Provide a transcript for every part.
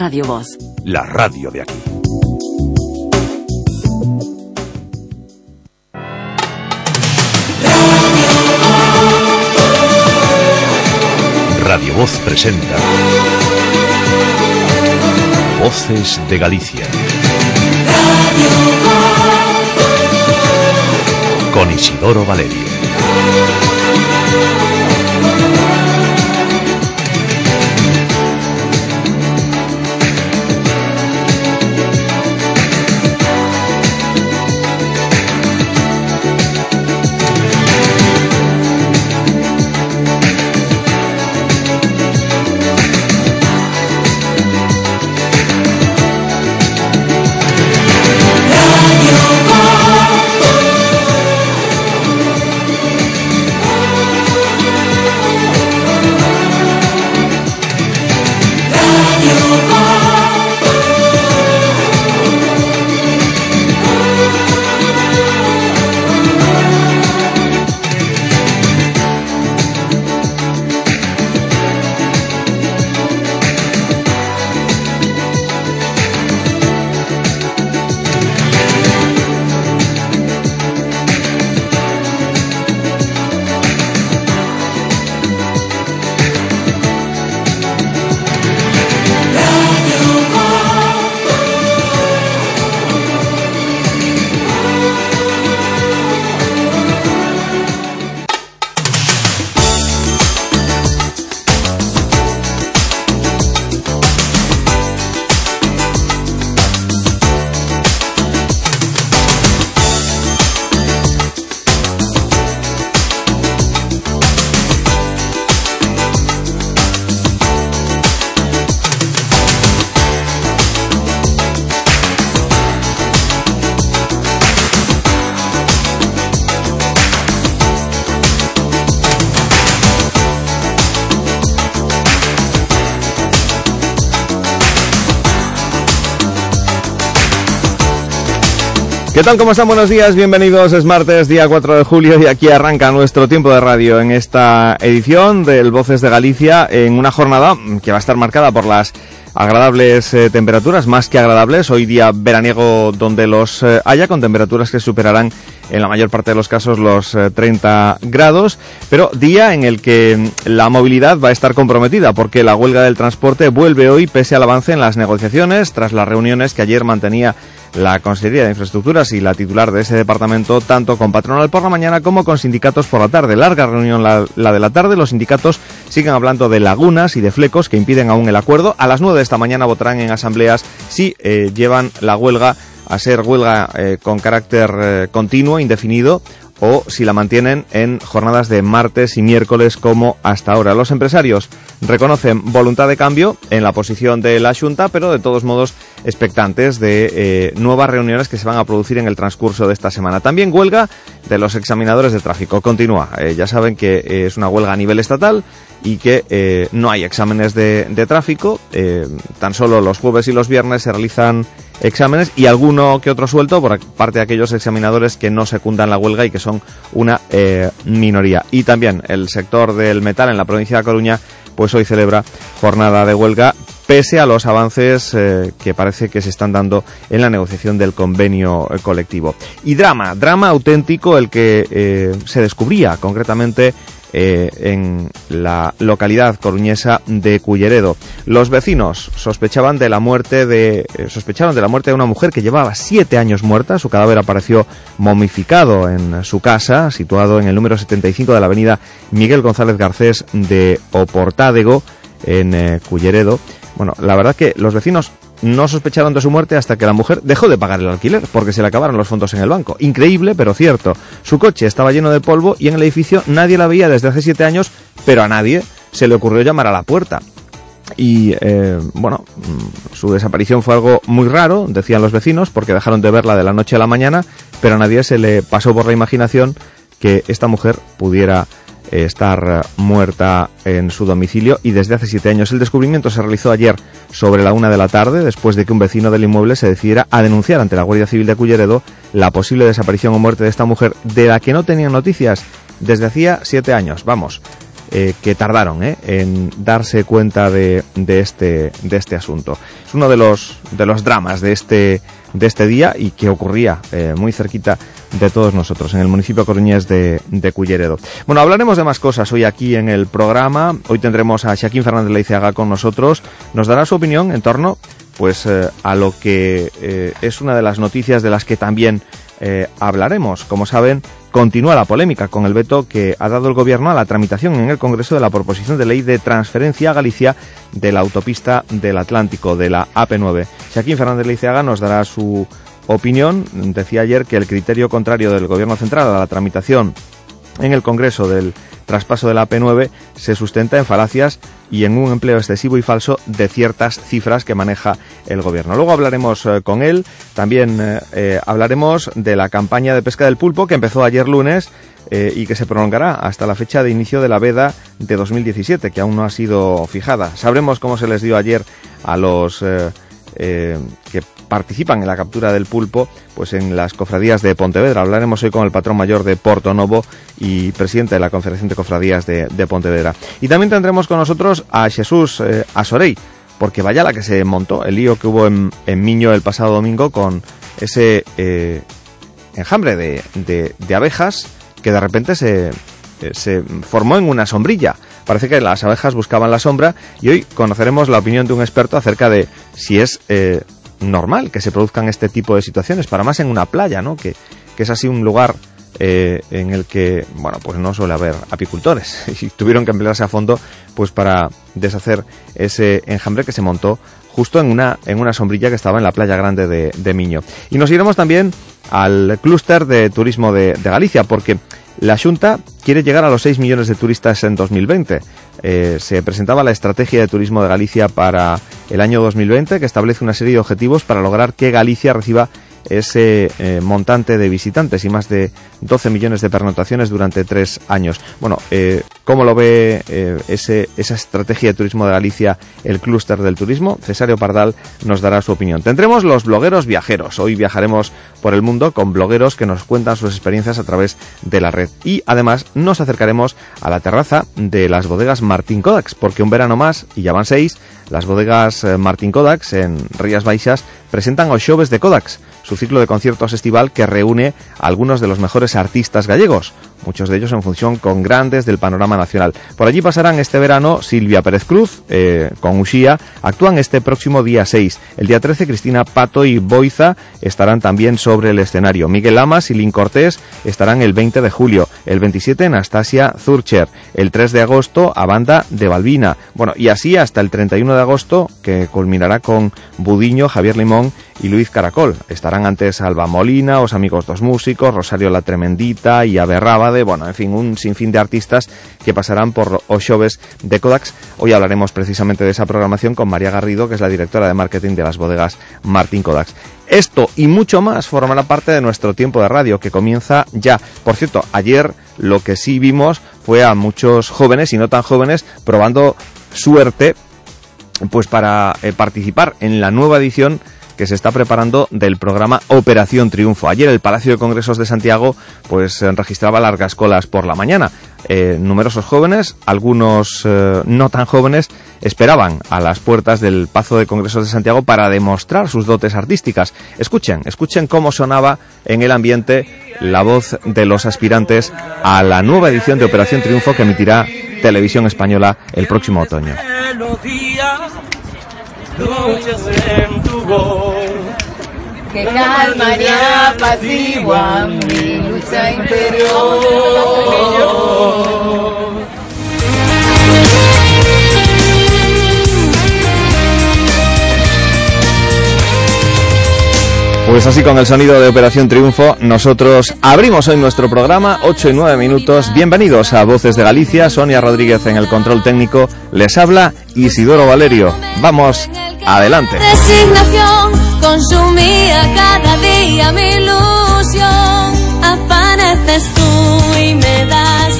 Radio Voz. La radio de aquí. Radio Voz presenta Voces de Galicia. Con Isidoro Valerio. Tal? ¿Cómo están? Buenos días, bienvenidos. Es martes, día 4 de julio y aquí arranca nuestro tiempo de radio en esta edición del Voces de Galicia en una jornada que va a estar marcada por las agradables eh, temperaturas, más que agradables. Hoy día veraniego donde los eh, haya, con temperaturas que superarán en la mayor parte de los casos los 30 eh, grados, pero día en el que la movilidad va a estar comprometida porque la huelga del transporte vuelve hoy pese al avance en las negociaciones tras las reuniones que ayer mantenía la Consejería de Infraestructuras y la titular de ese departamento, tanto con patronal por la mañana como con sindicatos por la tarde. Larga reunión la, de la tarde. Los sindicatos siguen hablando de lagunas y de flecos que impiden aún el acuerdo. A las 9 de esta mañana votarán en asambleas si eh, llevan la huelga a ser huelga eh, con carácter eh, continuo, indefinido, o si la mantienen en jornadas de martes y miércoles como hasta ahora. Los empresarios reconocen voluntad de cambio en la posición de la Junta, pero de todos modos expectantes de eh, nuevas reuniones que se van a producir en el transcurso de esta semana. También huelga de los examinadores de tráfico. Continúa. Eh, ya saben que eh, es una huelga a nivel estatal y que no hay exámenes de, de tráfico. tan solo los jueves y los viernes se realizan exámenes y alguno que otro suelto por parte de aquellos examinadores que no secundan la huelga y que son una minoría. Y también el sector del metal en la provincia de Coruña, pues hoy celebra jornada de huelga pese a los avances eh, que parece que se están dando en la negociación del convenio eh, colectivo. Y drama, drama auténtico el que se descubría concretamente eh, en la localidad coruñesa de Culleredo. Los vecinos sospechaban de la muerte de eh, sospecharon de la muerte de una mujer que llevaba siete años muerta. Su cadáver apareció momificado en su casa, situado en el número 75 de la avenida Miguel González Garcés de Oportádego, en eh, Culleredo. Bueno, la verdad que los vecinos no sospecharon de su muerte hasta que la mujer dejó de pagar el alquiler porque se le acabaron los fondos en el banco. Increíble, pero cierto. Su coche estaba lleno de polvo y en el edificio nadie la veía desde hace siete años, pero a nadie se le ocurrió llamar a la puerta. Y eh, bueno, mm, su desaparición fue algo muy raro, decían los vecinos, porque dejaron de verla de la noche a la mañana, pero a nadie se le pasó por la imaginación que esta mujer pudiera estar muerta en su domicilio y desde hace siete años. El descubrimiento se realizó ayer sobre la una de la tarde, después de que un vecino del inmueble se decidiera a denunciar ante la Guardia Civil de Culleredo la posible desaparición o muerte de esta mujer, de la que no tenían noticias desde hacía siete años. Vamos, eh, que tardaron eh, en darse cuenta de, de, este, de este asunto. Es uno de los, de los dramas de este, de este día y que ocurría eh, muy cerquita de todos nosotros, en el municipio coruñés de, de Culleredo. Bueno, hablaremos de más cosas hoy aquí en el programa. Hoy tendremos a Shaquín Fernández Leiceaga con nosotros. Nos dará su opinión en torno pues eh, a lo que es una de las noticias de las que también eh, hablaremos. Como saben, continúa la polémica con el veto que ha dado el Gobierno a la tramitación en el Congreso de la proposición de ley de transferencia a Galicia de la autopista del Atlántico, de la AP9. Shaquín Fernández Leiceaga nos dará su opinión. Decía ayer que el criterio contrario del Gobierno central a la tramitación en el Congreso del traspaso de la AP9 se sustenta en falacias y en un empleo excesivo y falso de ciertas cifras que maneja el gobierno. Luego hablaremos eh, con él, también eh, eh, hablaremos de la campaña de pesca del pulpo que empezó ayer lunes y que se prolongará hasta la fecha de inicio de la veda de 2017, que aún no ha sido fijada. Sabremos cómo se les dio ayer a los que participan en la captura del pulpo pues en las cofradías de Pontevedra. Hablaremos hoy con el patrón mayor de Porto Novo y presidente de la Confederación de Cofradías de, Pontevedra. Y también tendremos con nosotros a Jesús eh, Asorey, porque vaya la que se montó, el lío que hubo en, en Miño el pasado domingo con ese eh, enjambre de, de, de abejas que de repente se, eh, se formó en una sombrilla. Parece que las abejas buscaban la sombra y hoy conoceremos la opinión de un experto acerca de si es eh, normal que se produzcan este tipo de situaciones, para más en una playa, ¿no? Que, que es así un lugar eh, en el que, bueno, pues no suele haber apicultores y tuvieron que emplearse a fondo pues para deshacer ese enjambre que se montó justo en una, en una sombrilla que estaba en la playa grande de, de Miño. Y nos iremos también al clúster de turismo de, de Galicia, porque la Junta quiere llegar a los 6 millones de turistas en 2020. Eh, se presentaba la Estrategia de Turismo de Galicia para el año 2020, que establece una serie de objetivos para lograr que Galicia reciba ese eh, montante de visitantes y más de 12 millones de pernotaciones durante tres años. Bueno, eh, ¿cómo lo ve eh, ese, esa estrategia de turismo de Galicia, el clúster del turismo? Cesario Pardal nos dará su opinión. Tendremos los blogueros viajeros. Hoy viajaremos por el mundo con blogueros que nos cuentan sus experiencias a través de la red. Y además nos acercaremos a la terraza de las bodegas Martín Kodaks, porque un verano más, y ya van seis, las bodegas eh, Martín Kodaks en Rías Baixas presentan os xoves de Kodaks, su ciclo de conciertos estival que reúne a algunos de los mejores artistas gallegos, muchos de ellos en función con grandes del panorama nacional. Por allí pasarán este verano Silvia Pérez Cruz, eh, con Uxía, actúan este próximo día 6. El día 13 Cristina Pato y Boiza estarán también sobre el escenario. Miguel Lamas y Lin Cortés estarán el 20 de julio. El 27 Anastasia Zurcher. El 3 de agosto a banda de Balbina. Bueno, y así hasta el 31 de agosto, que culminará con Budiño, Javier Limón y Luis Caracol. Estarán antes Alba Molina, Os Amigos Dos Músicos, Rosario La Tremendita y Aberrábade, bueno, en fin, un sinfín de artistas que pasarán por os xoves de Kodaks. Hoy hablaremos precisamente de esa programación con María Garrido, que es la directora de marketing de las bodegas Martín Kodaks. Esto y mucho más formará parte de nuestro tiempo de radio que comienza ya. Por cierto, ayer lo que sí vimos fue a muchos jóvenes y no tan jóvenes probando suerte pues para eh, participar en la nueva edición que se está preparando del programa Operación Triunfo. Ayer el Palacio de Congresos de Santiago pues eh, registraba largas colas por la mañana. Eh, numerosos jóvenes, algunos eh, no tan jóvenes, esperaban a las puertas del Pazo de Congresos de Santiago para demostrar sus dotes artísticas. Escuchen, escuchen cómo sonaba en el ambiente la voz de los aspirantes a la nueva edición de Operación Triunfo que emitirá Televisión Española el próximo otoño. En tu voz que calma y apacigua mi lucha interior. Pues así con el sonido de Operación Triunfo, nosotros abrimos hoy nuestro programa, 8 y 9 minutos. Bienvenidos a Voces de Galicia, Sonia Rodríguez en el control técnico, les habla Isidoro Valerio. Vamos, adelante. Consumía cada día mi ilusión. Apareces tú y me das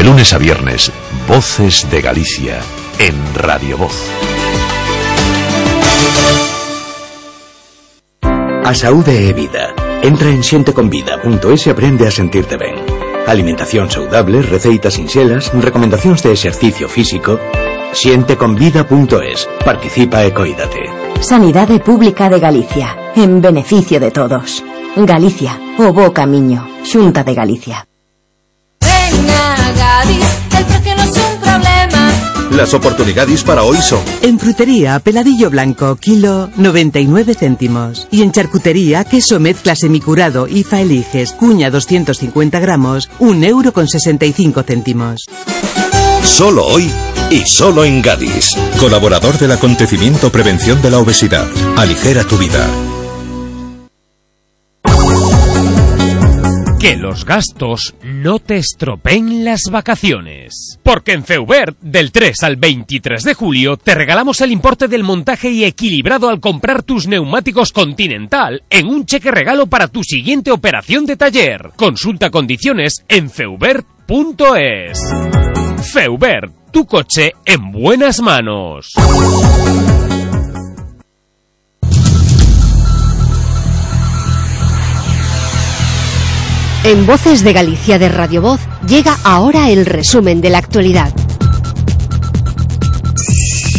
De lunes a viernes, Voces de Galicia, en Radio Voz. A saúde e vida. Entra en xenteconvida.es e aprende a sentirte ben. Alimentación saudable, receitas sinxelas, recomendacións de exercicio físico. Xenteconvida.es. Participa e coídate. Sanidade Pública de Galicia. En beneficio de todos. Galicia, o bo camiño. Xunta de Galicia. Gadis, el precio no es un problema. Las oportunidades para hoy son En frutería, peladillo blanco, kilo 99 céntimos. Y en charcutería, queso mezcla semicurado IFA Eliges, cuña 250 gramos, 1 euro con 65 céntimos. solo hoy y solo en Gadis. Colaborador del acontecimiento Prevención de la Obesidad. Aligera tu vida. Que los gastos no te estropeen las vacaciones. Porque en Feubert, del 3 al 23 de julio, te regalamos el importe del montaje y equilibrado al comprar tus neumáticos Continental en un cheque regalo para tu siguiente operación de taller. Consulta condiciones en feubert.es. Feubert, tu coche en buenas manos. En Voces de Galicia de Radio Voz llega ahora el resumen de la actualidad.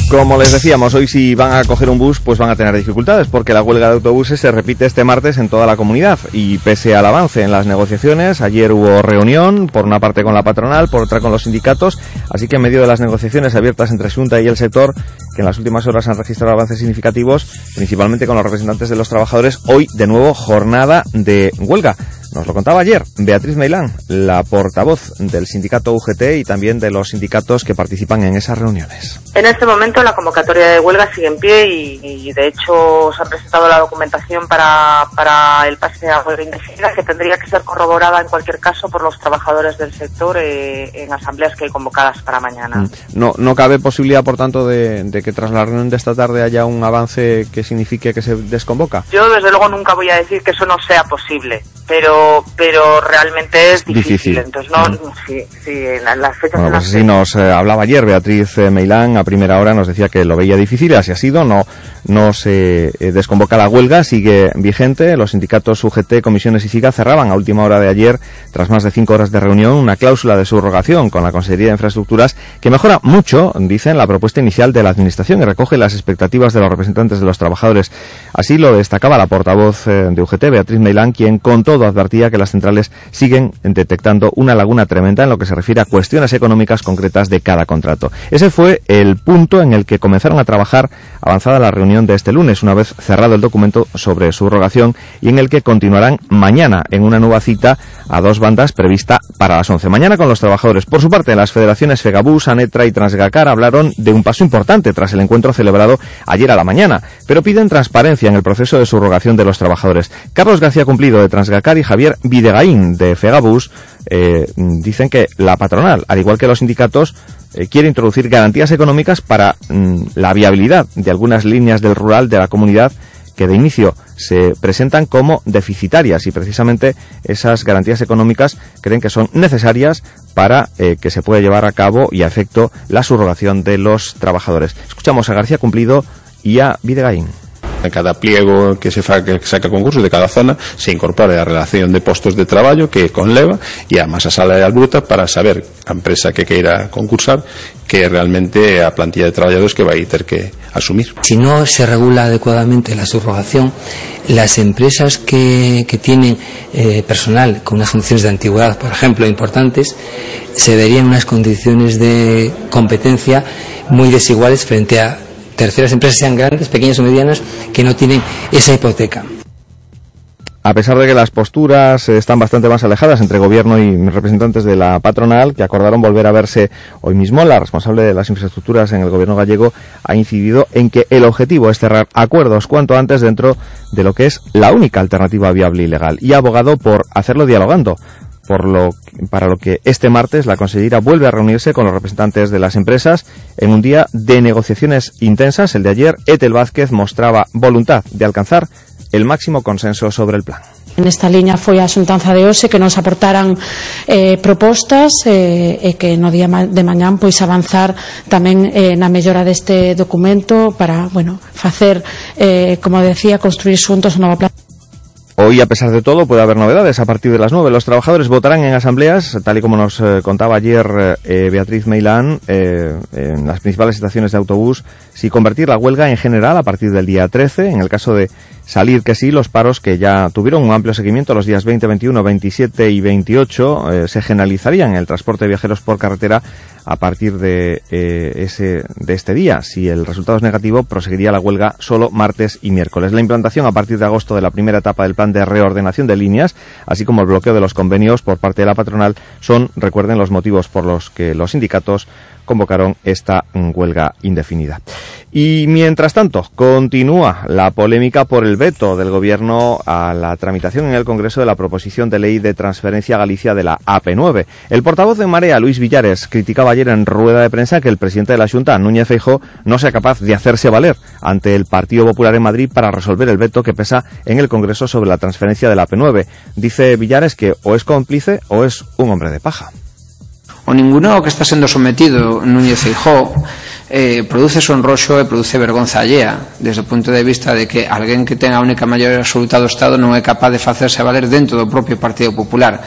Como les decíamos, hoy si van a coger un bus, pues van a tener dificultades, porque la huelga de autobuses se repite este martes en toda la comunidad. Y pese al avance en las negociaciones, ayer hubo reunión, por una parte con la patronal, por otra con los sindicatos, así que en medio de las negociaciones abiertas entre Junta y el sector, que en las últimas horas han registrado avances significativos, principalmente con los representantes de los trabajadores, hoy de nuevo jornada de huelga. Nos lo contaba ayer Beatriz Meilán, la portavoz del sindicato UGT y también de los sindicatos que participan en esas reuniones. En este momento la convocatoria de huelga sigue en pie y, y, de hecho se ha presentado la documentación para, para el pase a huelga indefinida que tendría que ser corroborada en cualquier caso por los trabajadores del sector eh, en asambleas que hay convocadas para mañana. No, no cabe posibilidad, por tanto, de, de que tras la reunión de esta tarde haya un avance que signifique que se desconvoca. Yo desde luego nunca voy a decir que eso no sea posible, pero pero realmente es difícil. Difícil. Entonces, no, sí, sí, en la- las fechas Bueno, en pues así nos eh, hablaba ayer Beatriz eh, Meilán a primera hora, nos decía que lo veía difícil, así ha sido, no, no se eh, desconvoca la huelga, sigue vigente, los sindicatos UGT, comisiones y SIGA cerraban a última hora de ayer, tras más de cinco horas de reunión, una cláusula de subrogación con la Consejería de Infraestructuras que mejora mucho, dicen, la propuesta inicial de la Administración y recoge las expectativas de los representantes de los trabajadores. Así lo destacaba la portavoz de UGT, Beatriz Meilán, quien con todo advertía que las centrales siguen detectando una laguna tremenda en lo que se refiere a cuestiones económicas concretas de cada contrato. Ese fue el punto en el que comenzaron a trabajar avanzada la reunión de este lunes, una vez cerrado el documento sobre subrogación y en el que continuarán mañana en una nueva cita a dos bandas prevista para las 11. Mañana con los trabajadores. Por su parte, las federaciones Fegabús, Anetra y Transgacar hablaron de un paso importante tras el encuentro celebrado ayer a la mañana, pero piden transparencia en el proceso de subrogación de los trabajadores. Carlos García Cumplido de Transgacar y Javier Videgaín de Fegabús eh, dicen que la patronal, al igual que los sindicatos, eh, quiere introducir garantías económicas para mm, la viabilidad de algunas líneas del rural de la comunidad que de inicio se presentan como deficitarias y precisamente esas garantías económicas creen que son necesarias para eh, que se pueda llevar a cabo y a efecto la subrogación de los trabajadores. Escuchamos a García Cumplido y a Videgaín. En cada pliego que se fa, que saca concurso de cada zona se incorpora a relación de postos de traballo que conleva e a masa salarial bruta para saber a empresa que queira concursar que realmente a plantilla de traballadores que vai ter que asumir. Si no se regula adecuadamente la subrogación, las empresas que, que tienen eh, personal con unas funciones de antigüedad, por ejemplo, importantes, se verían unas condiciones de competencia muy desiguales frente a terceras empresas, sean grandes, pequeñas o medianas, que no tienen esa hipoteca. A pesar de que las posturas están bastante más alejadas entre gobierno y representantes de la patronal, que acordaron volver a verse hoy mismo, la responsable de las infraestructuras en el gobierno gallego ha incidido en que el objetivo es cerrar acuerdos cuanto antes dentro de lo que es la única alternativa viable y legal, y ha abogado por hacerlo dialogando. Por lo, para lo que este martes la consellera vuelve a reunirse con los representantes de las empresas en un día de negociaciones intensas. El de ayer, Etel Vázquez mostraba voluntad de alcanzar el máximo consenso sobre el plan. Nesta liña foi a xuntanza de hoxe que nos aportaran eh, propostas eh, e que día de mañán pois avanzar tamén eh, na mellora deste documento para, bueno, facer, eh, como decía, construir xuntos a nova plan Hoy, a pesar de todo, puede haber novedades. A partir de las 9, los trabajadores votarán en asambleas, tal y como nos eh, contaba ayer eh, Beatriz Meilán, eh, en las principales estaciones de autobús, si convertir la huelga en general a partir del día 13, en el caso de salir que sí, los paros que ya tuvieron un amplio seguimiento los días 20, 21, 27 y 28 se generalizarían en el transporte de viajeros por carretera a partir de, eh, ese, de este día. Si el resultado es negativo, proseguiría la huelga solo martes y miércoles. La implantación a partir de agosto de la primera etapa del plan de reordenación de líneas, así como el bloqueo de los convenios por parte de la patronal, son, recuerden, los motivos por los que los sindicatos convocaron esta huelga indefinida. Y mientras tanto, continúa la polémica por el veto del Gobierno a la tramitación en el Congreso de la proposición de ley de transferencia a Galicia de la AP9. El portavoz de Marea, Luis Villares, criticaba ayer en rueda de prensa que el presidente de la Junta, Núñez Feijó, no sea capaz de hacerse valer ante el Partido Popular en Madrid para resolver el veto que pesa en el Congreso sobre la transferencia de la AP9. Dice Villares que o es cómplice o es un hombre de paja. O ninguno que está sendo sometido Núñez Feijó eh, produce sonroxo e produce vergonza allea desde o punto de vista de que alguén que ten a única maioría absoluta do Estado non é capaz de facerse valer dentro do propio Partido Popular.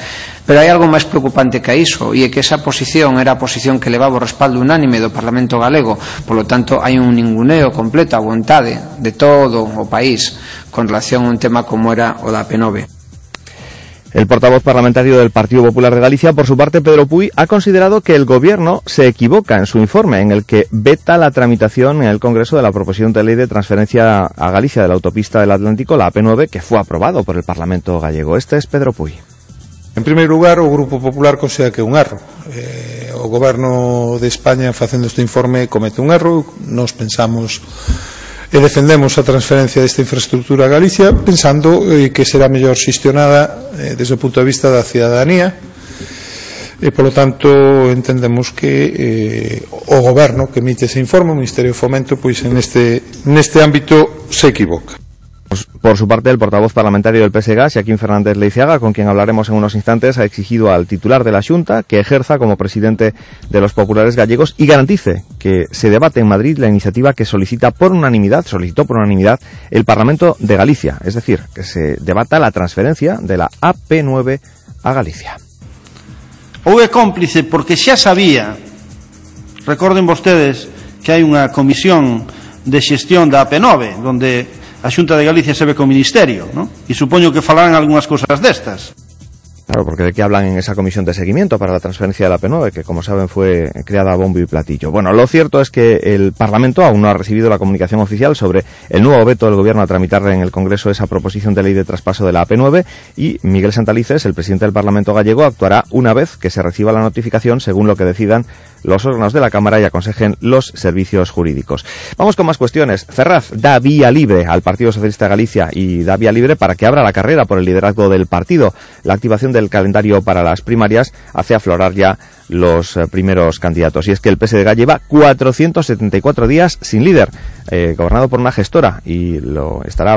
Pero hai algo máis preocupante que iso e é que esa posición era a posición que levaba o respaldo unánime do Parlamento Galego. Polo tanto hai un ninguneo completo a vontade de todo o país con relación a un tema como era o da P9 el portavoz parlamentario del Partido Popular de Galicia, por su parte, Pedro Puy, ha considerado que el Gobierno se equivoca en su informe en el que veta la tramitación en el Congreso de la proposición de ley de transferencia a Galicia de la autopista del Atlántico, la AP9, que fue aprobado por el Parlamento gallego. Este es Pedro Puy. En primer lugar, o Grupo Popular considera que un erro. Eh, o de España facendo este informe comete un erro. Nos pensamos e defendemos a transferencia desta infraestructura a Galicia pensando eh, que será mellor xistionada eh, desde o punto de vista da ciudadanía e polo tanto entendemos que eh, o goberno que emite ese informe, o Ministerio de Fomento pois en este, neste ámbito se equivoca. Por su parte, el portavoz parlamentario del PSG, Joaquín Fernández Leiceaga, con quien hablaremos en unos instantes, ha exigido al titular de la Junta que ejerza como presidente de los populares gallegos y garantice que se debate en Madrid la iniciativa que solicita por unanimidad, solicitó por unanimidad el Parlamento de Galicia, es decir, que se debata la transferencia de la AP9 a Galicia. Ou é cómplice porque xa sabía, recorden vostedes que hai unha comisión de xestión da AP9, donde a Xunta de Galicia se ve co Ministerio, ¿no? E supoño que falarán algunhas cousas destas. Claro, porque de qué hablan en esa comisión de seguimiento para la transferencia de la P9, que como saben fue creada a bombo y platillo. Bueno, lo cierto es que el Parlamento aún no ha recibido la comunicación oficial sobre el nuevo veto del Gobierno a tramitar en el Congreso esa proposición de ley de traspaso de la AP9 y Miguel Santalices, el presidente del Parlamento gallego, actuará una vez que se reciba la notificación según lo que decidan los órganos de la Cámara y aconsejen los servicios jurídicos. Vamos con más cuestiones. Ferraz da vía libre al Partido Socialista de Galicia y da vía libre para que abra la carrera por el liderazgo del partido. La activación del calendario para las primarias hace aflorar ya los eh, primeros candidatos. Y es que el PSDG lleva 474 días sin líder, eh, gobernado por una gestora, y lo estará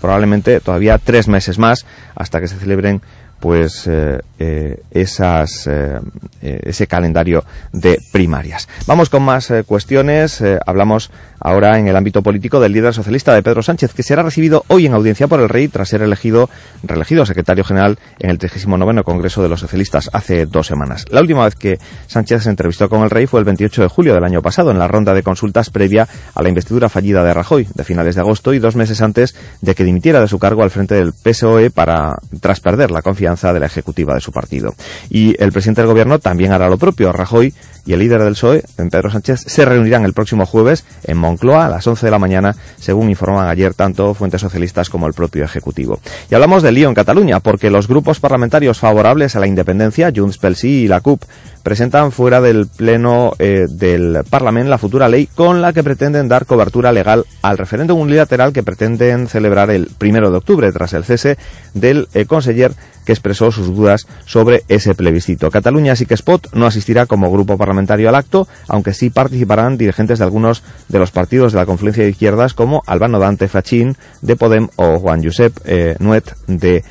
probablemente todavía tres meses más hasta que se celebren pues eh, eh, esas, eh, ese calendario de primarias. Vamos con más cuestiones. hablamos ahora en el ámbito político del líder socialista de Pedro Sánchez, que será recibido hoy en audiencia por el rey tras ser elegido, reelegido secretario general en el 39 Congreso de los Socialistas hace dos semanas. La última vez que Sánchez se entrevistó con el rey fue el 28 de julio del año pasado, en la ronda de consultas previa a la investidura fallida de Rajoy, de finales de agosto y dos meses antes de que dimitiera de su cargo al frente del PSOE para, tras perder la confianza de la ejecutiva de su partido. Y el presidente del gobierno también hará lo propio. Rajoy y el líder del PSOE, Pedro Sánchez, se reunirán el próximo jueves en Moncloa a las 11 de la mañana, según informan ayer tanto fuentes socialistas como el propio Ejecutivo. Y hablamos del lío en Cataluña, porque los grupos parlamentarios favorables a la independencia, Junts pel Sí y la CUP, presentan fuera del Pleno eh, del Parlamento la futura ley con la que pretenden dar cobertura legal al referéndum unilateral que pretenden celebrar el primero de octubre tras el cese del eh, conseller que expresó sus dudas sobre ese plebiscito. Cataluña sí que Spot no asistirá como grupo parlamentario al acto, aunque sí participarán dirigentes de algunos de los partidos de la confluencia de izquierdas como Albano Dante Fachín de Podem o Juan Josep eh, Nuet de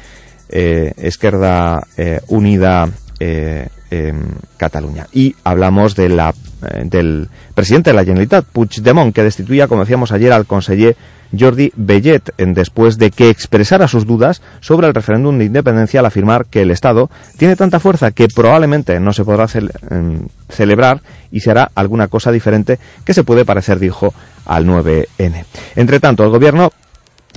eh, eh, Unida eh, Cataluña. Y hablamos de la, del presidente de la Generalitat, Puigdemont, que destituía, como decíamos ayer, al conseller Jordi Bellet, después de que expresara sus dudas sobre el referéndum de independencia al afirmar que el Estado tiene tanta fuerza que probablemente no se podrá em, celebrar y se hará alguna cosa diferente que se puede parecer, dijo, al 9N. Entre tanto, el gobierno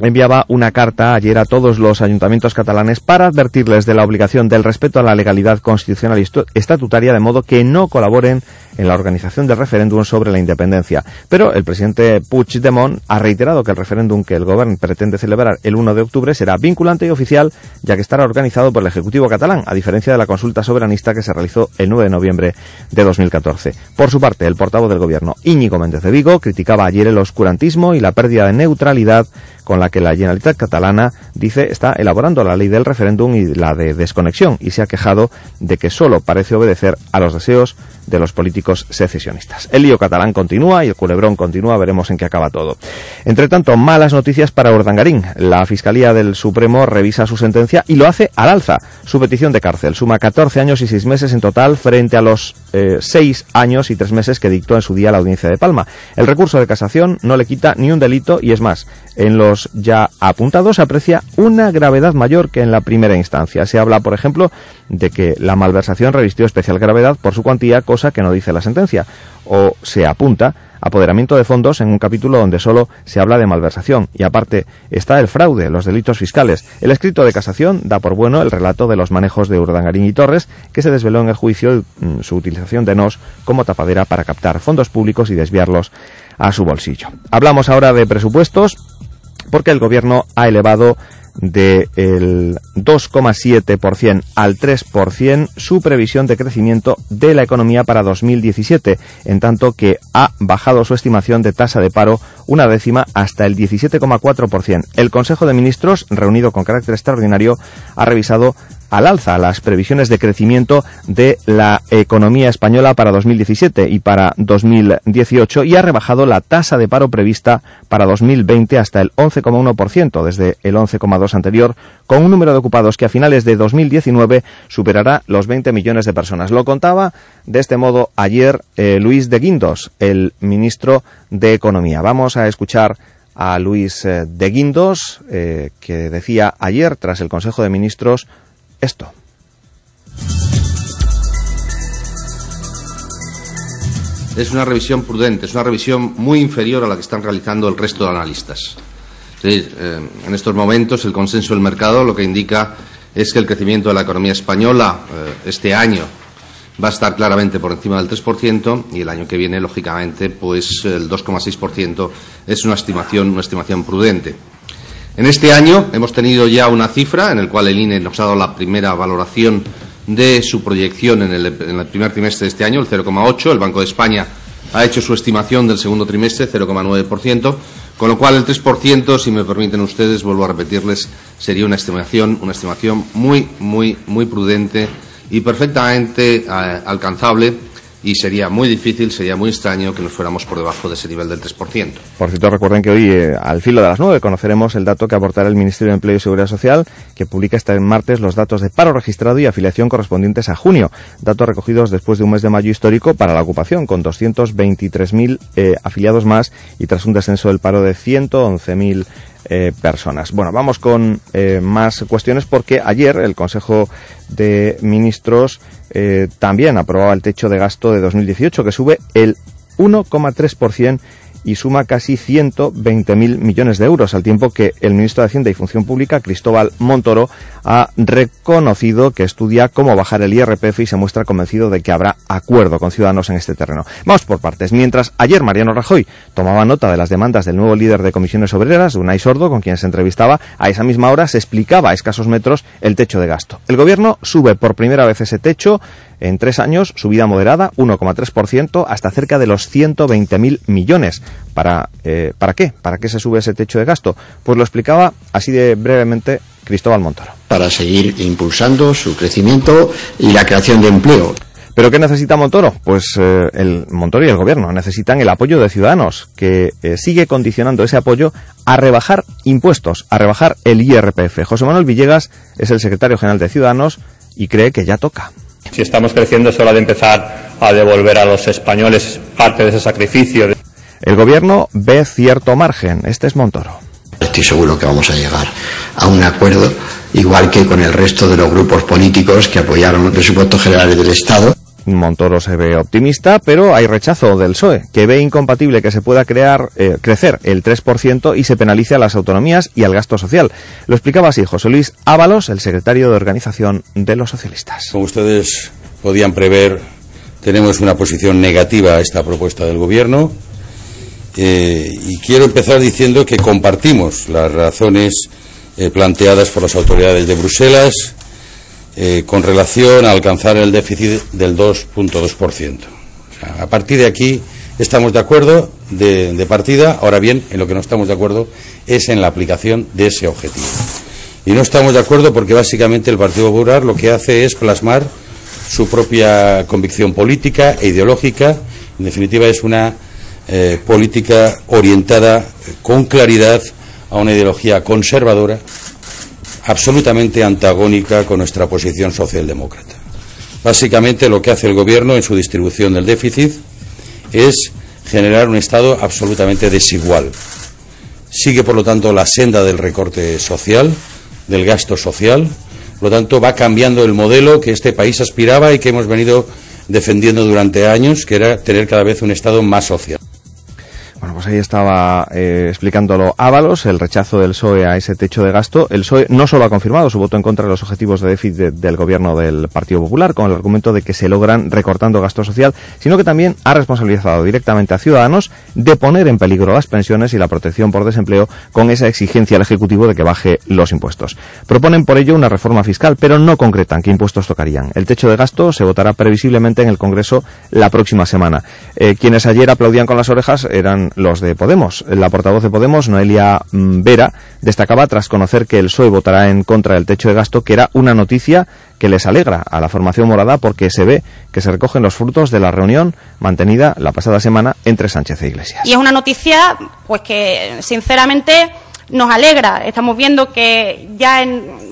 enviaba una carta ayer a todos los ayuntamientos catalanes para advertirles de la obligación del respeto a la legalidad constitucional y estatutaria de modo que no colaboren en la organización del referéndum sobre la independencia. Pero el presidente Puigdemont ha reiterado que el referéndum que el gobierno pretende celebrar el 1 de octubre será vinculante y oficial, ya que estará organizado por el Ejecutivo catalán, a diferencia de la consulta soberanista que se realizó el 9 de noviembre de 2014. Por su parte, el portavoz del gobierno, Íñigo Méndez de Vigo, criticaba ayer el oscurantismo y la pérdida de neutralidad con la que la Generalitat catalana dice está elaborando la ley del referéndum y la de desconexión y se ha quejado de que solo parece obedecer a los deseos de los políticos secesionistas. El lío catalán continúa y el culebrón continúa, veremos en qué acaba todo. Entre tanto, malas noticias para Urdangarín. La Fiscalía del Supremo revisa su sentencia y lo hace al alza. Su petición de cárcel suma 14 años y 6 meses en total frente a los eh, 6 años y 3 meses que dictó en su día la Audiencia de Palma. El recurso de casación no le quita ni un delito y es más, en los ya apuntados aprecia una gravedad mayor que en la primera instancia. Se habla, por ejemplo, de que la malversación revistió especial gravedad por su cuantía, cosa que no dice la sentencia, o se apunta apoderamiento de fondos en un capítulo donde solo se habla de malversación y aparte está el fraude, los delitos fiscales. El escrito de casación da por bueno el relato de los manejos de Urdangarín y Torres que se desveló en el juicio mm, su utilización de NOS como tapadera para captar fondos públicos y desviarlos a su bolsillo. Hablamos ahora de presupuestos porque el gobierno ha elevado del 2,7% al 3% su previsión de crecimiento de la economía para 2017, en tanto que ha bajado su estimación de tasa de paro una décima hasta el 17,4%. El Consejo de Ministros, reunido con carácter extraordinario, ha revisado al alza las previsiones de crecimiento de la economía española para 2017 y para 2018 y ha rebajado la tasa de paro prevista para 2020 hasta el 11,1% desde el 11,2 anterior, con un número de ocupados que a finales de 2019 superará los 20 millones de personas. Lo contaba de este modo ayer eh, Luis de Guindos, el ministro de Economía. Vamos a escuchar a Luis eh, de Guindos, eh, que decía ayer, tras el Consejo de Ministros, esto. Es una revisión prudente, es una revisión muy inferior a la que están realizando el resto de analistas. Eh, en estos momentos el consenso del mercado lo que indica es que el crecimiento de la economía española eh, este año va a estar claramente por encima del 3% y el año que viene, lógicamente, pues el 2,6% es una estimación, una estimación prudente. En este año hemos tenido ya una cifra en la cual el INE nos ha dado la primera valoración de su proyección en el, primer trimestre de este año, el 0,8. El Banco de España ha hecho su estimación del segundo trimestre, 0,9%, con lo cual el 3%, si me permiten ustedes, vuelvo a repetirles, sería una estimación, una estimación muy, muy, muy prudente y perfectamente eh, alcanzable y sería muy difícil, sería muy extraño que nos fuéramos por debajo de ese nivel del 3%. Por cierto, recuerden que hoy, eh, al filo de las 9, conoceremos el dato que aportará el Ministerio de Empleo y Seguridad Social, que publica este martes los datos de paro registrado y afiliación correspondientes a junio, datos recogidos después de un mes de mayo histórico para la ocupación, con 223.000 eh, afiliados más y tras un descenso del paro de 111.000 eh, personas. Bueno, vamos con eh, más cuestiones porque ayer el Consejo de Ministros eh, también aprobaba el techo de gasto de 2018 que sube el 1,3% y suma casi 120.000 millones de euros, al tiempo que el ministro de Hacienda y Función Pública, Cristóbal Montoro, ha reconocido que estudia cómo bajar el IRPF y se muestra convencido de que habrá acuerdo con Ciudadanos en este terreno. Vamos por partes. Mientras ayer Mariano Rajoy tomaba nota de las demandas del nuevo líder de comisiones obreras, Unai Sordo, con quien se entrevistaba, a esa misma hora se explicaba a escasos metros el techo de gasto. El gobierno sube por primera vez ese techo en tres años, subida moderada, 1,3%, hasta cerca de los 120.000 millones. ¿Para, eh, ¿Para qué? ¿Para qué se sube ese techo de gasto? Pues lo explicaba así de brevemente Cristóbal Montoro. Para seguir impulsando su crecimiento y la creación de empleo. ¿Pero qué necesita Montoro? Pues eh, el Montoro y el gobierno necesitan el apoyo de Ciudadanos, que eh, sigue condicionando ese apoyo a rebajar impuestos, a rebajar el IRPF. José Manuel Villegas es el secretario general de Ciudadanos y cree que ya toca. Si estamos creciendo es hora de empezar a devolver a los españoles parte de ese sacrificio. El gobierno ve cierto margen. Este es Montoro. Estoy seguro que vamos a llegar a un acuerdo, igual que con el resto de los grupos políticos que apoyaron los presupuestos generales del Estado. Montoro se ve optimista, pero hay rechazo del PSOE, que ve incompatible que se pueda crear, eh, crecer el 3% y se penalice a las autonomías y al gasto social. Lo explicaba así José Luis Ábalos, el secretario de organización de los socialistas. Como ustedes podían prever, tenemos una posición negativa a esta propuesta del Gobierno eh, y quiero empezar diciendo que compartimos las razones eh, planteadas por las autoridades de Bruselas eh, con relación a alcanzar el déficit del 2.2%. a partir de aquí estamos de acuerdo de, partida, ahora bien, en lo que no estamos de acuerdo es en la aplicación de ese objetivo. Y no estamos de acuerdo porque básicamente el Partido Popular lo que hace es plasmar su propia convicción política e ideológica. En definitiva, es una eh, política orientada con claridad a una ideología conservadora absolutamente antagónica con nuestra posición socialdemócrata. Básicamente lo que hace el Gobierno en su distribución del déficit es generar un Estado absolutamente desigual. Sigue, por lo tanto, la senda del recorte social, del gasto social. Por lo tanto, va cambiando el modelo que este país aspiraba y que hemos venido defendiendo durante años, que era tener cada vez un Estado más social. Pues ahí estaba eh, explicándolo Ábalos, el rechazo del PSOE a ese techo de gasto. El PSOE no solo ha confirmado su voto en contra de los objetivos de déficit del gobierno del Partido Popular, con el argumento de que se logran recortando gasto social, sino que también ha responsabilizado directamente a Ciudadanos de poner en peligro las pensiones y la protección por desempleo con esa exigencia al Ejecutivo de que baje los impuestos. Proponen por ello una reforma fiscal, pero no concretan qué impuestos tocarían. El techo de gasto se votará previsiblemente en el Congreso la próxima semana. Eh, quienes ayer aplaudían con las orejas eran los de Podemos. La portavoz de Podemos, Noelia mm, Vera, destacaba tras conocer que el PSOE votará en contra del techo de gasto que era una noticia que les alegra a la formación morada porque se ve que se recogen los frutos de la reunión mantenida la pasada semana entre Sánchez e Iglesias. Y es una noticia pues que sinceramente nos alegra. Estamos viendo que ya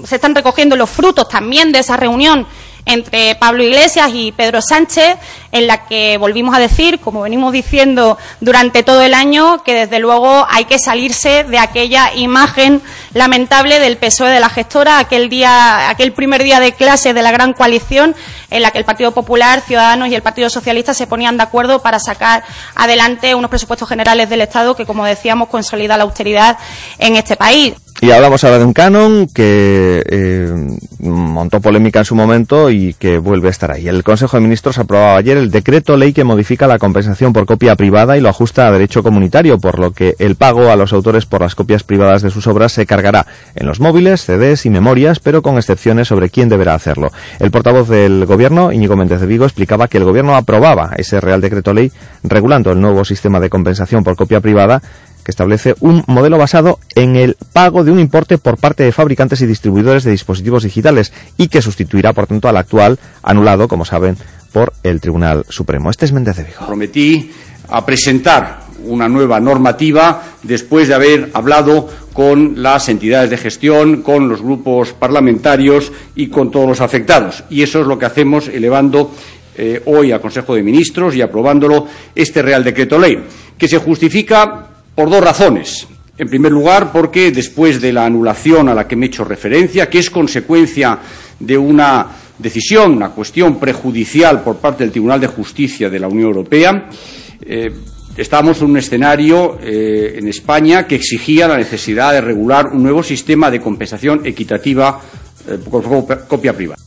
se están recogiendo los frutos también de esa reunión entre Pablo Iglesias y Pedro Sánchez, en la que volvimos a decir, como venimos diciendo durante todo el año, que desde luego hay que salirse de aquella imagen lamentable del PSOE de la gestora, aquel día, aquel primer día de clase de la gran coalición, en la que el Partido Popular, Ciudadanos y el Partido Socialista se ponían de acuerdo para sacar adelante unos presupuestos generales del Estado que, como decíamos, consolida la austeridad en este país. Y hablamos ahora de un canon que eh, montó polémica en su momento y que vuelve a estar ahí. El Consejo de Ministros aprobaba ayer el decreto ley que modifica la compensación por copia privada y lo ajusta a derecho comunitario, por lo que el pago a los autores por las copias privadas de sus obras se cargará en los móviles, CDs y memorias, pero con excepciones sobre quién deberá hacerlo. El portavoz del Gobierno, Íñigo Méndez de Vigo, explicaba que el Gobierno aprobaba ese Real Decreto Ley regulando el nuevo sistema de compensación por copia privada que establece un modelo basado en el pago de un importe por parte de fabricantes y distribuidores de dispositivos digitales y que sustituirá, por tanto, al actual anulado, como saben, por el Tribunal Supremo. Este es Méndez de Vigo. Prometí a presentar una nueva normativa después de haber hablado con las entidades de gestión, con los grupos parlamentarios y con todos los afectados. Y eso es lo que hacemos elevando eh, hoy al Consejo de Ministros y aprobándolo este Real Decreto Ley, que se justifica por dos razones. En primer lugar, porque después de la anulación a la que me he hecho referencia, que es consecuencia de una decisión, una cuestión prejudicial por parte del Tribunal de Justicia de la Unión Europea, eh, estamos en un escenario eh, en España que exigía la necesidad de regular un nuevo sistema de compensación equitativa eh, por copia privada.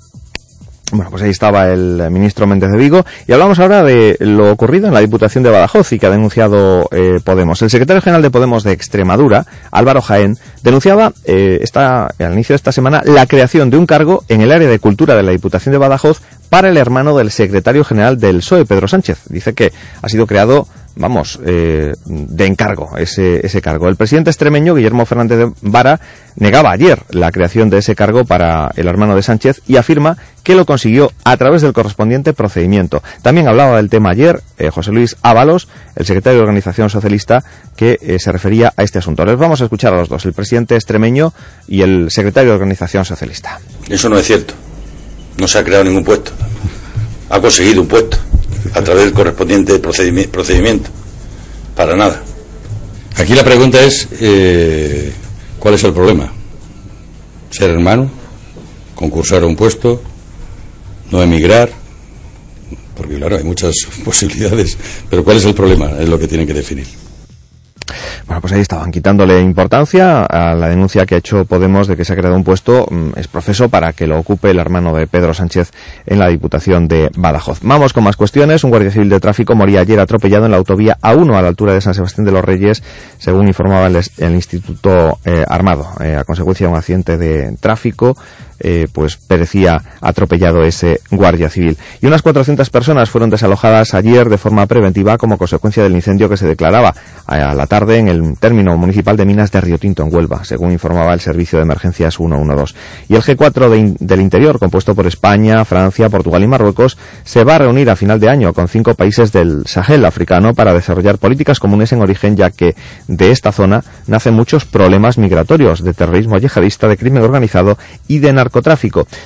Bueno, pues ahí estaba el ministro Méndez de Vigo y hablamos ahora de lo ocurrido en la Diputación de Badajoz y que ha denunciado eh, Podemos. El secretario general de Podemos de Extremadura, Álvaro Jaén, denunciaba eh, al inicio de esta semana la creación de un cargo en el área de cultura de la Diputación de Badajoz para el hermano del secretario general del PSOE, Pedro Sánchez. Dice que ha sido creado vamos, eh, de encargo ese, ese cargo. El presidente extremeño, Guillermo Fernández de Vara, negaba ayer la creación de ese cargo para el hermano de Sánchez y afirma que lo consiguió a través del correspondiente procedimiento. También hablaba del tema ayer eh, José Luis Ábalos, el secretario de Organización Socialista, que eh, se refería a este asunto. Les vamos a escuchar a los dos, el presidente extremeño y el secretario de Organización Socialista. Eso no es cierto. No se ha creado ningún puesto. Ha conseguido un puesto a través del correspondiente procedimi- procedimiento. Para nada. Aquí la pregunta es, eh, ¿cuál es el problema? ¿Ser hermano? ¿Concursar a un puesto? ¿No emigrar? Porque claro, hay muchas posibilidades. Pero ¿cuál es el problema? Es lo que tienen que definir. Bueno, pues ahí estaban quitándole importancia a la denuncia que ha hecho Podemos de que se ha creado un puesto mm, es profeso para que lo ocupe el hermano de Pedro Sánchez en la Diputación de Badajoz. Vamos con más cuestiones. Un guardia civil de tráfico moría ayer atropellado en la autovía A1 a la altura de San Sebastián de los Reyes, según informaba el, el Instituto eh, Armado. Eh, a consecuencia de un accidente de tráfico, eh, pues perecía atropellado ese guardia civil. Y unas 400 personas fueron desalojadas ayer de forma preventiva como consecuencia del incendio que se declaraba a la tarde en el término municipal de Minas de Río Tinto en Huelva, según informaba el Servicio de Emergencias 112. Y el G4 de in- del Interior, compuesto por España, Francia, Portugal y Marruecos, se va a reunir a final de año con cinco países del Sahel africano para desarrollar políticas comunes en origen, ya que de esta zona nacen muchos problemas migratorios, de terrorismo yihadista, de crimen organizado y de narcotráfico.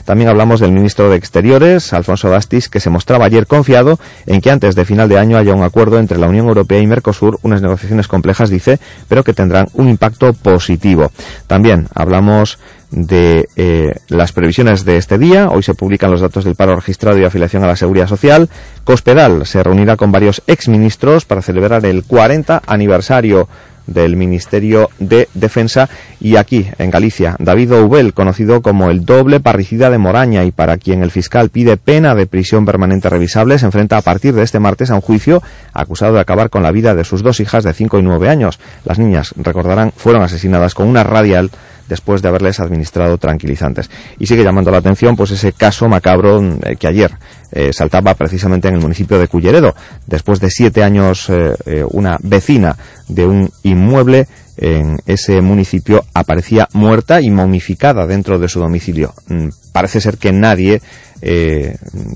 También hablamos del ministro de Exteriores, Alfonso Dastis, que se mostraba ayer confiado en que antes de final de año haya un acuerdo entre la Unión Europea y Mercosur, unas negociaciones complejas, dice, pero que tendrán un impacto positivo. También hablamos de eh, las previsiones de este día. Hoy se publican los datos del paro registrado y afiliación a la Seguridad Social. Cospedal se reunirá con varios exministros para celebrar el 40 aniversario del Ministerio de Defensa y aquí, en Galicia, David Oubel, conocido como el doble parricida de Moraña y para quien el fiscal pide pena de prisión permanente revisable, se enfrenta a partir de este martes a un juicio acusado de acabar con la vida de sus dos hijas de 5 y 9 años. Las niñas, recordarán, fueron asesinadas con una radial después de haberles administrado tranquilizantes. Y sigue llamando la atención pues ese caso macabro eh, que ayer eh, saltaba precisamente en el municipio de Culleredo. Después de siete años, eh, una vecina de un inmueble en ese municipio aparecía muerta y momificada dentro de su domicilio. Mm, Parece ser que nadie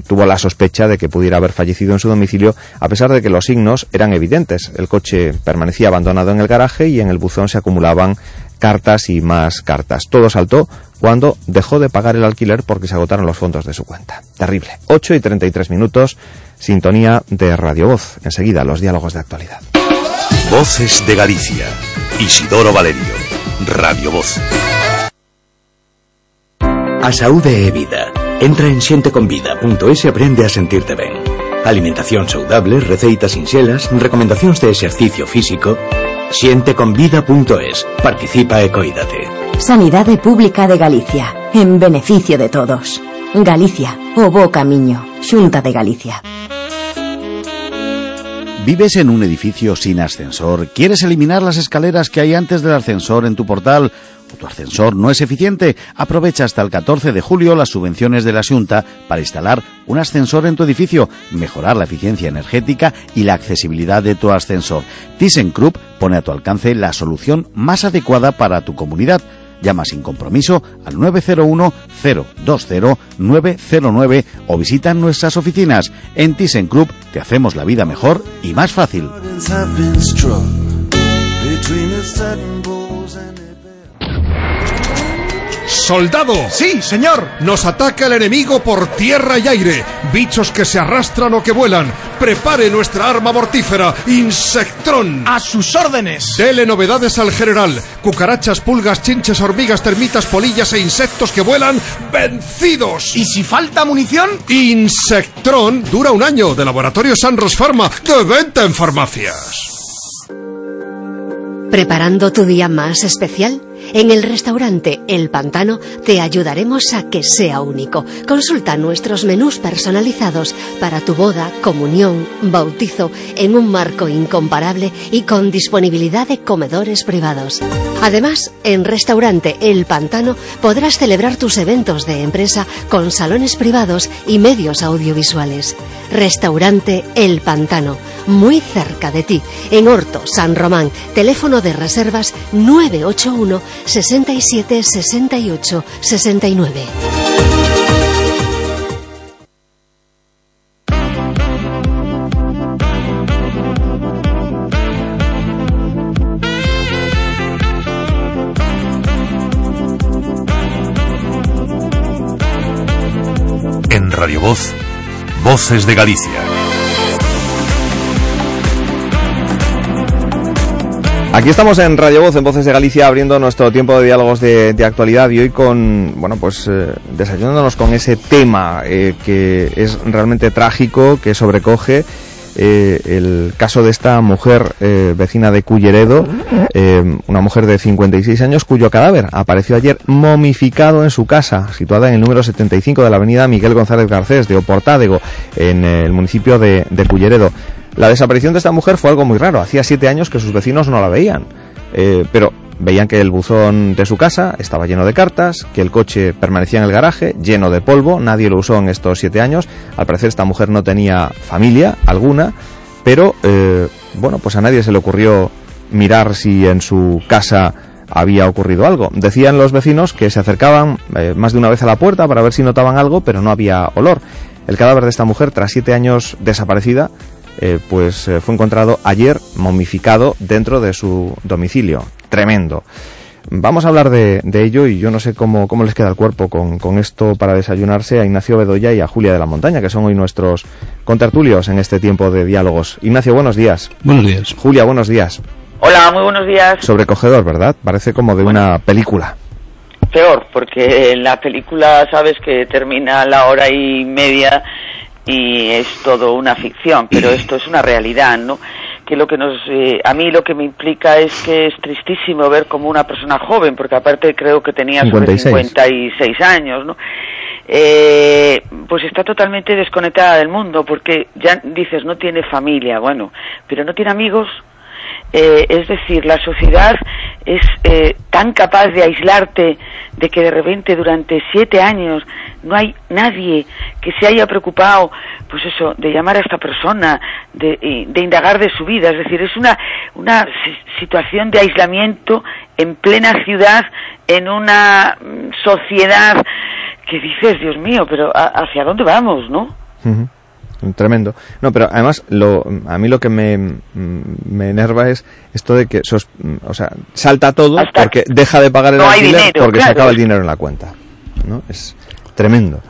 tuvo la sospecha de que pudiera haber fallecido en su domicilio, a pesar de que los signos eran evidentes. El coche permanecía abandonado en el garaje y en el buzón se acumulaban cartas y más cartas. Todo saltó cuando dejó de pagar el alquiler porque se agotaron los fondos de su cuenta. Terrible. 8 y 33 minutos, sintonía de Radio Voz. Enseguida, los diálogos de actualidad. Voces de Galicia. Isidoro Valerio. Radio Voz. A saúde é vida. Entra en xenteconvida.es e aprende a sentirte ben. Alimentación saudable, receitas sinxelas, recomendacións de exercicio físico. Xenteconvida.es. Participa e coídate. Sanidade Pública de Galicia, en beneficio de todos. Galicia, o bo camiño, Xunta de Galicia. ¿Vives en un edificio sin ascensor? ¿Quieres eliminar las escaleras que hay antes del ascensor en tu portal? ¿O tu ascensor no es eficiente? Aprovecha hasta el 14 de julio las subvenciones de la Junta para instalar un ascensor en tu edificio, mejorar la eficiencia energética y la accesibilidad de tu ascensor. ThyssenKrupp pone a tu alcance la solución más adecuada para tu comunidad. Llama sin compromiso al 901-020-909 o visita nuestras oficinas. En ThyssenKrupp te hacemos la vida mejor y más fácil. ¡Soldado! Sí, señor. Nos ataca el enemigo por tierra y aire. Bichos que se arrastran o que vuelan. Prepare nuestra arma mortífera, Insectrón. A sus órdenes. Dele novedades al general. Cucarachas, pulgas, chinches, hormigas, termitas, polillas e insectos que vuelan vencidos. ¿Y si falta munición? Insectrón dura un año de Laboratorio Sanros Pharma de venta en farmacias. ¿Preparando tu día más especial? En el restaurante El Pantano te ayudaremos a que sea único. Consulta nuestros menús personalizados para tu boda, comunión, bautizo en un marco incomparable y con disponibilidad de comedores privados. Además, en restaurante El Pantano podrás celebrar tus eventos de empresa con salones privados y medios audiovisuales. Restaurante El Pantano, muy cerca de ti, en Horto, San Román. Teléfono de reservas 981 67 68 69. Voces de Galicia. Aquí estamos en Radio Voz, en Voces de Galicia, abriendo nuestro tiempo de diálogos de, actualidad y hoy con, bueno, pues eh, desayunándonos con ese tema eh, que es realmente trágico, que sobrecoge eh, el caso de esta mujer eh, vecina de Culleredo, eh, una mujer de 56 años cuyo cadáver apareció ayer momificado en su casa, situada en el número 75 de la avenida Miguel González Garcés de Oportádego, en el municipio de, de Culleredo. La desaparición de esta mujer fue algo muy raro. Hacía siete años que sus vecinos no la veían. Eh, pero veían que el buzón de su casa estaba lleno de cartas, que el coche permanecía en el garaje, lleno de polvo, nadie lo usó en estos siete años. Al parecer esta mujer no tenía familia alguna, pero eh, bueno, pues a nadie se le ocurrió mirar si en su casa había ocurrido algo. Decían los vecinos que se acercaban eh, más de una vez a la puerta para ver si notaban algo, pero no había olor. El cadáver de esta mujer, tras siete años desaparecida, eh, pues fue encontrado ayer momificado dentro de su domicilio. Tremendo. Vamos a hablar de, de ello y yo no sé cómo, cómo les queda el cuerpo con, con, esto para desayunarse a Ignacio Bedoya y a Julia de la Montaña, que son hoy nuestros contertulios en este tiempo de diálogos. Ignacio, buenos días. Buenos días. Julia, buenos días. Hola, muy buenos días. Sobrecogedor, ¿verdad? Parece como de bueno, una película. Peor, porque la película sabes que termina a la hora y media y es todo una ficción, pero esto es una realidad, ¿no? Que lo que nos, eh, a mí lo que me implica es que es tristísimo ver como una persona joven, porque aparte creo que tenía 56. sobre 56 años, ¿no? Eh, pues está totalmente desconectada del mundo, porque ya dices, no tiene familia, bueno, pero no tiene amigos, eh, es decir, la sociedad es eh, tan capaz de aislarte de que de repente durante siete años no hay nadie que se haya preocupado, pues eso, de llamar a esta persona, de, de indagar de su vida. Es decir, es una, una situación de aislamiento en plena ciudad, en una mm, sociedad que dices, Dios mío, pero ¿hacia dónde vamos, no? Tremendo. No, pero además lo, a mí lo que me, me enerva es esto de que sos, o sea, salta todo Hasta porque deja de pagar el no alquiler dinero, porque claro. se acaba el dinero en la cuenta. ¿no? Es tremendo.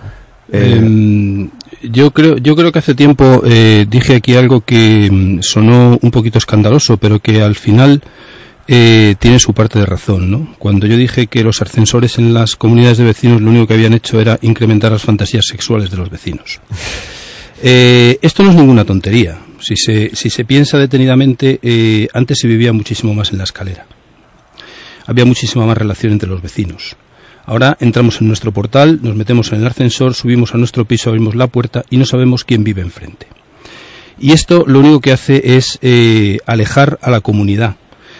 Eh, yo creo yo creo que hace tiempo eh, dije aquí algo que mm, sonó un poquito escandaloso, pero que al final eh, tiene su parte de razón, ¿no? Cuando yo dije que los ascensores en las comunidades de vecinos lo único que habían hecho era incrementar las fantasías sexuales de los vecinos. Eh, esto no es ninguna tontería. Si se, si se piensa detenidamente, eh, antes se vivía muchísimo más en la escalera. Había muchísima más relación entre los vecinos. Ahora entramos en nuestro portal, nos metemos en el ascensor, subimos a nuestro piso, abrimos la puerta y no sabemos quién vive enfrente. Y esto lo único que hace es eh, alejar a la comunidad.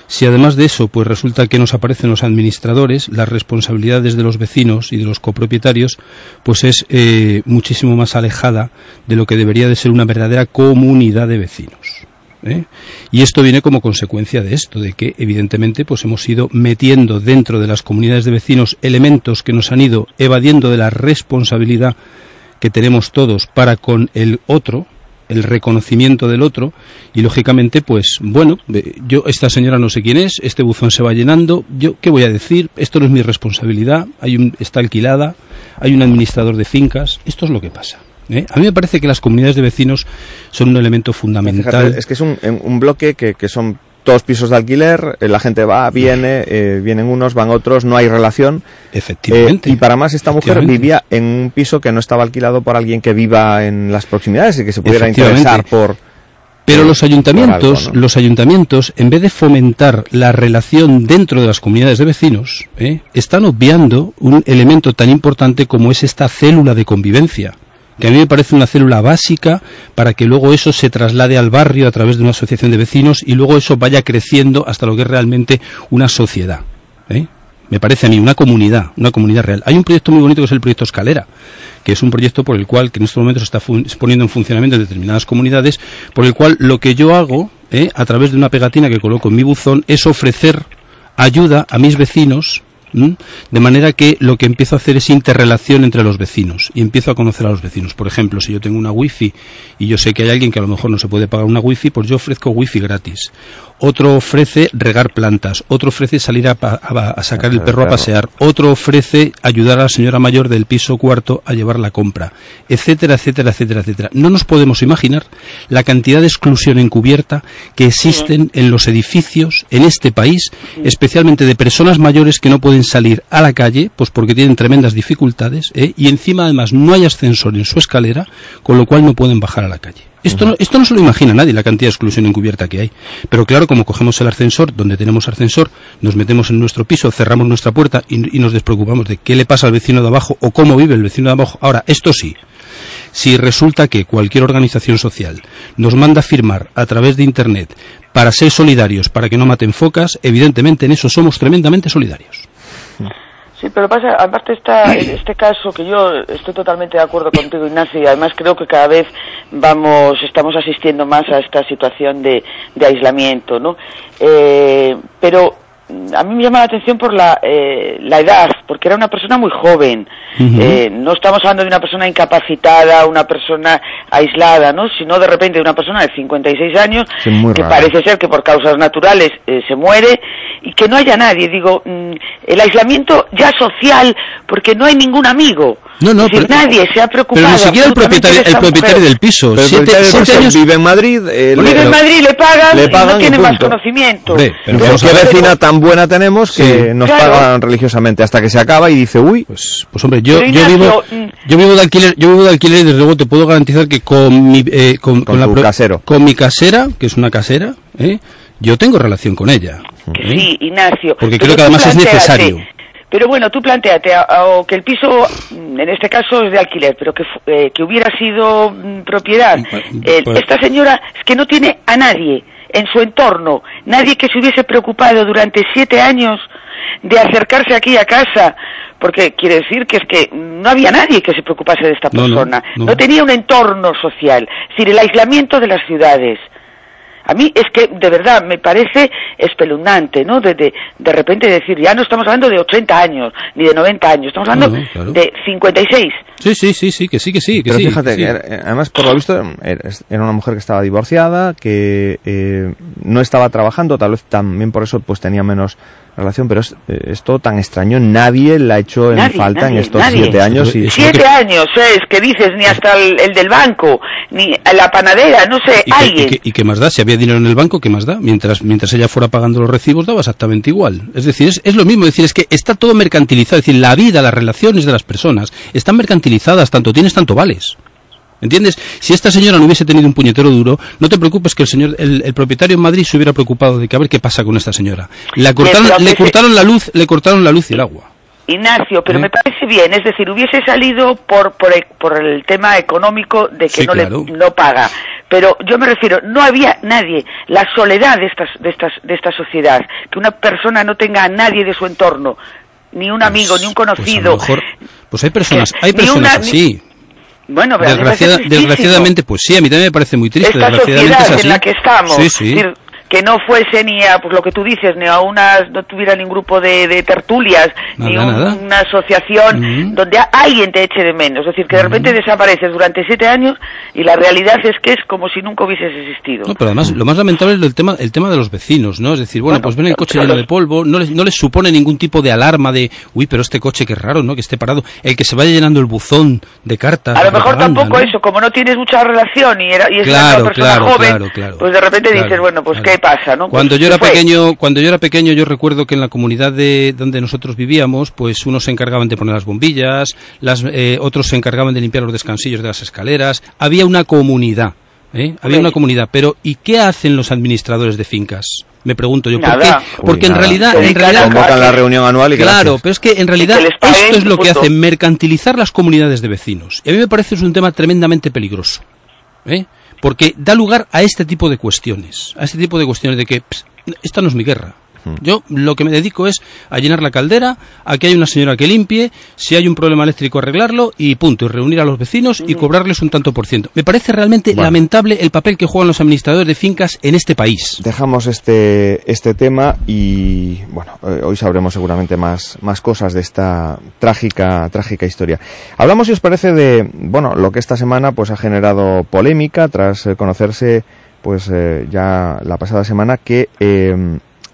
Si además de eso, pues resulta que nos aparecen los administradores, las responsabilidades de los vecinos y de los copropietarios, pues es eh, muchísimo más alejada de lo que debería de ser una verdadera comunidad de vecinos. ¿eh? Y esto viene como consecuencia de esto, de que evidentemente pues hemos ido metiendo dentro de las comunidades de vecinos elementos que nos han ido evadiendo de la responsabilidad que tenemos todos para con el otro, el reconocimiento del otro y lógicamente pues bueno yo esta señora no sé quién es este buzón se va llenando yo qué voy a decir esto no es mi responsabilidad hay un, está alquilada hay un administrador de fincas esto es lo que pasa ¿eh? a mí me parece que las comunidades de vecinos son un elemento fundamental es que es un, un bloque que, que son todos pisos de alquiler, eh, la gente va, viene, eh, vienen unos, van otros, no hay relación. Efectivamente. Eh, y para más, esta mujer vivía en un piso que no estaba alquilado por alguien que viva en las proximidades y que se pudiera interesar por. Pero los ayuntamientos, algo, ¿no? los ayuntamientos, en vez de fomentar la relación dentro de las comunidades de vecinos, ¿eh? están obviando un elemento tan importante como es esta célula de convivencia que a mí me parece una célula básica para que luego eso se traslade al barrio a través de una asociación de vecinos y luego eso vaya creciendo hasta lo que es realmente una sociedad. ¿eh? me parece a mí, una comunidad, una comunidad real. Hay un proyecto muy bonito que es el proyecto Escalera, que es un proyecto por el cual, que en estos momentos se está poniendo en funcionamiento en determinadas comunidades, por el cual lo que yo hago, ¿eh? a través de una pegatina que coloco en mi buzón, es ofrecer ayuda a mis vecinos de manera que lo que empiezo a hacer es interrelación entre los vecinos y empiezo a conocer a los vecinos. Por ejemplo, si yo tengo una wifi y yo sé que hay alguien que a lo mejor no se puede pagar una wifi, pues yo ofrezco wifi gratis otro ofrece regar plantas, otro ofrece salir a, sacar el perro a pasear, otro ofrece ayudar a la señora mayor del piso cuarto a llevar la compra, etcétera, etcétera, etcétera, etcétera. No nos podemos imaginar la cantidad de exclusión encubierta que existen en los edificios en este país, especialmente de personas mayores que no pueden salir a la calle, pues porque tienen tremendas dificultades, ¿eh? y encima además no hay ascensor en su escalera, con lo cual no pueden bajar a la calle. Esto, no, esto no se lo imagina nadie, la cantidad de exclusión encubierta que hay. Pero claro, como cogemos el ascensor, donde tenemos ascensor, nos metemos en nuestro piso, cerramos nuestra puerta y, nos despreocupamos de qué le pasa al vecino de abajo o cómo vive el vecino de abajo. Ahora, esto sí, si resulta que cualquier organización social nos manda firmar a través de Internet para ser solidarios, para que no maten focas, evidentemente en eso somos tremendamente solidarios. Sí, pero pasa, aparte está este caso que yo estoy totalmente de acuerdo contigo, Ignacio, y además creo que cada vez vamos, estamos asistiendo más a esta situación de, de aislamiento, ¿no? Eh, pero a mí me llama la atención por la, eh, la edad, porque era una persona muy joven. eh, no estamos hablando de una persona incapacitada, una persona aislada, ¿no? Sino de repente de una persona de 56 años que parece ser que por causas naturales eh, se muere y que no haya nadie. Digo, mm, el aislamiento ya social, porque no hay ningún amigo. No, no, pero, nadie se ha preocupado. Pero ni siquiera el propietario, el propietario del piso. Pero siete, siete años vive en Madrid. Eh, vive en Madrid, le pagan, le pagan y no tiene más conocimiento. pero qué vecina tan buena tenemos que nos pagan religiosamente hasta que se acaba y dice, uy. Pues, pues hombre, yo, yo, vivo, mm. yo vivo de alquiler, yo vivo de alquiler y desde luego te puedo garantizar que con mi, eh, con, con, la casero. con mi casera, que es una casera, ¿eh? yo tengo relación con ella. Que sí, Ignacio. Porque creo que además es necesario. Pero bueno, tú planteate o que el piso, mm, en este caso es de alquiler, pero que, eh, que hubiera sido mm, propiedad. Eh, pues- esta señora es que no tiene a nadie en su entorno, nadie que se hubiese preocupado durante siete años de acercarse aquí a casa, porque quiere decir que es que no había nadie que se preocupase de esta persona, no, tenía un entorno social, sin el aislamiento de las ciudades. A mí es que de verdad me parece espeluznante, ¿no? De, de, de repente decir, ya no estamos hablando de 80 años, ni de 90 años, estamos hablando de 56. Sí, sí, sí, sí, que sí, que sí. Que Pero sí, fíjate, que además por lo visto era una mujer que estaba divorciada, que eh, no estaba trabajando, tal vez también por eso pues tenía menos relación, pero es, todo tan extraño, nadie la ha hecho en falta en estos siete años. Y... Siete años, es que dices, ni hasta el, del banco, ni la panadera, no sé, ¿Y alguien. Que, y, qué más da? Si había dinero en el banco, ¿qué más da? Mientras, mientras ella fuera pagando los recibos, daba exactamente igual. Es decir, es, es lo mismo, es decir, es que está todo mercantilizado, es decir, la vida, las relaciones de las personas están mercantilizadas, tanto tienes, tanto vales. ¿Entiendes? Si esta señora no hubiese tenido un puñetero duro, no te preocupes que el señor, el, propietario en Madrid se hubiera preocupado de que a ver qué pasa con esta señora. Le cortaron, le cortaron la luz, le cortaron la luz y el agua. Ignacio, pero ¿Eh? me parece bien, es decir, hubiese salido por, por, el, por el tema económico de que no le no paga, pero yo me refiero, no había nadie, la soledad de estas, de estas, de esta sociedad, que una persona no tenga a nadie de su entorno, ni un amigo, pues, ni un conocido. Pues, pues hay personas, hay personas así. Bueno, desgraciadamente, pues sí, a mí también me parece muy triste. Esta sociedad en la que estamos. Que no fuese ni a, pues lo que tú dices, ni a unas, no tuviera ningún grupo de, tertulias, ni una asociación donde alguien te eche de menos. Es decir, que de repente desapareces durante siete años y la realidad es que es como si nunca hubieses existido. No, pero además lo más lamentable es el tema, el tema de los vecinos, ¿no? Es decir, bueno, pues ven el coche lleno de polvo, no les, no les supone ningún tipo de alarma de, uy, pero este coche que es raro, ¿no? Que esté parado. El que se vaya llenando el buzón de cartas. A lo mejor tampoco eso, como no tienes mucha relación y, era, y es una persona joven, pues de repente dices, bueno, pues qué pasa, ¿no? Cuando yo era pequeño, cuando yo era pequeño, yo recuerdo que en la comunidad de donde nosotros vivíamos, pues unos se encargaban de poner las bombillas, las, eh, otros se encargaban de limpiar los descansillos de las escaleras. Había una comunidad, ¿eh? Había una comunidad. Pero ¿y qué hacen los administradores de fincas? Me pregunto yo, ¿por qué? Porque en realidad, en realidad convocan la reunión anual y claro, pero es que en realidad esto es lo que hace mercantilizar las comunidades de vecinos. Y a mí me parece es un tema tremendamente peligroso. ¿eh? Porque da lugar a este tipo de cuestiones, a este tipo de cuestiones de que esta no es mi guerra. Yo lo que me dedico es a llenar la caldera, a que hay una señora que limpie, si hay un problema eléctrico arreglarlo y punto, y reunir a los vecinos y cobrarles un tanto por ciento. Me parece realmente lamentable el papel que juegan los administradores de fincas en este país. Dejamos este, este tema y bueno, eh, hoy sabremos seguramente más, más cosas de esta trágica, trágica historia. Hablamos, si os parece, de bueno, lo que esta semana pues ha generado polémica tras eh, conocerse pues eh, ya la pasada semana que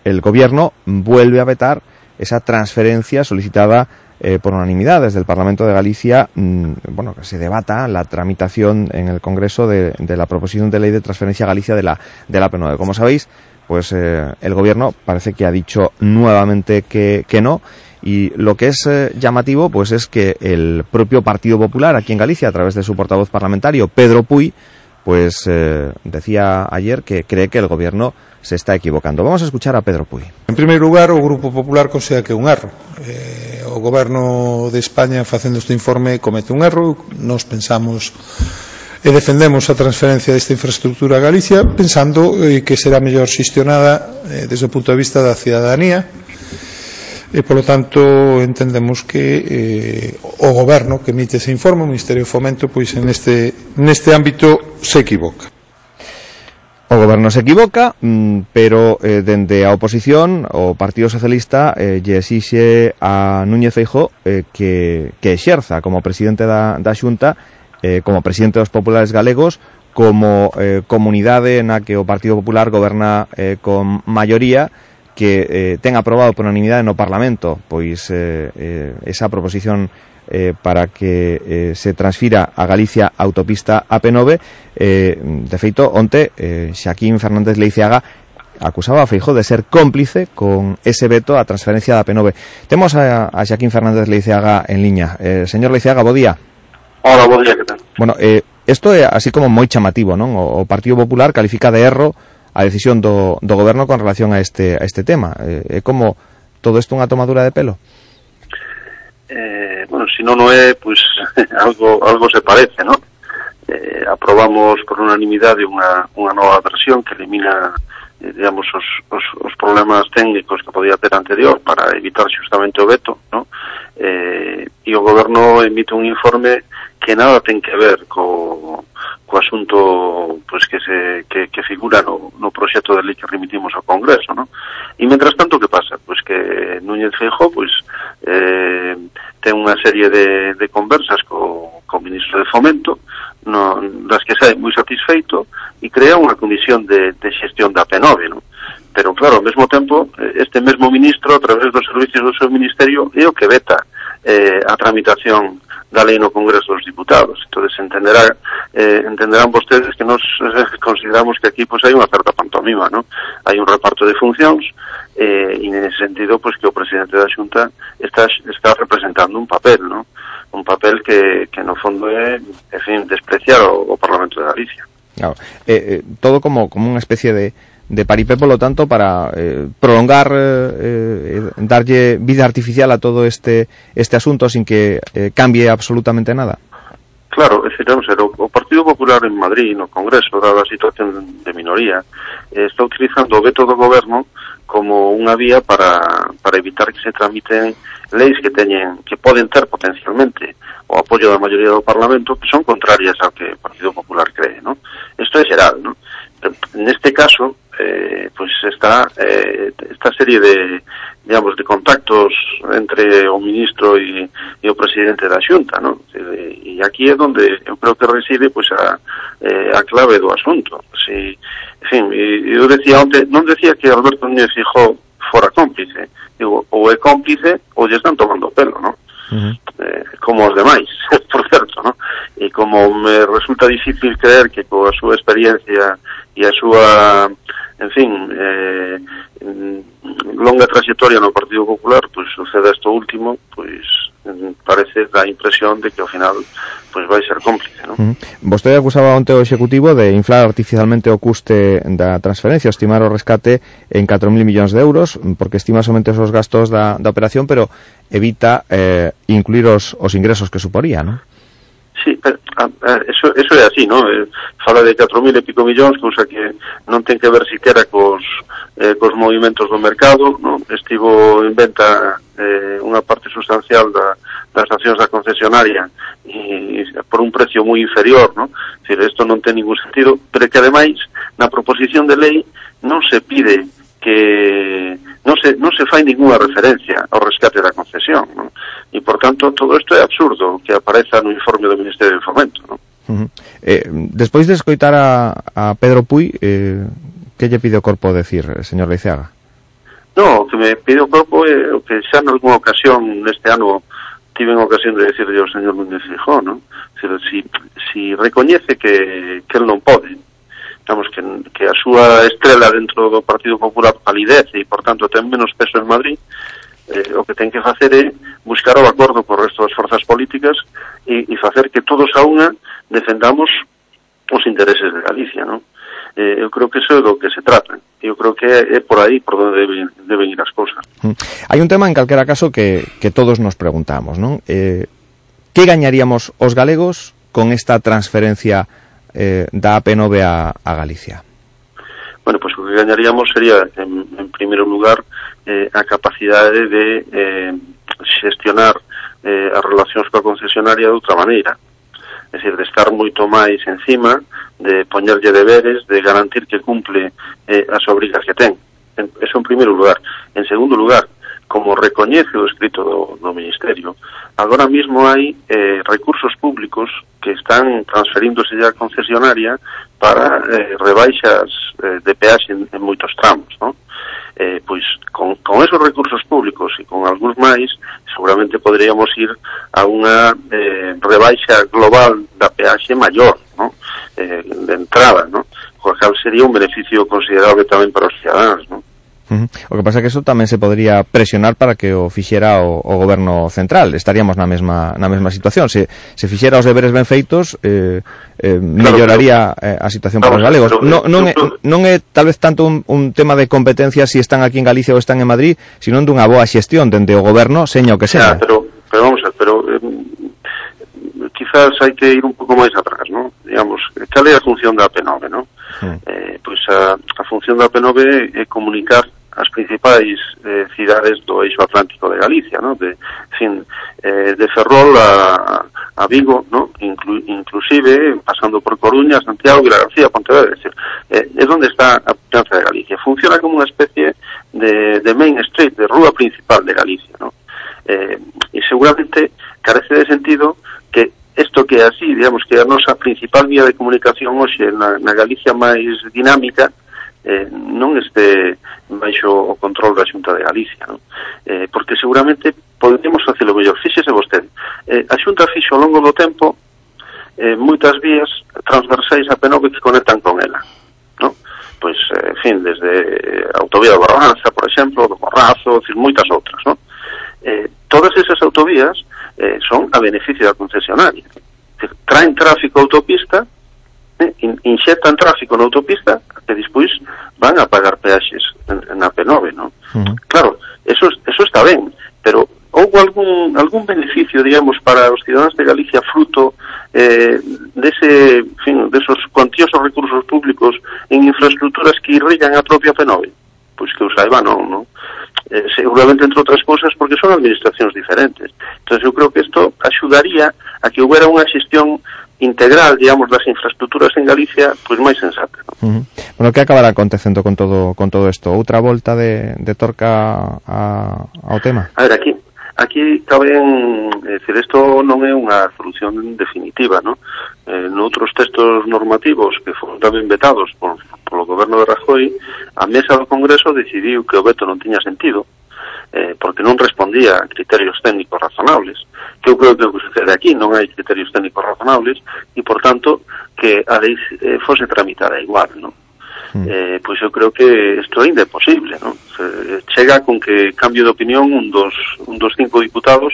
el gobierno vuelve a vetar esa transferencia solicitada eh, por unanimidad desde el Parlamento de Galicia, mm, bueno, que se debata la tramitación en el Congreso de, la proposición de ley de transferencia a Galicia de la, de la P9. Como sabéis, pues eh, el Gobierno parece que ha dicho nuevamente que, que no. Y lo que es eh, llamativo, pues es que el propio Partido Popular aquí en Galicia, a través de su portavoz parlamentario, Pedro Puy, pues decía ayer que cree que el Gobierno se está equivocando. Vamos a escuchar a Pedro Puy. En primeiro lugar, o Grupo Popular considera que é un erro. Eh, o goberno de España facendo este informe comete un erro. Nos pensamos e defendemos a transferencia desta infraestructura a Galicia pensando eh, que será mellor xestionada eh, desde o punto de vista da cidadanía e polo tanto entendemos que eh, o goberno que emite ese informe, o Ministerio de Fomento, pois en este, neste ámbito se equivoca. O goberno se equivoca, mm, pero eh, dende a oposición, o Partido Socialista eh, lle exixe a Núñez Feijó eh, que, que exerza como presidente da, da Xunta, eh, como presidente dos populares galegos, como eh, comunidade na que o Partido Popular goberna eh, con maioría, que eh, ten aprobado por unanimidade no Parlamento, pois eh, eh, esa proposición eh, para que eh, se transfira a Galicia a autopista AP9. Eh, de feito, onte, eh, Xaquín Fernández Leiceaga acusaba a Feijó de ser cómplice con ese veto a transferencia da P9. Temos a, a Xaquín Fernández Leiceaga en liña. Eh, señor Leiceaga, bo día. Hola, bo día, que tal? Bueno, eh, isto é así como moi chamativo, non? O, o Partido Popular califica de erro a decisión do, do goberno con relación a este, a este tema. Eh, é como todo isto unha tomadura de pelo? eh, bueno, si non o é, pois algo, algo se parece, non? Eh, aprobamos por unanimidade unha, unha nova versión que elimina eh, digamos, os, os, os problemas técnicos que podía ter anterior para evitar justamente o veto, non? Eh, e o goberno emite un informe que nada ten que ver co, co asunto pois, que, se, que, que figura no, no proxecto de lei que remitimos ao Congreso, ¿no? E, mentras tanto, que pasa? Pois que Núñez Feijó, pois, eh, ten unha serie de, de conversas co, co ministro de Fomento, no, das que sai moi satisfeito, e crea unha comisión de, de xestión da P9, non? pero claro, ao mesmo tempo, eh, este mesmo ministro, a través dos servicios do seu ministerio, é o que veta eh, a tramitación da lei no Congreso dos Diputados. Entón, entenderá, eh, entenderán vostedes que nos eh, consideramos que aquí pois, hai unha certa pantomima, ¿no? Hai un reparto de funcións, eh, e nese sentido pois, que o presidente da Xunta está, está representando un papel, ¿no? Un papel que, que no fondo é, en fin, despreciar o, o Parlamento de Galicia. Claro. Eh, eh, todo como, como unha especie de, de paripé, por lo tanto, para eh, prolongar, eh, eh, darle vida artificial a todo este, este asunto sin que eh, cambie absolutamente nada? Claro, vamos a ver, o Partido Popular en Madrid, no Congreso, dada a situación de minoría, eh, está utilizando o veto do goberno como unha vía para, para evitar que se tramiten leis que teñen que poden ter potencialmente o apoio da maioría do Parlamento que son contrarias ao que o Partido Popular cree, ¿no? Isto é xeral, ¿no? Neste caso, eh, pois está eh, esta serie de digamos de contactos entre o ministro e, e o presidente da Xunta, non? E, e aquí é onde eu creo que reside pois a eh, a clave do asunto. Si, en fin, eu decía onte, non decía que Alberto Núñez Fijó fora cómplice, digo, ou é cómplice ou lle están tomando pelo, non? uh -huh. eh, como os demais, por certo, no? E como me resulta difícil creer que coa súa experiencia e a súa, en fin, eh, mm, longa trayectoria no Partido Popular, pois pues, suceda isto último, pois pues, parece da impresión de que ao final pois vai ser cómplice, non? Mm. Vostede acusaba onte o Executivo de inflar artificialmente o custe da transferencia, estimar o rescate en 4.000 millóns de euros, porque estima somente os gastos da, da operación, pero evita eh, incluir os, os ingresos que suporía, non? Sí, a, a, ah, ah, eso, eso é así, non? Eh, fala de 4.000 e pico millóns, cousa que non ten que ver siquera cos, eh, cos movimentos do mercado, non? Estivo en venta eh, unha parte sustancial da, das accións da concesionaria e, por un precio moi inferior, non? Dicir, isto non ten ningún sentido, pero que ademais na proposición de lei non se pide que non se, non se fai ninguna referencia ao rescate da concesión, non? E, por tanto, todo isto é absurdo que apareza no informe do Ministerio de Fomento, non? Uh -huh. eh, despois de escoitar a, a Pedro Puy, eh, que lle pide o corpo decir, señor Leiceaga? No, o que me pide o corpo é o que xa nalgúna ocasión neste ano tiven ocasión de decirle ao señor Núñez Fijó, non? Se, si, si recoñece que, que el non pode, digamos que, que a súa estrela dentro do Partido Popular palidece e, por tanto, ten menos peso en Madrid, eh, o que ten que facer é buscar o acordo co resto das forzas políticas e, e facer que todos a unha defendamos os intereses de Galicia, non? Eh, eu creo que eso é do que se trata. Eu creo que é por aí por onde deben, deben ir as cousas. Mm. Hai un tema en calquera caso que, que todos nos preguntamos, non? Eh, que gañaríamos os galegos con esta transferencia eh, da AP9 a, a Galicia? Bueno, pois pues, o que gañaríamos sería, en, en primeiro lugar, eh, a capacidade de eh, xestionar eh, as relacións coa concesionaria de outra maneira. É dicir, de estar moito máis encima, de poñerlle deberes, de garantir que cumple eh, as obrigas que ten. En, eso en primeiro lugar. En segundo lugar, como recoñece o escrito do, do Ministerio, agora mismo hai eh, recursos públicos que están transferíndose á concesionaria para eh, rebaixas eh, de peaxe en, en moitos tramos, non? Eh, pois con, con esos recursos públicos e con algúns máis seguramente poderíamos ir a unha eh, rebaixa global da peaxe maior non? Eh, de entrada non? o cal sería un beneficio considerable tamén para os cidadãos non? Uh -huh. O que pasa é que eso tamén se podría presionar para que o fixera o, o goberno central. Estaríamos na mesma na mesma situación. Se se fixera os deberes ben feitos, eh eh melloraría eh, a situación para os galegos. Eh, non, non, é, non é tal vez tanto un, un tema de competencia si están aquí en Galicia ou están en Madrid, sino dunha boa xestión dende o goberno, seña o que sea. Ya, pero pero vamos, a, pero eh, quizás hai que ir un pouco máis atrás, non? Digamos, cal é a función da P9, non? Uh. Mm. Eh, pois a, a función da P9 é comunicar as principais eh, cidades do eixo atlántico de Galicia, no? de, fin, eh, de Ferrol a, a Vigo, no? Inclu, inclusive pasando por Coruña, Santiago, Vila García, Pontevedra, es, eh, es donde está a putanza de Galicia. Funciona como unha especie de, de main street, de rúa principal de Galicia, no? Eh, e seguramente carece de sentido que isto que é así, digamos que a nosa principal vía de comunicación hoxe na, na Galicia máis dinámica eh, non este baixo o control da Xunta de Galicia, non? Eh, porque seguramente podemos facelo mellor. Fíxese vostede, eh, a Xunta fixo ao longo do tempo eh, moitas vías transversais a Penope que conectan con ela, non? Pois, eh, en fin, desde a autovía de Barbanza, por exemplo, do Morrazo, decir, moitas outras, non? Eh, todas esas autovías eh, son a beneficio da concesionaria. Traen tráfico autopista eh, inxectan tráfico na autopista que despois van a pagar peaxes na P9, non? Uh -huh. Claro, eso, eso está ben, pero houve algún, algún beneficio, digamos, para os cidadáns de Galicia fruto eh, dese, fin, desos cuantiosos recursos públicos en infraestructuras que irrigan a propia P9? Pois que o saiba, non, non? Eh, seguramente entre outras cousas porque son administracións diferentes. Entón, eu creo que isto axudaría a que houbera unha xestión integral, digamos, das infraestructuras en Galicia, pois máis sensata. Uh -huh. Bueno, que acabará acontecendo con todo con todo isto? Outra volta de, de torca a, ao tema? A ver, aquí aquí caben, é dicir, isto non é unha solución definitiva, non? Eh, noutros textos normativos que foron tamén vetados por, polo goberno de Rajoy, a mesa do Congreso decidiu que o veto non tiña sentido, eh, porque non respondía a criterios técnicos razonables eu creo que o que sucede aquí non hai criterios técnicos razonables e, por tanto, que a lei eh, fose tramitada igual, non? Mm. Eh, pois eu creo que isto ainda é posible, non? Se chega con que cambio de opinión un dos, un dos cinco diputados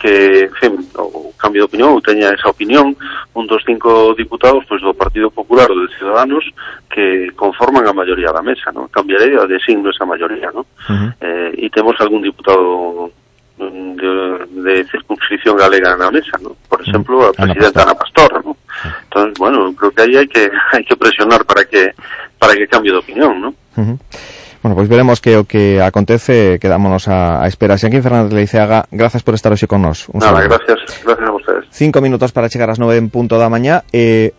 que, en fin, o cambio de opinión ou teña esa opinión un dos cinco diputados pois do Partido Popular ou de Ciudadanos que conforman a maioría da mesa, non? Cambiarei a designo esa maioría, non? Uh -huh. eh, e temos algún diputado de, de circunscripción galega mesa, ¿no? Por exemplo, a presidenta Ana Pastor, ¿no? Entonces, bueno, creo que aí hai que hai que presionar para que para que cambie de opinión, ¿no? Ujú. Bueno, pois veremos que o que acontece, quedámonos a, a espera. Xanquín Fernández Leiceaga, grazas por estar hoxe con nos. Un Nada, saludo. gracias, gracias a ustedes. Cinco minutos para chegar ás nove en punto da mañá. Eh,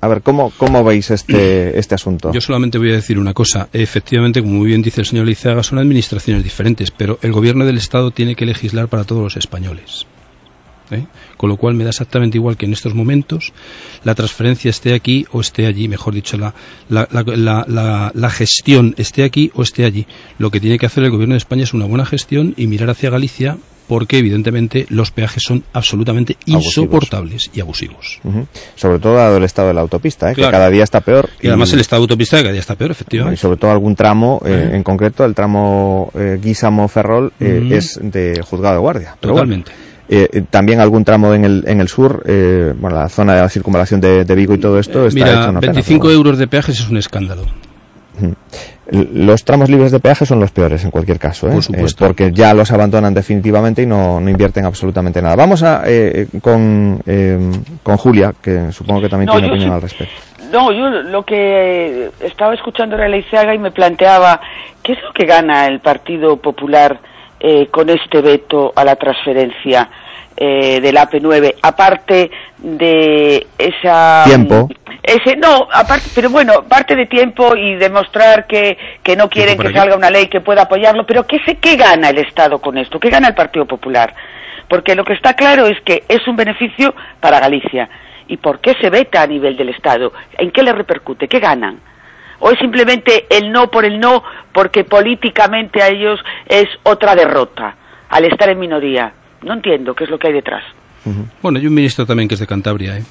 a ver, como, como veis este, este asunto? Yo solamente voy a decir una cosa. Efectivamente, como muy bien dice el señor Lizaga, son administraciones diferentes, pero el gobierno del Estado tiene que legislar para todos los españoles. ¿eh? Con lo cual me da exactamente igual que en estos momentos la transferencia esté aquí o esté allí, mejor dicho, la, la, la, la- la- la gestión esté aquí o esté allí. Lo que tiene que hacer el gobierno de España es una buena gestión y mirar hacia Galicia porque evidentemente los peajes son absolutamente Abusivos. insoportables y abusivos. Sobre todo dado el estado de la autopista, ¿eh? Claro. que cada día está peor. Y además el estado de autopista cada día está peor, efectivamente. Y sobre todo algún tramo, eh, en concreto el tramo eh, Guísamo-Ferrol, eh, es de juzgado de guardia. Totalmente. eh, eh, también algún tramo en el, en el sur, eh, bueno, la zona de la circunvalación de, de Vigo y todo esto está Mira, hecho una pena, 25 pero euros de peajes es un escándalo. Los tramos libres de peaje son los peores en cualquier caso, ¿eh? Por supuesto. Eh, porque ya los abandonan definitivamente y no, no invierten absolutamente nada. Vamos a eh, con, eh, con Julia, que supongo que también No, tiene opinión sí- al respecto. No, yo lo que estaba escuchando era Leizaga y me planteaba, ¿qué es lo que gana el Partido Popular eh, con este veto a la transferencia eh, del AP9? Aparte de esa... Tiempo. Ese, no, aparte, pero bueno, parte de tiempo y demostrar que, que no quieren ¿para que salga una ley que pueda apoyarlo, pero ¿qué, se, ¿qué gana el Estado con esto? ¿Qué gana el Partido Popular? Porque lo que está claro es que es un beneficio para Galicia. ¿Y por qué se veta a nivel del Estado? ¿En qué le repercute? ¿Qué ganan? ¿O es simplemente el no por el no porque políticamente a ellos es otra derrota al estar en minoría? No entiendo qué es lo que hay detrás. Bueno, hay un ministro también que es de Cantabria, ¿eh?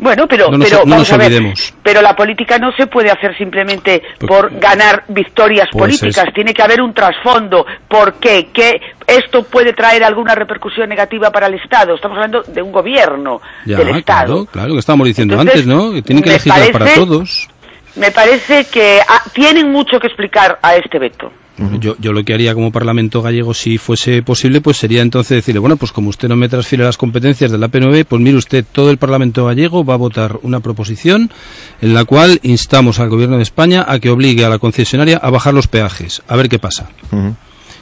Bueno, pero, No nos- pero no vamos nos a ver, olvidemos. pero la política no se puede hacer simplemente por ganar victorias Pues políticas, es- tiene que haber un trasfondo. ¿Por qué? ¿Que esto puede traer alguna repercusión negativa para el Estado? Estamos hablando de un gobierno Ya, del Estado. claro, claro, que estábamos diciendo Entonces, antes, ¿no? Que tienen que legislar para todos. Me parece que ah, tienen mucho que explicar a este veto. Yo, yo lo que haría como Parlamento gallego, si fuese posible, pues sería entonces decirle, bueno, pues como usted no me transfiere las competencias del AP9, pues mire usted, todo el Parlamento gallego va a votar una proposición en la cual instamos al Gobierno de España a que obligue a la concesionaria a bajar los peajes, a ver qué pasa.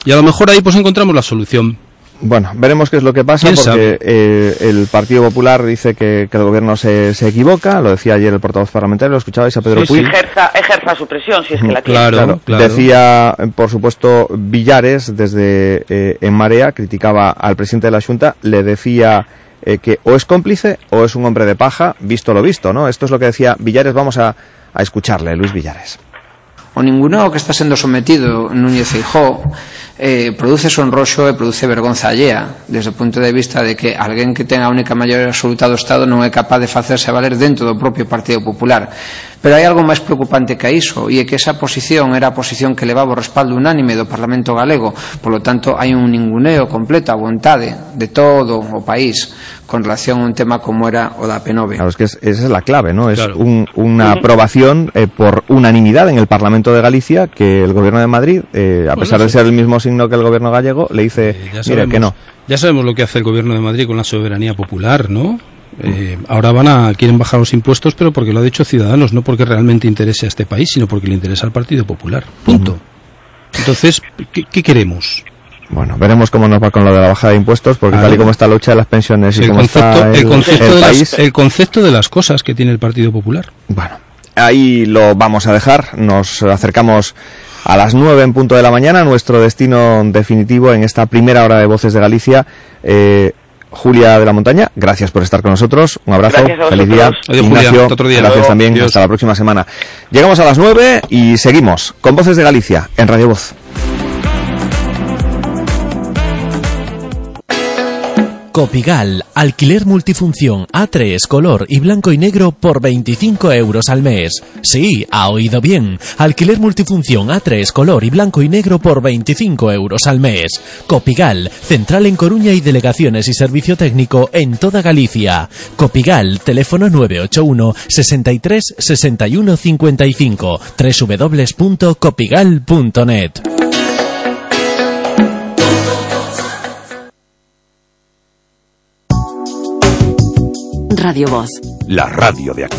Y a lo mejor ahí pues encontramos la solución. Bueno, veremos qué es lo que pasa ¿Quién porque eh, el Partido Popular dice que, que el gobierno se, se equivoca, lo decía ayer el portavoz parlamentario, lo escuchabais a Pedro Puig. Ejerza, ejerza su presión si es que la tiene. Claro, Decía, eh, por supuesto, Villares, desde eh, En Marea, criticaba al presidente de la Junta, le decía eh, que o es cómplice o es un hombre de paja, visto lo visto, ¿no? Esto es lo que decía Villares, vamos a, a escucharle, Luis Villares. o ninguno que está sendo sometido Núñez Feijó eh, produce sonroxo e produce vergonza allea desde o punto de vista de que alguén que ten a única maioría absoluta do Estado non é capaz de facerse valer dentro do propio Partido Popular. Pero hai algo máis preocupante que iso e é que esa posición era a posición que levaba o respaldo unánime do Parlamento Galego. Polo tanto hai un ninguneo completo a vontade de todo o país. Con relación a un tema como era o da P9 Claro, es que es- esa es la clave, ¿no? Es Claro. un- una aprobación eh, por unanimidad en el Parlamento de Galicia que el gobierno de Madrid, eh, a Bueno, pesar de ser el mismo signo que el gobierno gallego, le dice, sabemos, que no. ya sabemos lo que hace el Gobierno de Madrid con la soberanía popular, ¿no? Eh, ahora van a quieren bajar los impuestos, pero porque lo ha dicho Ciudadanos, no porque realmente interese a este país, sino porque le interesa al Partido Popular. Punto. Entonces, ¿qué, qué queremos? Bueno, veremos cómo nos va con lo de la bajada de impuestos, porque tal y como está la lucha de las pensiones y el cómo concepto, está el, el concepto el de las- país, el concepto de las cosas que tiene el Partido Popular. Bueno, ahí lo vamos a dejar. Nos acercamos a las 9 en punto de la mañana, nuestro destino definitivo en esta primera hora de Voces de Galicia. Eh, Julia de la Montaña, gracias por estar con nosotros. Un abrazo, feliz día. Adiós, Julia. Ignacio, Hasta otro día. gracias Luego. también. Adiós. Hasta la próxima semana. Llegamos a las 9 y seguimos con Voces de Galicia en Radio Voz. Copigal, alquiler multifunción A3, color y blanco y negro por 25 euros al mes. Sí, ha oído bien. Alquiler multifunción A3, color y blanco y negro por 25 euros al mes. Copigal, central en Coruña y delegaciones y servicio técnico en toda Galicia. Copigal, teléfono 981 63 61 55 www.copigal.net. Radio Voz. La radio de aquí.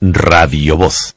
Radio Voz.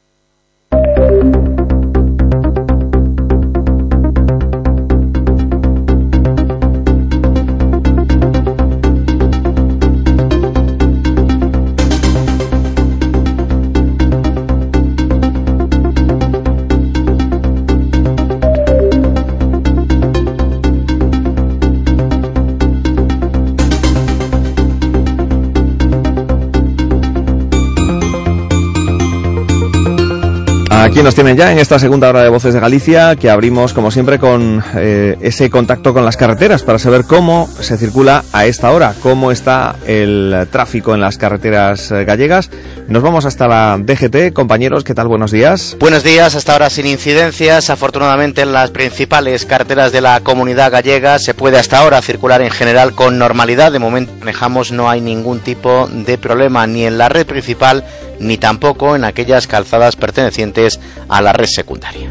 Aquí nos tienen ya en esta segunda hora de Voces de Galicia, que abrimos como siempre con eh, ese contacto con las carreteras para saber cómo se circula a esta hora, cómo está el tráfico en las carreteras eh, gallegas. Nos vamos hasta la DGT, compañeros, ¿qué tal? Buenos días. Buenos días, hasta ahora sin incidencias. Afortunadamente en las principales carreteras de la comunidad gallega se puede hasta ahora circular en general con normalidad. De momento manejamos no hay ningún tipo de problema ni en la red principal ni tampoco en aquellas calzadas pertenecientes a la red secundaria.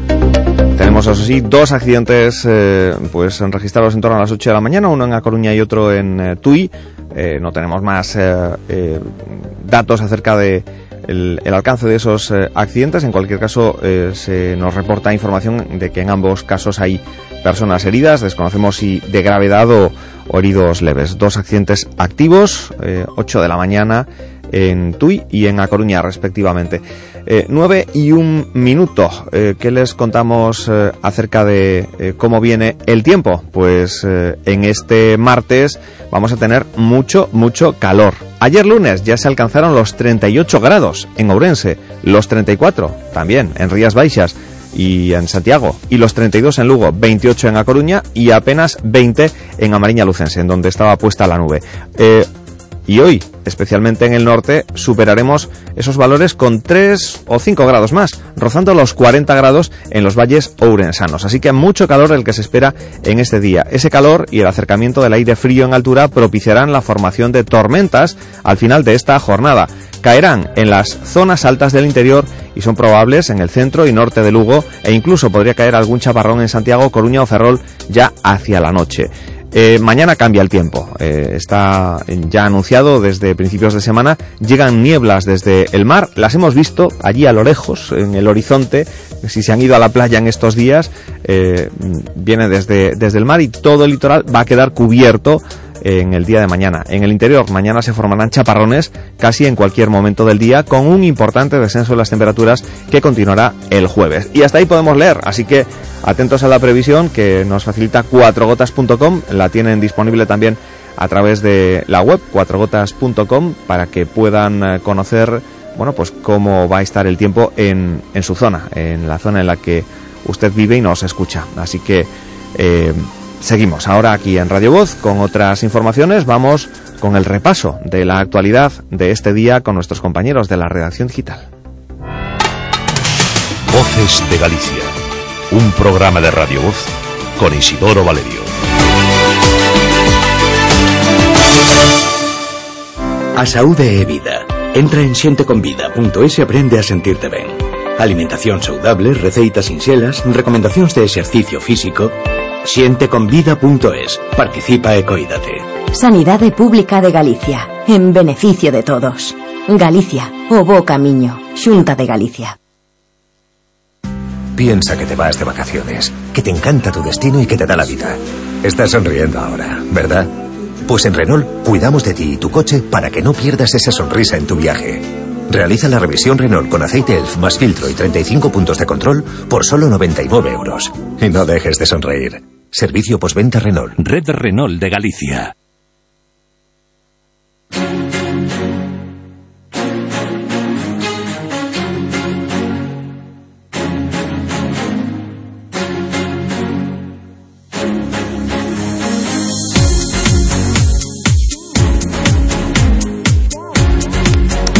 Tenemos, eso sí, dos accidentes eh, pues registrados en torno a las 8 de la mañana, uno en A Coruña y otro en eh, Tui. Eh, no tenemos más eh, eh, datos acerca de el, alcance de esos accidentes. En cualquier caso, se nos reporta información de que en ambos casos hay personas heridas. Desconocemos si de gravedad o, heridos leves. Dos accidentes activos, eh, 8 de la mañana en Tui y en A Coruña, respectivamente. Eh, 9 y un minuto. Eh, ¿Qué les contamos eh, acerca de eh, cómo viene el tiempo? Pues en este martes vamos a tener mucho, mucho calor. Ayer lunes ya se alcanzaron los 38 grados en Ourense, los 34 también en Rías Baixas y en Santiago, y los 32 en Lugo, 28 en A Coruña y apenas 20 en Amariña Lucense, en donde estaba puesta la nube. Y hoy, especialmente en el norte, superaremos esos valores con 3 o 5 grados más, rozando los 40 grados en los valles ourensanos. Así que mucho calor el que se espera en este día. Ese calor y el acercamiento del aire frío en altura propiciarán la formación de tormentas al final de esta jornada. Caerán en las zonas altas del interior y son probables en el centro y norte de Lugo e incluso podría caer algún chaparrón en Santiago, Coruña o Ferrol ya hacia la noche. Eh, mañana cambia el tiempo. Eh, está ya anunciado desde principios de semana. Llegan nieblas desde el mar. Las hemos visto allí a lo lejos, en el horizonte. Si se han ido a la playa en estos días, eh, viene desde, desde el mar y todo el litoral va a quedar cubierto en el día de mañana. En el interior, mañana se formarán chaparrones casi en cualquier momento del día, con un importante descenso de las temperaturas que continuará el jueves. Y hasta ahí podemos leer, así que atentos a la previsión que nos facilita cuatrogotas.com, la tienen disponible también a través de la web cuatrogotas.com para que puedan eh, conocer bueno pues cómo va a estar el tiempo en, en su zona, en la zona en la que usted vive y nos escucha. Así que eh, Seguimos ahora aquí en Radio Voz con otras informaciones. Vamos con el repaso de la actualidad de este día con nuestros compañeros de la redacción digital. Voces de Galicia. Un programa de Radio Voz con Isidoro Valerio. A saúde é vida. Entra en xenteconvida.es e aprende a sentirte ben. Alimentación saudable, receitas sinxelas, recomendacións de exercicio físico... Xenteconvida.es. Participa e coídate. Sanidade Pública de Galicia, en beneficio de todos. Galicia, o bo camiño, Xunta de Galicia. Piensa que te vas de vacaciones, que te encanta tu destino y que te da la vida. Estás sonriendo ahora, ¿verdad? Pues en Renault cuidamos de ti y tu coche para que no pierdas esa sonrisa en tu viaje. Realiza la revisión Renault con aceite ELF más filtro y 35 puntos de control por solo 99 euros. Y no dejes de sonreír. Servicio postventa Renault. Red Renault de Galicia.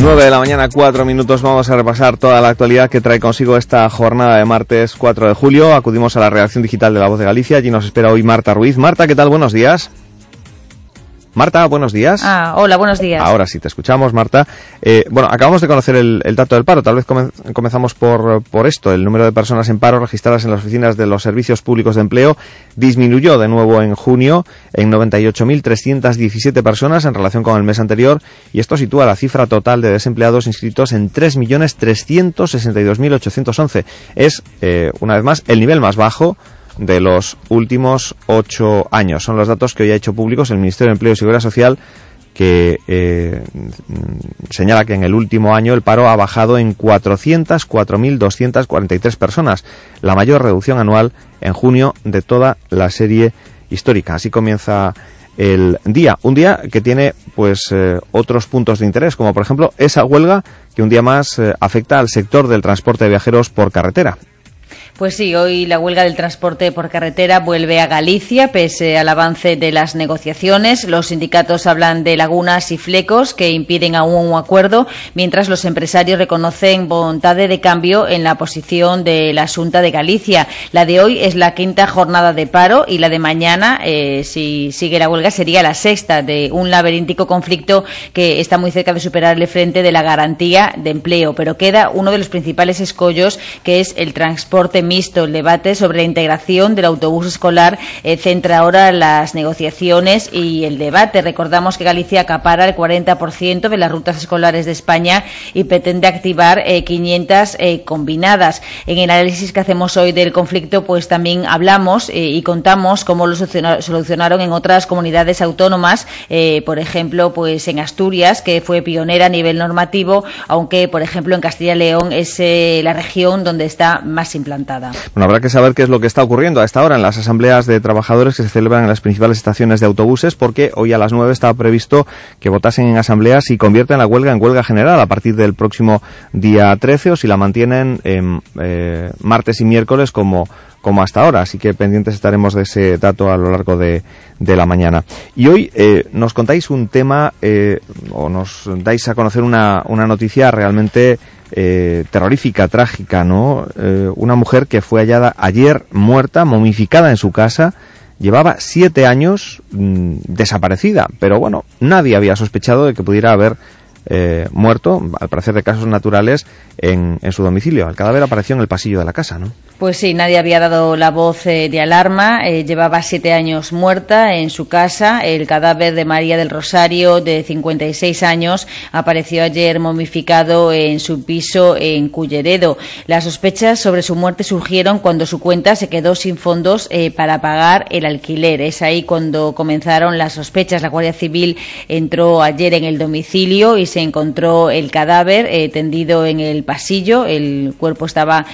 Nueve de la mañana, cuatro minutos. Vamos a repasar toda la actualidad que trae consigo esta jornada de martes 4 de julio. Acudimos a la redacción digital de La Voz de Galicia. Allí nos espera hoy Marta Ruiz. Marta, ¿qué tal? Buenos días. Marta, buenos días. Ah, hola, buenos días. Ahora sí te escuchamos, Marta. Eh, bueno, acabamos de conocer el, dato del paro. Tal vez comenzamos por, por esto. El número de personas en paro registradas en las oficinas de los servicios públicos de empleo disminuyó de nuevo en junio en 98.317 personas en relación con el mes anterior y esto sitúa la cifra total de desempleados inscritos en 3.362.811. Es, eh, una vez más, el nivel más bajo de los últimos ocho años. Son los datos que hoy ha hecho públicos el Ministerio de Empleo y Seguridad Social que eh, señala que en el último año el paro ha bajado en 404.243 personas, la mayor reducción anual en junio de toda la serie histórica. Así comienza el día, un día que tiene pues eh, otros puntos de interés, como por ejemplo esa huelga que un día más eh, afecta al sector del transporte de viajeros por carretera. Pues sí, hoy la huelga del transporte por carretera vuelve a Galicia, pese al avance de las negociaciones. Los sindicatos hablan de lagunas y flecos que impiden aún un acuerdo, mientras los empresarios reconocen voluntad de cambio en la posición de la Junta de Galicia. La de hoy es la quinta jornada de paro y la de mañana, eh, si sigue la huelga, sería la sexta de un laberíntico conflicto que está muy cerca de superar el frente de la garantía de empleo. Pero queda uno de los principales escollos, que es el transporte mixto. El debate sobre la integración del autobús escolar eh, centra ahora las negociaciones y el debate. Recordamos que Galicia acapara el 40% de las rutas escolares de España y pretende activar 500 eh, eh, combinadas. En el análisis que hacemos hoy del conflicto, pues también hablamos y contamos cómo lo solucionaron en otras comunidades autónomas, por ejemplo, pues en Asturias, que fue pionera a nivel normativo, aunque, por ejemplo, en Castilla y León es la región donde está más implantada. Bueno, habrá que saber qué es lo que está ocurriendo a esta hora en las asambleas de trabajadores que se celebran en las principales estaciones de autobuses, porque hoy a las 9 estaba previsto que votasen en asambleas y convierten la huelga en huelga general a partir del próximo día 13 o si la mantienen en eh, martes y miércoles como como hasta ahora, así que pendientes estaremos de ese dato a lo largo de, la mañana. Y hoy eh, nos contáis un tema eh, o nos dais a conocer una, una noticia realmente eh, terrorífica, trágica, ¿no? Eh, una mujer que fue hallada ayer muerta, momificada en su casa, llevaba siete años mm, desaparecida, pero bueno, nadie había sospechado de que pudiera haber eh, muerto, al parecer de casos naturales, en, en, su domicilio. El cadáver apareció en el pasillo de la casa, ¿no? Pues sí, nadie había dado la voz eh, de alarma. Eh, llevaba siete años muerta en su casa. El cadáver de María del Rosario, de 56 años, apareció ayer momificado en su piso en Culleredo. Las sospechas sobre su muerte surgieron cuando su cuenta se quedó sin fondos para pagar el alquiler. Es ahí cuando comenzaron las sospechas. La Guardia Civil entró ayer en el domicilio y se encontró el cadáver eh, tendido en el pasillo. El cuerpo estaba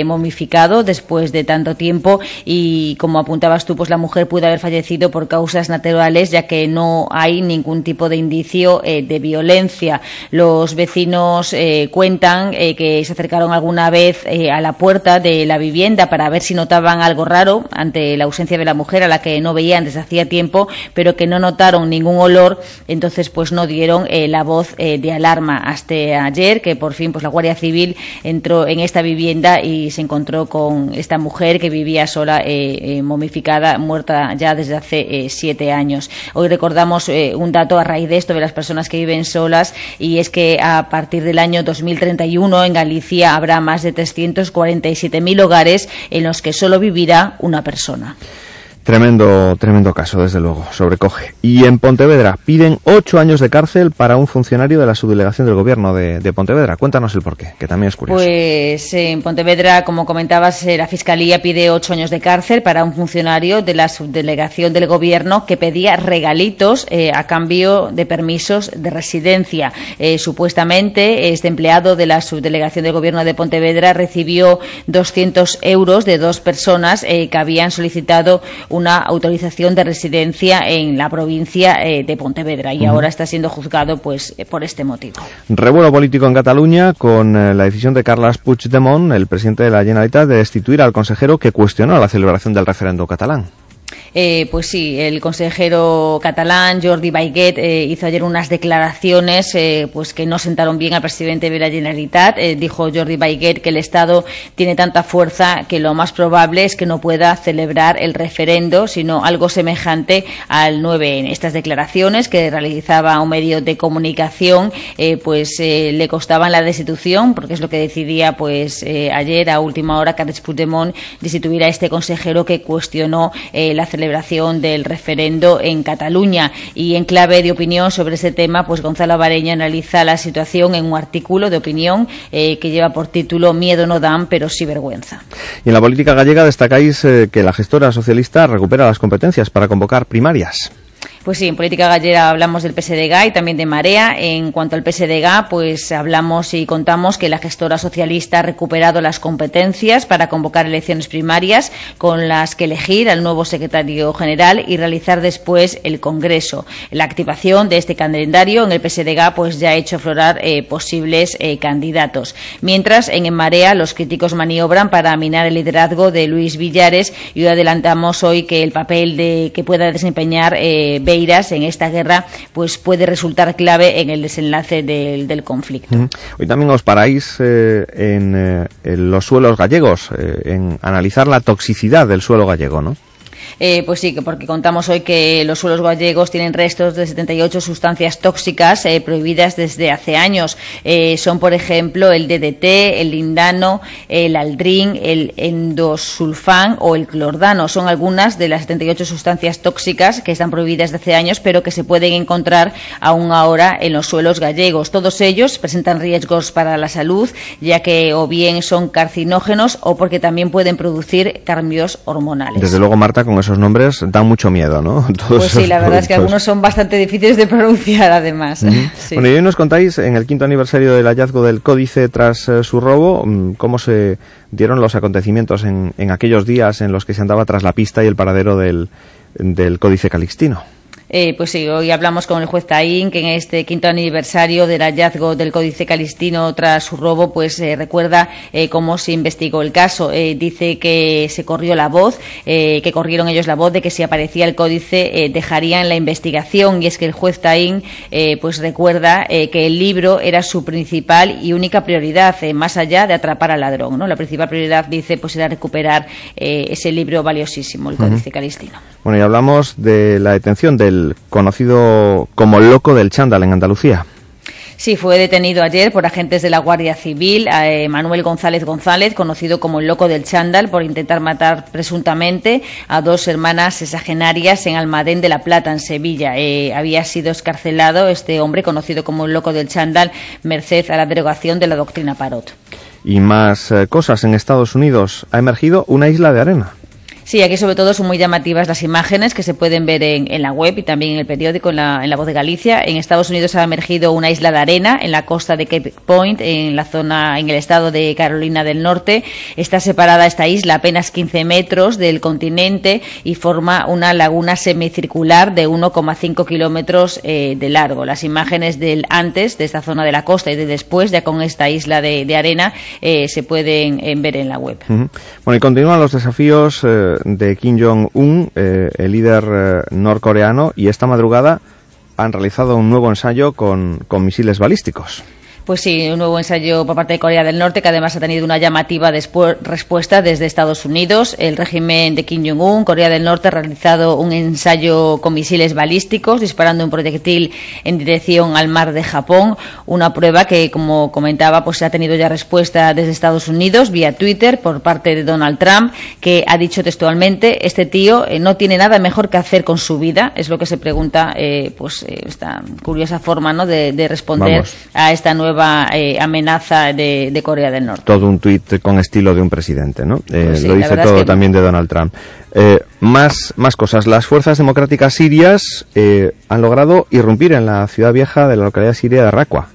eh, momificado después de tanto tiempo y, como apuntabas tú, pues la mujer pudo haber fallecido por causas naturales, ya que no hay ningún tipo de indicio eh, de violencia. Los vecinos cuentan que se acercaron alguna vez a la puerta de la vivienda para ver si notaban algo raro ante la ausencia de la mujer, a la que no veían desde hacía tiempo, pero que no notaron ningún olor, entonces pues no dieron eh, la voz eh, de alarma hasta ayer, que por fin pues la Guardia Civil entró en esta vivienda y se encontró con esta mujer que vivía sola, eh, momificada, muerta ya desde hace siete años. Hoy recordamos un dato a raíz de esto de las personas que viven solas y es que a partir del año 2031 en Galicia habrá más de 347.000 hogares en los que solo vivirá una persona. Tremendo, tremendo caso, desde luego, sobrecoge. Y en Pontevedra piden ocho años de cárcel para un funcionario de la subdelegación del gobierno de, Pontevedra. Cuéntanos el porqué, que también es curioso. Pues en Pontevedra, como comentabas, eh, la Fiscalía pide ocho años de cárcel para un funcionario de la subdelegación del gobierno que pedía regalitos eh, a cambio de permisos de residencia. Eh, supuestamente, este empleado de la subdelegación del gobierno de Pontevedra recibió 200 euros de dos personas que habían solicitado una autorización de residencia en la provincia eh, de Pontevedra y ahora está siendo juzgado pues eh, por este motivo. Revuelo político en Cataluña con eh, la decisión de Carles Puigdemont, el presidente de la Generalitat, de destituir al consejero que cuestionó la celebración del referendo catalán. Eh, pues sí, el consejero catalán Jordi Baiguet eh, hizo ayer unas declaraciones eh, pues que no sentaron bien al presidente de la Generalitat. dijo Jordi Baiguet que el Estado tiene tanta fuerza que lo más probable es que no pueda celebrar el referendo, sino algo semejante al 9N. Estas declaraciones que realizaba un medio de comunicación pues le costaban la destitución, porque es lo que decidía pues ayer a última hora Carles Puigdemont destituir a este consejero que cuestionó la celebración celebración del referendo en Cataluña. Y en clave de opinión sobre ese tema, pues Gonzalo Bareña analiza la situación en un artículo de opinión eh, que lleva por título Miedo no dan, pero sí vergüenza. Y en la política gallega destacáis eh, que la gestora socialista recupera las competencias para convocar primarias. Pues sí, en política gallega hablamos del PSDG y también de Marea. En cuanto al PSDG, pues hablamos y contamos que la gestora socialista ha recuperado las competencias para convocar elecciones primarias con las que elegir al nuevo secretario general y realizar después el Congreso. La activación de este calendario en el PSDG pues ya ha hecho aflorar eh, posibles eh, candidatos. Mientras en, Marea los críticos maniobran para minar el liderazgo de Luis Villares y adelantamos hoy que el papel de, que pueda desempeñar eh, en esta guerra pues puede resultar clave en el desenlace del, conflicto. Hoy también os paráis eh, eh, en, los suelos gallegos, eh, en analizar la toxicidad del suelo gallego, ¿no? Eh, pues sí, porque contamos hoy que los suelos gallegos tienen restos de 78 sustancias tóxicas eh, prohibidas desde hace años. Eh, son, por ejemplo, el DDT, el lindano, el aldrin, el endosulfán o el clordano. Son algunas de las 78 sustancias tóxicas que están prohibidas desde hace años, pero que se pueden encontrar aún ahora en los suelos gallegos. Todos ellos presentan riesgos para la salud, ya que o bien son carcinógenos o porque también pueden producir cambios hormonales. Desde luego, Marta, con esos nombres dan mucho miedo, ¿no? pues sí, la verdad es que algunos son bastante difíciles de pronunciar, además. Bueno, y hoy nos contáis, en el quinto aniversario del hallazgo del códice tras eh, su robo, mm, cómo se dieron los acontecimientos en, en, aquellos días en los que se andaba tras la pista y el paradero del, del códice calixtino. Eh, pues sí, hoy hablamos con el juez Taín, que en este quinto aniversario del hallazgo del Códice Calistino tras su robo, pues eh, recuerda eh, cómo se investigó el caso. dice que se corrió la voz, que corrieron ellos la voz de que si aparecía el códice dejarían la investigación. Y es que el juez Taín, pues recuerda que el libro era su principal y única prioridad, más allá de atrapar al ladrón. ¿no? La principal prioridad, dice, pues era recuperar ese libro valiosísimo, el Códice Calistino. Bueno, y hablamos de la detención del conocido como loco del chándal en Andalucía. Sí, fue detenido ayer por agentes de la Guardia Civil eh, Manuel González González, conocido como el loco del chándal, por intentar matar presuntamente a dos hermanas sexagenarias en Almadén de la Plata, en Sevilla. Eh, había sido escarcelado este hombre, conocido como el loco del chándal, merced a la derogación de la doctrina Parot. Y más eh, cosas en Estados Unidos. Ha emergido una isla de arena. Sí, aquí sobre todo son muy llamativas las imágenes que se pueden ver en, la web y también en el periódico, en la, Voz de Galicia. En Estados Unidos ha emergido una isla de arena en la costa de Cape Point, en la zona, en el estado de Carolina del Norte. Está separada esta isla apenas 15 metros del continente y forma una laguna semicircular de 1,5 kilómetros eh, de largo. Las imágenes del antes de esta zona de la costa y de después, ya con esta isla de, arena, eh, se pueden eh, ver en la web. Bueno, y continúan los desafíos de Kim Jong-un, eh, el líder eh, norcoreano, y esta madrugada han realizado un nuevo ensayo con misiles balísticos. Pues sí, un nuevo ensayo por parte de Corea del Norte que además ha tenido una llamativa respuesta desde Estados Unidos. El régimen de Kim Jong-un, Corea del Norte, ha realizado un ensayo con misiles balísticos disparando un proyectil en dirección al mar de Japón. Una prueba que, como comentaba, pues ha tenido ya respuesta desde Estados Unidos vía Twitter por parte de Donald Trump, que ha dicho textualmente: este tío eh, no tiene nada mejor que hacer con su vida. Es lo que se pregunta, eh, pues eh, esta curiosa forma, ¿no? de, responder a esta nueva eh, amenaza de, Corea del Norte. Todo un tuit con estilo de un presidente, ¿no? Eh, pues lo dice todo también de Donald Trump. Eh, más, más cosas. Las fuerzas democráticas sirias han logrado irrumpir en la ciudad vieja de la localidad siria de Raqqa.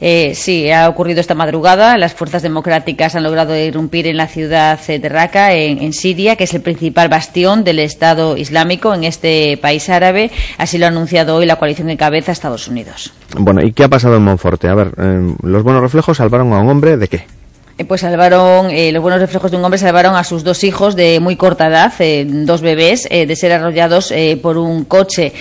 Eh, sí, ha ocurrido esta madrugada. Las fuerzas democráticas han logrado irrumpir en la ciudad de Raqqa, en, Siria, que es el principal bastión del Estado Islámico en este país árabe. Así lo ha anunciado hoy la coalición que cabeza Estados Unidos. Bueno, ¿y qué ha pasado en Monforte? A ver, eh, los buenos reflejos salvaron a un hombre de qué? Eh, pues salvaron, eh, los buenos reflejos de un hombre salvaron a sus dos hijos de muy corta edad, eh, dos bebés, de ser arrollados por un coche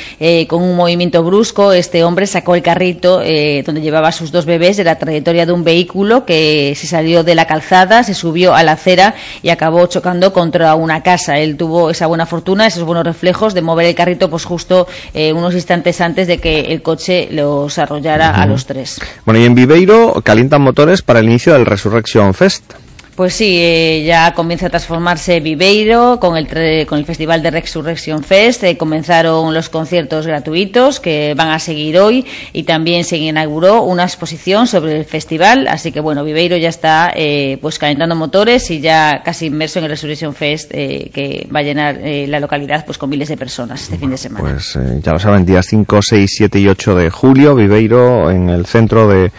con un movimiento brusco. Este hombre sacó el carrito donde llevaba a sus dos bebés de la trayectoria de un vehículo que se salió de la calzada, se subió a la acera y acabó chocando contra una casa. Él tuvo esa buena fortuna, esos buenos reflejos de mover el carrito pues justo unos instantes antes de que el coche los arrollara a los tres. Bueno, y en Viveiro calientan motores para el inicio del Resurrection Fest. Pues sí, eh, ya comienza a transformarse Viveiro con el, con el Festival de Resurrection Fest. Eh, comenzaron los conciertos gratuitos que van a seguir hoy y también se inauguró una exposición sobre el festival. Así que bueno, Viveiro ya está eh, pues calentando motores y ya casi inmerso en el Resurrection Fest que va a llenar la localidad pues con miles de personas este fin de semana. Pues ya lo saben, días 5, 6, 7 y 8 de julio, Viveiro en el centro de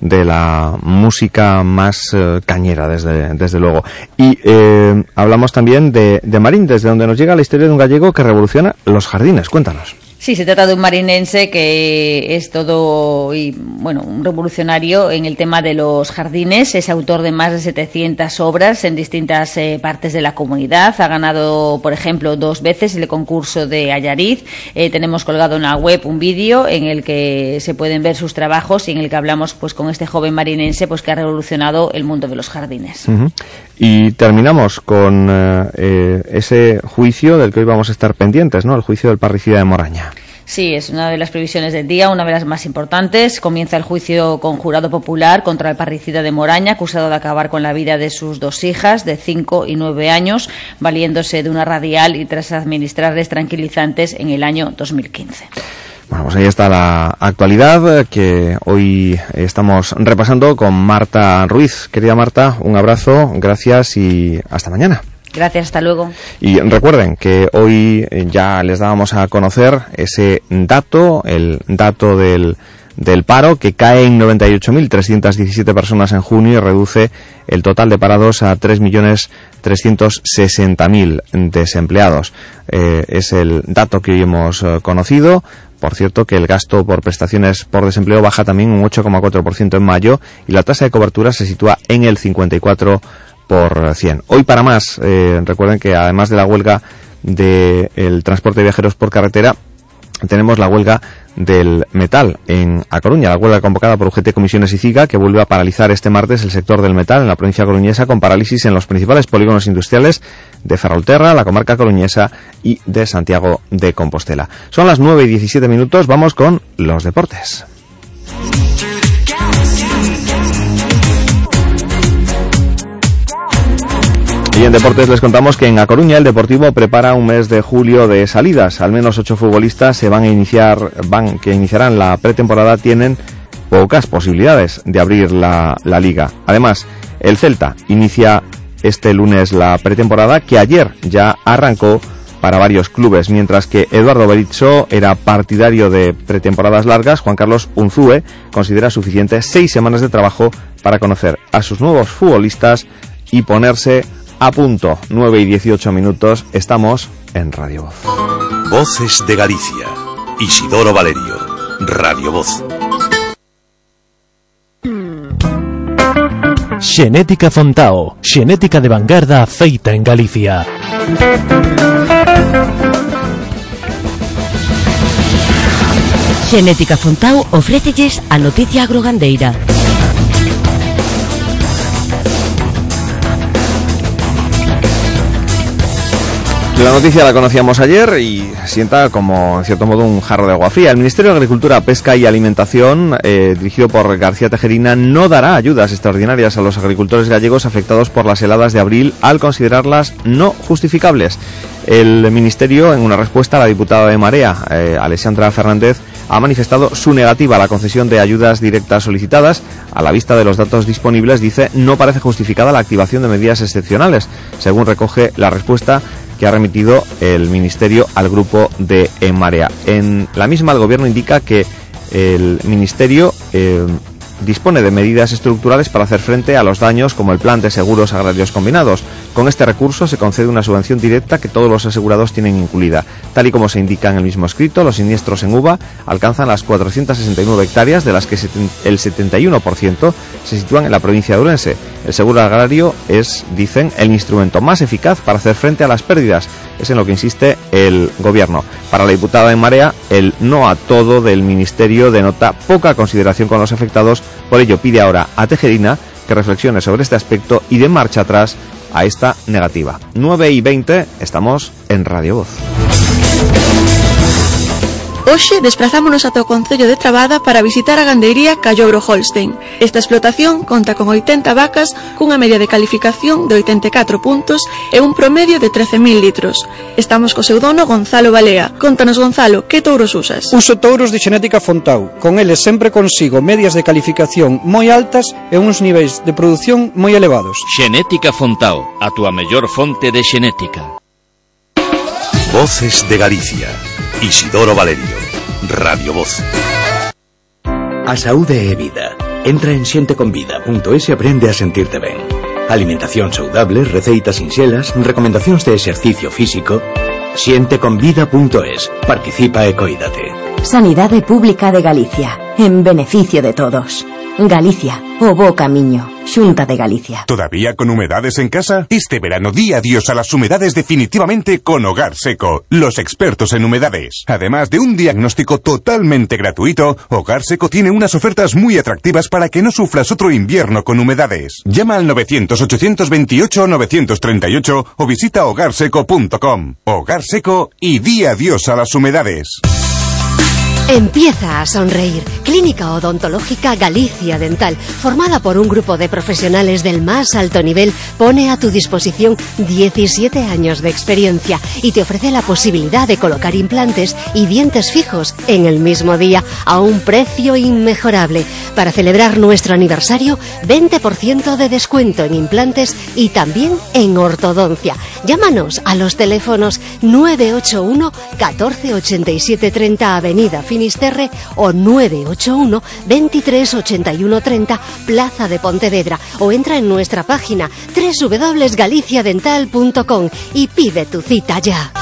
de la música más eh, cañera, desde, desde luego. Y eh, hablamos también de, de Marín, desde donde nos llega la historia de un gallego que revoluciona los jardines. Cuéntanos. Sí, se trata de un marinense que es todo y, bueno, un revolucionario en el tema de los jardines. Es autor de más de 700 obras en distintas eh, partes de la comunidad. Ha ganado, por ejemplo, dos veces el concurso de Ayariz. Eh, tenemos colgado en la web un vídeo en el que se pueden ver sus trabajos y en el que hablamos pues con este joven marinense pues que ha revolucionado el mundo de los jardines. Y terminamos con eh, ese juicio del que hoy vamos a estar pendientes, ¿no? El juicio del parricida de Moraña. Sí, es una de las previsiones del día, una de las más importantes. Comienza el juicio con jurado popular contra el parricida de Moraña, acusado de acabar con la vida de sus dos hijas de 5 y 9 años, valiéndose de una radial y tras administrarles tranquilizantes en el año 2015. Bueno, pues ahí está la actualidad que hoy estamos repasando con Marta Ruiz. Querida Marta, un abrazo, gracias y hasta mañana. Gracias, hasta luego. Y recuerden que hoy eh, ya les dábamos a conocer ese dato, el dato del, del paro, que cae en 98.317 personas en junio y reduce el total de parados a 3.360.000 desempleados. Eh, es el dato que hoy hemos eh, conocido. Por cierto, que el gasto por prestaciones por desempleo baja también un 8,4% en mayo y la tasa de cobertura se sitúa en el 54% por 100. Hoy para más, eh, recuerden que además de la huelga del transporte de viajeros por carretera, tenemos la huelga del metal en A Coruña, la huelga convocada por UGT Comisiones y CIGA, que vuelve a paralizar este martes el sector del metal en la provincia coruñesa con parálisis en los principales polígonos industriales de Ferrolterra, la comarca coruñesa y de Santiago de Compostela. Son las 9 y 17 minutos, vamos con los deportes. Y en deportes les contamos que en A Coruña el Deportivo prepara un mes de julio de salidas. Al menos ocho futbolistas se van a iniciar, van, que iniciarán la pretemporada, tienen pocas posibilidades de abrir la, liga. Además, el Celta inicia este lunes la pretemporada que ayer ya arrancó para varios clubes, mientras que Eduardo Berizzo era partidario de pretemporadas largas, Juan Carlos Unzúe considera suficiente seis semanas de trabajo para conocer a sus nuevos futbolistas y ponerse a punto, 9 y 18 minutos, estamos en Radio Voz. Voces de Galicia. Isidoro Valerio, Radio Voz. Xenética Fontao, xenética de vanguarda feita en Galicia. Xenética Fontao ofrécelles a noticia agrogandeira. La noticia la conocíamos ayer y sienta como, en cierto modo, un jarro de agua fría. El Ministerio de Agricultura, Pesca y Alimentación, eh, dirigido por García Tejerina, no dará ayudas extraordinarias a los agricultores gallegos afectados por las heladas de abril al considerarlas no justificables. El Ministerio, en una respuesta a la diputada de Marea, eh, Alessandra Fernández, ha manifestado su negativa a la concesión de ayudas directas solicitadas. A la vista de los datos disponibles, dice, no parece justificada la activación de medidas excepcionales, según recoge la respuesta que ha remitido el Ministerio al grupo de Marea. En la misma, el Gobierno indica que el Ministerio eh, dispone de medidas estructurales para hacer frente a los daños como el plan de seguros agrarios combinados, Con este recurso se concede una subvención directa que todos los asegurados tienen incluida. Tal y como se indica en el mismo escrito, los siniestros en uva alcanzan las 469 hectáreas, de las que el 71% se sitúan en la provincia de Urense. El seguro agrario es, dicen, el instrumento más eficaz para hacer frente a las pérdidas. Es en lo que insiste el gobierno. Para la diputada en Marea, el no a todo del ministerio denota poca consideración con los afectados. Por ello pide ahora a Tejerina que reflexione sobre este aspecto y de marcha atrás a esta negativa. 9 y 20, estamos en Radio Voz. Hoxe desplazámonos ata o Concello de Trabada para visitar a gandeiría Callobro Holstein. Esta explotación conta con 80 vacas cunha media de calificación de 84 puntos e un promedio de 13.000 litros. Estamos co seu dono Gonzalo Balea. Contanos Gonzalo, que touros usas? Uso touros de xenética Fontau. Con eles sempre consigo medias de calificación moi altas e uns niveis de produción moi elevados. Xenética Fontau, a túa mellor fonte de xenética. Voces de Galicia Isidoro Valerio, Radio Voz. A saúde e vida. Entra en xenteconvida.es e aprende a sentirte ben. Alimentación saudable, receitas sinxelas, recomendacións de exercicio físico. Xenteconvida.es. Participa e coídate. Sanidade Pública de Galicia. En beneficio de todos. Galicia, o bo camiño. Xunta de Galicia. ¿Todavía con humedades en casa? Este verano di adiós a las humedades definitivamente con Hogar Seco, los expertos en humedades. Además de un diagnóstico totalmente gratuito, Hogar Seco tiene unas ofertas muy atractivas para que no sufras otro invierno con humedades. Llama al 900-828-938 o visita hogarseco.com. Hogar Seco y di adiós a las humedades. Empieza a sonreír. Clínica Odontológica Galicia Dental, formada por un grupo de profesionales del más alto nivel, pone a tu disposición 17 años de experiencia y te ofrece la posibilidad de colocar implantes y dientes fijos en el mismo día a un precio inmejorable. Para celebrar nuestro aniversario, 20% de descuento en implantes y también en ortodoncia. Llámanos a los teléfonos 981 14 87 30 Avenida Finisterre o 981 23 81 30 Plaza de Pontevedra o entra en nuestra página www.galiciadental.com y pide tu cita ya.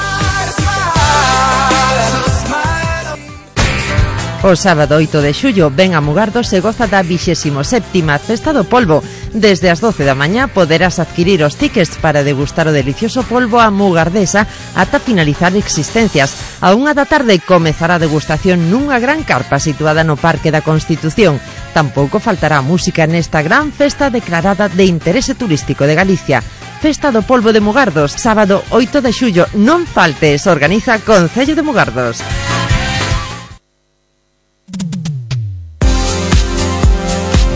O sábado 8 de xullo ven a Mugardo se goza da 27ª Festa do Polvo. Desde as 12 da mañá poderás adquirir os tickets para degustar o delicioso polvo a Mugardesa ata finalizar existencias. A unha da tarde comezará a degustación nunha gran carpa situada no Parque da Constitución. Tampouco faltará música nesta gran festa declarada de interese turístico de Galicia. Festa do Polvo de Mugardos, sábado 8 de xullo. Non faltes, organiza Concello de Mugardos.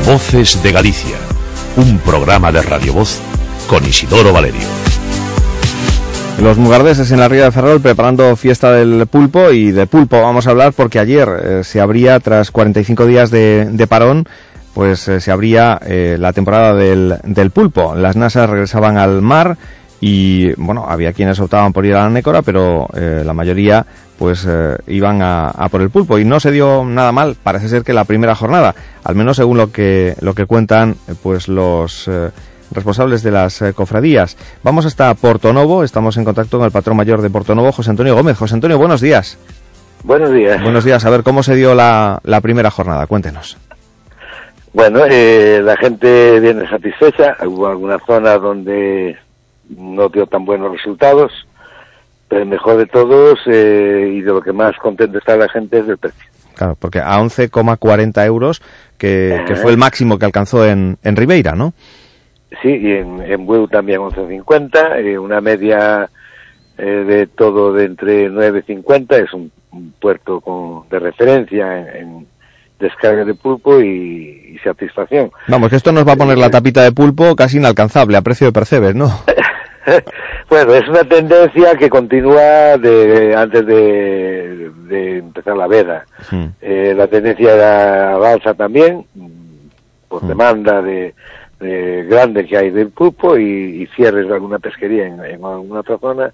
Voces de Galicia, un programa de Radio Voz con Isidoro Valerio. Los mugardeses en la Ría de Ferrol preparando fiesta del pulpo y de pulpo vamos a hablar porque ayer eh, se abría, tras 45 días de, parón, pues eh, se abría eh, la temporada del, del pulpo. Las nasas regresaban al mar y bueno, había quienes optaban por ir a la nécora, pero eh, la mayoría pues eh, iban a, a, por el pulpo y no se dio nada mal, parece ser que la primera jornada, al menos según lo que lo que cuentan pues los eh, responsables de las cofradías. Vamos hasta Porto Novo, estamos en contacto con el patrón mayor de Porto Novo, José Antonio Gómez. José Antonio, buenos días. Buenos días. Buenos días, a ver cómo se dio la, la primera jornada, cuéntenos. Bueno, la gente viene satisfecha, hubo algunas zonas donde no dio tan buenos resultados, pero el mejor de todos eh, y de lo que más contento está la gente es del precio. Claro, porque a 11,40 euros, que, que, fue el máximo que alcanzó en, en Ribeira, ¿no? Sí, y en, en Bueu también 11,50, eh, una media eh, de todo de entre 9,50, es un, un puerto con, de referencia en, en descarga de pulpo y, y, satisfacción. Vamos, que esto nos va a poner la tapita de pulpo casi inalcanzable a precio de percebes, ¿no? bueno, es una tendencia que continúa de, antes de, de empezar la veda. Eh, la tendencia era balsa también, por demanda de, de grande que hay del pulpo y, y cierres de alguna pesquería en, en alguna otra zona.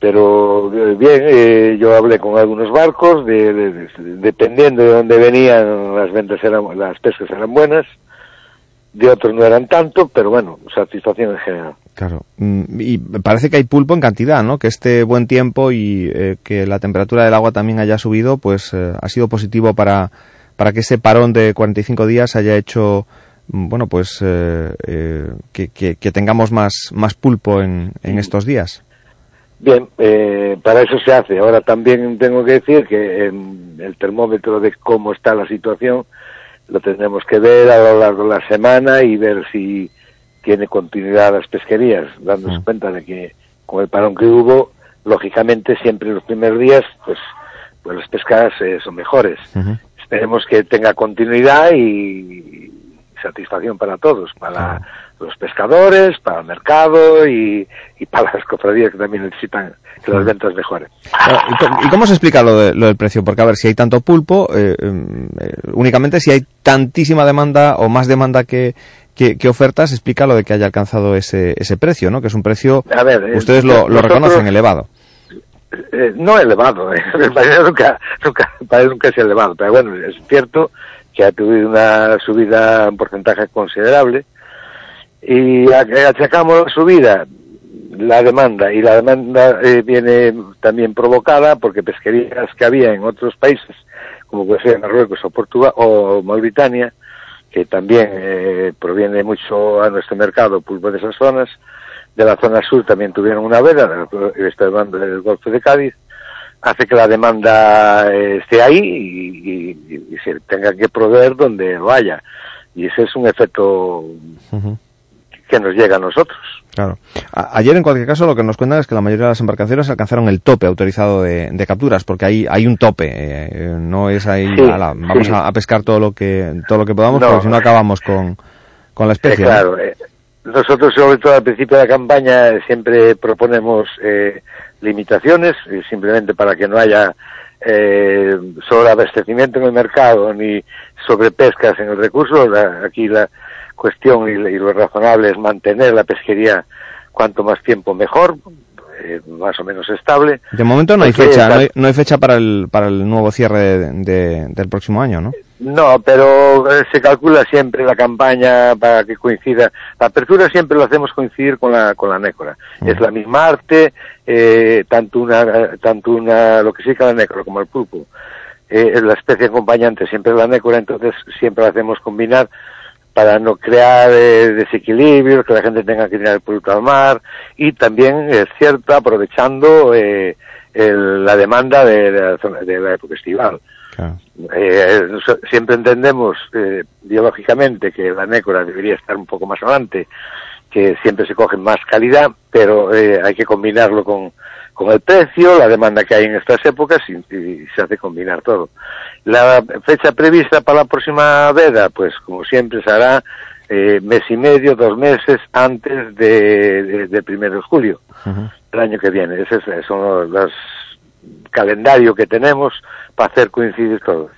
Pero eh, bien, eh, yo hablé con algunos barcos, de, de- dependiendo de dónde venían, las ventas eran, las pescas eran buenas de otros no eran tanto, pero bueno, satisfacción en general. Claro. Mm, y parece que hay pulpo en cantidad, ¿no? Que este buen tiempo y eh, que la temperatura del agua también haya subido, pues eh, ha sido positivo para, para que ese parón de 45 días haya hecho, mm, bueno, pues eh, que, que, tengamos más, más pulpo en, en estos días. Bien, para eso se hace. Ahora también tengo que decir que el termómetro de cómo está la situación lo tendremos que ver a lo largo de la semana y ver si tiene continuidad las pesquerías, dándose mm. cuenta de que con el parón que hubo, lógicamente siempre en los primeros días, pues, pues las pescadas eh, son mejores. Esperemos que tenga continuidad y, satisfacción para todos, para los pescadores, para el mercado y, para las cofradías que también necesitan que las ventas mejoren. ¿Y cómo se explica lo, del precio? Porque a ver, si hay tanto pulpo, eh, eh, únicamente si hay tantísima demanda o más demanda que, ¿Qué, ofertas explica lo de que haya alcanzado ese, ese precio, ¿no? Que es un precio, eh, ustedes lo, reconocen, elevado. Eh, no elevado, eh. nunca, nunca, nunca es elevado, pero bueno, es cierto que ha tenido una subida, un porcentaje considerable, y achacamos la subida, la demanda, y la demanda viene también provocada porque pesquerías que había en otros países, como puede ser Marruecos o Portugal o Mauritania, que también eh, proviene mucho a nuestro mercado pulpo de esas zonas. De la zona sur también tuvieron una veda, estoy hablando del Golfo de Cádiz, hace que la demanda eh, esté ahí y, se tenga que proveer donde vaya. Y ese es un efecto que nos llega a nosotros. Claro. ayer, en cualquier caso, lo que nos cuentan es que la mayoría de las embarcaciones alcanzaron el tope autorizado de, capturas, porque hay, hay un tope. Eh, no es ahí, vamos a, pescar todo lo que todo lo que podamos, porque si no acabamos con, con la especie. claro. Eh, nosotros, sobre todo al principio de la campaña, siempre proponemos eh, limitaciones, simplemente para que no haya eh, sobreabastecimiento en el mercado ni sobrepescas en el recurso. aquí la cuestión y, lo razonable es mantener la pesquería cuanto más tiempo mejor, eh, más o menos estable. De momento no hay fecha, no hay, fecha para el, para el nuevo cierre del próximo año, ¿no? No, pero eh, se calcula siempre la campaña para que coincida. La apertura siempre lo hacemos coincidir con la con la nécora. Mm. Es la misma arte, eh, tanto una tanto una lo que sí que la nécora como el pulpo. Eh, la especie acompañante siempre es la nécora, entonces siempre la hacemos combinar para no crear eh, desequilibrios, que la gente tenga que tirar el producto al mar y también es cierto aprovechando eh, la demanda de, la, época estival. Eh, siempre entendemos biológicamente que la nécora debería estar un poco más adelante, que siempre se coge más calidad, pero hay que combinarlo con, con el precio, la demanda que hay en estas épocas y, se hace combinar todo. La fecha prevista para la próxima veda, pues como siempre se hará eh, mes y medio, dos meses antes de, de, primero de julio el año que viene. Ese es, son los, calendario que tenemos para hacer coincidir todo.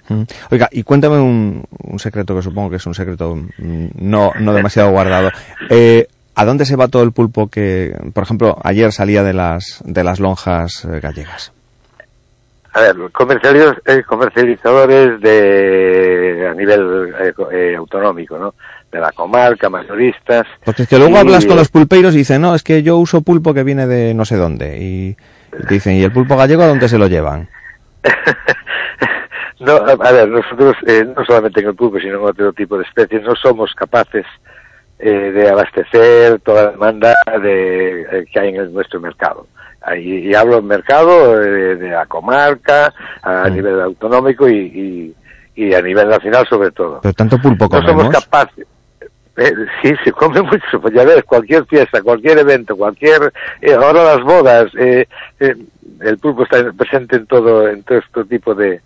Oiga, y cuéntame un, un, secreto que supongo que es un secreto mm, no, no demasiado guardado. Eh, ¿A dónde se va todo el pulpo que, por ejemplo, ayer salía de las, de las lonjas eh, gallegas? A ver, eh, comercializadores de, a nivel eh, autonómico, ¿no? De la comarca, mayoristas. Porque es que luego hablas con los pulpeiros y dicen, no, es que yo uso pulpo que viene de no sé dónde. Y, dicen, ¿y el pulpo gallego a dónde se lo llevan? no, a ver, nosotros, no solamente en el pulpo, sino en otro tipo de especies, no somos capaces eh, de abastecer toda la demanda de, eh, que hay en nuestro mercado. y hablo en mercado eh, de, la comarca, a mm. nivel autonómico y, y, a nivel nacional sobre todo. Pero tanto pulpo No somos capaces. sí, se come mucho, pues ya ves, cualquier fiesta, cualquier evento, cualquier, ahora las bodas, el pulpo está presente en todo, en todo este tipo de,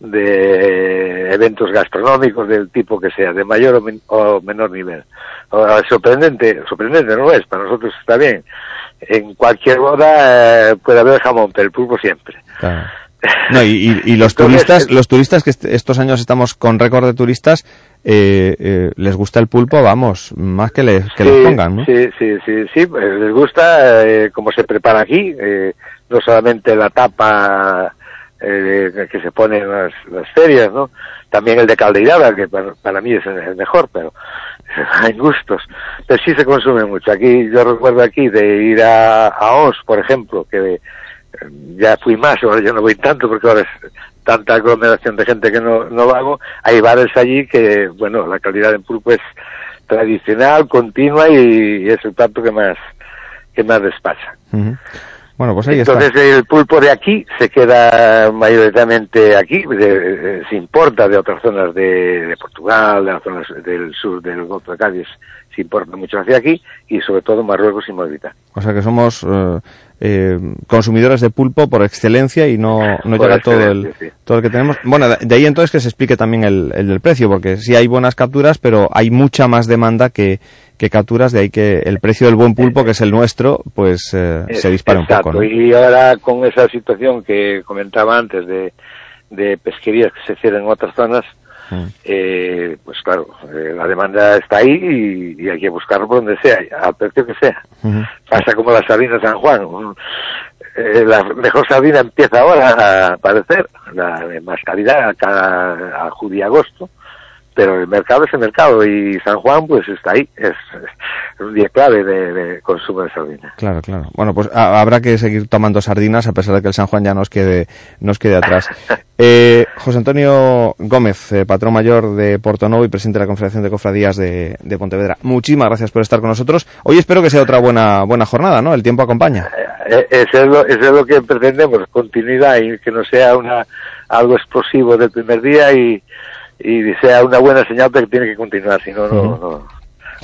de eventos gastronómicos del tipo que sea, de mayor o, menor nivel. sorprendente, sorprendente no es, para nosotros está bien. En cualquier boda eh, puede haber jamón, pero el pulpo siempre. No, y, los turistas, los turistas que estos años estamos con récord de turistas, eh, eh, les gusta el pulpo, vamos, más que, les, que pongan, ¿no? Sí, sí, sí, sí, pues les gusta cómo se prepara aquí, no solamente la tapa eh, que se pone en las, las, ferias, ¿no? También el de caldeirada, que para, para mí es el mejor, pero hay gustos. Pero sí se consume mucho. Aquí, yo recuerdo aquí de ir a, a Os, por ejemplo, que eh, ya fui más, ahora yo no voy tanto porque ahora es tanta aglomeración de gente que no, no hago. Hay bares allí que, bueno, la calidad del pulpo es tradicional, continua y, es el plato que más, que más despacha. Bueno, pues ahí Entonces el pulpo de aquí se queda mayoritariamente aquí, se importa de otras zonas de, de, Portugal, de las zonas del sur del Golfo de Cádiz, se importa mucho hacia aquí y sobre todo Marruecos y Mauritania. O sea que somos eh, eh, consumidores de pulpo por excelencia y no, no llega todo el, todo el que tenemos. Bueno, de ahí entonces que se explique también el, el del precio, porque sí hay buenas capturas, pero hay mucha más demanda que, que capturas, de ahí que el precio del buen pulpo, que es el nuestro, pues eh, se dispara un poco. ¿no? Y ahora con esa situación que comentaba antes de, de pesquerías que se cierran en otras zonas. Eh, pues claro, eh, la demanda está ahí y, y, hay que buscarlo por donde sea, al precio que sea. Uh -huh. Pasa como la sardina San Juan. Eh, la mejor sardina empieza ahora a aparecer, la de más calidad, cada a julio y agosto pero el mercado es el mercado y San Juan pues está ahí, es, es un día clave de, de, consumo de sardinas. Claro, claro. Bueno, pues a, habrá que seguir tomando sardinas a pesar de que el San Juan ya nos quede, nos quede atrás. eh, José Antonio Gómez, eh, patrón mayor de Porto Novo y presidente de la Confederación de Cofradías de, de, Pontevedra. Muchísimas gracias por estar con nosotros. Hoy espero que sea otra buena buena jornada, ¿no? El tiempo acompaña. Eh, eso, es lo, eso es lo que pretendemos, continuidad y que no sea una algo explosivo del primer día y y sea una buena señal de que tiene que continuar, si no, no, no,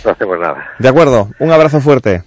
no hacemos nada. De acuerdo, un abrazo fuerte.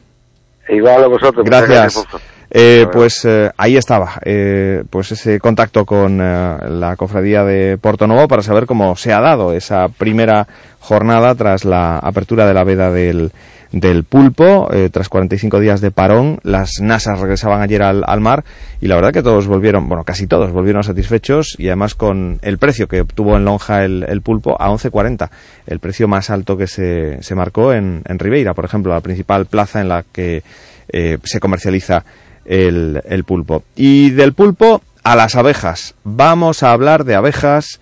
Igual a vosotros. Gracias. gracias eh, pues eh, ahí estaba, eh, pues ese contacto con eh, la cofradía de Porto Novo para saber cómo se ha dado esa primera jornada tras la apertura de la veda del, del pulpo, eh, tras 45 días de parón, las NASAs regresaban ayer al, al, mar y la verdad que todos volvieron, bueno, casi todos volvieron satisfechos y además con el precio que obtuvo en lonja el, el pulpo a 11.40, el precio más alto que se, se marcó en, en, Ribeira, por ejemplo, la principal plaza en la que eh, se comercializa el, el pulpo. Y del pulpo a las abejas. Vamos a hablar de abejas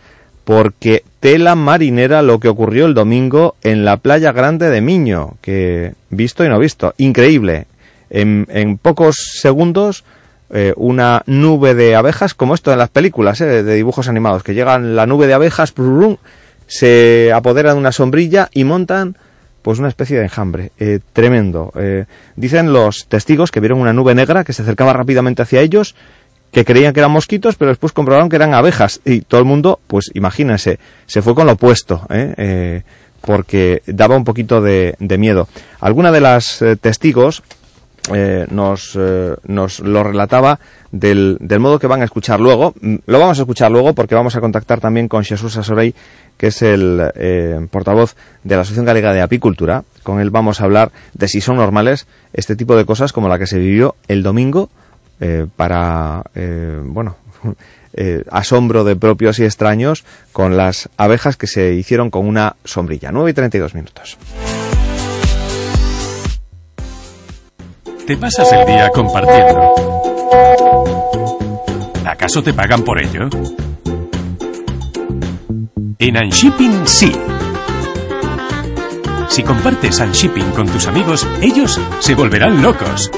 porque tela marinera lo que ocurrió el domingo en la playa grande de Miño, que visto y no visto, increíble. En, en pocos segundos eh, una nube de abejas, como esto en las películas eh, de dibujos animados, que llegan la nube de abejas, se apoderan de una sombrilla y montan pues una especie de enjambre, eh, tremendo. Eh, dicen los testigos que vieron una nube negra que se acercaba rápidamente hacia ellos, que creían que eran mosquitos, pero después comprobaron que eran abejas. Y todo el mundo, pues imagínense, se fue con lo opuesto, ¿eh? eh porque daba un poquito de, de miedo. Alguna de las eh, testigos eh, nos, eh, nos lo relataba del, modo que van a escuchar luego. Lo vamos a escuchar luego porque vamos a contactar también con Jesús Asorey, que es el portavoz de la Asociación Galega de Apicultura. Con él vamos a hablar de si son normales este tipo de cosas como la que se vivió el domingo eh, para, eh, bueno, asombro de propios y extraños con las abejas que se hicieron con una sombrilla. 9 y 32 minutos. Te pasas el día compartiendo. ¿Acaso te pagan por ello? En Unshipping sí. Si compartes Unshipping con tus amigos, ellos se volverán locos.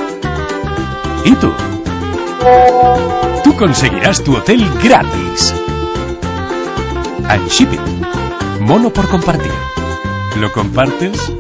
¿Y tú? Tú conseguirás tu hotel gratis. Unshipping. Mono por compartir. ¿Lo compartes?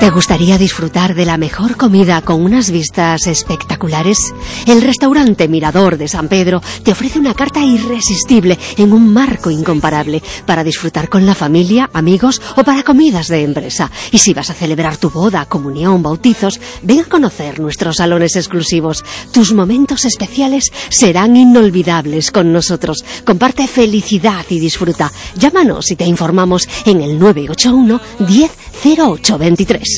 ¿Te gustaría disfrutar de la mejor comida con unas vistas espectaculares? El restaurante Mirador de San Pedro te ofrece una carta irresistible en un marco incomparable para disfrutar con la familia, amigos o para comidas de empresa. Y si vas a celebrar tu boda, comunión, bautizos, ven a conocer nuestros salones exclusivos. Tus momentos especiales serán inolvidables con nosotros. Comparte felicidad y disfruta. Llámanos y te informamos en el 981 10 0823.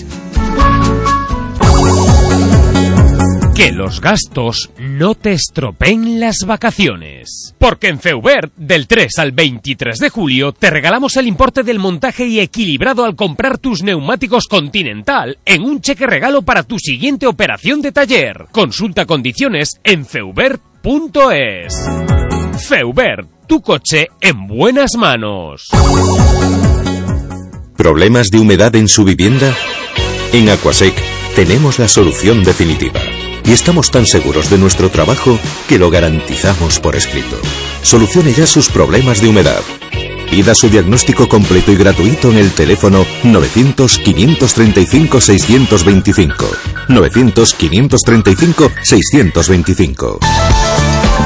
Que los gastos no te estropeen las vacaciones. Porque en Feubert, del 3 al 23 de julio, te regalamos el importe del montaje y equilibrado al comprar tus neumáticos Continental en un cheque regalo para tu siguiente operación de taller. Consulta condiciones en feubert.es. Feubert, tu coche en buenas manos. ¿Problemas de humedad en su vivienda? En Aquasec tenemos la solución definitiva. Y estamos tan seguros de nuestro trabajo que lo garantizamos por escrito. Solucione ya sus problemas de humedad. Pida su diagnóstico completo y gratuito en el teléfono 900-535-625. 900-535-625.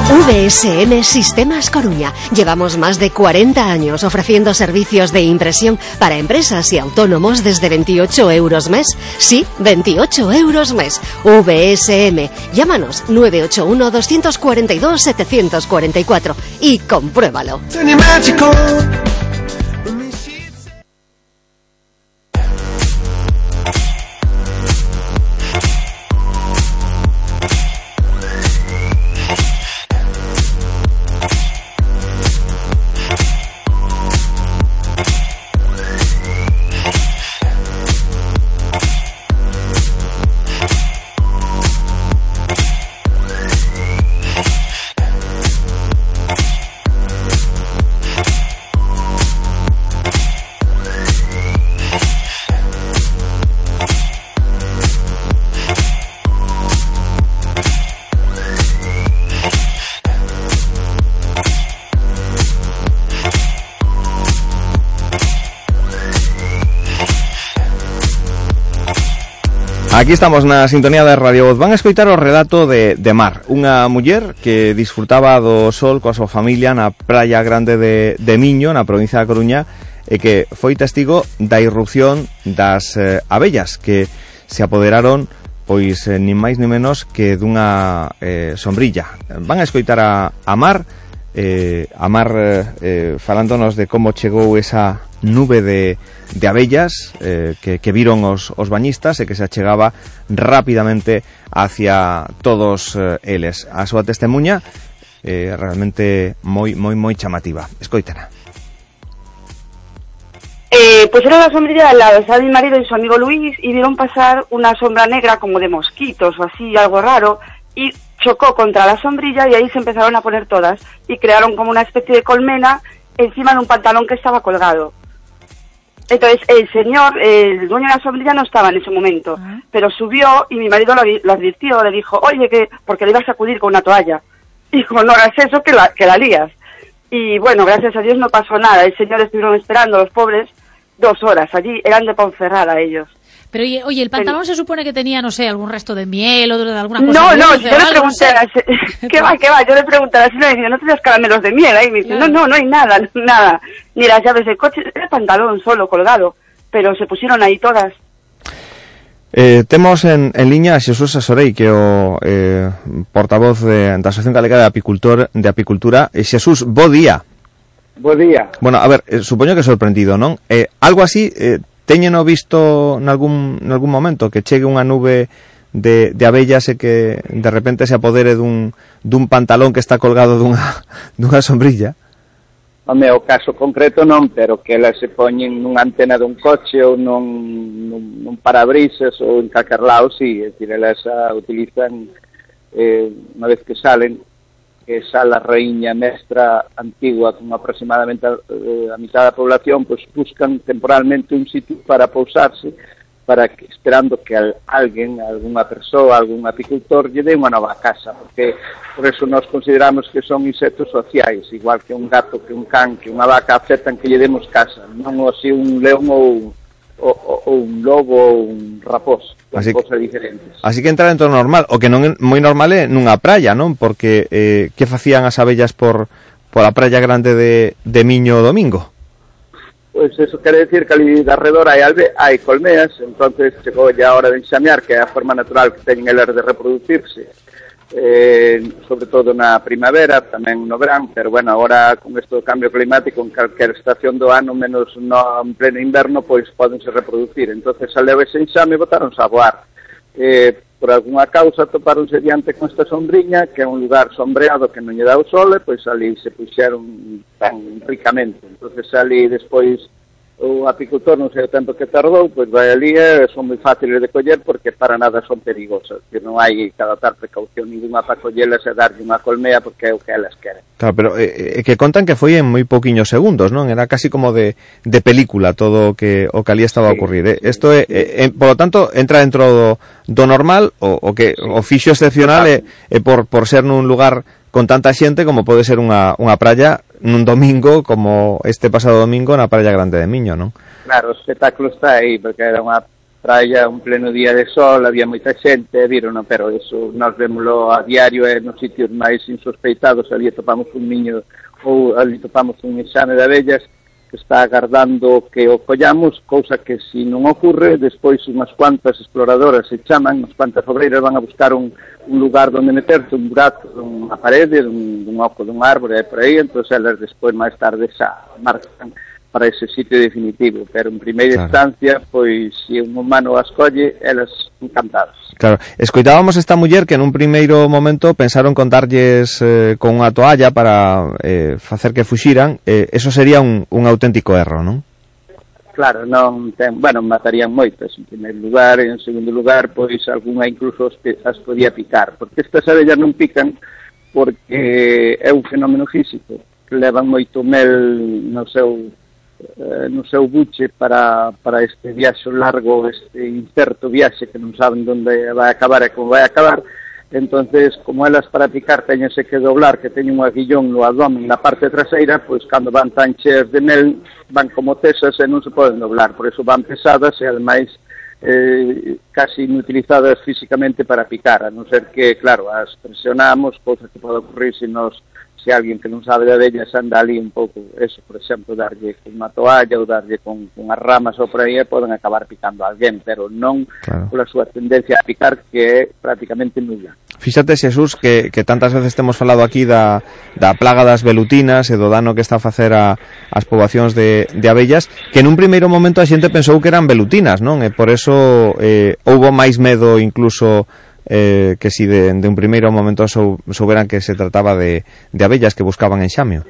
VSM Sistemas Coruña. Llevamos más de 40 años ofreciendo servicios de impresión para empresas y autónomos desde 28 euros mes. Sí, 28 euros mes. VSM. Llámanos 981 242 744 y compruébalo. Aquí estamos na sintonía da Radio Voz. Van a escoitar o relato de, de Mar, unha muller que disfrutaba do sol coa súa familia na praia grande de, de Miño, na provincia da Coruña, e que foi testigo da irrupción das eh, abellas que se apoderaron pois eh, nin máis nin menos que dunha eh, sombrilla. Van a escoitar a, a Mar, eh, a Mar eh, falándonos de como chegou esa nube de, de abellas eh, que, que viron os, os bañistas e que se achegaba rapidamente hacia todos eh, eles. A súa testemunha eh, realmente moi, moi, moi chamativa. Escoitana. Eh, pues era la sombrilla al lado, estaba mi marido y su amigo Luis y vieron pasar una sombra negra como de mosquitos o así, algo raro, y chocó contra la sombrilla y ahí se empezaron a poner todas y crearon como una especie de colmena encima de un pantalón que estaba colgado. Entonces, el señor, el dueño de la sombrilla no estaba en ese momento, pero subió y mi marido lo, lo advirtió, le dijo, oye, que porque le ibas a sacudir con una toalla. Y dijo, no hagas eso, que la, que la lías. Y bueno, gracias a Dios no pasó nada. El señor estuvieron esperando, los pobres, dos horas. Allí eran de Ponferrada ellos. Pero oye, oye, el pantalón se supone que tenía, no sé, algún resto de miel o de alguna cosa. No, no, dulce yo le pregunté, a la- ¿qué va, qué va? Yo le pregunté a la señora y dice, ¿no tenías caramelos de miel ahí? Me dice, no, no, no hay nada, nada. Ni las llaves del coche, era el pantalón solo colgado. Pero se pusieron ahí todas. Eh, temos en, en liña a Xesús Asorei, que é o eh, portavoz de, da Asociación Galega de Apicultor de Apicultura. E Xesús, bo día. Bo día. Bueno, a ver, eh, supoño que sorprendido, non? Eh, algo así, eh, Teñeno visto nalgún, nalgún momento que chegue unha nube de, de abellas e que de repente se apodere dun, dun pantalón que está colgado dunha, dunha sombrilla? O caso concreto non, pero que elas se poñen nunha antena dun coche ou nun, nun, nun parabrisas ou en calquer lado, sí, é dicir, elas a utilizan eh, unha vez que salen que é Sala Raíña Mestra Antigua, con aproximadamente a, eh, a mitad da población, pois buscan temporalmente un sitio para pousarse, para que, esperando que al, alguén, algunha persoa, algún apicultor, lle dé unha nova casa, porque por eso nós consideramos que son insectos sociais, igual que un gato, que un can, que unha vaca, aceptan que lle demos casa, non así un león ou un ou un lobo ou un rapós, Así cosas diferentes. Así que entra dentro do normal, o que non é moi normal é nunha praia, non? Porque eh, que facían as abellas por pola praia grande de, de Miño o domingo? Pois eso quere decir que ali de arredor hai, albe, hai colmeas, entonces chegou ya a hora de enxamear, que é a forma natural que teñen elas de reproducirse, eh, sobre todo na primavera, tamén no verán, pero bueno, agora con isto do cambio climático en calquer estación do ano, menos no, en pleno inverno, pois podense reproducir. entonces saleu ese enxame e botaronse a voar. Eh, por alguna causa toparonse diante con esta sombriña, que é un lugar sombreado que non lle dá o sol, e pois ali se puxeron tan ricamente. entonces ali despois o apicultor non sei o tempo que tardou, pois vai ali e son moi fáciles de coller porque para nada son perigosas, que non hai que adaptar precaución ninguna para collelas e darlle unha colmea porque é o que elas queren. Claro, pero é eh, que contan que foi en moi poquiños segundos, non? Era casi como de, de película todo o que o que ali estaba sí, a ocurrir. Eh? Sí, é, eh, eh, é, é, por lo tanto, entra dentro do, do normal o, o que o fixo excepcional é, é por, por ser nun lugar con tanta xente como pode ser unha, unha praia nun domingo como este pasado domingo na Praia Grande de Miño, non? Claro, o espectáculo está aí, porque era unha praia, un pleno día de sol, había moita xente, viron, pero eso nós vémoslo a diario e nos sitios máis insospeitados, ali topamos un niño ou ali topamos un exame de abellas que está agardando que o collamos, cousa que se si non ocurre, despois unhas cuantas exploradoras se chaman, unhas cuantas obreiras van a buscar un, un lugar donde meterse, un burato, unha parede, un, un oco dun árbore, e por aí, entón elas despois máis tarde xa marcan para ese sitio definitivo, pero en primeira claro. instancia, pois, se un humano as colle, elas encantadas. Claro, escoitábamos esta muller que en un primeiro momento pensaron contarlles eh, con unha toalla para eh, facer que fuxiran, eh, eso sería un, un auténtico erro, non? Claro, non ten, bueno, matarían moitas en primeiro lugar, en segundo lugar, pois algunha incluso as, as podía picar, porque estas abellas non pican porque é un fenómeno físico, levan moito mel no seu eh, no seu buche para, para este viaxo largo, este incerto viaxe que non saben onde vai acabar e como vai acabar, entonces como elas para picar teñense que doblar que teñen un aguillón no abdomen na parte traseira pois cando van tan cheas de mel van como tesas e non se poden doblar. Por eso van pesadas e ademais eh, casi inutilizadas físicamente para picar a non ser que, claro, as presionamos cosa que pode ocurrir se nos se alguén que non sabe de abellas anda ali un pouco, eso, por exemplo, darlle con unha toalla ou darlle con, con as ramas ou por aí, poden acabar picando a alguén, pero non claro. pola súa tendencia a picar que é prácticamente nula. Fíxate, Xesús, que, que tantas veces temos falado aquí da, da plaga das velutinas e do dano que está a facer a, as poboacións de, de abellas, que nun primeiro momento a xente pensou que eran velutinas, non? E por eso eh, houbo máis medo incluso eh, que si de, de un primeiro momento sou, souberan que se trataba de, de abellas que buscaban en xamio?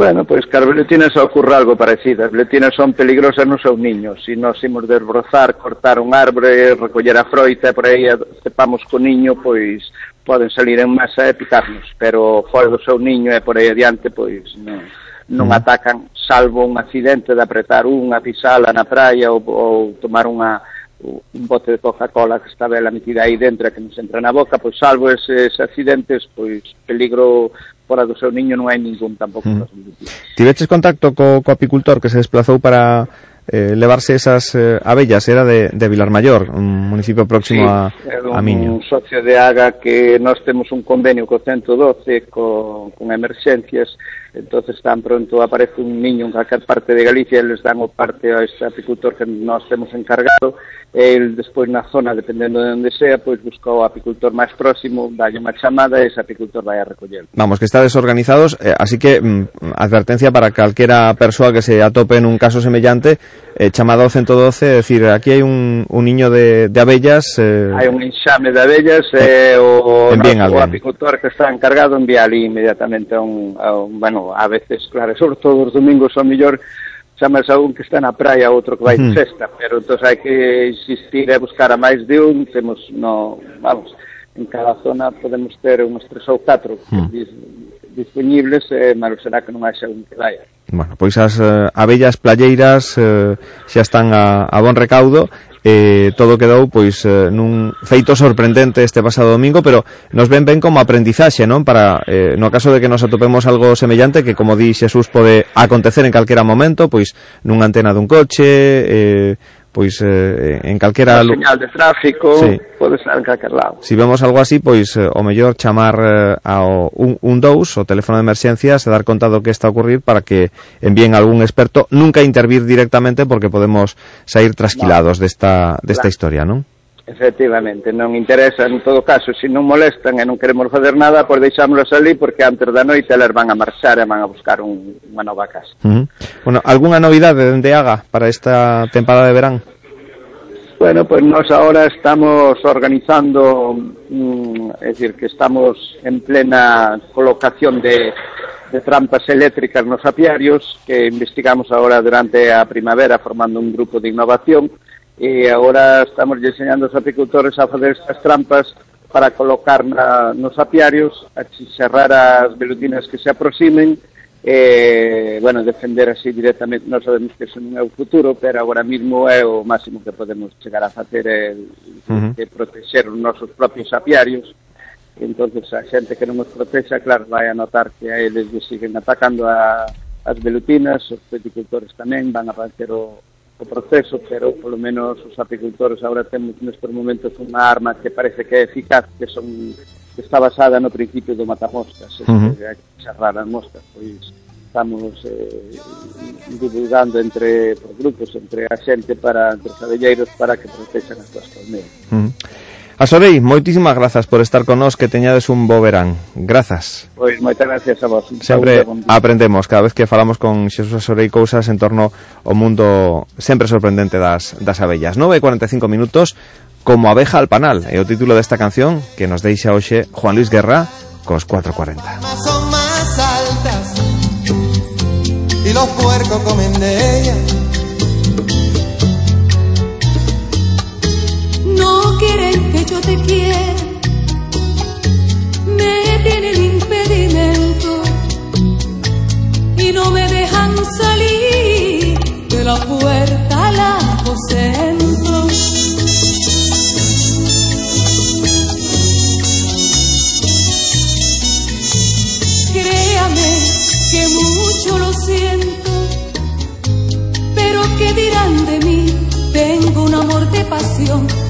Bueno, pois pues, as beletinas ocurre algo parecido. As beletinas son peligrosas nos seus niños. Se si nos imos desbrozar, cortar un árbore, recoller a froita, por aí cepamos co niño, pois poden salir en masa e picarnos. Pero fora do seu niño e por aí adiante, pois non, non mm. atacan, salvo un accidente de apretar unha pisala na praia ou, ou tomar unha un bote de Coca-Cola que estaba ela metida aí dentro que nos entra na boca, pois salvo eses accidentes, pois peligro fora do seu niño non hai ningún tampouco. Mm. Tiveches contacto co, co apicultor que se desplazou para eh, levarse esas eh, abellas, era de, de Vilarmayor, un municipio próximo sí, a, a Miño. un socio de AGA que nós temos un convenio co 112, co, con emerxencias, entonces tan pronto aparece un niño en calquer parte de Galicia, les dan o parte a ese apicultor que nós temos encargado, el despois na zona, dependendo de onde sea, pois busca o apicultor máis próximo, dalle unha chamada e ese apicultor vai a recoller. Vamos, que está desorganizados, eh, así que mm, advertencia para calquera persoa que se atope en un caso semellante, eh, chamada ao 112, é dicir, aquí hai un, un niño de, de abellas... Eh... Hai un enxame de abellas eh, o, o apicultor que está encargado envía ali inmediatamente a un, a un bueno, bueno, a veces, claro, sobre todo os domingos ao mellor chamas a un que está na praia, outro que vai de hmm. festa, pero entón hai que insistir e buscar a máis de un, temos, no, vamos, en cada zona podemos ter uns tres ou catro mm. dis, disponibles, e eh, malo será que non haxa un que vaya. Bueno, pois as eh, abellas playeiras eh, xa están a, a bon recaudo eh, todo quedou pois eh, nun feito sorprendente este pasado domingo, pero nos ven ben como aprendizaxe, non? Para eh, no caso de que nos atopemos algo semellante que como di Xesús pode acontecer en calquera momento, pois nunha antena dun coche, eh, pois eh, en calquera señal de tráfico, sí. pode estar en calquer lado. Si vemos algo así, pois eh, o mellor chamar eh, ao un, un dous, o teléfono de emerxencias, e dar conta do que está a ocurrir para que envíen algún experto, nunca intervir directamente porque podemos sair trasquilados no. desta desta claro. historia, non? Efectivamente, non interesa en todo caso, se non molestan e non queremos fazer nada, pois deixámoslos ali porque antes da noite elas van a marchar e van a buscar un, unha nova casa. Uh -huh. Bueno, algunha novidade dende Aga para esta temporada de verán? Bueno, pues nós ahora estamos organizando, mm, es decir, que estamos en plena colocación de, de trampas eléctricas nos apiarios, que investigamos ahora durante a primavera formando un grupo de innovación, e agora estamos diseñando os apicultores a fazer estas trampas para colocar na, nos apiarios, a cerrar as velutinas que se aproximen, e, bueno, defender así directamente, non sabemos que eso non é o futuro, pero agora mesmo é o máximo que podemos chegar a facer é, uh -huh. é proteger os nosos propios apiarios, entonces a xente que non os protexa, claro, vai a notar que a eles siguen atacando a, as velutinas, os peticultores tamén van a facer o, o proceso, pero polo menos os apicultores agora temos nestes momentos unha arma que parece que é eficaz, que son que está basada no principio do matamoscas, uh -huh. que charrar as moscas, pois estamos eh, divulgando entre os grupos, entre a xente para entre os abelleiros para que protexan as súas colmeas. Uh -huh. Asorei, moitísimas grazas por estar con nós, que teñades un bo verán. Grazas. Pois moitas gracias a vos. Sempre aprendemos, cada vez que falamos con Xesús Asorei cousas en torno ao mundo sempre sorprendente das, das abellas. 9 e 45 minutos, como abeja al panal, é o título desta canción que nos deixa hoxe Juan Luis Guerra cos 4.40. Son más altas, y los puercos comen de ellas quieren que yo te quiera, me tienen impedimento y no me dejan salir de la puerta al aposento. Créame que mucho lo siento, pero ¿qué dirán de mí? Tengo un amor de pasión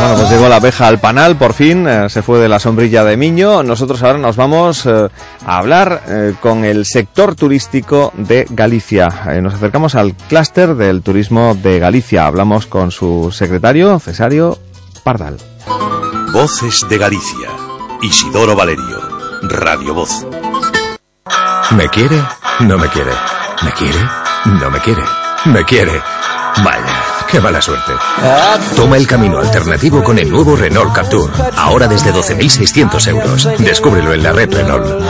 Bueno, pues llegó la abeja al panal, por fin, eh, se fue de la sombrilla de Miño. Nosotros ahora nos vamos eh, a hablar eh, con el sector turístico de Galicia. Eh, nos acercamos al clúster del turismo de Galicia. Hablamos con su secretario, Cesario Pardal. Voces de Galicia. Isidoro Valerio. Radio Voz. ¿Me quiere? No me quiere. ¿Me quiere? No me quiere. ¿Me quiere? Vaya. ¡Qué mala suerte! Toma el camino alternativo con el nuevo Renault Captur. Ahora desde 12.600 euros. Descúbrelo en la red Renault.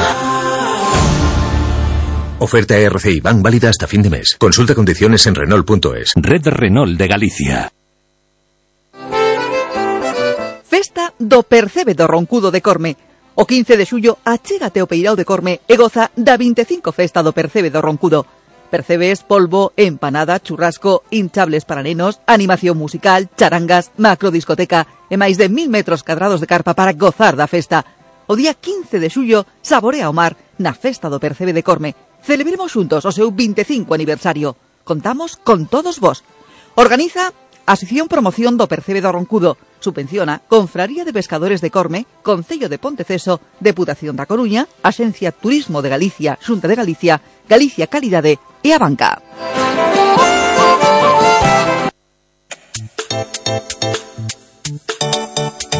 Oferta RCI Bank válida hasta fin de mes. Consulta condiciones en Renault.es. Red Renault de Galicia. Festa do Percebe do Roncudo de Corme. O 15 de xullo achégate o Peirao de Corme e goza da 25 Festa do Percebe do Roncudo. Percebes polvo, empanada, churrasco, hinchables para nenos, animación musical, charangas, macrodiscoteca e máis de mil metros cadrados de carpa para gozar da festa. O día 15 de xullo, saborea o mar na festa do Percebe de Corme. Celebremos xuntos o seu 25 aniversario. Contamos con todos vos. Organiza a sección promoción do Percebe do Roncudo. Subvenciona Confraría de Pescadores de Corme, Concello de Ponteceso, Deputación da Coruña, Axencia Turismo de Galicia, Xunta de Galicia, Galicia Calidade e a banca.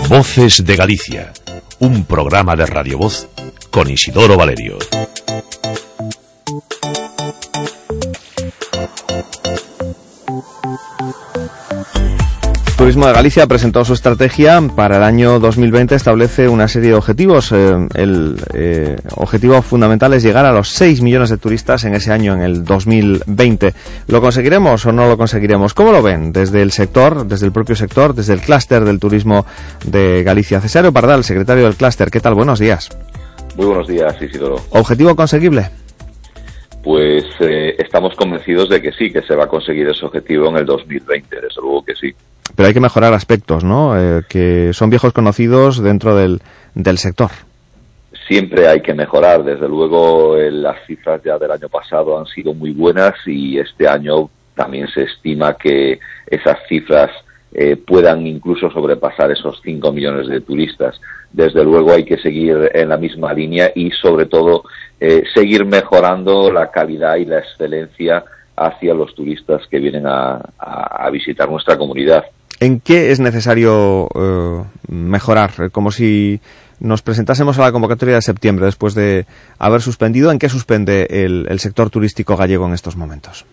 Voces de Galicia, un programa de Radio Voz con Isidoro Valerio. Turismo de Galicia presentó su estrategia para el año 2020. Establece una serie de objetivos. Eh, el eh, objetivo fundamental es llegar a los 6 millones de turistas en ese año, en el 2020. ¿Lo conseguiremos o no lo conseguiremos? ¿Cómo lo ven desde el sector, desde el propio sector, desde el clúster del turismo de Galicia? Cesario Pardal, secretario del clúster. ¿Qué tal? Buenos días. Muy buenos días, Isidoro. ¿Objetivo conseguible? Pues eh, estamos convencidos de que sí, que se va a conseguir ese objetivo en el 2020, desde luego que sí pero hay que mejorar aspectos, ¿no? Eh, que son viejos conocidos dentro del, del sector. Siempre hay que mejorar, desde luego eh, las cifras ya del año pasado han sido muy buenas y este año también se estima que esas cifras eh, puedan incluso sobrepasar esos 5 millones de turistas. Desde luego hay que seguir en la misma línea y sobre todo eh, seguir mejorando la calidad y la excelencia hacia los turistas que vienen a, visitar nuestra comunidad. ¿En qué es necesario eh, mejorar? Como si nos presentásemos a la convocatoria de septiembre después de haber suspendido. ¿En qué suspende el sector turístico gallego en estos momentos?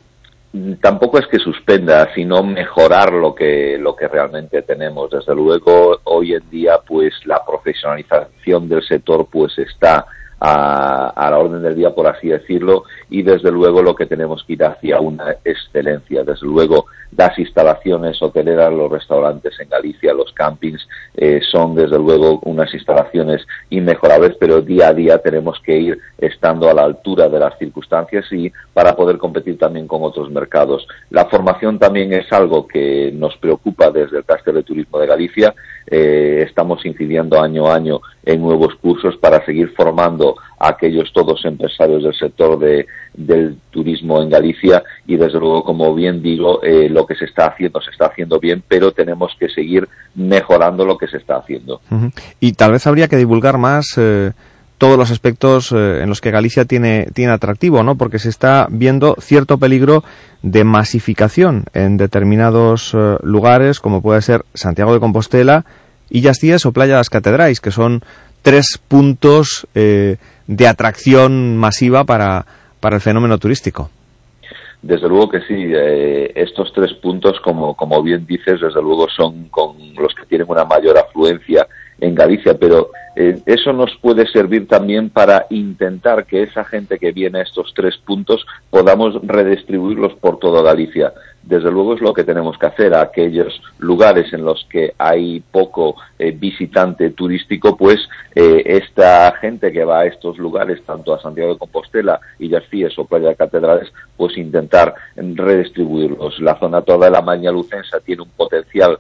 tampoco es que suspenda, sino mejorar lo que, lo que realmente tenemos. Desde luego, hoy en día, pues la profesionalización del sector pues está a, a, la orden del día, por así decirlo, y desde luego lo que tenemos que ir hacia una excelencia. Desde luego, las instalaciones hoteleras, los restaurantes en Galicia, los campings, eh, son desde luego unas instalaciones inmejorables, pero día a día tenemos que ir estando a la altura de las circunstancias y para poder competir también con otros mercados. La formación también es algo que nos preocupa desde el Castro de Turismo de Galicia. Eh, estamos incidiendo año a año en nuevos cursos para seguir formando a aquellos todos empresarios del sector de, del turismo en Galicia y desde luego, como bien digo, eh, lo que se está haciendo se está haciendo bien, pero tenemos que seguir mejorando lo que se está haciendo. Y tal vez habría que divulgar más eh, todos los aspectos eh, en los que Galicia tiene, tiene atractivo, ¿no? Porque se está viendo cierto peligro de masificación en determinados lugares, como puede ser Santiago de Compostela, Illas Cíes o Playa las Catedrais, que son tres puntos eh, de atracción masiva para, para el fenómeno turístico. Desde luego que sí. Eh, estos tres puntos, como, como bien dices, desde luego son con los que tienen una mayor afluencia en Galicia, pero eh, eso nos puede servir también para intentar que esa gente que viene a estos tres puntos podamos redistribuirlos por toda Galicia desde luego es lo que tenemos que hacer a aquellos lugares en los que hay poco eh, visitante turístico, pues eh, esta gente que va a estos lugares, tanto a Santiago de Compostela, y Illas o Playa de Catedrales, pues intentar redistribuirlos. La zona toda de la Maña Lucensa tiene un potencial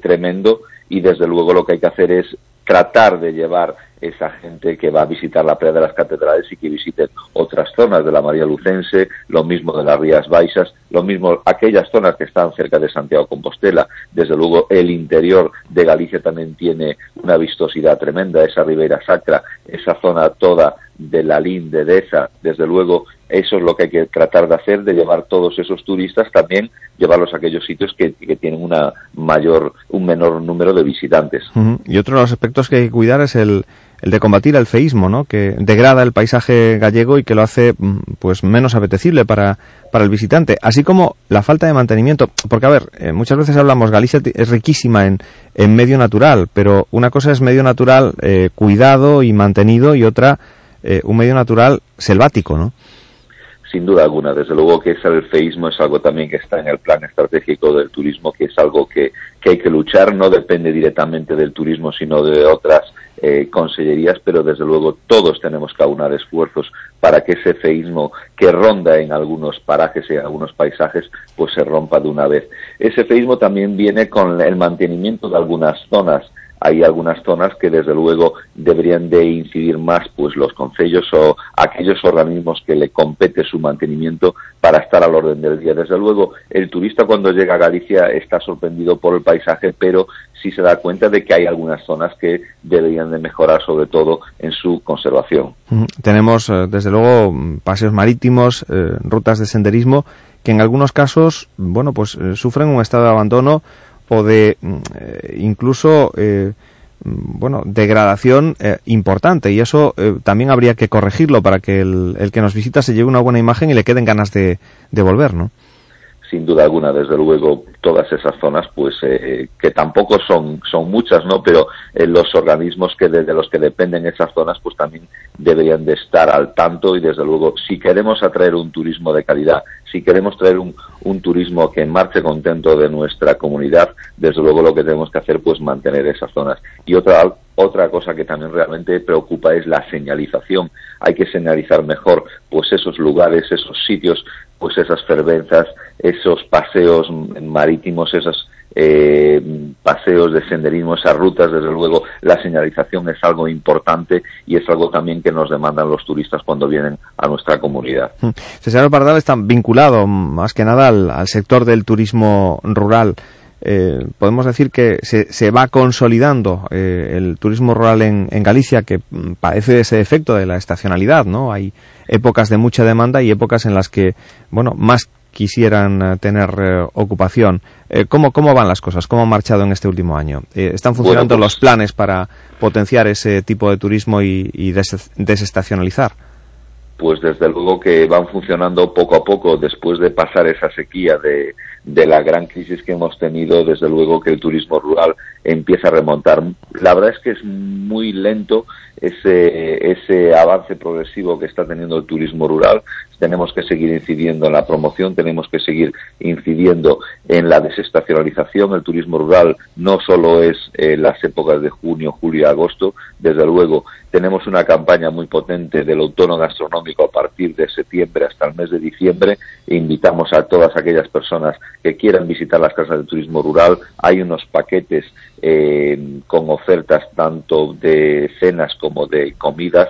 tremendo y desde luego lo que hay que hacer es tratar de llevar esa gente que va a visitar la playa de las catedrales y que visiten otras zonas de la María Lucense, lo mismo de las Rías Baixas, lo mismo aquellas zonas que están cerca de Santiago Compostela. Desde luego el interior de Galicia también tiene una vistosidad tremenda, esa Ribera Sacra, esa zona toda de la Lin de Deza, desde luego eso es lo que hay que tratar de hacer, de llevar todos esos turistas también, llevarlos a aquellos sitios que, tienen una mayor, un menor número de visitantes. Y otro de los aspectos que hay que cuidar es el, el de combatir el feísmo, ¿no? que degrada el paisaje gallego y que lo hace mm, pues menos apetecible para, para el visitante, así como la falta de mantenimiento, porque a ver, eh, muchas veces hablamos, Galicia es riquísima en, en medio natural, pero una cosa es medio natural eh, cuidado y mantenido y otra eh, un medio natural selvático, ¿no? Sin duda alguna. Desde luego que ese feísmo es algo también que está en el plan estratégico del turismo, que es algo que, que hay que luchar, no depende directamente del turismo, sino de otras eh, consellerías, pero desde luego todos tenemos que aunar esfuerzos para que ese feísmo que ronda en algunos parajes y en algunos paisajes, pues se rompa de una vez. Ese feísmo también viene con el mantenimiento de algunas zonas hay algunas zonas que desde luego deberían de incidir más pues los concellos o aquellos organismos que le compete su mantenimiento para estar al orden del día. Desde luego, el turista cuando llega a Galicia está sorprendido por el paisaje, pero sí se da cuenta de que hay algunas zonas que deberían de mejorar, sobre todo en su conservación. Tenemos, eh, desde luego, paseos marítimos, eh, rutas de senderismo, que en algunos casos, bueno, pues eh, sufren un estado de abandono de mm, eh, incluso eh, mm, bueno degradación eh, importante y eso también habría que corregirlo para que el, el, que nos visita se lleve una buena imagen y le queden ganas de, de volver, ¿no? Sin duda alguna, desde luego, todas esas zonas, pues eh, que tampoco son, son muchas, ¿no? Pero eh, los organismos que de, los que dependen esas zonas, pues también deberían de estar al tanto y desde luego, si queremos atraer un turismo de calidad, si queremos traer un, un turismo que marche contento de nuestra comunidad, desde luego lo que tenemos que hacer, pues mantener esas zonas. Y otra otra cosa que también realmente preocupa es la señalización. Hay que señalizar mejor pues esos lugares, esos sitios, pues esas fervenzas, esos paseos marítimos, esos eh, paseos de senderismo, esas rutas, desde luego la señalización es algo importante y es algo también que nos demandan los turistas cuando vienen a nuestra comunidad. César Pardal está vinculado más que nada al sector del turismo rural. Eh, podemos decir que se, se va consolidando eh, el turismo rural en, en, Galicia que mm, padece de ese efecto de la estacionalidad, ¿no? Hay épocas de mucha demanda y épocas en las que, bueno, más quisieran eh, tener eh, ocupación. ¿cómo, ¿Cómo van las cosas? ¿Cómo han marchado en este último año? ¿Están funcionando bueno, pues, los planes para potenciar ese tipo de turismo y, y des desestacionalizar? Pues desde luego que van funcionando poco a poco después de pasar esa sequía de, de la gran crisis que hemos tenido, desde luego que el turismo rural empieza a remontar. La verdad es que es muy lento ese, ese avance progresivo que está teniendo el turismo rural. Tenemos que seguir incidiendo en la promoción, tenemos que seguir incidiendo en la desestacionalización. El turismo rural no solo es eh, las épocas de junio, julio y agosto, desde luego tenemos una campaña muy potente del otoño gastronómico a partir de septiembre hasta el mes de diciembre. Invitamos a todas aquellas personas que quieran visitar las casas de turismo rural. Hay unos paquetes eh, con ofertas tanto de cenas como de comidas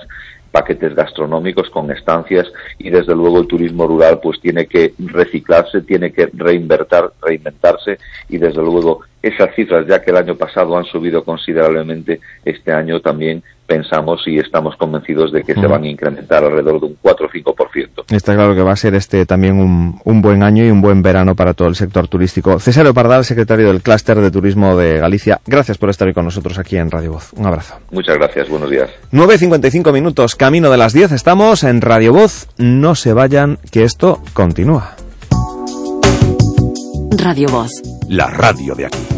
paquetes gastronómicos con estancias y desde luego el turismo rural pues tiene que reciclarse, tiene que reinvertir, reinventarse y desde luego esas cifras ya que el año pasado han subido considerablemente este año también pensamos y estamos convencidos de que se van a incrementar alrededor de un 4 o 5%. Está claro que va a ser este también un, un buen año y un buen verano para todo el sector turístico. César Pardal, secretario del Clúster de Turismo de Galicia, gracias por estar hoy con nosotros aquí en Radio Voz. Un abrazo. Muchas gracias, buenos días. 9.55 minutos, camino de las 10, estamos en Radio Voz. No se vayan, que esto continúa. Radio Voz. La radio de aquí.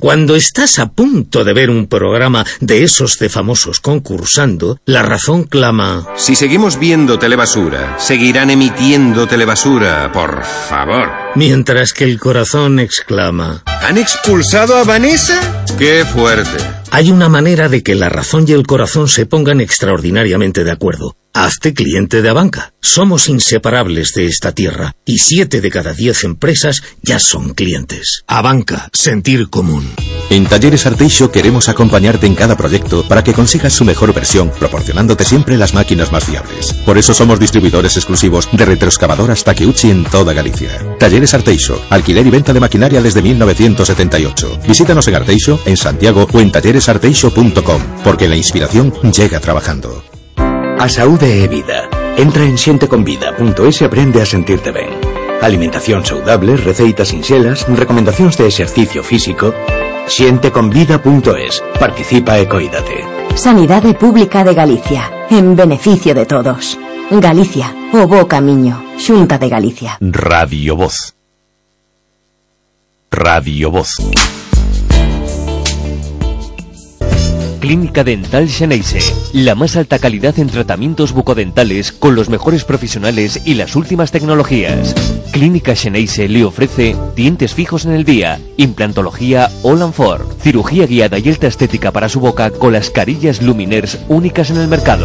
Cuando estás a punto de ver un programa de esos de famosos concursando, la razón clama... Si seguimos viendo telebasura, seguirán emitiendo telebasura, por favor. Mientras que el corazón exclama... ¿Han expulsado a Vanessa? ¡Qué fuerte! Hay una manera de que la razón y el corazón se pongan extraordinariamente de acuerdo. Hazte cliente de Abanca. Somos inseparables de esta tierra y siete de cada diez empresas ya son clientes. Abanca, sentir común. En Talleres Arteixo queremos acompañarte en cada proyecto para que consigas su mejor versión, proporcionándote siempre las máquinas más fiables. Por eso somos distribuidores exclusivos de retroexcavadoras Takeuchi en toda Galicia. Talleres Arteixo, alquiler y venta de maquinaria desde 1978. Visítanos en Arteixo, en Santiago o en talleresarteixo.com, porque la inspiración llega trabajando. A saúde e vida. Entra en xenteconvida.es e aprende a sentirte ben. Alimentación saudable, receitas sinxelas, recomendacións de exercicio físico. Xenteconvida.es. Participa e coídate. Sanidade Pública de Galicia. En beneficio de todos. Galicia, o bo camiño. Xunta de Galicia. Radio Voz. Radio Voz. Clínica Dental Xeneise, la más alta calidad en tratamientos bucodentales con los mejores profesionales y las últimas tecnologías. Clínica Xeneise le ofrece dientes fijos en el día, implantología All and Four, cirugía guiada y alta estética para su boca con las carillas Luminers únicas en el mercado.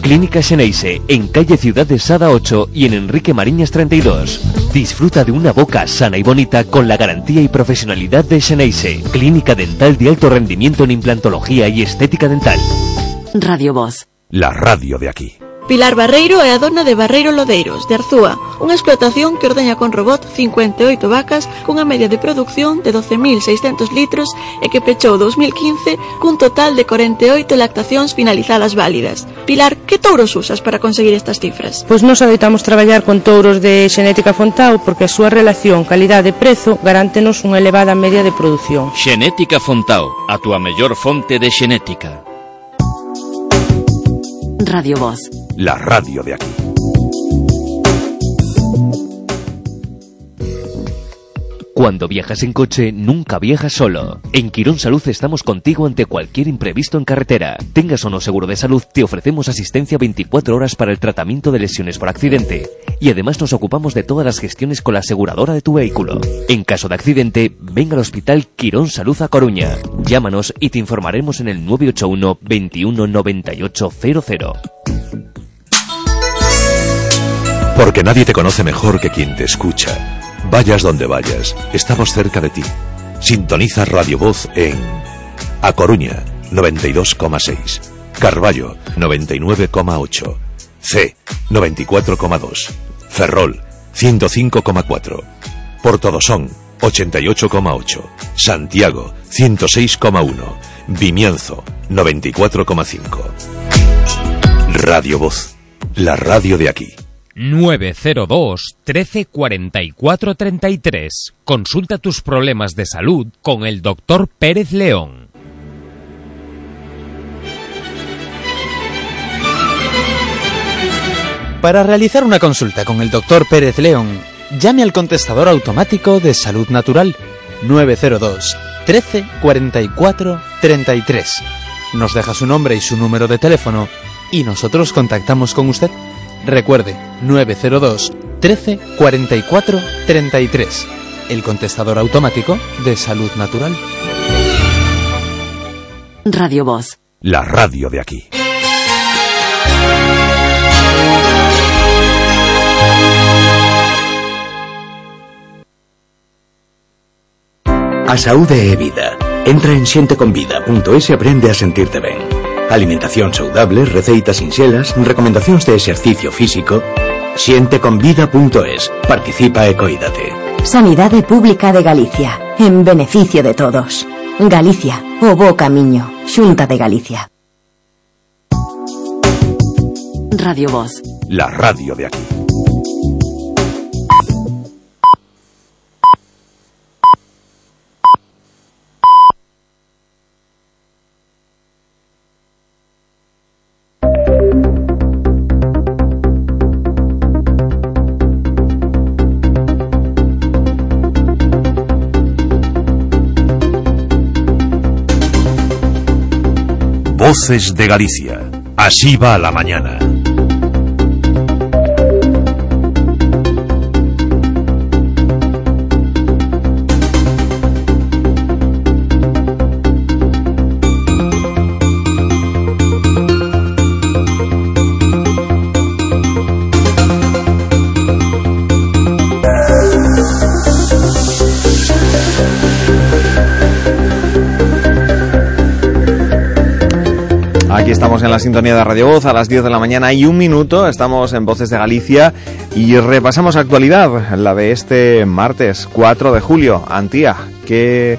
Clínica Xeneise, en calle Ciudad de Sada 8 y en Enrique Mariñas 32. Disfruta de una boca sana y bonita con la garantía y profesionalidad de Xeneise, clínica dental de alto rendimiento en implantología y estética dental. Radio Voz. La radio de aquí. Pilar Barreiro é a dona de Barreiro Lodeiros, de Arzúa, unha explotación que ordeña con robot 58 vacas cunha media de produción de 12.600 litros e que pechou 2015 cun total de 48 lactacións finalizadas válidas. Pilar, que touros usas para conseguir estas cifras? Pois nos adoitamos traballar con touros de xenética Fontao porque a súa relación calidade-prezo garántenos unha elevada media de produción. Xenética Fontao, a túa mellor fonte de xenética. Radio Voz. La radio de aquí. Cuando viajas en coche, nunca viajas solo. En Quirón Salud estamos contigo ante cualquier imprevisto en carretera. Tengas o no seguro de salud, te ofrecemos asistencia 24 horas para el tratamiento de lesiones por accidente. Y además nos ocupamos de todas las gestiones con la aseguradora de tu vehículo. En caso de accidente, ven al Hospital Quirón Salud a Coruña. Llámanos y te informaremos en el 981 21 98 00. Porque nadie te conoce mejor que quien te escucha. Vayas donde vayas, estamos cerca de ti. Sintoniza Radio Voz en A Coruña 92,6, Carballo 99,8, C 94,2, Ferrol 105,4. Portodosón 88,8. Santiago 106,1. Vimianzo 94,5. Radio Voz, la radio de aquí. 902 13 44 33. Consulta tus problemas de salud con el doctor Pérez León. Para realizar una consulta con el doctor Pérez León, llame al contestador automático de Salud Natural 902 13 44 33. Nos deja su nombre y su número de teléfono y nosotros contactamos con usted. Recuerde 902 13 44 33. El contestador automático de Salud Natural. Radio Voz. La radio de aquí. A saúde e vida. Entra en xenteconvida.es e aprende a sentirte ben. Alimentación saudable, receitas sinxelas, recomendacións de exercicio físico. Xenteconvida.es. Participa e coídate. Sanidade Pública de Galicia. En beneficio de todos. Galicia. O bo camiño. Xunta de Galicia. Radio Voz. La radio de aquí. De Galicia. Así va la mañana. Estamos en la sintonía de Radio Voz a las 10 de la mañana y un minuto. Estamos en Voces de Galicia y repasamos actualidad, la de este martes 4 de julio. Antía, ¿qué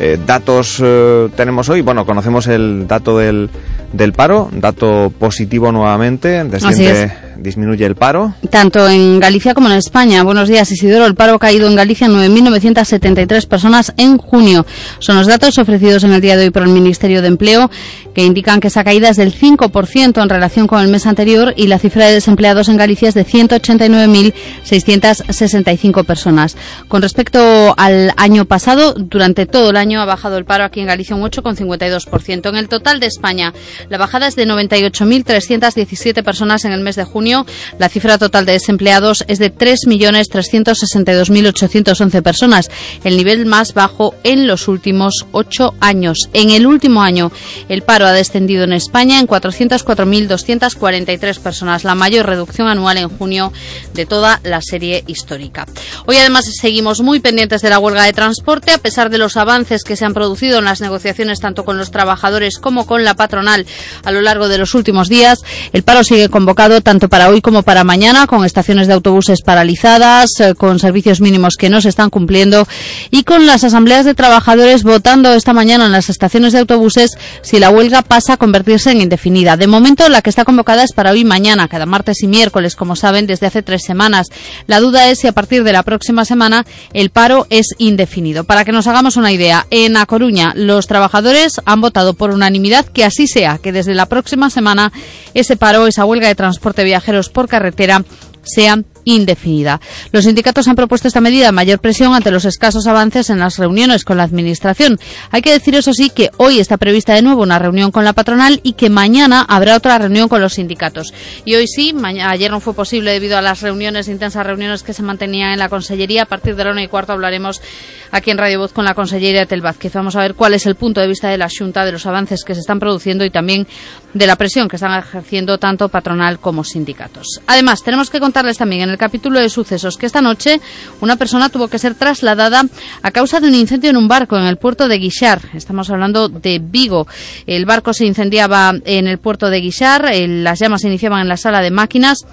eh, datos eh, tenemos hoy? Bueno, conocemos el dato del, del paro, dato positivo nuevamente, desciende disminuye el paro. Tanto en Galicia como en España. Buenos días, Isidoro. El paro ha caído en Galicia 9.973 personas en junio. Son los datos ofrecidos en el día de hoy por el Ministerio de Empleo, que indican que esa caída es del 5% en relación con el mes anterior y la cifra de desempleados en Galicia es de 189.665 personas. Con respecto al año pasado, durante todo el año ha bajado el paro aquí en Galicia un 8,52%. En el total de España, la bajada es de 98.317 personas en el mes de junio la cifra total de desempleados es de 3.362.811 personas, el nivel más bajo en los últimos ocho años. En el último año, el paro ha descendido en España en 404.243 personas, la mayor reducción anual en junio de toda la serie histórica. Hoy además seguimos muy pendientes de la huelga de transporte, a pesar de los avances que se han producido en las negociaciones tanto con los trabajadores como con la patronal a lo largo de los últimos días. El paro sigue convocado tanto para hoy como para mañana, con estaciones de autobuses paralizadas, eh, con servicios mínimos que no se están cumpliendo y con las asambleas de trabajadores votando esta mañana en las estaciones de autobuses si la huelga pasa a convertirse en indefinida. De momento, la que está convocada es para hoy y mañana, cada martes y miércoles, como saben, desde hace tres semanas. La duda es si a partir de la próxima semana el paro es indefinido. Para que nos hagamos una idea, en A Coruña los trabajadores han votado por unanimidad que así sea, que desde la próxima semana ese paro, esa huelga de transporte viaje por carretera sean indefinida. Los sindicatos han propuesto esta medida mayor presión ante los escasos avances en las reuniones con la Administración. Hay que decir, eso sí, que hoy está prevista de nuevo una reunión con la patronal y que mañana habrá otra reunión con los sindicatos. Y hoy sí, ayer no fue posible debido a las reuniones, intensas reuniones que se mantenían en la Consellería. A partir de la una y cuarto hablaremos aquí en Radio Voz con la Consellería Tel Vázquez. Vamos a ver cuál es el punto de vista de la Junta, de los avances que se están produciendo y también de la presión que están ejerciendo tanto patronal como sindicatos. Además, tenemos que contarles también en el capítulo de sucesos que esta noche una persona tuvo que ser trasladada a causa de un incendio en un barco en el puerto de Guixar. Estamos hablando de Vigo. El barco se incendiaba en el puerto de Guixar, las llamas se iniciaban en la sala de máquinas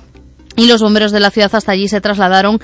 y los bomberos de la ciudad hasta allí se trasladaron.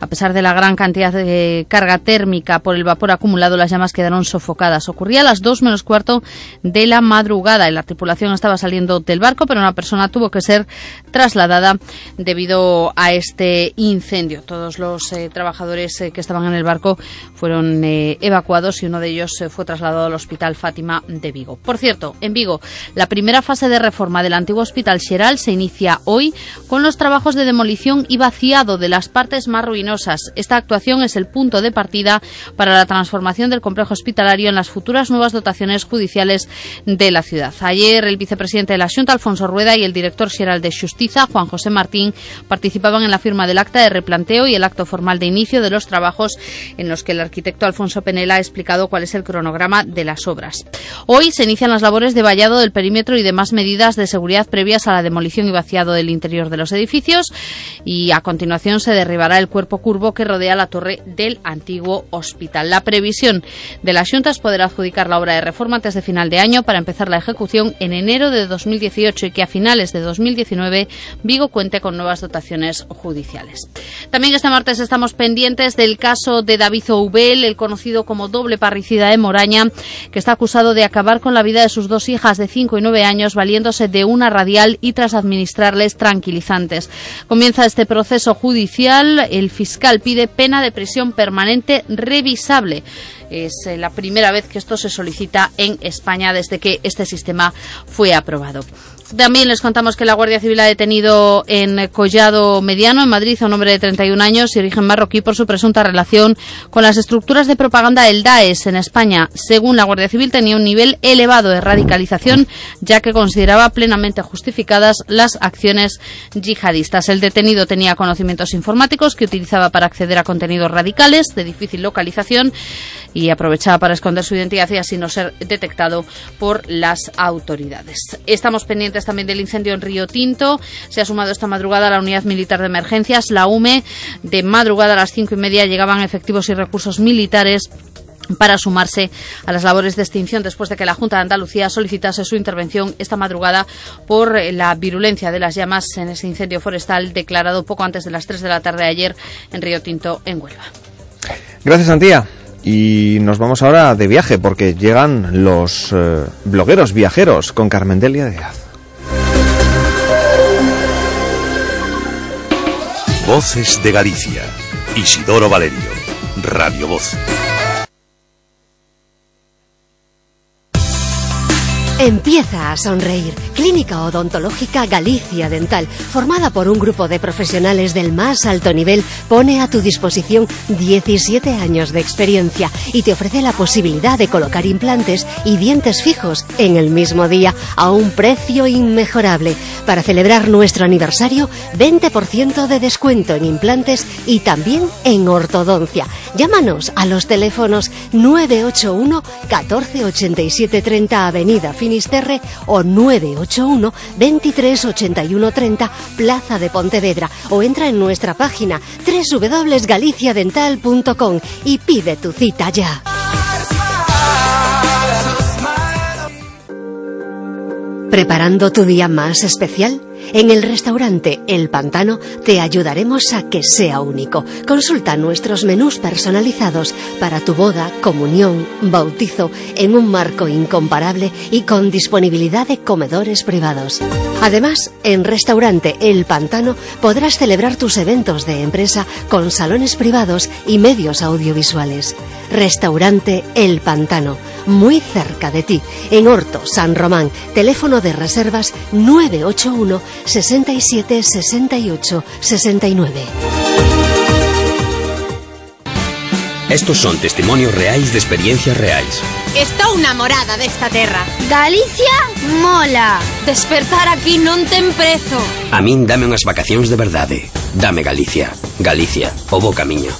A pesar de la gran cantidad de carga térmica por el vapor acumulado, las llamas quedaron sofocadas. Ocurría a las 2 menos cuarto de la madrugada. La tripulación estaba saliendo del barco, pero una persona tuvo que ser trasladada debido a este incendio. Todos los eh, trabajadores eh, que estaban en el barco fueron eh, evacuados y uno de ellos fue trasladado al Hospital Fátima de Vigo. Por cierto, en Vigo, la primera fase de reforma del antiguo Hospital Xeral se inicia hoy con los trabajos de demolición y vaciado de las partes más ruinosas. Esta actuación es el punto de partida para la transformación del complejo hospitalario en las futuras nuevas dotaciones judiciales de la ciudad. Ayer el vicepresidente de la Junta, Alfonso Rueda, y el director general de Justicia, Juan José Martín, participaban en la firma del acta de replanteo y el acto formal de inicio de los trabajos en los que el arquitecto Alfonso Penela ha explicado cuál es el cronograma de las obras. Hoy se inician las labores de vallado del perímetro y demás medidas de seguridad previas a la demolición y vaciado del interior de los edificios y a continuación se derribará el cuerpo curvo que rodea la torre del antiguo hospital. La previsión de las Juntas es poder adjudicar la obra de reforma antes de final de año para empezar la ejecución en enero de 2018 y que a finales de 2019 Vigo cuente con nuevas dotaciones judiciales. También este martes estamos pendientes del caso de David Oubel, el conocido como doble parricida de Moraña, que está acusado de acabar con la vida de sus dos hijas de 5 y 9 años valiéndose de una radial y tras administrarles tranquilizantes. Comienza este proceso judicial. El fiscal pide pena de prisión permanente revisable. Es eh, la primera vez que esto se solicita en España desde que este sistema fue aprobado. También les contamos que la Guardia Civil ha detenido en Collado Mediano, en Madrid, a un hombre de 31 años y origen marroquí por su presunta relación con las estructuras de propaganda del Daesh en España. Según la Guardia Civil, tenía un nivel elevado de radicalización, ya que consideraba plenamente justificadas las acciones yihadistas. El detenido tenía conocimientos informáticos que utilizaba para acceder a contenidos radicales de difícil localización y aprovechaba para esconder su identidad y así no ser detectado por las autoridades. Estamos pendientes también del incendio en Río Tinto. Se ha sumado esta madrugada la unidad militar de emergencias, la UME. De madrugada a las cinco y media llegaban efectivos y recursos militares para sumarse a las labores de extinción después de que la Junta de Andalucía solicitase su intervención esta madrugada por la virulencia de las llamas en ese incendio forestal declarado poco antes de las 3 de la tarde de ayer en Río Tinto, en Huelva. Gracias, Antía. Y nos vamos ahora de viaje porque llegan los eh, blogueros viajeros con Carmen Delia Díaz. Voces de Galicia. Isidoro Valerio. Radio Voz. Empieza a sonreír. Clínica Odontológica Galicia Dental, formada por un grupo de profesionales del más alto nivel, pone a tu disposición 17 años de experiencia y te ofrece la posibilidad de colocar implantes y dientes fijos en el mismo día a un precio inmejorable. Para celebrar nuestro aniversario, 20% de descuento en implantes y también en ortodoncia. Llámanos a los teléfonos 981 14 87 30 Avenida Finisterre o 981 23 81 30 Plaza de Pontevedra o entra en nuestra página www.galiciadental.com y pide tu cita ya. ¿Preparando tu día más especial? En el restaurante El Pantano te ayudaremos a que sea único. Consulta nuestros menús personalizados para tu boda, comunión, bautizo en un marco incomparable y con disponibilidad de comedores privados. Además, en restaurante El Pantano podrás celebrar tus eventos de empresa con salones privados y medios audiovisuales. Restaurante El Pantano, muy cerca de ti, en Horto, San Román. Teléfono de reservas 981 67 68 69. Estos son testimonios reais de experiencias reais. Estou namorada desta terra. Galicia mola. Despertar aquí non ten prezo. A min dame unhas vacacións de verdade. Eh. Dame Galicia. Galicia, o bo camiño.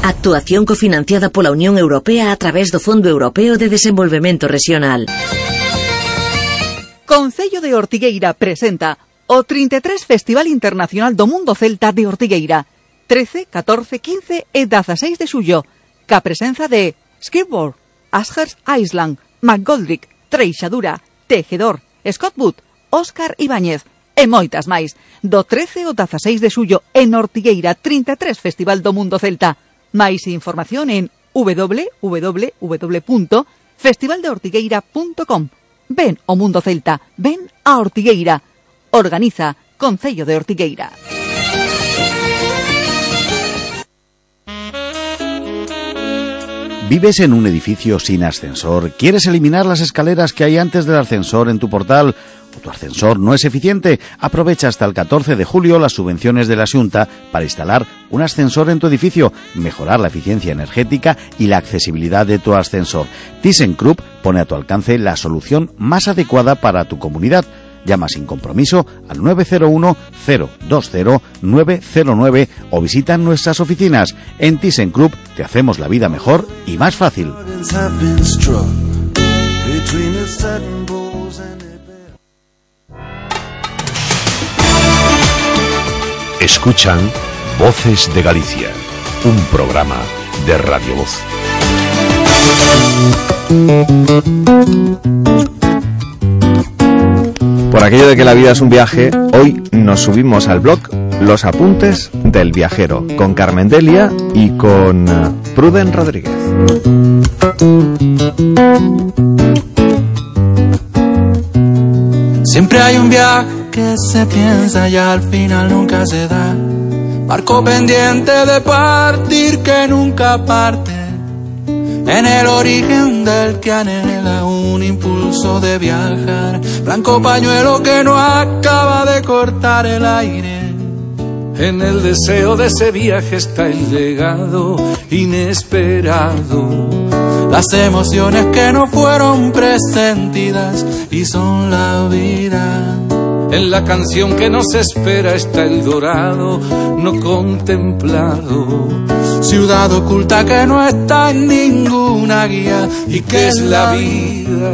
Actuación cofinanciada pola Unión Europea a través do Fondo Europeo de Desenvolvemento Regional. Concello de Ortigueira presenta o 33 Festival Internacional do Mundo Celta de Ortigueira. 13, 14, 15 e 16 de xullo. Ca presenza de Skateboard, Asgers Island, McGoldrick, Treixadura, Tejedor, Scott Wood, Óscar Ibáñez e moitas máis. Do 13 ao 16 de xullo en Ortigueira, 33 Festival do Mundo Celta. Máis información en www.festivaldeortigueira.com Ven o Mundo Celta, ven a Ortigueira. Organiza Concello de Ortigueira. ¿Vives en un edificio sin ascensor? ¿Quieres eliminar las escaleras que hay antes del ascensor en tu portal? ¿O tu ascensor no es eficiente? Aprovecha hasta el 14 de julio las subvenciones de la Junta para instalar un ascensor en tu edificio, mejorar la eficiencia energética y la accesibilidad de tu ascensor. ThyssenKrupp pone a tu alcance la solución más adecuada para tu comunidad. Llama sin compromiso al 901-020-909 o visita nuestras oficinas. En ThyssenKrupp te hacemos la vida mejor y más fácil. Escuchan Voces de Galicia, un programa de Radio Voz. Por aquello de que la vida es un viaje, hoy nos subimos al blog Los Apuntes del Viajero, con Carmen Delia y con eh, Pruden Rodríguez. Siempre hay un viaje que se piensa y al final nunca se da. Barco pendiente de partir que nunca parte. En el origen del que anhela un impulso de viajar. Blanco pañuelo que no acaba de cortar el aire. En el deseo de ese viaje está el legado inesperado. Las emociones que no fueron presentidas y son la vida. En la canción que nos espera está el dorado no contemplado. Ciudad oculta que no está en ninguna guía y que es la vida.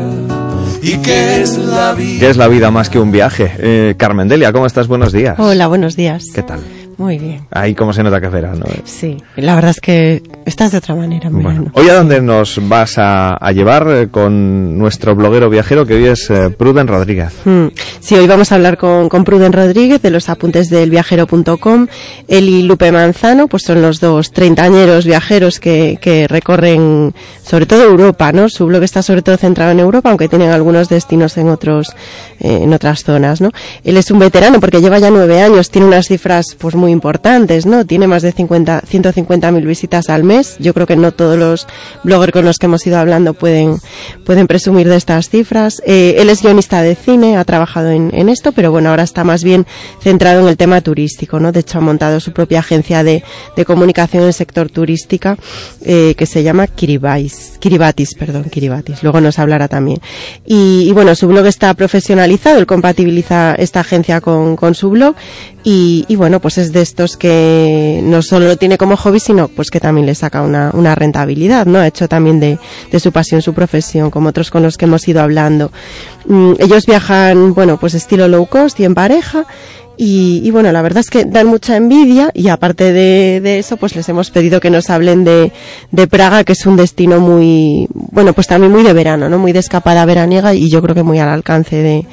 ¿Y qué es la vida? ¿Qué es la vida más que un viaje? Eh, Carmen Delia, ¿cómo estás? Buenos días. Hola, buenos días. ¿Qué tal? Muy bien. Ahí como se nota que es verano. ¿eh? Sí, la verdad es que estás de otra manera en verano. Hoy a dónde nos vas a, a llevar eh, con nuestro bloguero viajero que hoy es eh, Pruden Rodríguez. Mm. Sí, hoy vamos a hablar con, con Pruden Rodríguez de los apuntes del viajero.com. Él y Lupe Manzano, pues son los dos treintañeros viajeros que, que recorren sobre todo Europa, ¿no? Su blog está sobre todo centrado en Europa, aunque tienen algunos destinos en otros, en otras zonas, ¿no? Él es un veterano porque lleva ya nueve años, tiene unas cifras pues muy importantes, ¿no? Tiene más de 50, 150 mil visitas al mes. Yo creo que no todos los bloggers con los que hemos ido hablando pueden, presumir de estas cifras. Eh, él es guionista de cine, ha trabajado en, en, esto, pero bueno, ahora está más bien centrado en el tema turístico, ¿no? De hecho, ha montado su propia agencia de, de comunicación en el sector turística, eh, que se llama Kiribais, Kiribatis, perdón, Kiribatis. Luego nos hablará también. Y, y bueno, su blog está profesionalizado, él compatibiliza esta agencia con, con su blog y, y, bueno, pues es de estos que no solo lo tiene como hobby, sino pues que también le saca una, una rentabilidad, ¿no? Ha hecho también de, de, su pasión su profesión, como otros con los que hemos ido hablando. Mm, ellos viajan, bueno, pues estilo low cost y en pareja. Y, y, bueno, la verdad es que dan mucha envidia y aparte de, de, eso, pues les hemos pedido que nos hablen de, de, Praga, que es un destino muy, bueno, pues también muy de verano, ¿no? Muy de escapada veraniega y yo creo que muy al alcance de,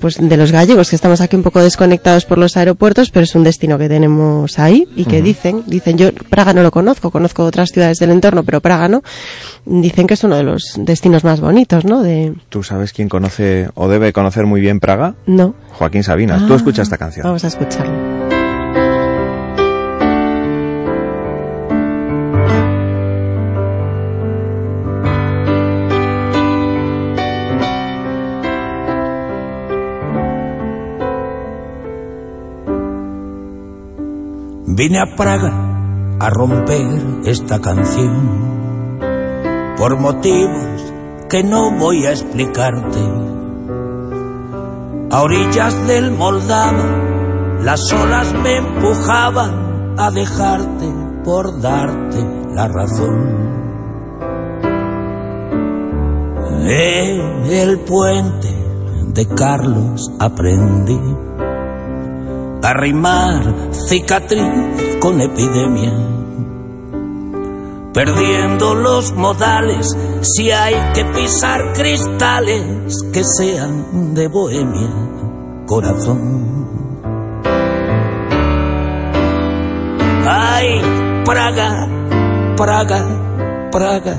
pues de los gallegos, que estamos aquí un poco desconectados por los aeropuertos, pero es un destino que tenemos ahí y que uh -huh. dicen, dicen, yo Praga no lo conozco, conozco otras ciudades del entorno, pero Praga no, dicen que es uno de los destinos más bonitos, ¿no? De... ¿Tú sabes quién conoce o debe conocer muy bien Praga? No. Joaquín Sabinas. Ah, Tú escuchas esta canción. Vamos a escucharlo. Vine a Praga a romper esta canción por motivos que no voy a explicarte. A orillas del Moldava las olas me empujaban a dejarte por darte la razón. En el puente de Carlos aprendí arrimar cicatriz con epidemia. Perdiendo los modales, si hay que pisar cristales que sean de bohemia, corazón. Ay, Praga, Praga, Praga,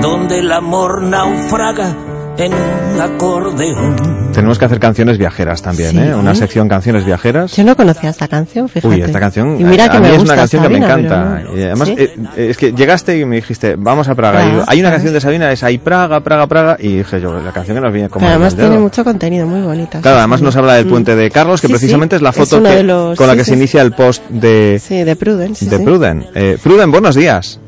donde el amor naufraga en un acordeón. Tenemos que hacer canciones viajeras también, Sí. ¿eh? Una sección canciones viajeras. Yo no conocía esta canción, fíjate. Uy, esta canción Y mira a, que a mí me es gusta una canción Sabina, que me encanta. no. Y además, ¿Sí? eh, eh, es que llegaste y me dijiste, vamos a Praga. Y Praga, digo, hay una Praga. canción de Sabina, es Ahí Praga, Praga, Praga. Y dije yo, la canción que nos viene como Pero además tiene mucho contenido, muy bonita. Claro, sí. además nos habla del Mm. puente de Carlos, que Sí, precisamente sí, es la es foto uno que- los- con la sí, que sí. se inicia el post de, Sí, de Pruden. sí, de sí. Pruden. Eh, Pruden, buenos días.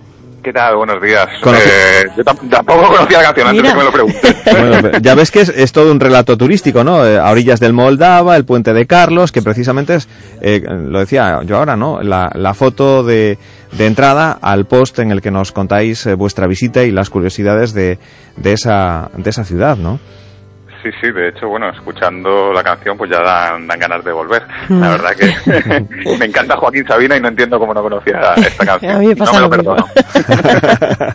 ¿Qué tal? Buenos días. Eh, yo tam- tampoco conocía la canción antes Mira. de que me lo preguntes. Bueno, ya ves que es, es todo un relato turístico, ¿no? Eh, a orillas del Moldava, el puente de Carlos, que precisamente es, eh, lo decía yo ahora, ¿no? La, la foto de, de entrada al post en el que nos contáis eh, vuestra visita y las curiosidades de, de, esa, de esa ciudad, ¿no? Sí, sí, de hecho, bueno, escuchando la canción pues ya dan, dan ganas de volver. Mm. La verdad que me encanta Joaquín Sabina y no entiendo cómo no conocía esta canción. A mí me pasa no me lo lo mismo. perdono.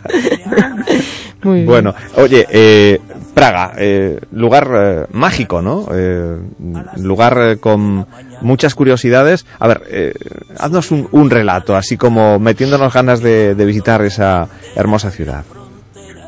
Muy bien. Bueno, oye, eh, Praga, eh, lugar eh, mágico, ¿no? Eh, lugar eh, con muchas curiosidades. A ver, eh, haznos un, un relato, así como metiéndonos ganas de, de visitar esa hermosa ciudad.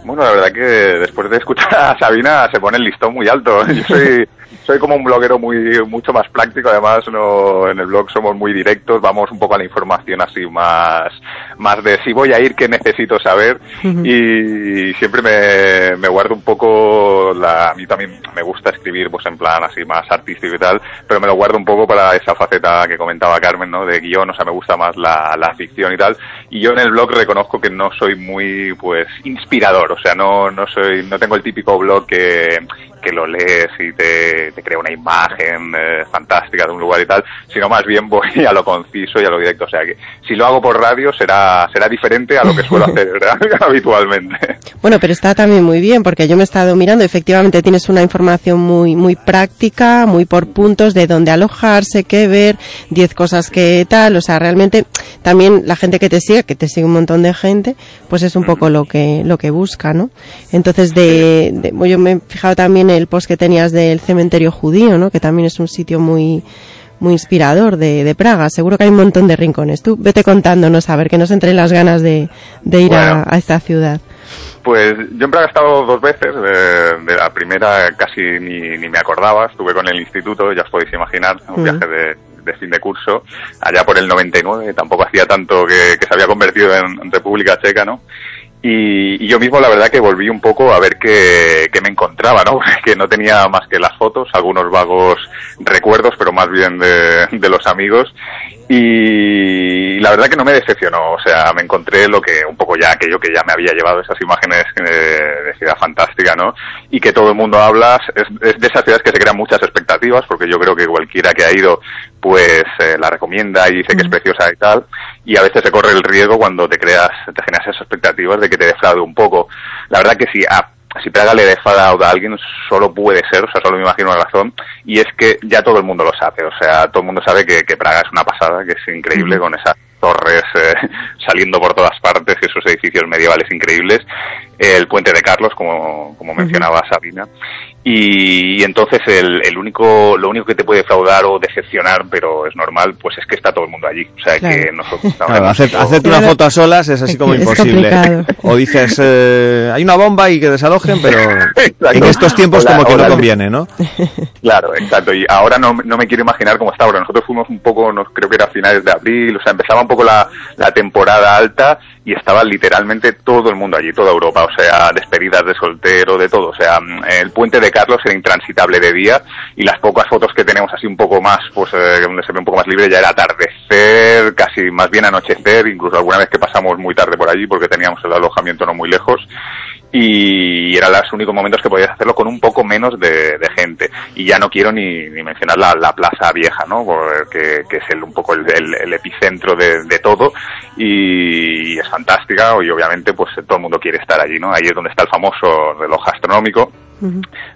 Bueno, la verdad que después de escuchar a Sabina se pone el listón muy alto. Yo soy, soy como un bloguero muy mucho más práctico, además no en el blog somos muy directos, vamos un poco a la información así más más de si voy a ir, qué necesito saber y siempre me, me guardo un poco la a mí también me gusta escribir pues en plan así más artístico y tal, pero me lo guardo un poco para esa faceta que comentaba Carmen, ¿no? de guion, o sea, me gusta más la, la ficción y tal y yo en el blog reconozco que no soy muy pues inspirador, o sea, no no soy no tengo el típico blog que que lo lees y te, te crea una imagen eh, fantástica de un lugar y tal, sino más bien voy a lo conciso y a lo directo. O sea que si lo hago por radio será será diferente a lo que suelo hacer habitualmente. Bueno, pero está también muy bien porque yo me he estado mirando, efectivamente tienes una información muy muy práctica, muy por puntos de dónde alojarse, qué ver, 10 cosas que tal, o sea, realmente también la gente que te sigue, que te sigue un montón de gente, pues es un poco lo que lo que busca, ¿no? Entonces de, de- yo me he fijado también el post que tenías del cementerio judío, ¿no? Que también es un sitio muy muy inspirador de, de Praga. Seguro que hay un montón de rincones. Tú vete contándonos a ver que nos entren las ganas de, de ir a- Bueno. a esta ciudad. Pues yo en Praga he estado dos veces, de, de la primera casi ni, ni me acordaba, estuve con el instituto, ya os podéis imaginar, un viaje de, de fin de curso, allá por el 99, tampoco hacía tanto que, que se había convertido en República Checa, ¿no? Y, y yo mismo la verdad que volví un poco a ver qué, qué me encontraba, ¿no? Que no tenía más que las fotos, algunos vagos recuerdos, pero más bien de, de los amigos. Y la verdad que no me decepcionó, o sea, me encontré lo que un poco ya aquello que ya me había llevado, esas imágenes eh, de ciudad fantástica, ¿no? Y que todo el mundo habla, es, es de esas ciudades que se crean muchas expectativas, porque yo creo que cualquiera que ha ido, pues eh, la recomienda y dice que es preciosa y tal, y a veces se corre el riesgo cuando te creas, te generas esas expectativas de que te defraude un poco. La verdad que sí, a si Praga le defrauda a alguien, solo puede ser, o sea, solo me imagino una razón, y es que ya todo el mundo lo sabe, o sea, todo el mundo sabe que, que Praga es una pasada, que es increíble con esas torres eh, saliendo por todas partes, esos edificios medievales increíbles, el puente de Carlos, como, como mencionaba Sabina, y, y entonces el, el único, lo único que te puede defraudar o decepcionar, pero es normal, pues es que está todo el mundo allí, o sea, Claro. que nosotros Claro, hacer- hacerte una foto a solas es así como Es imposible. complicado. O dices, eh, hay una bomba y que desalojen, pero en estos tiempos Hola, como que hola. no conviene, ¿no? Claro, exacto. Y ahora no, no me quiero imaginar cómo está ahora. Nosotros fuimos un poco, nos, creo que era a finales de abril, o sea, empezaba un poco la, la temporada alta y estaba literalmente todo el mundo allí, toda Europa, o sea, despedidas de soltero, de todo. O sea, el puente de Carlos era intransitable de día y las pocas fotos que tenemos así un poco más, pues eh, donde se ve un poco más libre ya era atardecer, casi más bien anochecer, incluso alguna vez que pasamos muy tarde por allí porque teníamos el alojamiento no muy lejos y eran los únicos momentos que podías hacerlo con un poco menos de, gente. Y ya no quiero ni, ni mencionar la, la Plaza Vieja, ¿no? Que es el, un poco el, epicentro de, de todo y es fantástica y obviamente pues todo el mundo quiere estar allí, ¿no? Ahí es donde está el famoso reloj astronómico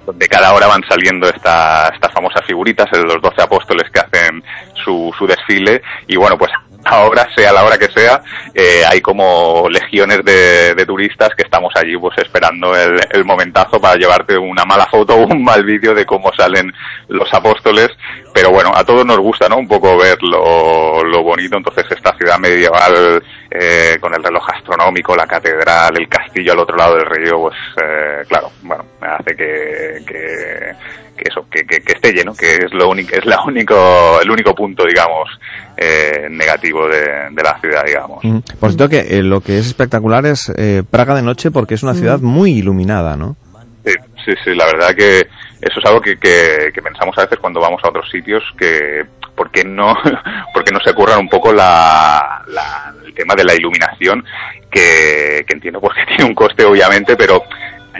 donde cada hora van saliendo esta, estas famosas figuritas, los doce apóstoles que hacen su, su desfile, y bueno, pues ahora, sea la hora que sea, eh, hay como legiones de, de, turistas que estamos allí pues esperando el, el, momentazo para llevarte una mala foto o un mal vídeo de cómo salen los apóstoles. Pero bueno, a todos nos gusta, ¿no? Un poco ver lo, lo bonito. Entonces esta ciudad medieval eh, con el reloj astronómico, la catedral, el castillo al otro lado del río, pues eh, claro, bueno, hace que, que, que eso, que, que, que, esté lleno, que es lo único, es la único, el único punto, digamos, eh, negativo de, de, la ciudad, digamos. Mm. Por cierto que eh, lo que es espectacular es eh, Praga de noche porque es una ciudad muy iluminada, ¿no? Sí, sí, sí, la verdad que eso es algo que, que, que pensamos a veces cuando vamos a otros sitios que ¿por qué no, por qué no se curran un poco la, la, el tema de la iluminación que, que entiendo porque tiene un coste obviamente, pero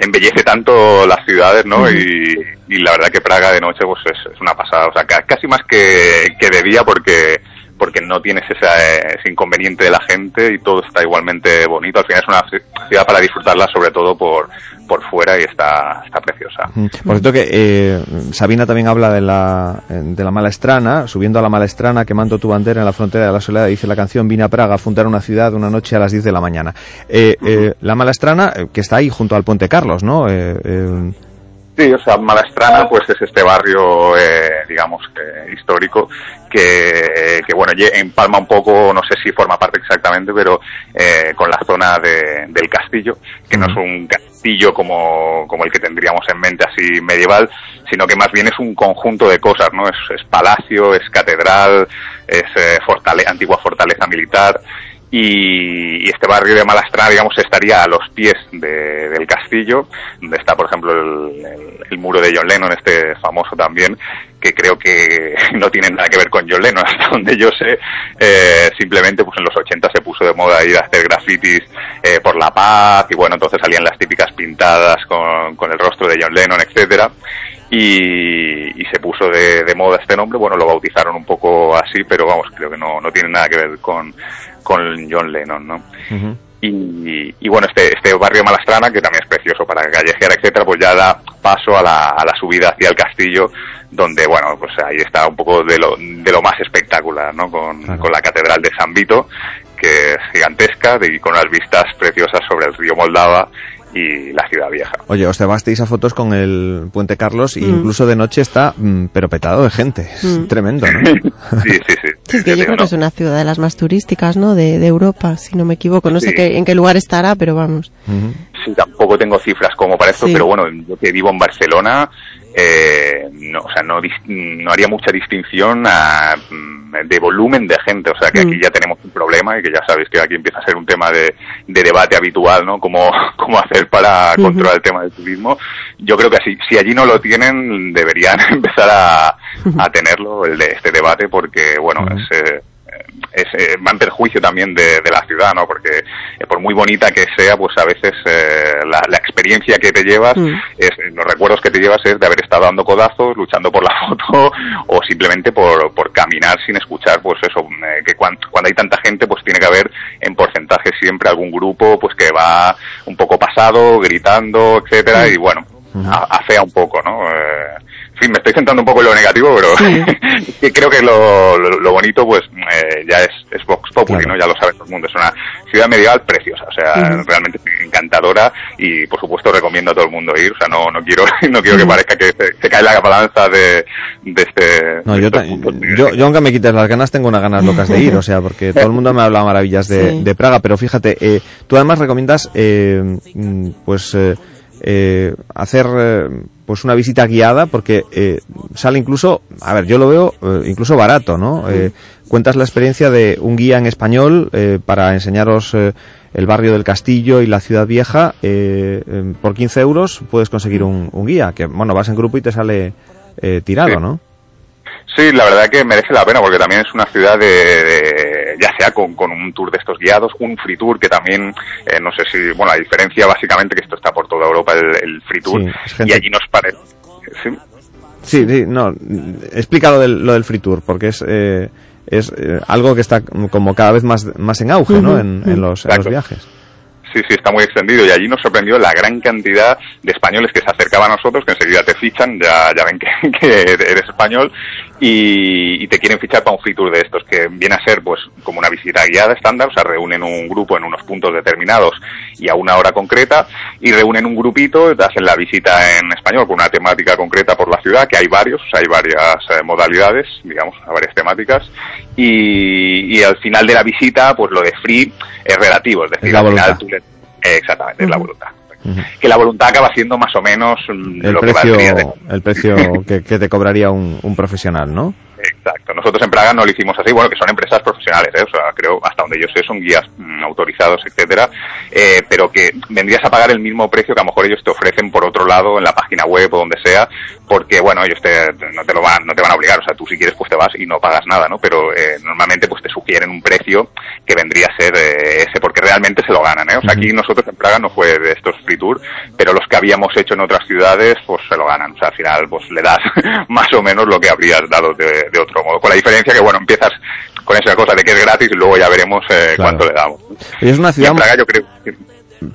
embellece tanto las ciudades, ¿no? Uh -huh. y, y, la verdad que Praga de noche pues es, es, una pasada, o sea, casi más que, que de día porque porque no tienes ese, ese, inconveniente de la gente y todo está igualmente bonito. Al final es una ciudad para disfrutarla, sobre todo por, por fuera y está, está preciosa. Por cierto que eh, Sabina también habla de la, de la Malestrana, subiendo a la Malestrana, quemando tu bandera en la frontera de la soledad, dice la canción, vine a Praga a fundar una ciudad una noche a las 10 de la mañana. Eh, eh, la Malestrana, que está ahí junto al Puente Carlos, ¿no? Eh, Sí, o sea, Malastrana pues es este barrio, eh, digamos, eh, histórico que, que, bueno, empalma un poco, no sé si forma parte exactamente, pero eh, con la zona de, del castillo, que no es un castillo como, como el que tendríamos en mente así medieval, sino que más bien es un conjunto de cosas, ¿no? Es, es palacio, es catedral, es eh, antigua fortaleza militar, y, este barrio de Malastrana, digamos, estaría a los pies de, del castillo, donde está, por ejemplo, el, el, el, muro de John Lennon, este famoso también, que creo que no tiene nada que ver con John Lennon, hasta donde yo sé, eh, simplemente pues en los 80 se puso de moda ir a hacer grafitis eh, por la paz, y bueno, entonces salían las típicas pintadas con, con el rostro de John Lennon, etcétera y, y, se puso de, de, moda este nombre. Bueno, lo bautizaron un poco así, pero vamos, creo que no, no tiene nada que ver con, con John Lennon, ¿no? Uh -huh. y, y, bueno, este, este barrio Malastrana, que también es precioso para callejear, etcétera, pues ya da paso a la, a la subida hacia el castillo, donde, bueno, pues ahí está un poco de lo, de lo más espectacular, ¿no? Con, claro. con la catedral de San Vito, que es gigantesca, y con unas vistas preciosas sobre el río Moldava y la ciudad vieja. Oye, os llevasteis a fotos con el Puente Carlos e mm. incluso de noche está mm, pero petado de gente. Es mm. tremendo, ¿no? sí, sí, sí. sí es que yo creo no. que es una ciudad de las más turísticas, ¿no? De, de Europa, si no me equivoco. No sí. sé qué, en qué lugar estará, pero vamos. Sí, tampoco tengo cifras como para esto, sí. pero bueno, yo que vivo en Barcelona, eh, no, o sea, no, no haría mucha distinción a, de volumen de gente, o sea que mm. aquí ya tenemos un problema y que ya sabéis que aquí empieza a ser un tema de, de debate habitual, ¿no? Cómo, cómo hacer para uh -huh. controlar el tema del turismo. Yo creo que si, si allí no lo tienen, deberían empezar a, a tenerlo, el de este debate, porque, bueno, uh -huh. es... Eh, es, eh, va en perjuicio también de, de, la ciudad, ¿no? Porque eh, por muy bonita que sea, pues a veces eh, la, la, experiencia que te llevas, mm. es, los recuerdos que te llevas es de haber estado dando codazos, luchando por la foto o simplemente por, por caminar sin escuchar, pues eso, eh, que cuando, cuando, hay tanta gente, pues tiene que haber en porcentaje siempre algún grupo, pues que va un poco pasado, gritando, etcétera, mm. y bueno, afea un poco, ¿no? Eh, en fin, me estoy centrando un poco en lo negativo, pero sí. creo que lo, lo, lo bonito, pues, eh, ya es, es Vox Populi, claro. ¿no? Ya lo sabe todo el mundo. Es una ciudad medieval preciosa, o sea, uh -huh. realmente encantadora y, por supuesto, recomiendo a todo el mundo ir. O sea, no, no quiero, no quiero uh -huh. que parezca que se, se, cae la balanza de, de este... No, yo, yo, yo, aunque me quites las ganas, tengo unas ganas locas de ir, o sea, porque todo el mundo me ha hablado maravillas de, sí. de Praga, pero fíjate, eh, tú además recomiendas, eh, mm, pues... Eh, hacer eh, pues una visita guiada porque eh, sale incluso, a ver, yo lo veo eh, incluso barato, ¿no? Eh, cuentas la experiencia de un guía en español para enseñaros el barrio del castillo y la ciudad vieja. Eh, por 15 euros puedes conseguir un, un, guía, que bueno, vas en grupo y te sale eh, tirado, sí. ¿no? Sí, la verdad que merece la pena porque también es una ciudad de, de ya sea con, con, un tour de estos guiados, un free tour que también, eh, no sé si, bueno, la diferencia básicamente que esto está por toda Europa, el, el free tour, sí, y allí nos parece... ¿sí? sí, sí, no, explica lo del, lo del free tour, porque es... Eh, es eh, algo que está como cada vez más, más en auge, uh -huh, ¿no? En, en, los, en los viajes. Sí, sí, sí, está muy extendido y allí nos sorprendió la gran cantidad de españoles que se acercaban a nosotros, que enseguida te fichan, ya, ya ven que, que eres español y, y te quieren fichar para un free tour de estos, que viene a ser pues como una visita guiada estándar, o sea, reúnen un grupo en unos puntos determinados y a una hora concreta y reúnen un grupito, hacen la visita en español con una temática concreta por la ciudad, que hay varios, o sea, hay varias eh, modalidades, digamos, varias temáticas y, y al final de la visita, pues lo de free es relativo, es decir, Es la al final tú le- exactamente, es la voluntad. Que la voluntad acaba siendo más o menos El lo que precio, de- el precio que, que te cobraría un, un profesional, ¿no? Exacto. Nosotros en Praga no lo hicimos así, bueno, que son empresas profesionales, ¿eh? o sea, creo, hasta donde yo sé, son guías mm, autorizados, etcétera, eh, pero que vendrías a pagar el mismo precio que a lo mejor ellos te ofrecen por otro lado en la página web o donde sea, porque, bueno, ellos te, no te lo van, no te van a obligar, o sea, tú si quieres pues te vas y no pagas nada, ¿no? Pero eh, normalmente pues te sugieren un precio que vendría a ser eh, ese, porque realmente se lo ganan, ¿eh? O sea, aquí nosotros en Praga no fue de estos free tour, pero los que habíamos hecho en otras ciudades, pues se lo ganan, o sea, al final pues le das más o menos lo que habrías dado de, de otro modo, con la diferencia que, bueno, empiezas con esa cosa de que es gratis y luego ya veremos eh, Claro. cuánto le damos. Es una Y ciudad... en Praga yo creo que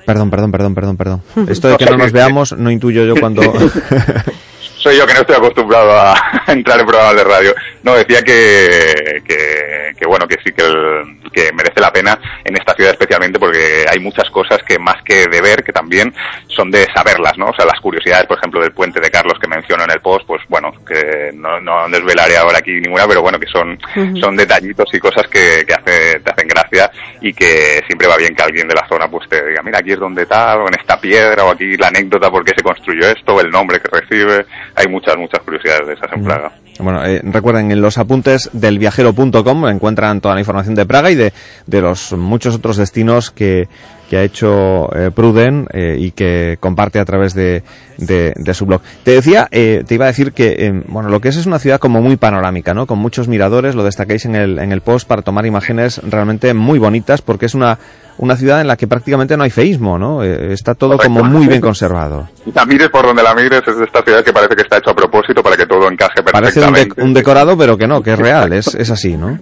Perdón, perdón, perdón, perdón, perdón. Esto de que no nos veamos no intuyo yo cuando... soy yo que no estoy acostumbrado a entrar en programas de radio. No, decía que, que, que bueno, que sí que, el- que merece la pena en esta ciudad especialmente porque hay muchas cosas que más que de ver, que también son de saberlas, ¿no? O sea, las curiosidades, por ejemplo, del puente de Carlos que menciono en el post, pues bueno, que no, no desvelaré ahora aquí ninguna, pero bueno, que son, son detallitos y cosas que, que hace, te hacen gracia y que siempre va bien que alguien de la zona pues te diga, mira, aquí es donde está, o en esta piedra, o aquí la anécdota por qué se construyó esto, o el nombre que recibe. Hay muchas, muchas curiosidades de esas en Praga. Bueno, eh, recuerden, en los apuntes del viajero.com encuentran toda la información de Praga y de, de los muchos otros destinos que, que ha hecho eh, Pruden eh, y que comparte a través de, de, de su blog. Te decía, eh, te iba a decir que, eh, bueno, lo que es es una ciudad como muy panorámica, ¿no? Con muchos miradores, lo destacáis en el, en el post para tomar imágenes realmente muy bonitas porque es una, una ciudad en la que prácticamente no hay feísmo, ¿no? Eh, está todo como muy bien conservado. La mires por donde la mires, es de esta ciudad que parece que está hecho a propósito para que todo encaje Parece un, perfectamente. de- un decorado, pero que no, que es real, es, es así, ¿no?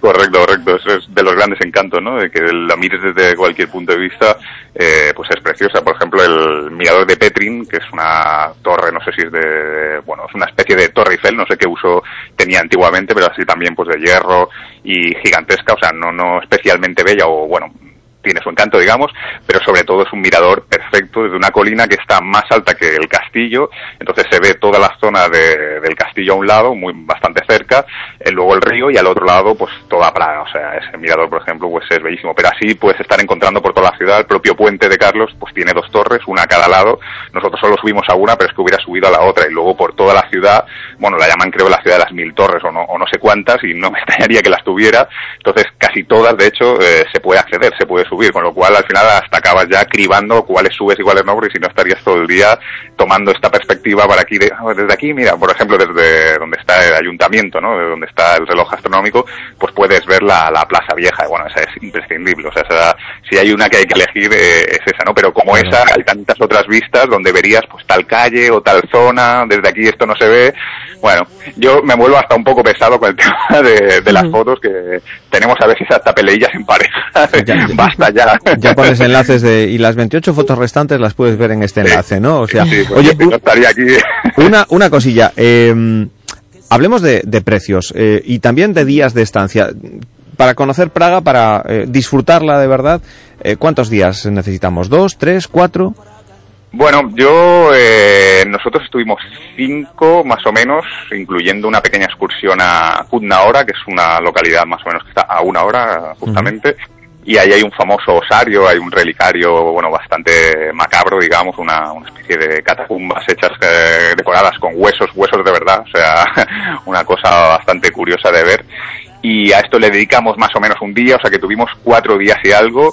Correcto, correcto. Eso es de los grandes encantos, ¿no? De que la mires desde cualquier punto de vista, eh, pues es preciosa. Por ejemplo, el mirador de Petrin, que es una torre, no sé si es de, bueno, es una especie de torre Eiffel, no sé qué uso tenía antiguamente, pero así también pues de hierro y gigantesca, o sea, no, no especialmente bella o, bueno, tiene su encanto, digamos, pero sobre todo es un mirador perfecto desde una colina que está más alta que el castillo, entonces se ve toda la zona de- del castillo a un lado, muy bastante cerca, eh, luego el río y al otro lado pues toda Praga, o sea, ese mirador, por ejemplo, pues es bellísimo, pero así puedes estar encontrando por toda la ciudad, el propio puente de Carlos pues tiene dos torres, una a cada lado, nosotros solo subimos a una, pero es que hubiera subido a la otra. Y luego por toda la ciudad, bueno, la llaman creo la ciudad de las mil torres o no, o no sé cuántas y no me extrañaría que las tuviera, entonces casi todas de hecho eh, se puede acceder, se puede subir, con lo cual al final hasta acabas ya cribando cuáles subes y cuáles no, porque si no estarías todo el día tomando esta perspectiva para aquí, de, ah, desde aquí, mira, por ejemplo, desde donde está el ayuntamiento, ¿no? De donde está el reloj astronómico, pues puedes ver la, la Plaza Vieja, bueno, esa es imprescindible, o sea, esa- si hay una que hay que elegir eh, es esa, ¿no? Pero como esa, hay tantas otras vistas donde verías pues tal calle o tal zona, desde aquí esto no se ve, bueno, yo me vuelvo hasta un poco pesado con el tema de, de las fotos que tenemos a veces hasta peleillas en pareja. Ya. Ya pones enlaces de... Y las 28 fotos restantes las puedes ver en este enlace, ¿no? O sea, Sí, pues oye, estaría aquí. una, una cosilla. eh, hablemos de, de precios eh, y también de días de estancia. Para conocer Praga, para eh, disfrutarla de verdad, eh, ¿cuántos días necesitamos? ¿Dos, tres, cuatro? Bueno, yo, eh, nosotros estuvimos cinco más o menos, incluyendo una pequeña excursión a Kutna que es una localidad más o menos que está a una hora justamente, y ahí hay un famoso osario, hay un relicario, bueno, bastante macabro, digamos, una, una especie de catacumbas hechas, eh, decoradas con huesos, huesos de verdad, o sea, una cosa bastante curiosa de ver. Y a esto le dedicamos más o menos un día, o sea que tuvimos cuatro días y algo,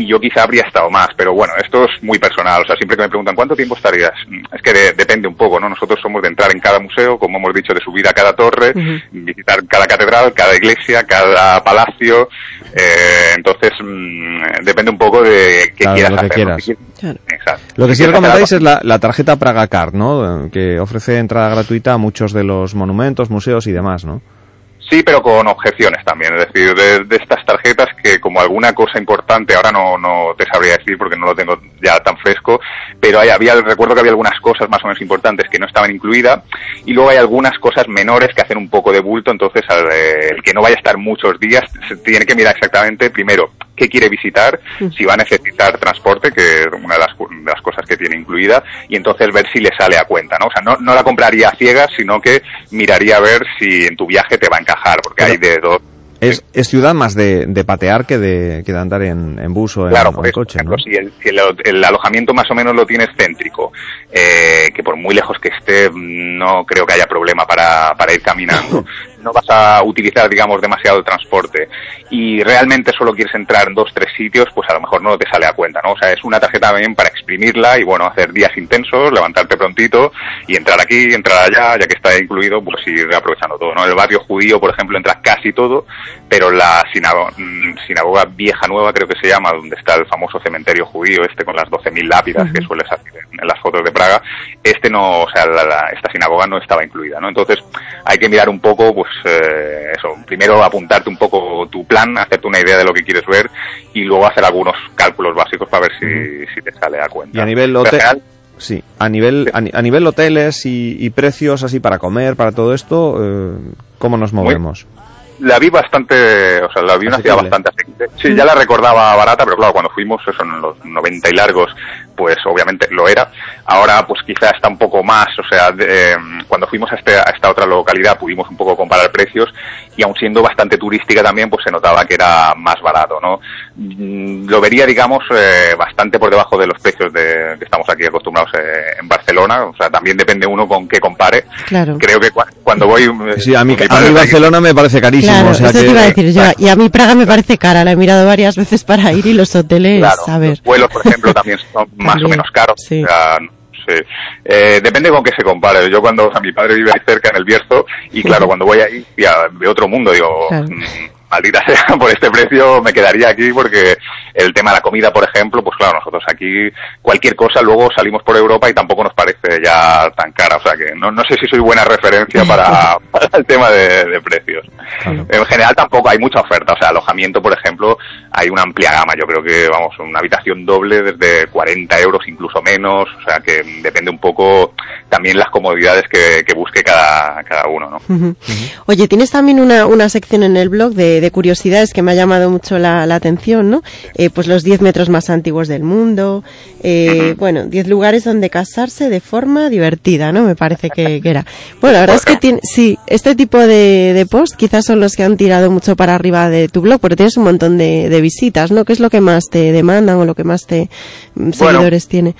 y yo quizá habría estado más, pero bueno, esto es muy personal, o sea, siempre que me preguntan cuánto tiempo estarías, Mm, es que de- depende un poco, ¿no? Nosotros somos de entrar en cada museo, como hemos dicho, de subir a cada torre, visitar cada catedral, cada iglesia, cada palacio, eh, entonces mm, depende un poco de qué Claro, quieras lo que hacer. ¿no? quieras. Exacto. Lo que sí recomendáis es la, la tarjeta Praga Card, ¿no? Que ofrece entrada gratuita a muchos de los monumentos, museos y demás, ¿no? Sí, pero con objeciones también, es decir, de, de estas tarjetas que como alguna cosa importante, ahora no, no te sabría decir porque no lo tengo ya tan fresco, pero hay, había, recuerdo que había algunas cosas más o menos importantes que no estaban incluidas y luego hay algunas cosas menores que hacen un poco de bulto, entonces al, eh, el que no vaya a estar muchos días se tiene que mirar exactamente primero qué quiere visitar, si va a necesitar transporte, que es una de las, de las cosas que tiene incluida, y entonces ver si le sale a cuenta, ¿no? O sea, no, no la compraría a ciegas, sino que miraría a ver si en tu viaje te va a encajar, porque hay de dos Es, es ciudad más de, de patear que de, que de andar en, en bus o en, Claro, o por en eso, coche, por ¿no? si el, si el- el alojamiento más o menos lo tienes céntrico, eh, que por muy lejos que esté, mm, no creo que haya problema para, para ir caminando. No vas a utilizar, digamos, demasiado el transporte y realmente solo quieres entrar en dos, tres sitios, pues a lo mejor no te sale a cuenta, ¿no? O sea, es una tarjeta también para exprimirla y, bueno, hacer días intensos, levantarte prontito y entrar aquí, entrar allá, ya que está incluido, pues ir aprovechando todo, ¿no? El barrio judío, por ejemplo, entra casi todo, pero la sinago- mm, sinagoga vieja nueva, creo que se llama, donde está el famoso cementerio judío este con las 12.000 lápidas que suele salir en, las fotos de Praga, este no, o sea, la- la- esta sinagoga no estaba incluida, ¿no? Entonces hay que mirar un poco, pues eh, eso, primero apuntarte un poco tu plan, hacerte una idea de lo que quieres ver y luego hacer algunos cálculos básicos para ver si, si te sale a cuenta. Y a nivel hotel, sí, a nivel a, ni- a nivel hoteles y, y precios así para comer, para todo esto, eh, ¿cómo nos movemos? la vi bastante, o sea, la vi una ciudad bastante asequible. Sí, ya la recordaba barata, pero claro, cuando fuimos, eso en los 90 y largos, pues obviamente lo era. Ahora, pues quizá está un poco más, o sea, de- eh, cuando fuimos a, este- a esta otra localidad pudimos un poco comparar precios y aun siendo bastante turística también, pues se notaba que era más barato, ¿no? Mm, Lo vería, digamos, eh, bastante por debajo de los precios de, que estamos aquí acostumbrados eh, en Barcelona, o sea, también depende uno con qué compare. Claro. Creo que cua- cuando voy... Sí, a mí, a mí Barcelona me parece carísimo. Claro, o sea eso que, te iba a decir yo. Y a mí Praga me parece cara, la he mirado varias veces para ir y los hoteles, Claro, a ver. los vuelos, por ejemplo, también son más o menos caros. O sea, sé. Eh, depende con qué se compare. Yo cuando, o sea, mi padre vive ahí cerca en el Bierzo y claro, cuando voy ahí ya veo otro mundo, digo, Claro. Maldita sea, por este precio me quedaría aquí porque el tema de la comida, por ejemplo, pues claro, nosotros aquí cualquier cosa luego salimos por Europa y tampoco nos parece ya tan cara. O sea que no, no sé si soy buena referencia para, para el tema de, de precios. En general tampoco hay mucha oferta, o sea, alojamiento, por ejemplo, hay una amplia gama, yo creo que, vamos, una habitación doble desde 40 euros, incluso menos, o sea, que depende un poco también las comodidades que, que busque cada, cada uno, ¿no? Oye, tienes también una, una sección en el blog de, de curiosidades que me ha llamado mucho la, la atención, ¿no? Eh, pues los 10 metros más antiguos del mundo, eh, bueno, 10 lugares donde casarse de forma divertida, ¿no? Me parece que, que era. Bueno, la verdad es que tiene, sí, este tipo de, de post quizás son los que han tirado mucho para arriba de tu blog, porque tienes un montón de, de visitas, ¿no? ¿Qué es lo que más te demandan o lo que más te mm, seguidores tiene?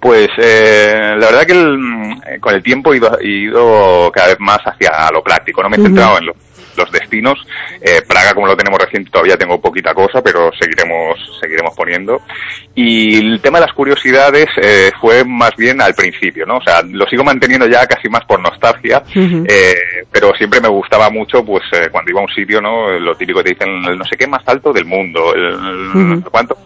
Pues eh, la verdad que el, mm, eh, con el tiempo he ido, he ido cada vez más hacia lo práctico, no me he centrado en lo- los destinos. Eh, Praga, como lo tenemos reciente, todavía tengo poquita cosa, pero seguiremos seguiremos poniendo. Y el tema de las curiosidades eh, fue más bien al principio, ¿no? O sea, lo sigo manteniendo ya casi más por nostalgia, eh, pero siempre me gustaba mucho, pues eh, cuando iba a un sitio, ¿no? Lo típico que te dicen, el no sé qué más alto del mundo, el, el no sé cuánto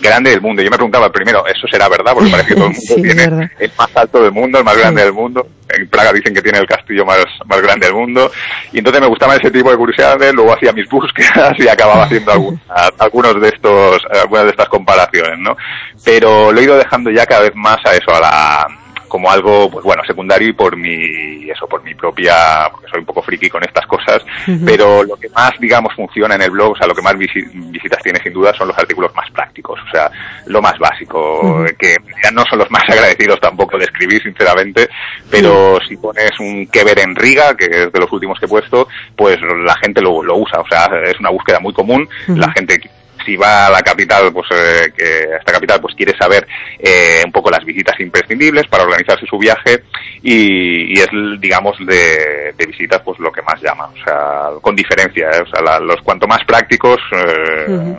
grande del mundo. Yo me preguntaba primero, ¿eso será verdad? Porque parece que todo el mundo Sí, tiene el más alto del mundo, el más grande del mundo. En Praga dicen que tiene el castillo más, más grande del mundo. Y entonces me gustaban ese tipo de curiosidades, luego hacía mis búsquedas y acababa haciendo algún- a- algunos de estos, algunas de estas comparaciones, ¿no? Pero lo he ido dejando ya cada vez más a eso, a la como algo pues bueno secundario y por mi eso por mi propia porque soy un poco friki con estas cosas pero lo que más digamos funciona en el blog o sea lo que más visi- visitas tiene sin duda son los artículos más prácticos o sea lo más básico Ujú. que ya no son los más agradecidos tampoco de escribir sinceramente pero si pones un que ver en Riga que es de los últimos que he puesto pues la gente lo, lo usa o sea es una búsqueda muy común la gente si va a la capital, pues eh, que a esta capital, pues quiere saber eh, un poco las visitas imprescindibles para organizarse su viaje y, y es, digamos, de, de visitas, pues lo que más llama, o sea, con diferencia, ¿eh? o sea, la- los cuanto más prácticos, eh,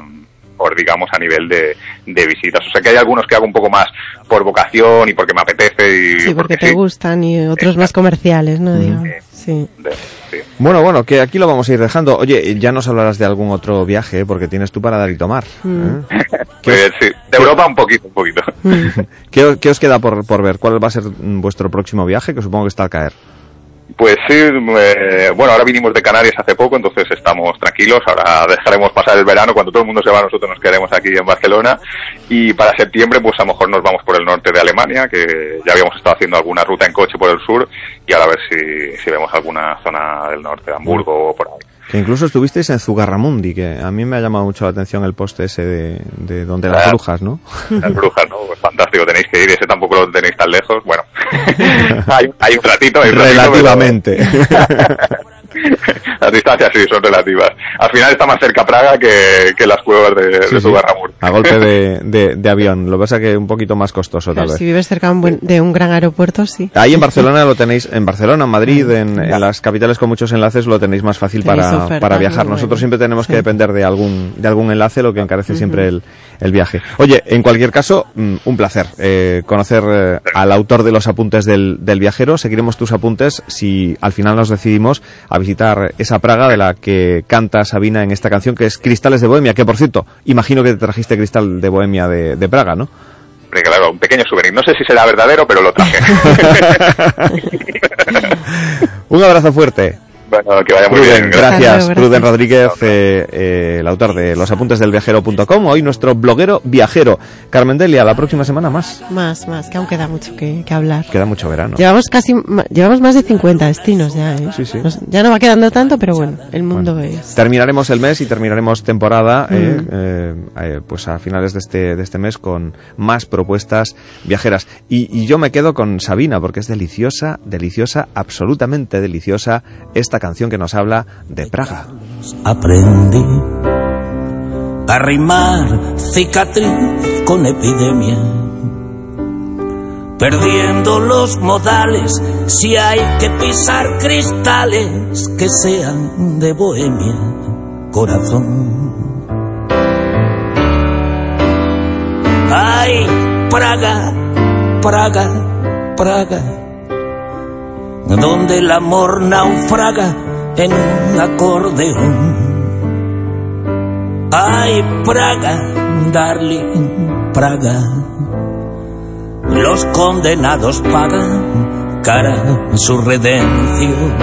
por digamos a nivel de, de visitas. O sea que hay algunos que hago un poco más por vocación y porque me apetece y Sí, porque te sí. gustan y otros más comerciales, ¿no? Digamos. Sí. Bueno, bueno, que aquí lo vamos a ir dejando. Oye, ya nos hablarás de algún otro viaje, porque tienes tú para dar y tomar. Mm. ¿eh? Sí, de Europa un poquito, un poquito. ¿Qué, os- qué os queda por, por ver? ¿Cuál va a ser mm, vuestro próximo viaje? Que supongo que está al caer. Pues sí, eh, bueno, ahora vinimos de Canarias hace poco, entonces estamos tranquilos. Ahora dejaremos pasar el verano. Cuando todo el mundo se va, nosotros nos quedaremos aquí en Barcelona. Y para septiembre, pues a lo mejor nos vamos por el norte de Alemania, que ya habíamos estado haciendo alguna ruta en coche por el sur. Y ahora a ver si, si vemos alguna zona del norte, de Hamburgo o por ahí. Que incluso estuvisteis en Zugarramundi, que a mí me ha llamado mucho la atención el poste ese de, de donde las Ah, brujas, ¿no? Las brujas, ¿no? Pues fantástico, tenéis que ir. Ese tampoco lo tenéis tan lejos. Bueno, hay, hay un ratito. Hay un ratito, Relativamente. pero Las distancias sí son relativas. Al final está más cerca Praga que, que las cuevas de, de Sí, sí. Zugarramurdi. A golpe de, de- de avión. Lo que pasa que un poquito más costoso, tal Claro, vez. si vives cerca de un, buen- de un gran aeropuerto, sí. Ahí en Barcelona lo tenéis, en Barcelona, en Madrid, en, en las capitales con muchos enlaces lo tenéis más fácil Tenéis para, ofertas para viajar. Nosotros siempre tenemos que depender de algún, de algún enlace, lo que encarece siempre el, el viaje. Oye, en cualquier caso, mm, un placer eh, conocer eh, al autor de los apuntes del, del viajero. Seguiremos tus apuntes si al final nos decidimos a visitar esa Praga de la que canta Sabina en esta canción que es Cristales de Bohemia, que por cierto, imagino que te trajiste Cristal de Bohemia de, de Praga, ¿no? Claro, un pequeño souvenir. No sé si será verdadero, pero lo traje. Un abrazo fuerte. Bueno, que vaya muy Pruden, bien. gracias. Pruden Rodríguez, eh, eh, el autor de los apuntes del viajero.com. Hoy nuestro bloguero viajero. Carmen Delia, la próxima semana más. Más, más, que aún queda mucho que, que hablar. Queda mucho verano. Llevamos casi, llevamos más de 50 destinos ya, ¿eh? Nos- ya no va quedando tanto, pero bueno, el mundo es... Terminaremos el mes y terminaremos temporada eh, Mm. eh, eh, pues a finales de este, de este mes con más propuestas viajeras. Y, y yo me quedo con Sabina porque es deliciosa, deliciosa, absolutamente deliciosa esta canción que nos habla de Praga. aprendí a rimar cicatriz con epidemia, perdiendo los modales si hay que pisar cristales que sean de bohemia, corazón. Ay, Praga, Praga, Praga, donde el amor naufraga en un acordeón. Ay, Praga, darling, Praga, los condenados pagan cara su redención.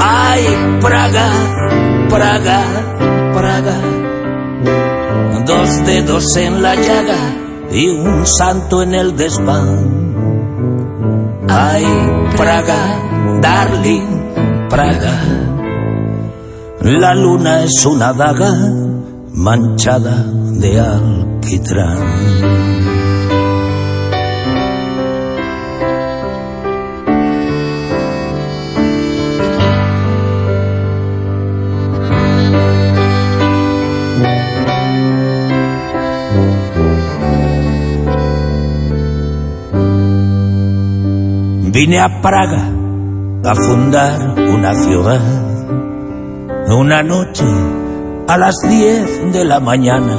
Ay, Praga, Praga, Praga, dos dedos en la llaga y un santo en el desván. Ay, Praga, darling, Praga. La luna es una daga manchada de alquitrán. Vine a Praga a fundar una ciudad. Una noche a las 10 de la mañana,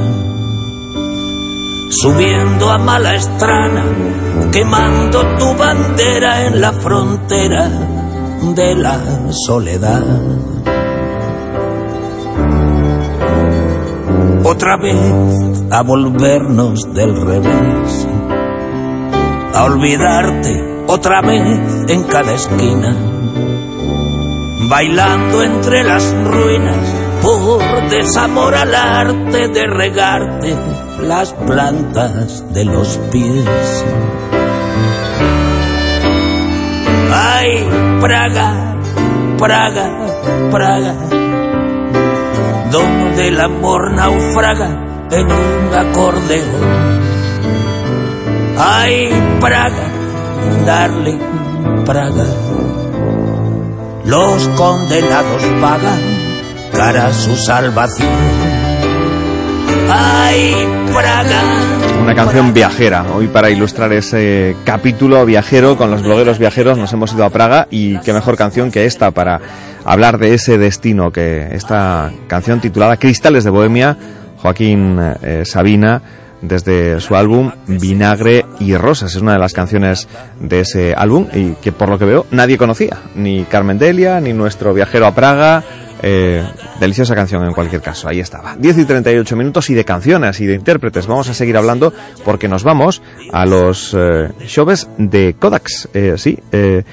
subiendo a mala estrana, quemando tu bandera en la frontera de la soledad. Otra vez a volvernos del revés, a olvidarte otra vez en cada esquina bailando entre las ruinas por desamor al arte de regarte las plantas de los pies. Ay, Praga, Praga, Praga, donde el amor naufraga en un acordeón. Ay, Praga, darling, Praga. Los condenados pagan cara su salvación. Praga. Una canción viajera. Hoy para ilustrar ese capítulo viajero con los blogueros viajeros nos hemos ido a Praga y qué mejor canción que esta para hablar de ese destino que esta canción titulada Cristales de Bohemia, Joaquín eh, Sabina desde su álbum Vinagre y Rosas. Es una de las canciones de ese álbum y que por lo que veo nadie conocía, ni Carmen Delia, ni nuestro viajero a Praga, Eh, deliciosa canción en cualquier caso, ahí estaba. 10 y 38 minutos y de canciones y de intérpretes. Vamos a seguir hablando porque nos vamos a los eh, shows de Kodaks. Eh, sí, eh,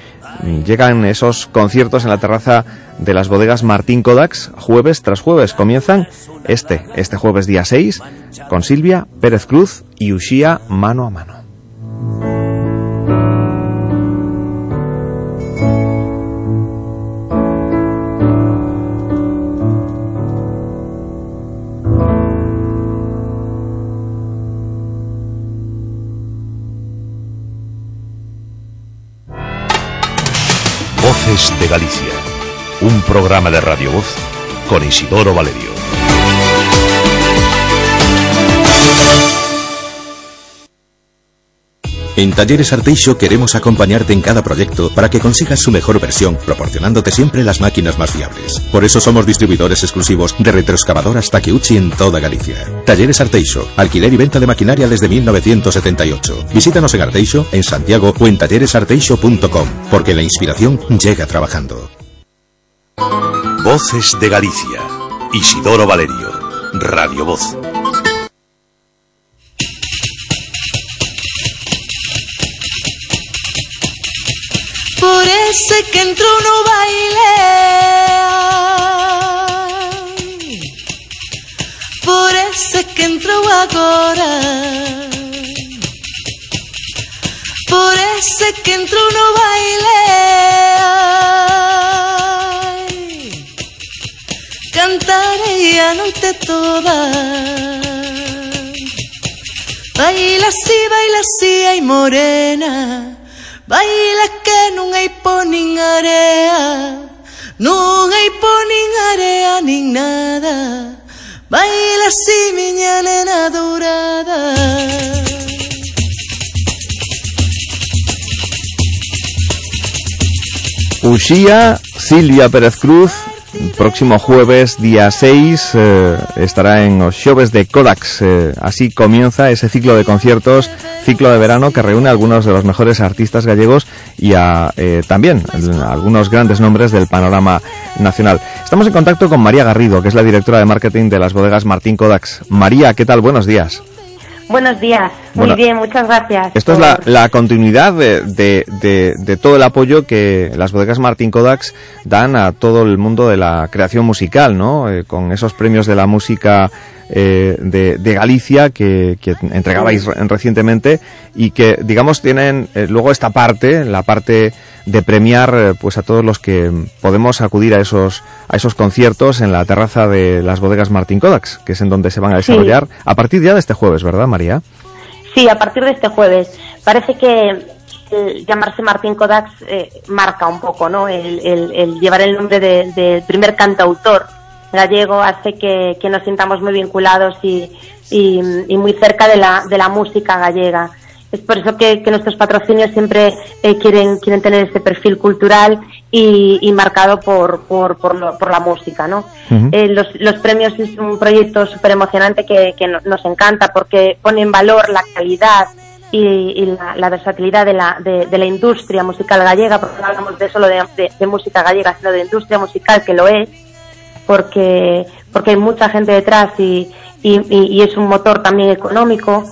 llegan esos conciertos en la terraza de las bodegas Martín Kodaks jueves tras jueves. Comienzan este, este jueves día 6 con Silvia Pérez Cruz y Ushia mano a mano. Galicia, un programa de Radio Voz con Isidoro Valerio. En Talleres Arteixo queremos acompañarte en cada proyecto para que consigas su mejor versión, proporcionándote siempre las máquinas más fiables. Por eso somos distribuidores exclusivos de retroexcavadoras Takeuchi en toda Galicia. Talleres Arteixo, alquiler y venta de maquinaria desde 1978. Visítanos en Arteixo, en Santiago o en talleresarteixo.com, porque la inspiración llega trabajando. Voces de Galicia. Isidoro Valerio. Radio Voz. Ese que entró no baile Por ese que entró agora Por ese que entró no baile Cantaré a noite toda. Baila así, baila así, ay morena Baila que non hai po nin area Non hai po area nin nada Baila así miña nena dourada Uxía, Silvia Pérez Cruz, próximo jueves, día 6, eh, estará en los shows de Kodaks. Eh, así comienza ese ciclo de conciertos, ciclo de verano que reúne a algunos de los mejores artistas gallegos y a eh, también a algunos grandes nombres del panorama nacional. Estamos en contacto con María Garrido, que es la directora de marketing de las bodegas Martín Kodaks. María, ¿qué tal? Buenos días. Buenos días, muy Bueno, bien, muchas gracias. Esto es la, la continuidad de, de- de- de todo el apoyo que las bodegas Martín Kodaks dan a todo el mundo de la creación musical, ¿no? Eh, con esos premios de la música eh, de, de Galicia que, que entregabais re- recientemente y que, digamos, tienen eh, luego esta parte, la parte de premiar eh, pues a todos los que podemos acudir a esos a esos conciertos en la terraza de las bodegas Martín Kodaks, que es en donde se van a Sí. desarrollar a partir ya de este jueves, ¿verdad, María? Sí, a partir de este jueves. Parece que el llamarse Martín Kodaks eh, marca un poco, ¿no? El, el- el llevar el nombre de- del primer cantautor gallego hace que, que nos sintamos muy vinculados y, y- y muy cerca de la, de la música gallega. Es por eso que, que nuestros patrocinios siempre eh, quieren, quieren tener este perfil cultural y, y marcado por, por, por, lo- por la música, ¿no? Eh, los, los premios es un proyecto súper emocionante que, que no- nos encanta porque pone en valor la calidad y, y la, la versatilidad de la, de, de la industria musical gallega, porque no hablamos de solo de, de- de música gallega, sino de industria musical, que lo es, porque, porque hay mucha gente detrás y, y- y es un motor también económico.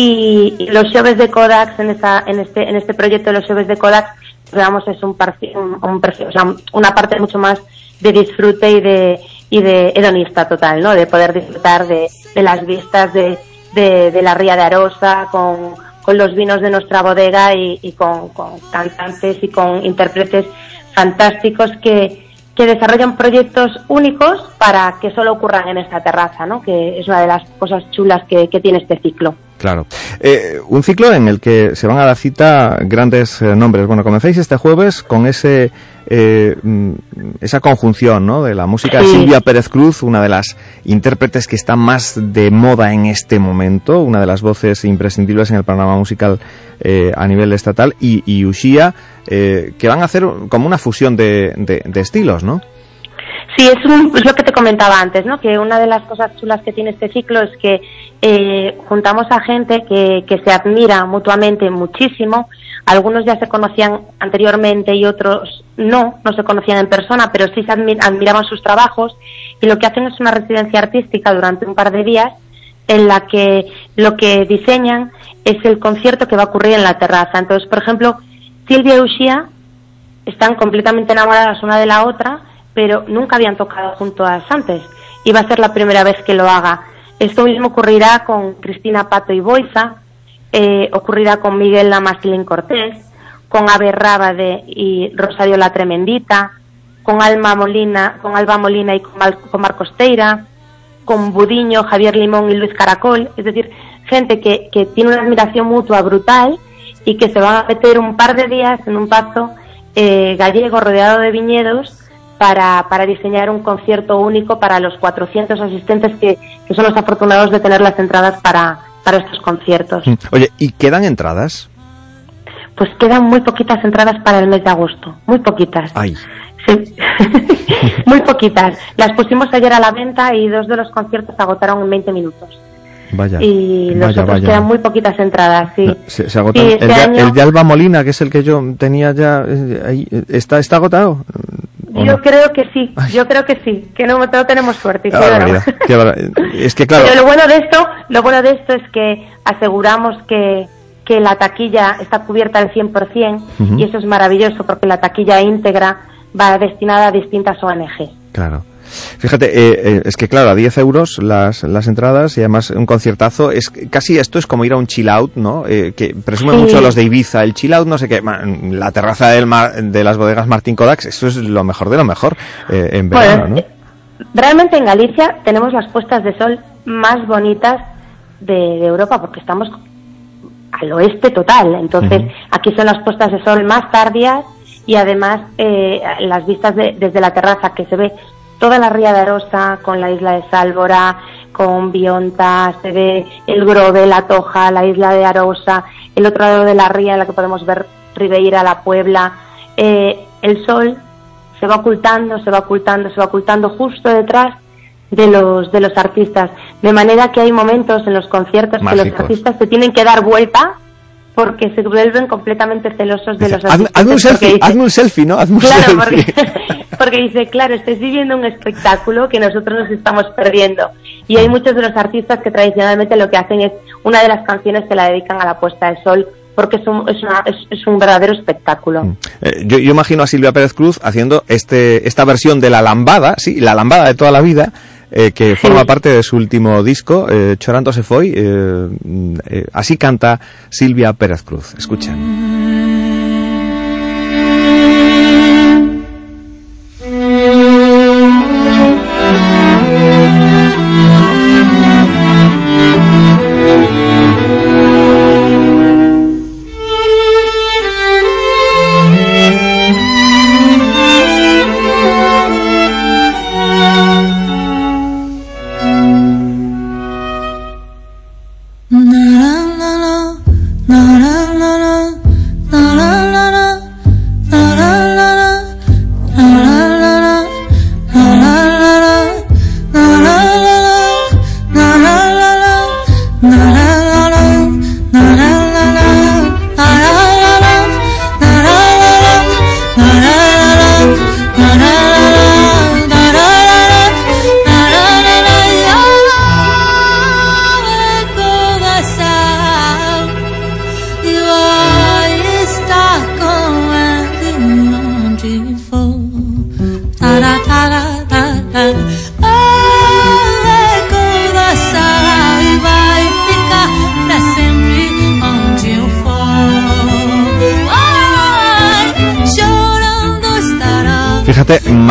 Y, los shows de Kodak en, esta, en, este, en este proyecto de los shows de Kodak, digamos, es un, un, un o sea, una parte mucho más de disfrute y de, y de hedonista total, ¿no? De poder disfrutar de, las vistas de, la ría de Arosa con, los vinos de nuestra bodega y, con cantantes y con intérpretes fantásticos que, que desarrollan proyectos únicos para que solo ocurran en esta terraza, ¿no? Que es una de las cosas chulas que, tiene este ciclo. Claro. Eh, un ciclo en el que se van a dar cita grandes eh, nombres. Bueno, comenzáis este jueves con ese eh, mm, esa conjunción ¿no? de la música de Sí. Silvia Pérez Cruz, una de las intérpretes que está más de moda en este momento, una de las voces imprescindibles en el panorama musical eh, a nivel estatal, y, y Ushia, eh, que van a hacer como una fusión de, de- de estilos, ¿no? Sí, es, un- es lo que te comentaba antes, ¿no? Que una de las cosas chulas que tiene este ciclo es que eh, juntamos a gente que, que se admira mutuamente muchísimo. Algunos ya se conocían anteriormente y otros no, no se conocían en persona, pero sí se admi- admiraban sus trabajos. Y lo que hacen es una residencia artística durante un par de días en la que lo que diseñan es el concierto que va a ocurrir en la terraza. Entonces, por ejemplo, Silvia y Ushia están completamente enamoradas una de la otra, pero nunca habían tocado juntas antes. Y va a ser la primera vez que lo haga. Esto mismo ocurrirá con Cristina Pato y Boiza, eh, ocurrirá con Miguel Lamastilín Cortés, con Abe Rábade y Rosario La Tremendita, con Alma Molina, con Alba Molina y con, Mal- con Marcos Teira, con Budiño, Javier Limón y Luis Caracol, es decir, gente que, que tiene una admiración mutua brutal y que se van a meter un par de días en un pazo eh, gallego rodeado de viñedos para, para diseñar un concierto único para los 400 asistentes que, que son los afortunados de tener las entradas para, para estos conciertos. Mm. Oye, ¿y quedan entradas? Pues quedan muy poquitas entradas para el mes de agosto, muy poquitas. Ay. Sí. muy poquitas. Las pusimos ayer a la venta y dos de los conciertos se agotaron en 20 minutos. Vaya. Y los vaya, otros vaya. quedan muy poquitas entradas, sí. Se, se el, este año- el de Alba Molina, que es el que yo tenía ya eh, ahí, eh, ¿está, está agotado? ¿O Yo no? creo que sí, yo creo que sí, que no, no tenemos suerte. Barbaridad. Es que claro, Pero lo bueno de esto, lo bueno de esto es que aseguramos que, que la taquilla está cubierta al 100% Ujú. y eso es maravilloso porque la taquilla íntegra va destinada a distintas ONG. claro. Fíjate, eh, eh, es que claro, a 10 euros las, las entradas y además un conciertazo, es casi esto es como ir a un chill out, ¿no? Eh, que presumen Sí. mucho los de Ibiza, el chill out, no sé qué, la terraza del mar- de las bodegas Martín Kodaks, eso es lo mejor de lo mejor eh, en Bueno, verano, ¿no? Realmente en Galicia tenemos las puestas de sol más bonitas de, de Europa porque estamos al oeste total. Entonces, aquí son las puestas de sol más tardías y además eh, las vistas de- desde la terraza que se ve toda la ría de Arosa con la isla de Sálvora, con Bionta, se ve el Grove, la Toja, la isla de Arosa, el otro lado de la ría en la que podemos ver Ribeira, la Puebla. Eh, el sol se va ocultando, se va ocultando, se va ocultando justo detrás de los de los artistas, de manera que hay momentos en los conciertos que los Mágicos. artistas se tienen que dar vuelta porque se vuelven completamente celosos de los artistas. hazme un selfie, dicen- hazme un selfie, ¿no? Hazme un Claro, selfie. porque, porque dice, claro, estáis viviendo un espectáculo que nosotros nos estamos perdiendo. Y hay muchos de los artistas que tradicionalmente lo que hacen es una de las canciones que la dedican a la puesta de sol, porque es un, es una- es- es un verdadero espectáculo. Eh, yo, yo imagino a Silvia Pérez Cruz haciendo este, esta versión de la lambada, sí, la lambada de toda la vida, eh, que forma parte de su último disco, eh, Chorando se foi. eh, mm, eh, así canta Silvia Pérez Cruz. Escuchen.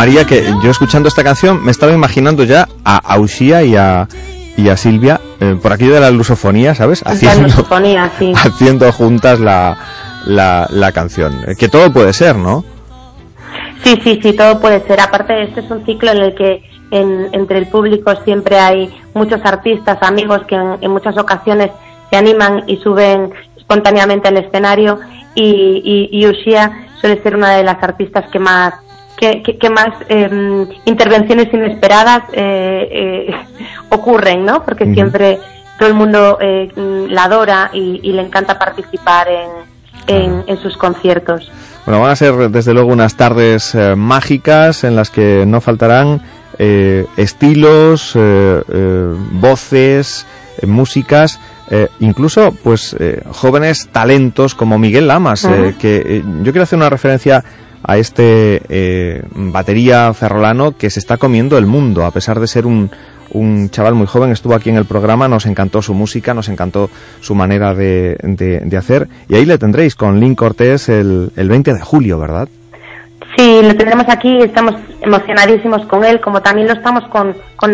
María, que yo escuchando esta canción me estaba imaginando ya a Auxía y a, y a Silvia eh, por aquello de la lusofonía, ¿sabes? La Haciendo, lusofonía, sí. haciendo juntas la, la, la canción. Eh, Que todo puede ser, ¿no? Sí, sí, sí, todo puede ser. Aparte, este es un ciclo en el que en- entre el público siempre hay muchos artistas, amigos que en, en muchas ocasiones se animan y suben espontáneamente al escenario y, y, y Ushia suele ser una de las artistas que más que- que más em, intervenciones inesperadas eh, eh, ocurren, ¿no? Porque siempre todo el mundo eh, la adora y, y le encanta participar en, en, en sus conciertos. Bueno, van a ser desde luego unas tardes eh, mágicas en las que no faltarán eh, estilos, eh, eh, voces, eh, músicas, eh, incluso pues eh, jóvenes talentos como Miguel Lamas, eh, que eh, yo quiero hacer una referencia a este eh, batería ferrolano que se está comiendo el mundo, a pesar de ser un, un chaval muy joven, estuvo aquí en el programa, nos encantó su música, nos encantó su manera de, de- hacer, y ahí le tendréis con Link Cortés el, el 20 de julio, ¿verdad? Sí, lo tendremos aquí, estamos emocionadísimos con él, como también lo estamos con, con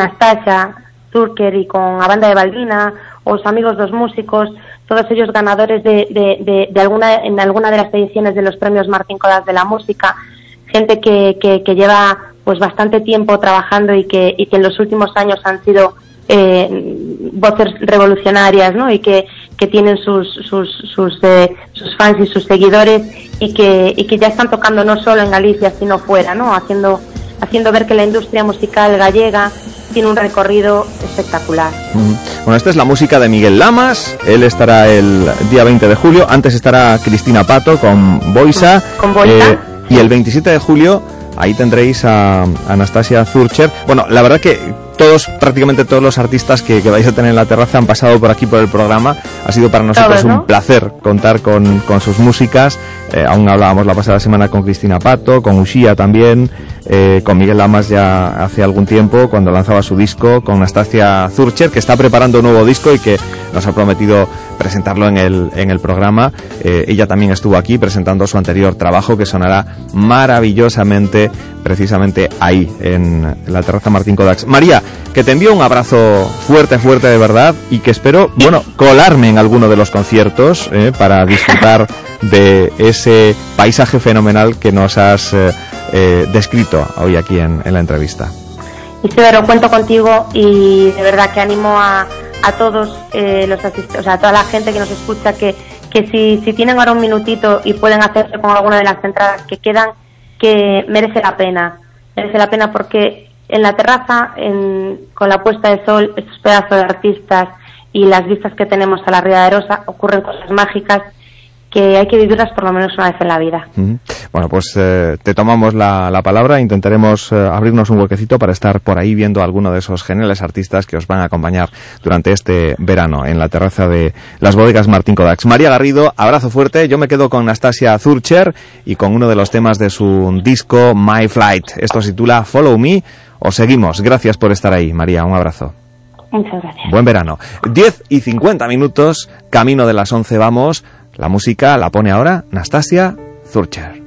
Turker y con la banda de Balbina, o los amigos dos músicos, todos ellos ganadores de, de, de, de alguna, en alguna de las ediciones de los premios Martín Codas de la música, gente que, que, que lleva pues bastante tiempo trabajando y que, y que en los últimos años han sido eh, voces revolucionarias, ¿no? Y que, que tienen sus, sus, sus, eh, sus fans y sus seguidores y que, y que ya están tocando no solo en Galicia, sino fuera, ¿no? Haciendo, haciendo ver que la industria musical gallega tiene un recorrido espectacular. Bueno, esta es la música de Miguel Lamas, él estará el día 20 de julio, antes estará Cristina Pato con Boisa, Con Boisa. eh, y el 27 de julio ahí tendréis a Anastasia Zurcher. Bueno, la verdad que todos, prácticamente todos los artistas que, que vais a tener en la terraza han pasado por aquí por el programa. Ha sido para nosotros un placer contar con, con sus músicas. Eh, aún hablábamos la pasada semana con Cristina Pato, con Ushia también, eh, con Miguel Lamas ya hace algún tiempo cuando lanzaba su disco, con Anastasia Zurcher que está preparando un nuevo disco y que nos ha prometido presentarlo en el, en el programa. Eh, ella también estuvo aquí presentando su anterior trabajo que sonará maravillosamente precisamente ahí, en la terraza Martín Kodax. María, que te envío un abrazo fuerte, fuerte de verdad y que espero, bueno, colarme en alguno de los conciertos eh, para disfrutar de ese paisaje fenomenal que nos has eh, eh, descrito hoy aquí en, en la entrevista. Isidoro, cuento contigo y de verdad que animo a, a todos eh, los asistentes, o sea, a toda la gente que nos escucha que, que si, si tienen ahora un minutito y pueden hacerse con alguna de las entradas que quedan, que merece la pena. Merece la pena porque en la terraza, en- con la puesta de sol, estos pedazos de artistas y las vistas que tenemos a la Ría de Rosa, ocurren cosas mágicas que hay que vivirlas por lo menos una vez en la vida. Bueno, pues eh, te tomamos la, la palabra, intentaremos eh, abrirnos un huequecito para estar por ahí viendo a alguno de esos geniales artistas que os van a acompañar durante este verano en la terraza de las bodegas Martín Kodax. María Garrido, abrazo fuerte, yo me quedo con Nastasia Zurcher y con uno de los temas de su disco My Flight. Esto se titula Follow Me. Os seguimos. Gracias por estar ahí, María. Un abrazo. Muchas gracias. Buen verano. 10 y 50 minutos, camino de las 11 vamos. La música la pone ahora Nastasia Zurcher.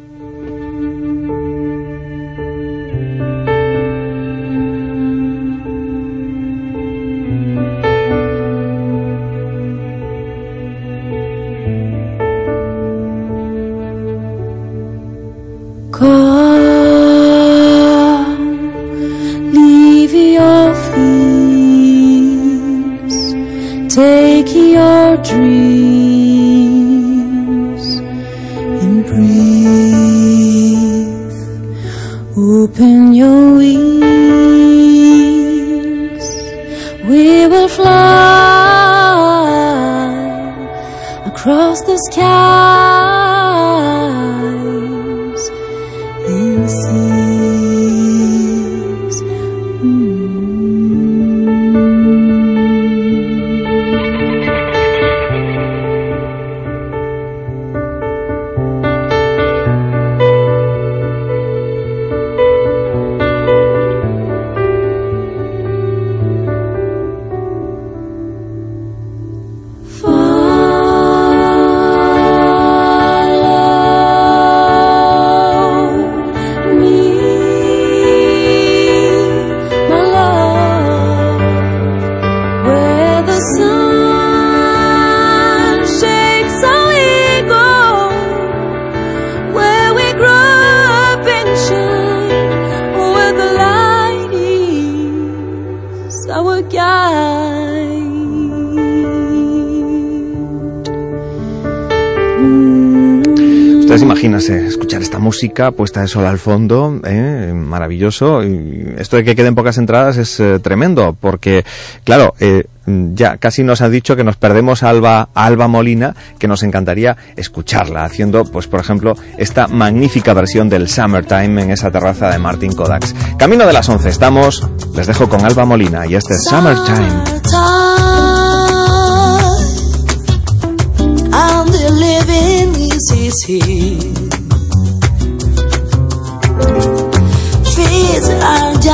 Música puesta de sol al fondo, ¿eh? maravilloso. Y esto de que queden pocas entradas es eh, tremendo, porque, claro, eh, ya casi nos ha dicho que nos perdemos a Alba, Alba Molina, que nos encantaría escucharla, haciendo, pues por ejemplo, esta magnífica versión del Summertime en esa terraza de Martin Kodaks. Camino de las 11 estamos, les dejo con Alba Molina y este es Summertime.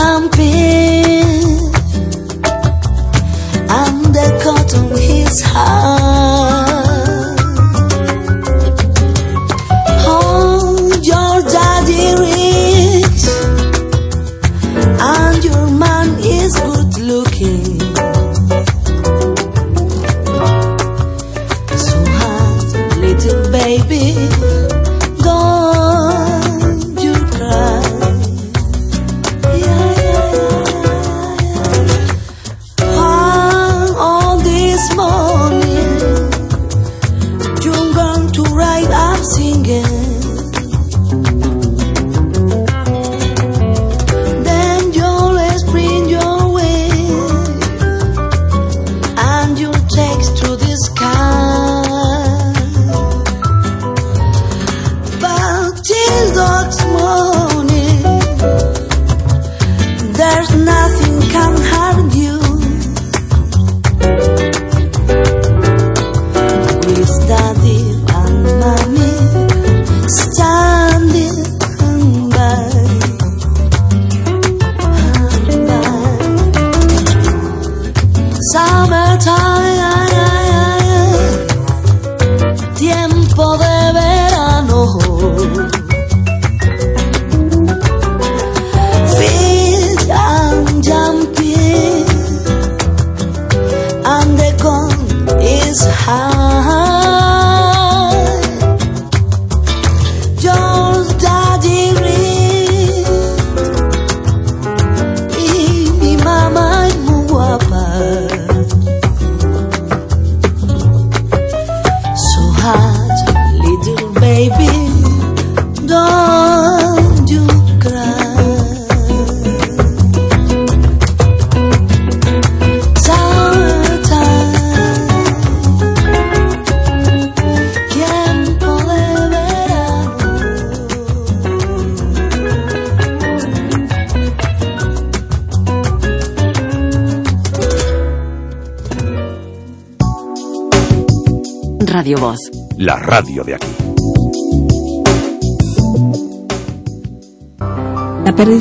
I'm being. I'm the cotton his heart.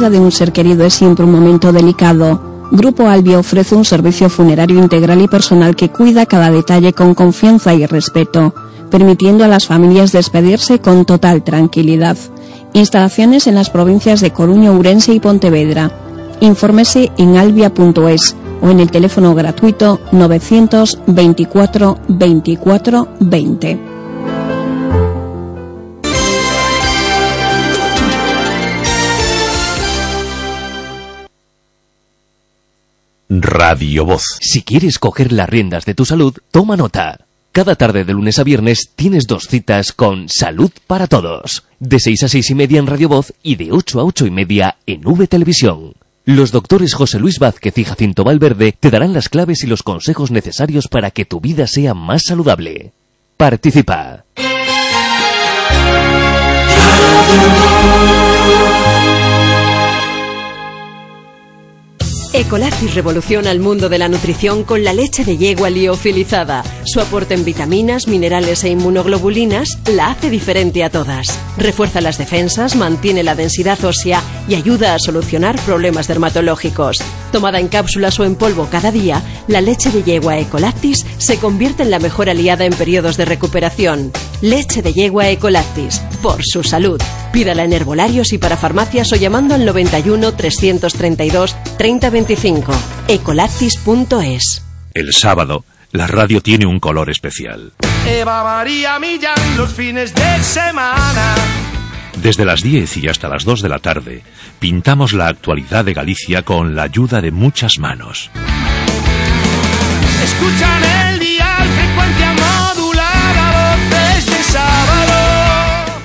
De un ser querido es siempre un momento delicado. Grupo Albia ofrece un servicio funerario integral y personal que cuida cada detalle con confianza y respeto, permitiendo a las familias despedirse con total tranquilidad. Instalaciones en las provincias de Coruña, Urense y Pontevedra. Infórmese en albia.es o en el teléfono gratuito 924 24 20. Radio Voz. Si quieres coger las riendas de tu salud, toma nota. Cada tarde de lunes a viernes tienes dos citas con Salud para Todos. De 6 a 6 y media en Radio Voz y de 8 a 8 y media en V Televisión. Los doctores José Luis Vázquez y Jacinto Valverde te darán las claves y los consejos necesarios para que tu vida sea más saludable. Participa. Ecolactis revoluciona el mundo de la nutrición con la leche de yegua liofilizada. Su aporte en vitaminas, minerales e inmunoglobulinas la hace diferente a todas. Refuerza las defensas, mantiene la densidad ósea y ayuda a solucionar problemas dermatológicos. Tomada en cápsulas o en polvo cada día, la leche de yegua Ecolactis se convierte en la mejor aliada en periodos de recuperación. Leche de yegua Ecolactis, por su salud. Pídala en herbolarios y para farmacias o llamando al 91 332 3025. Ecolactis.es. El sábado, la radio tiene un color especial. Eva María Millán los fines de semana. Desde las 10 y hasta las 2 de la tarde, pintamos la actualidad de Galicia con la ayuda de muchas manos. Escuchan el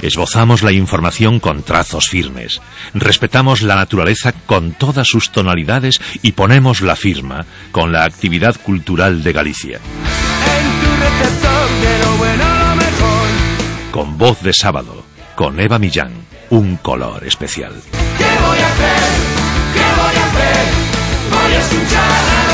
Esbozamos la información con trazos firmes. Respetamos la naturaleza con todas sus tonalidades y ponemos la firma con la actividad cultural de Galicia. Con voz de sábado, con Eva Millán, un color especial. ¿Qué voy a hacer? ¿Qué voy a hacer? Voy a escuchar.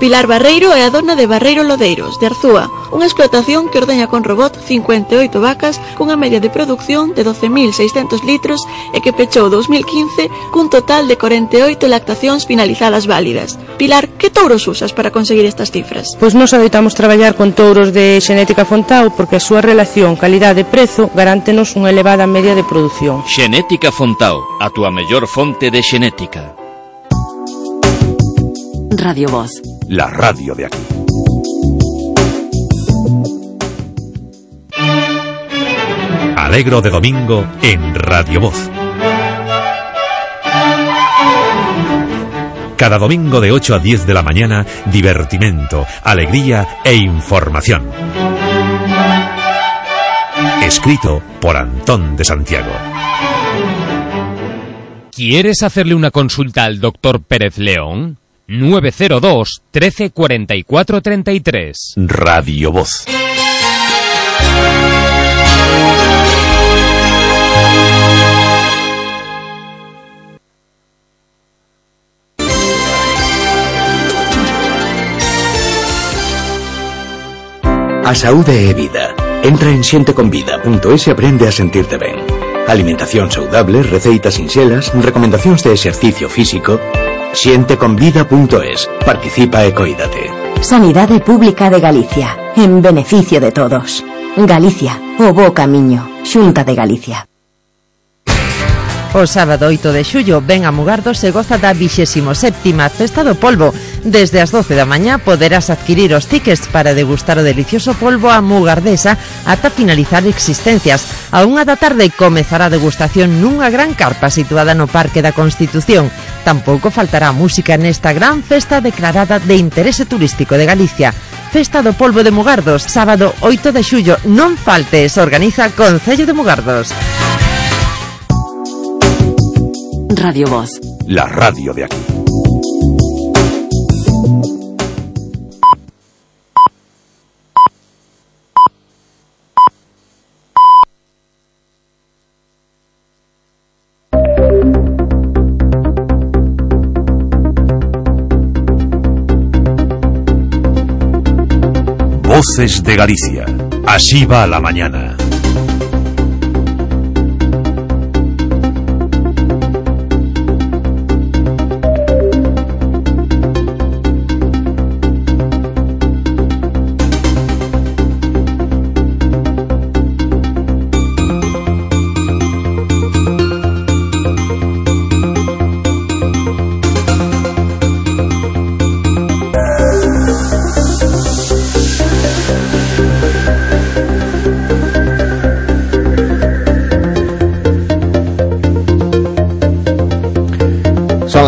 Pilar Barreiro é a dona de Barreiro Lodeiros, de Arzúa, unha explotación que ordeña con robot 58 vacas cunha media de produción de 12.600 litros e que pechou 2015 cun total de 48 lactacións finalizadas válidas. Pilar, que touros usas para conseguir estas cifras? Pois nos adoitamos traballar con touros de xenética Fontao porque a súa relación calidade-prezo garántenos unha elevada media de produción. Xenética Fontao, a túa mellor fonte de xenética. Radio Voz. La radio de aquí. Alegro de domingo en Radio Voz. Cada domingo de 8 a 10 de la mañana, divertimento, alegría e información. Escrito por Antón de Santiago. ¿Quieres hacerle una consulta al doctor Pérez León? 902 13 44 33. Radio Voz. A saúde é vida. Entra en xenteconvida.es e aprende a sentirte ben. Alimentación saudable, receitas sinxelas, recomendacións de exercicio físico. Xenteconvida.es. Participa e coídate. Sanidade Pública de Galicia, en beneficio de todos. Galicia, o bo camiño, Xunta de Galicia. O sábado 8 de xullo ven a Mugardos e goza da 27ª Festa do Polvo. Desde as 12 da mañá poderás adquirir os tickets para degustar o delicioso polvo a mugardesa ata finalizar existencias. A unha da tarde comezará a degustación nunha gran carpa situada no Parque da Constitución. Tampouco faltará música nesta gran festa declarada de interese turístico de Galicia. Festa do Polvo de Mugardos, sábado 8 de xullo. Non faltes, organiza Concello de Mugardos. Radio Voz. La radio de aquí. Voces de Galicia. Así va la mañana.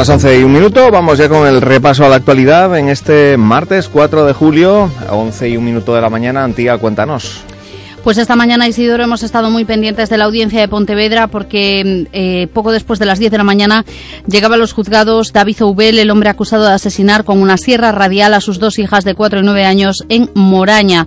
Las 11 y un minuto, vamos ya con el repaso a la actualidad en este martes 4 de julio, a 11 y un minuto de la mañana. Antía, cuéntanos. Pues esta mañana, Isidoro, hemos estado muy pendientes de la audiencia de Pontevedra porque eh, poco después de las 10 de la mañana llegaba a los juzgados David Oubel, el hombre acusado de asesinar con una sierra radial a sus dos hijas de 4 y 9 años en Moraña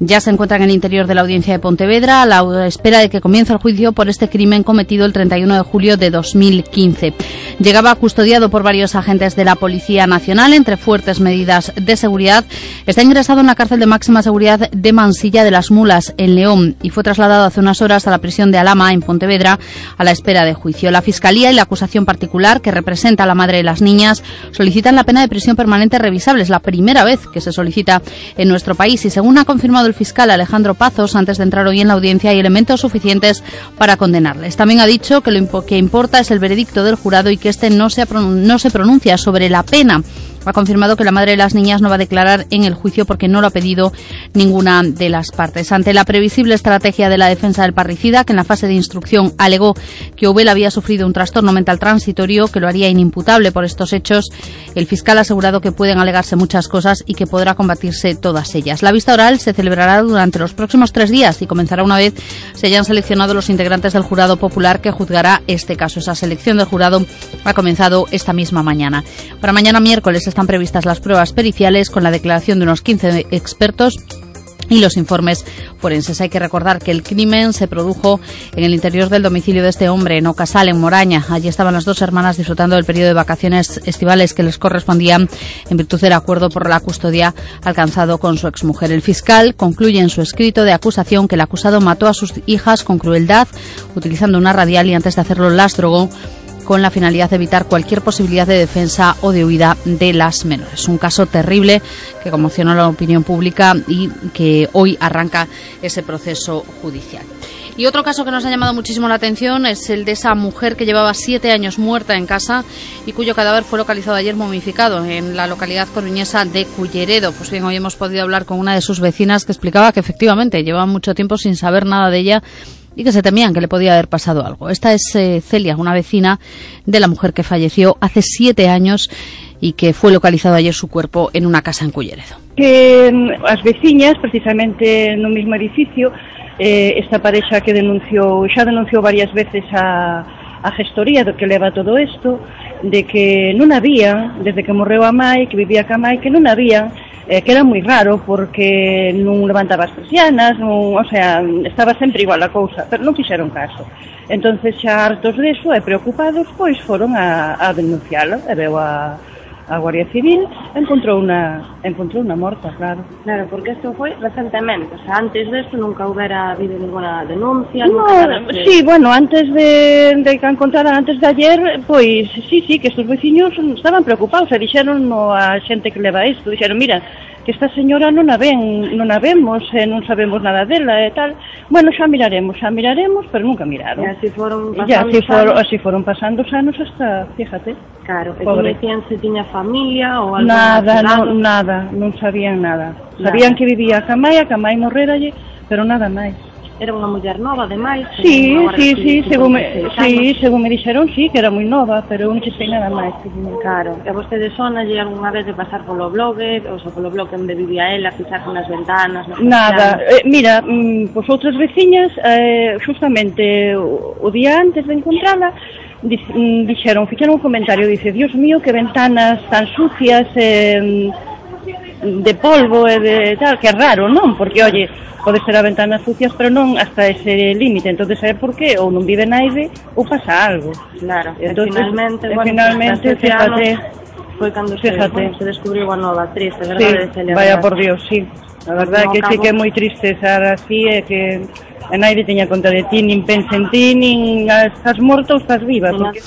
ya se encuentra en el interior de la audiencia de Pontevedra a la espera de que comience el juicio por este crimen cometido el 31 de julio de 2015. Llegaba custodiado por varios agentes de la Policía Nacional entre fuertes medidas de seguridad. Está ingresado en la cárcel de máxima seguridad de Mansilla de las Mulas, en León, y fue trasladado hace unas horas a la prisión de Alama, en Pontevedra, a la espera de juicio. La Fiscalía y la acusación particular, que representa a la madre de las niñas, solicitan la pena de prisión permanente revisable. Es la primera vez que se solicita en nuestro país y, según ha confirmado el fiscal Alejandro Pazos antes de entrar hoy en la audiencia hay elementos suficientes para condenarles. También ha dicho que lo que importa es el veredicto del jurado y que este no no se pronuncia sobre la pena ha confirmado que la madre de las niñas no va a declarar en el juicio porque no lo ha pedido ninguna de las partes. Ante la previsible estrategia de la defensa del parricida, que en la fase de instrucción alegó que Ubel había sufrido un trastorno mental transitorio que lo haría inimputable por estos hechos, el fiscal ha asegurado que pueden alegarse muchas cosas y que podrá combatirse todas ellas. La vista oral se celebrará durante los próximos tres días y comenzará una vez se hayan seleccionado los integrantes del jurado popular que juzgará este caso. Esa selección del jurado ha comenzado esta misma mañana. Para mañana miércoles están previstas las pruebas periciales con la declaración de unos 15 expertos y los informes forenses. Hay que recordar que el crimen se produjo en el interior del domicilio de este hombre, en Ocasal, en Moraña. Allí estaban las dos hermanas disfrutando del periodo de vacaciones estivales que les correspondían en virtud del acuerdo por la custodia alcanzado con su exmujer. El fiscal concluye en su escrito de acusación que el acusado mató a sus hijas con crueldad utilizando una radial y antes de hacerlo las drogó con la finalidad de evitar cualquier posibilidad de defensa o de huida de las menores. Un caso terrible que conmocionó la opinión pública y que hoy arranca ese proceso judicial. Y otro caso que nos ha llamado muchísimo la atención es el de esa mujer que llevaba siete años muerta en casa y cuyo cadáver fue localizado ayer momificado en la localidad coruñesa de Culleredo. Pues bien, hoy hemos podido hablar con una de sus vecinas que explicaba que efectivamente llevaba mucho tiempo sin saber nada de ella y que se temían que le podía haber pasado algo. Esta es eh, Celia, una vecina de la mujer que falleció hace siete años y que fue localizado ayer su cuerpo en una casa en Culleredo. que mm, as veciñas, precisamente no mismo edificio, eh, esta parexa que denunciou, xa denunciou varias veces a, gestoría do que leva todo isto, de que non había, desde que morreu a mai, que vivía ca mai, que non había, eh, que era moi raro porque non levantaba as persianas, non, o sea, estaba sempre igual a cousa, pero non fixeron caso. Entonces xa hartos deso e preocupados, pois foron a, a denuncialo e veu a, a Guardia Civil encontrou unha encontrou unha morta, claro. Claro, porque isto foi recentemente, o sea, antes desto nunca houbera habido ninguna denuncia, no, nunca que... Sí, bueno, antes de, de que encontraran antes de ayer, pois sí, sí, que estes veciños estaban preocupados, e dixeron a xente que leva isto, dixeron, mira, que esta señora non a ven, non a vemos, e non sabemos nada dela e tal. Bueno, xa miraremos, xa miraremos, pero nunca miraron. E así foron pasando ya, así, for, anos. así foron pasando os anos hasta, fíjate. Claro, Pobre. e se tiña familia ou algo. Nada, non, nada, non sabían nada. nada. Sabían que vivía a Camai, a Camai morreralle, pero nada máis. Era unha muller nova, ademais. Sí, sí, sí, según me, sí, según me dixeron, sí, que era moi nova, pero non che sei nada máis. Claro, e vostede sona lle algunha vez de pasar polo blog, ou sea, polo blog onde vivía ela, fixarse nas ventanas... Nas nada, eh, mira, mm, pois outras veciñas, eh, justamente o, o día antes de encontrala, mm, dixeron, fixeron un comentario, dice, Dios mío, que ventanas tan sucias, eh, de polvo e de tal, que é raro, non? Porque, oye, pode ser a ventana sucias, pero non hasta ese límite, entonces é porque ou non vive naide ou pasa algo. Claro, entonces, finalmente, e bueno, finalmente, fíjate, foi cando se, fíjate. se descubriu a nova actriz, é verdade, sí, Celia Vaya por Dios, sí. A verdade é No que sí que é moi triste estar así e que a naide teña conta de ti, nin pensa en ti, nin estás morta ou estás viva. Porque...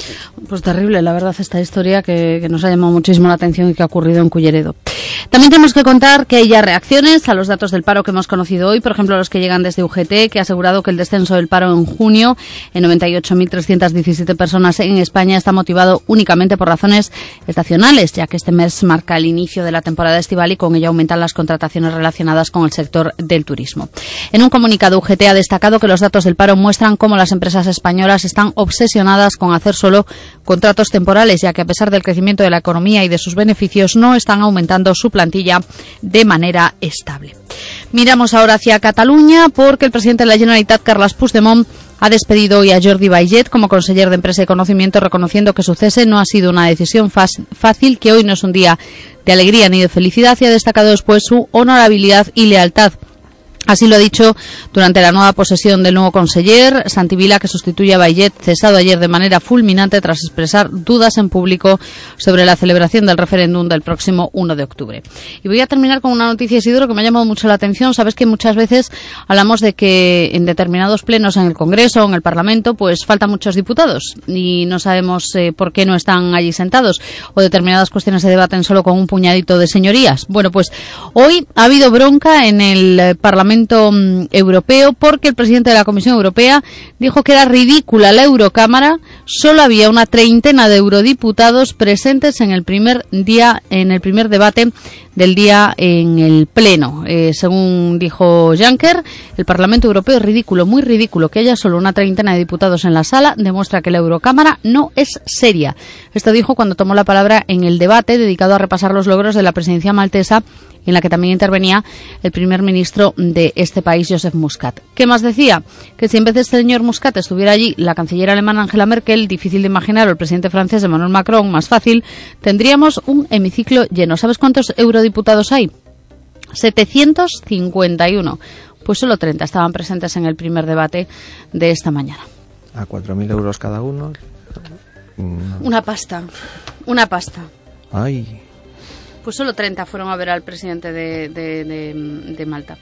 Pues terrible, la verdad, esta historia que, que nos ha llamado muchísimo la atención y que ha ocurrido en Culleredo. También tenemos que contar que hay ya reacciones a los datos del paro que hemos conocido hoy, por ejemplo, los que llegan desde UGT, que ha asegurado que el descenso del paro en junio, en 98.317 personas en España, está motivado únicamente por razones estacionales, ya que este mes marca el inicio de la temporada estival y con ello aumentan las contrataciones relacionadas con el sector del turismo. En un comunicado, UGT ha destacado que los datos del paro muestran cómo las empresas españolas están obsesionadas con hacer solo contratos temporales, ya que a pesar del crecimiento de la economía y de sus beneficios, no están aumentando su plantilla de manera estable. Miramos ahora hacia Cataluña porque el presidente de la Generalitat, Carles Puigdemont, ha despedido hoy a Jordi Baiget como conseller de Empresa y Conocimiento, reconociendo que su cese no ha sido una decisión fácil, que hoy no es un día de alegría ni de felicidad y ha destacado después su honorabilidad y lealtad. Así lo ha dicho durante la nueva posesión del nuevo conseller, Santivila, que sustituye a Baiget, cesado ayer de manera fulminante tras expresar dudas en público sobre la celebración del referéndum del próximo 1 de octubre. Y voy a terminar con una noticia, Isidro, que me ha llamado mucho la atención. Sabes que muchas veces hablamos de que en determinados plenos en el Congreso o en el Parlamento, pues faltan muchos diputados y no sabemos eh, por qué no están allí sentados o determinadas cuestiones se debaten solo con un puñadito de señorías. Bueno, pues hoy ha habido bronca en el eh, Parlamento Parlamento mm, Europeo porque el presidente de la Comisión Europea dijo que era ridícula la Eurocámara, solo había una treintena de eurodiputados presentes en el primer día, en el primer debate del día en el Pleno. Eh, según dijo Juncker, el Parlamento Europeo es ridículo, muy ridículo. Que haya solo una treintena de diputados en la sala demuestra que la Eurocámara no es seria. Esto dijo cuando tomó la palabra en el debate dedicado a repasar los logros de la presidencia maltesa en la que también intervenía el primer ministro de este país, Joseph Muscat. ¿Qué más decía? Que si en vez de este señor Muscat estuviera allí la canciller alemana Angela Merkel, difícil de imaginar, o el presidente francés Emmanuel Macron, más fácil, tendríamos un hemiciclo lleno. ¿Sabes cuántos eurodiputados hay? 751. Pues solo 30 estaban presentes en el primer debate de esta mañana. A 4.000 euros cada uno. Una pasta. Una pasta. Ay. Pues solo 30 fueron a ver al presidente de, de- de- de Malta.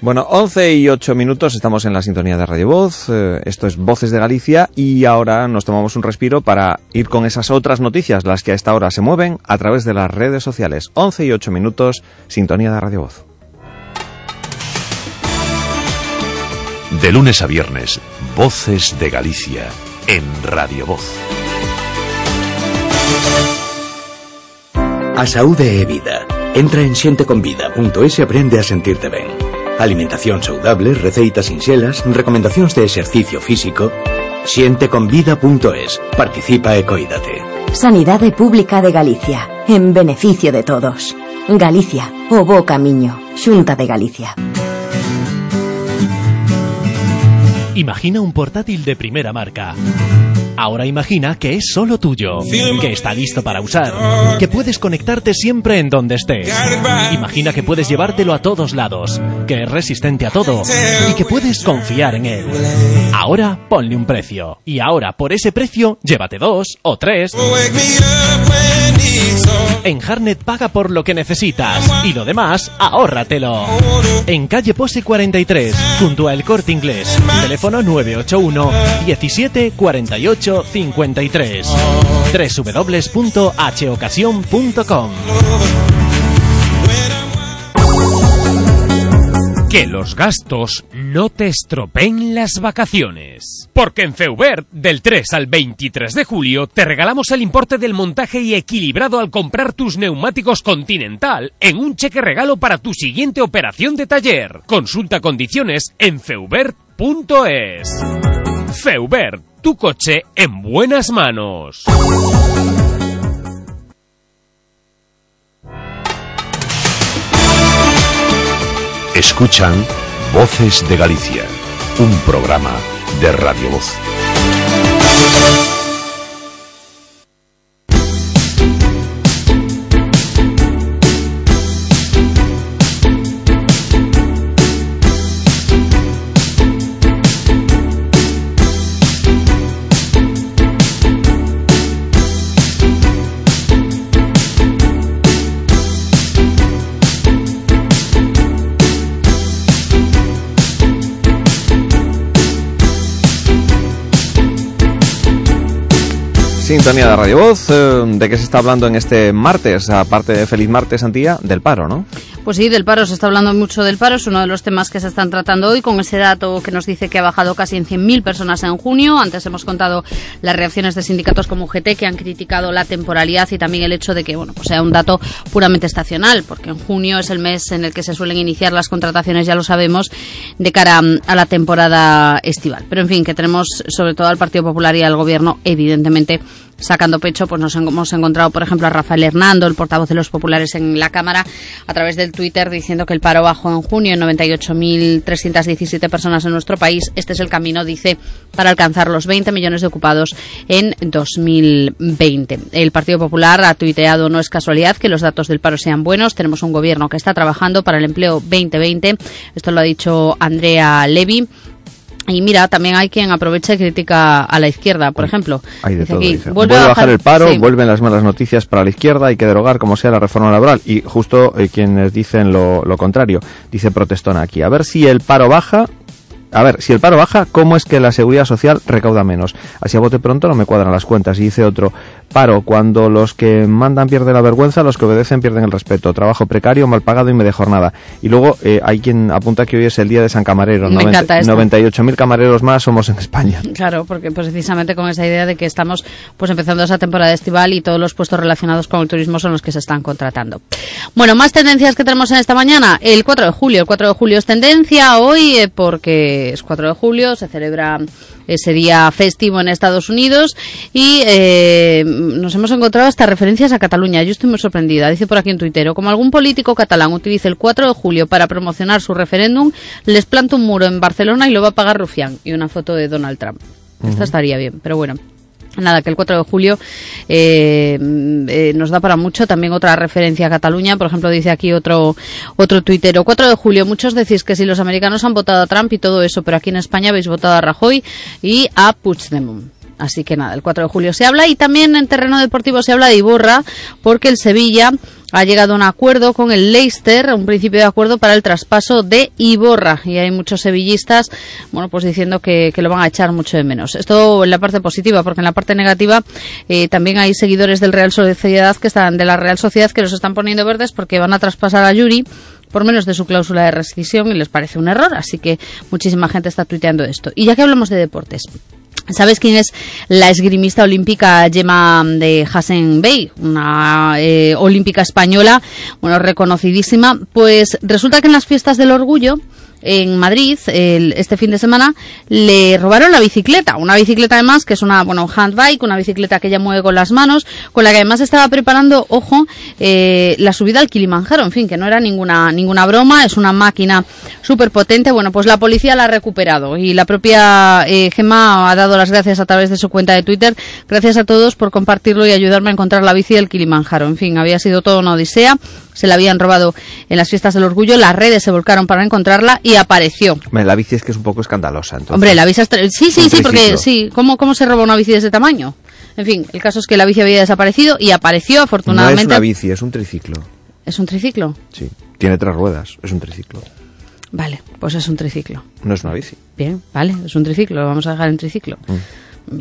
Bueno, 11 y 8 minutos, estamos en la sintonía de Radio Voz, eh, esto es Voces de Galicia y ahora nos tomamos un respiro para ir con esas otras noticias, las que a esta hora se mueven a través de las redes sociales. 11 y 8 minutos, sintonía de Radio Voz. De lunes a viernes, Voces de Galicia, en Radio Voz. A saúde é vida. Entra en xenteconvida.es e aprende a sentirte ben. Alimentación saudable, receitas sinxelas, recomendacións de exercicio físico. Xenteconvida.es. Participa e coídate. Sanidade Pública de Galicia, en beneficio de todos. Galicia, o bo camiño. Xunta de Galicia. Imagina un portátil de primera marca. Ahora imagina que es solo tuyo, que está listo para usar, que puedes conectarte siempre en donde estés. Imagina que puedes llevártelo a todos lados, que es resistente a todo y que puedes confiar en él. Ahora ponle un precio. Y ahora por ese precio llévate dos o tres. En Harnet paga por lo que necesitas y lo demás ahórratelo. En calle Pose 43, junto a El Corte Inglés. Teléfono 981 17 48 53. www.hocasión.com Que los gastos no te estropeen las vacaciones. Porque en Feubert, del 3 al 23 de julio, te regalamos el importe del montaje y equilibrado al comprar tus neumáticos Continental en un cheque regalo para tu siguiente operación de taller. Consulta condiciones en feubert.es. Feubert, tu coche en buenas manos. Escuchan Voces de Galicia, un programa de Radio Voz. Sintonía de Radio Voz, eh, ¿de qué se está hablando en este martes? Aparte de Feliz Martes, Antía, del paro, ¿no? Pues sí, del paro, se está hablando mucho del paro, es uno de los temas que se están tratando hoy, con ese dato que nos dice que ha bajado casi en 100.000 personas en junio. Antes hemos contado las reacciones de sindicatos como UGT que han criticado la temporalidad y también el hecho de que bueno, pues sea un dato puramente estacional, porque en junio es el mes en el que se suelen iniciar las contrataciones, ya lo sabemos, de cara mm, a la temporada estival. Pero en fin, que tenemos sobre todo al Partido Popular y al Gobierno, evidentemente, sacando pecho, pues nos hemos encontrado, por ejemplo, a Rafael Hernando, el portavoz de los populares en la Cámara, a través del Twitter diciendo que el paro bajó en junio en 98.317 personas en nuestro país. Este es el camino, dice, para alcanzar los 20 millones de ocupados en 2020. El Partido Popular ha tuiteado, no es casualidad que los datos del paro sean buenos. Tenemos un gobierno que está trabajando para el empleo 2020. Esto lo ha dicho Andrea Levy. Y mira, también hay quien aprovecha y critica a la izquierda, por ejemplo. Hay de Dice todo. aquí, dice. vuelve Vuelve, a bajar bajar- el paro, sí. vuelven las malas noticias para la izquierda, hay que derogar como sea la reforma laboral. Y justo eh, quienes dicen lo, lo contrario, dice protestona aquí. A ver si el paro baja, a ver, si el paro baja, ¿cómo es que la seguridad social recauda menos? Así a bote pronto no me cuadran las cuentas. Y dice otro, paro, cuando los que mandan pierden la vergüenza, los que obedecen pierden el respeto. Trabajo precario, mal pagado y media jornada. Y luego eh, hay quien apunta que hoy es el día de San Camarero. Me encanta esto. 98.000 camareros más somos en España. Claro, porque pues, precisamente con esa idea de que estamos pues empezando esa temporada estival y todos los puestos relacionados con el turismo son los que se están contratando. Bueno, más tendencias que tenemos en esta mañana. El 4 de julio. El 4 de julio es tendencia hoy eh, porque es 4 de julio, se celebra ese día festivo en Estados Unidos y eh, nos hemos encontrado hasta referencias a Cataluña. Yo estoy muy sorprendida. Dice por aquí en Twitter, como algún político catalán utilice el 4 de julio para promocionar su referéndum, les planta un muro en Barcelona y lo va a pagar Rufián. Y una foto de Donald Trump. Esta estaría bien, pero bueno. Nada, que el 4 de julio eh, eh, nos da para mucho. También otra referencia a Cataluña. Por ejemplo, dice aquí otro, otro tuitero. 4 de julio, muchos decís que si los americanos han votado a Trump y todo eso, pero aquí en España habéis votado a Rajoy y a Puigdemont. Así que nada, el 4 de julio se habla y también en terreno deportivo se habla de Iborra porque el Sevilla ha llegado a un acuerdo con el Leicester, un principio de acuerdo para el traspaso de Iborra. Y hay muchos sevillistas, bueno, pues diciendo que, lo van a echar mucho de menos. Esto en la parte positiva, porque en la parte negativa eh, también hay seguidores del Real Sociedad que están, de la Real Sociedad que los están poniendo verdes porque van a traspasar a Yuri por menos de su cláusula de rescisión y les parece un error, así que muchísima gente está tuiteando esto. Y ya que hablamos de deportes, ¿Sabes quién es la esgrimista olímpica Gemma de Hassen Bey? Una eh, olímpica española, bueno, reconocidísima. Pues resulta que en las fiestas del orgullo, en Madrid el- este fin de semana le robaron la bicicleta, una bicicleta además que es una bueno handbike, una bicicleta que ella mueve con las manos, con la que además estaba preparando, ojo, eh, la subida al Kilimanjaro, en fin, que no era ninguna ninguna broma, es una máquina súper potente. Bueno, pues la policía la ha recuperado y la propia eh, Gemma ha dado las gracias a través de su cuenta de Twitter. Gracias a todos por compartirlo y ayudarme a encontrar la bici del Kilimanjaro. En fin, había sido toda una odisea. Se la habían robado en las fiestas del orgullo, las redes se volcaron para encontrarla y apareció. Hombre, la bici es que es un poco escandalosa. Entonces. Hombre, la bici Sí, sí, sí, porque sí. ¿Cómo, ¿Cómo se roba una bici de ese tamaño? En fin, el caso es que la bici había desaparecido y apareció No es afortunadamente. una bici, es un triciclo. ¿Es un triciclo? Sí. Tiene tres ruedas, es un triciclo. Vale, pues es un triciclo. No es una bici. Bien, vale, es un triciclo, lo vamos a dejar en triciclo. Mm.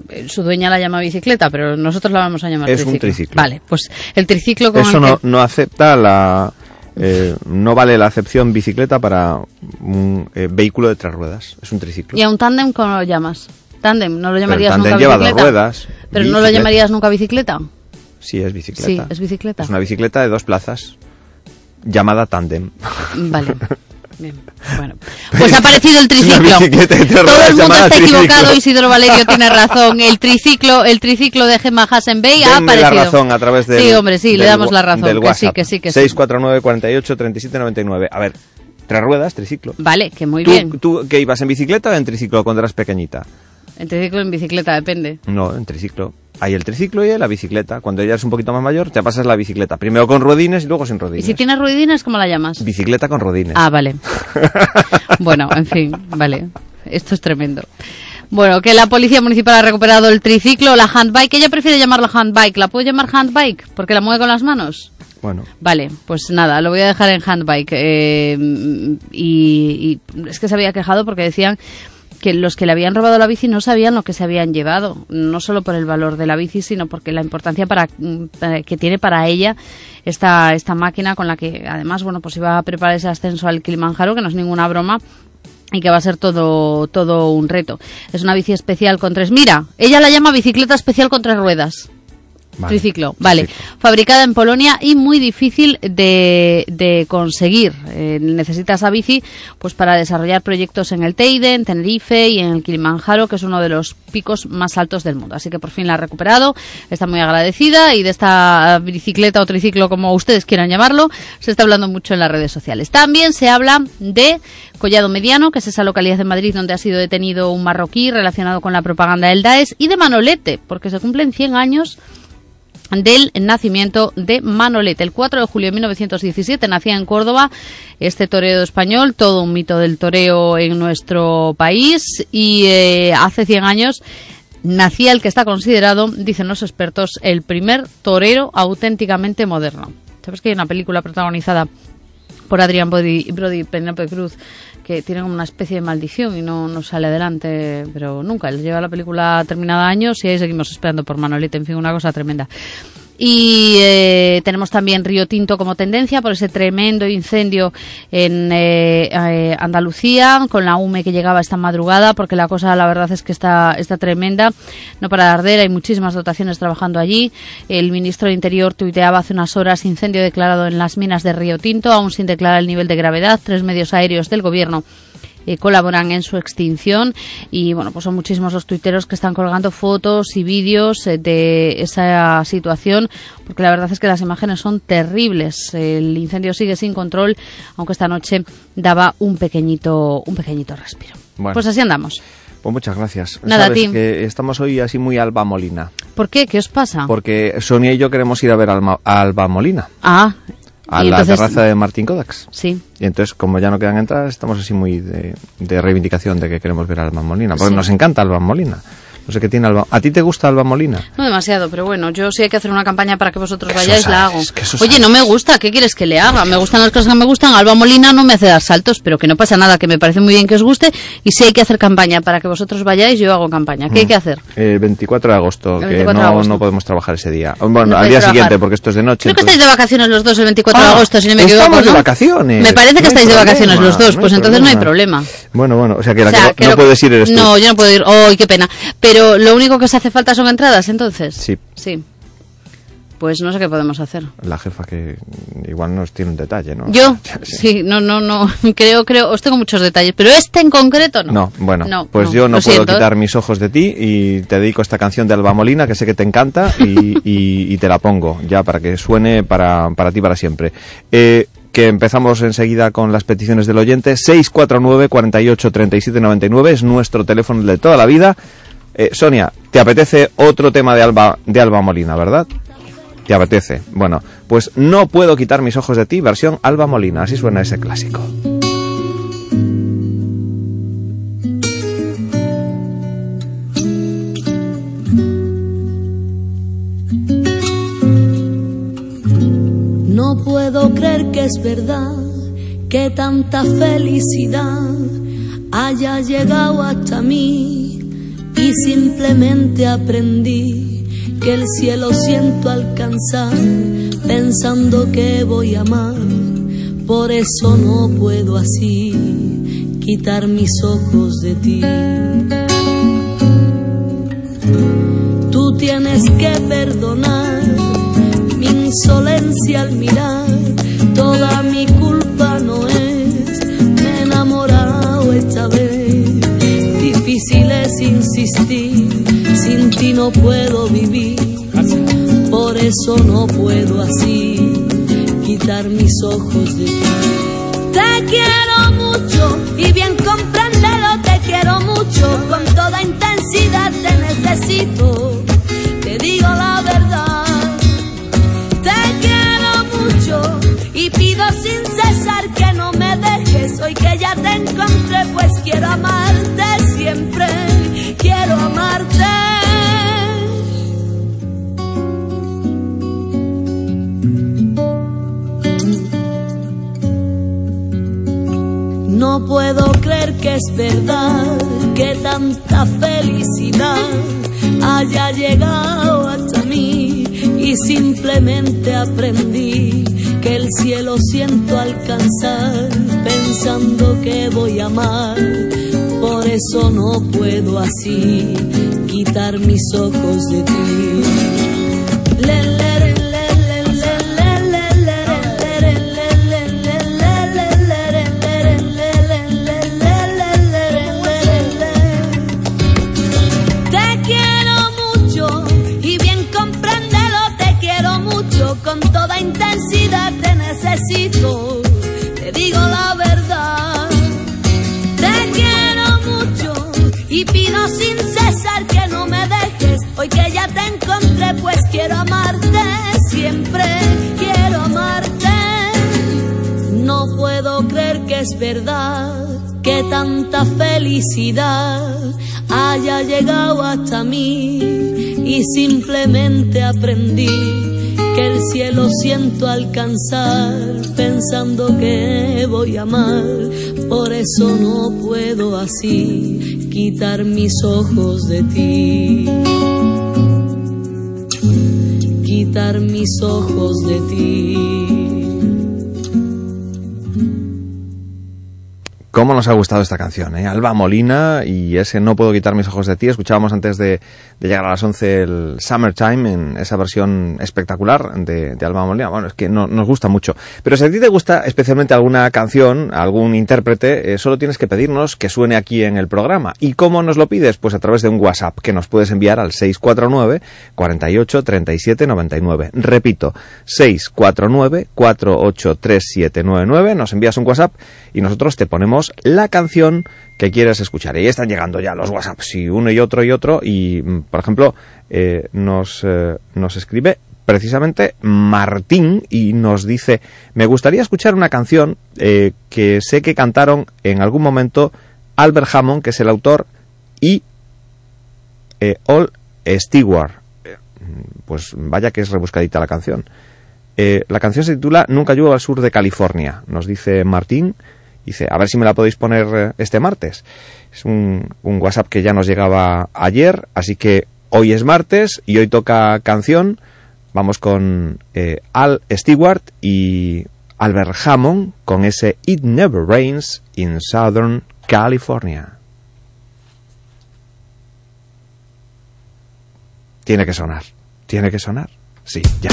Eh, Su dueña la llama bicicleta, pero nosotros la vamos a llamar Es triciclo. un triciclo. Vale, pues el triciclo con Eso el no, que- no acepta la... eh, no vale la acepción bicicleta para un eh, vehículo de tres ruedas. Es un triciclo. ¿Y a un tándem cómo lo llamas? Tándem, ¿no lo Pero llamarías tándem nunca lleva bicicleta? dos ruedas. ¿Pero no lo llamarías nunca bicicleta? Sí, es bicicleta. Sí, es bicicleta. Es una bicicleta de dos plazas llamada tándem. Vale. Bien, bueno. Pues ha aparecido el triciclo. Todo el mundo está equivocado, Isidro Valerio tiene razón. El triciclo, el triciclo de Gemma Hassen Bey ha aparecido. la razón a través del Sí, hombre, sí, le del damos wa- la razón. Del que sí, que sí, que sí. 649 48 37 99. A ver, tres ruedas, triciclo. Vale, que muy ¿Tú, bien. ¿Tú qué ibas en bicicleta o en triciclo cuando eras pequeñita? En triciclo en bicicleta, depende. No, en triciclo. Hay el triciclo y la bicicleta. Cuando ya eres un poquito más mayor, te pasas la bicicleta. Primero con rodines y luego sin ¿Y rodines. si tienes ruidines, cómo la llamas? Bicicleta con rodines. Ah, vale. bueno, en fin, vale. Esto es tremendo. Bueno, que la policía municipal ha recuperado el triciclo, la handbike. Ella prefiere llamarlo handbike. ¿La puedo llamar handbike? Porque la mueve con las manos. Bueno, Vale, pues nada, lo voy a dejar en handbike. eh, y, y es que se había quejado porque decían que los que le habían robado la bici no sabían lo que se habían llevado, no solo por el valor de la bici, sino porque la importancia para, para- que tiene para ella esta, esta máquina con la que además, bueno, pues iba a preparar ese ascenso al Kilimanjaro, que no es ninguna broma, y que va a ser todo, todo un reto. Es una bici especial con tres. Mira, ella la llama bicicleta especial con tres ruedas. Triciclo, vale. Fabricada en Polonia y muy difícil de, de conseguir. Eh, necesita esa bici pues para desarrollar proyectos en el Teide, en Tenerife y en el Kilimanjaro, que es uno de los picos más altos del mundo. Así que por fin la ha recuperado, está muy agradecida y de esta bicicleta o triciclo, como ustedes quieran llamarlo, se está hablando mucho en las redes sociales. También se habla de Collado Mediano, que es esa localidad de Madrid donde ha sido detenido un marroquí relacionado con la propaganda del Daesh, y de Manolete, porque se cumplen 100 años del nacimiento de Manolete. El 4 de julio de 1917 nacía en Córdoba este toreo español, todo un mito del toreo en nuestro país y eh, hace 100 años nacía el que está considerado, dicen los expertos, el primer torero auténticamente moderno. ¿Sabes que hay una película protagonizada por Adrián Brody, Brody y Penélope Cruz, que tienen como una especie de maldición y no, no sale adelante, pero nunca. Él lleva la película terminada años y ahí seguimos esperando por Manolita. En fin, una cosa tremenda. Y eh, tenemos también Río Tinto como tendencia por ese tremendo incendio en eh, eh, Andalucía, con la UME que llegaba esta madrugada, porque la cosa, la verdad es que está, está tremenda, no para de arder, hay muchísimas dotaciones trabajando allí. El ministro de Interior tuiteaba hace unas horas incendio declarado en las minas de Río Tinto, aún sin declarar el nivel de gravedad. Tres medios aéreos del gobierno eh, colaboran en su extinción y bueno pues son muchísimos los tuiteros que están colgando fotos y vídeos eh, de esa situación porque la verdad es que las imágenes son terribles el incendio sigue sin control aunque esta noche daba un pequeñito un pequeñito respiro Bueno. pues así andamos Pues muchas gracias. Nada, a Sabes ti. que estamos hoy así muy Alba Molina, ¿por qué? ¿qué os pasa? porque Sonia y yo queremos ir a ver a Alba Molina, ah a y la entonces- terraza de Martín Kodaks. sí Y entonces, como ya no quedan entradas, estamos así muy de, de reivindicación de que queremos ver a Alba Molina, porque Sí. nos encanta Alba Molina. No sé qué tiene Alba. ¿A ti te gusta Alba Molina? No demasiado, pero bueno, yo sí hay que hacer una campaña para que vosotros Que vayáis, la hago. que Oye, no me gusta, ¿qué quieres que le haga? Me gustan las cosas que me gustan, Alba Molina no me hace dar saltos, pero que no pasa nada, que me parece muy bien que os guste, y si hay que hacer campaña para que vosotros vayáis, yo hago campaña. ¿Qué hay Mm. que hacer? El 24 de agosto, El que 24 de no, agosto. no podemos trabajar ese día. Bueno, No al día trabajar. siguiente, porque esto es de noche. Creo que entonces- estáis de vacaciones los dos el 24 de Ah, agosto, si no me estamos equivoco, de ¿no? vacaciones. Me parece que No hay estáis de vacaciones problema, los dos, pues hay entonces no hay problema. problema. Bueno, bueno, o sea que la O sea, que no, que no puedes ir eres tú. No, yo no puedo ir. ¡Oh, qué pena! Pero lo único que os hace falta son entradas, entonces. Sí. Sí. Pues no sé qué podemos hacer. La jefa que igual nos tiene un detalle, ¿no? Yo, sí, no, no, no, creo, creo, os tengo muchos detalles, pero este en concreto no. No, bueno, No, pues no, yo no puedo siento, quitar mis ojos de ti y te dedico esta canción de Alba Molina, que sé que te encanta, y, y- y te la pongo ya para que suene para, para ti para siempre. Eh, que empezamos enseguida con las peticiones del oyente. 649 48 37 99 es nuestro teléfono de toda la vida. Eh, Sonia, ¿te apetece otro tema de Alba, de Alba Molina, verdad? ¿Te apetece? Bueno, pues no puedo quitar mis ojos de ti, versión Alba Molina. Así suena ese clásico. No puedo creer que es verdad que tanta felicidad haya llegado hasta mí y simplemente aprendí que el cielo siento alcanzar pensando que voy a amar. Por eso no puedo así quitar mis ojos de ti. Tú tienes que perdonar mi insolencia al mirar, toda mi culpa es insistir, sin ti no puedo vivir, por eso no puedo así quitar mis ojos de ti. Te quiero mucho y bien compréndelo, te quiero mucho, con toda intensidad te necesito, te digo la verdad. Te quiero mucho y pido sin cesar que no me dejes. Hoy que ya te encontré, pues quiero amarte siempre, quiero amarte. No puedo creer que es verdad que tanta felicidad haya llegado hasta mí y simplemente aprendí que el cielo siento alcanzar pensando que voy a amar. Por eso no puedo así quitar mis ojos de ti. Le, le, le, le, hoy que ya te encontré, pues quiero amarte siempre, quiero amarte. No puedo creer que es verdad que tanta felicidad haya llegado hasta mí y simplemente aprendí que el cielo siento alcanzar, pensando que voy a amar, por eso no puedo así quitar mis ojos de ti. Quitar mis ojos de ti. ¿Cómo nos ha gustado esta canción? Eh? Alba Molina y ese No puedo quitar mis ojos de ti. Escuchábamos antes de, llegar a las 11 el Summertime en esa versión espectacular de, de Alba Molina. Bueno, es que no, nos gusta mucho. Pero si a ti te gusta especialmente alguna canción, algún intérprete, eh, solo tienes que pedirnos que suene aquí en el programa. ¿Y cómo nos lo pides? Pues a través de un WhatsApp que nos puedes enviar al 649 48 37 99. Repito, 649 483799. Nos envías un WhatsApp y nosotros te ponemos la canción que quieres escuchar. Y están llegando ya los WhatsApps, y uno y otro y otro, y mm, por ejemplo, eh, nos, eh, nos escribe precisamente Martín y nos dice, me gustaría escuchar una canción eh, que sé que cantaron en algún momento Albert Hammond, que es el autor, y All Stewart. Eh, Pues vaya que es rebuscadita la canción. La canción se titula Nunca llueve al sur de California, nos dice Martín. Dice, a ver si me la podéis poner eh, este martes. Es un, un WhatsApp que ya nos llegaba ayer, así que hoy es martes y hoy toca canción. Vamos con eh, Al Stewart y Albert Hammond con ese It Never Rains in Southern California. Tiene que sonar. Tiene que sonar. Sí, ya.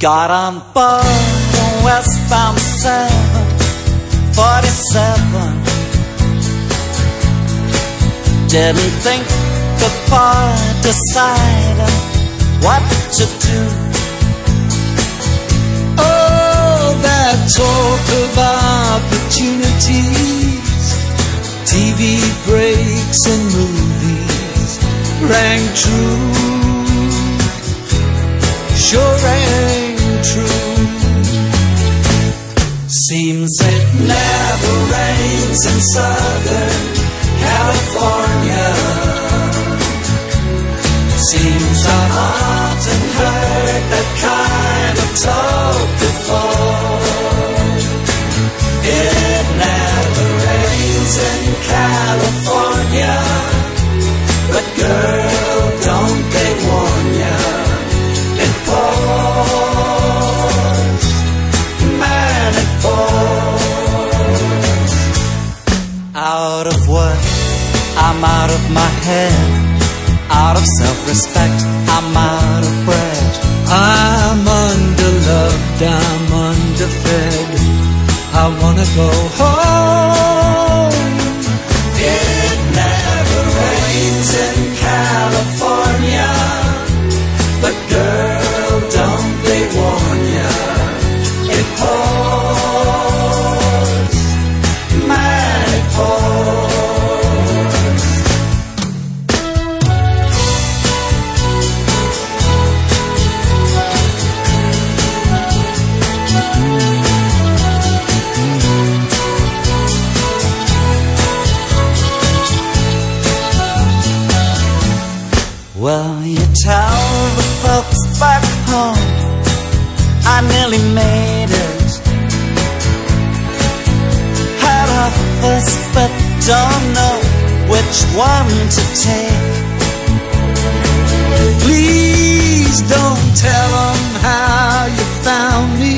Got on board the westbound um 747. Didn't think before deciding what to do. Oh, that talk of opportunities, TV breaks and movies rang true sure rang true. Seems it never rains in Southern California. Seems I've often heard that kind of talk before. I'm out of my head. Out of self-respect, I'm out of bread. I'm underloved, I'm underfed. I wanna go home. Don't know which one to take. Please don't tell them how you found me.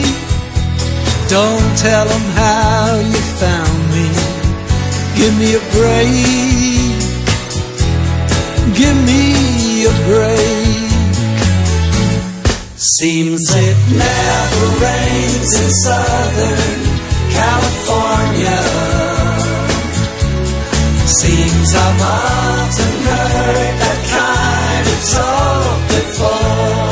Don't tell them how you found me. Give me a break. Give me a break. Seems it never rains in Southern California. Seems I've often heard that kind of talk before.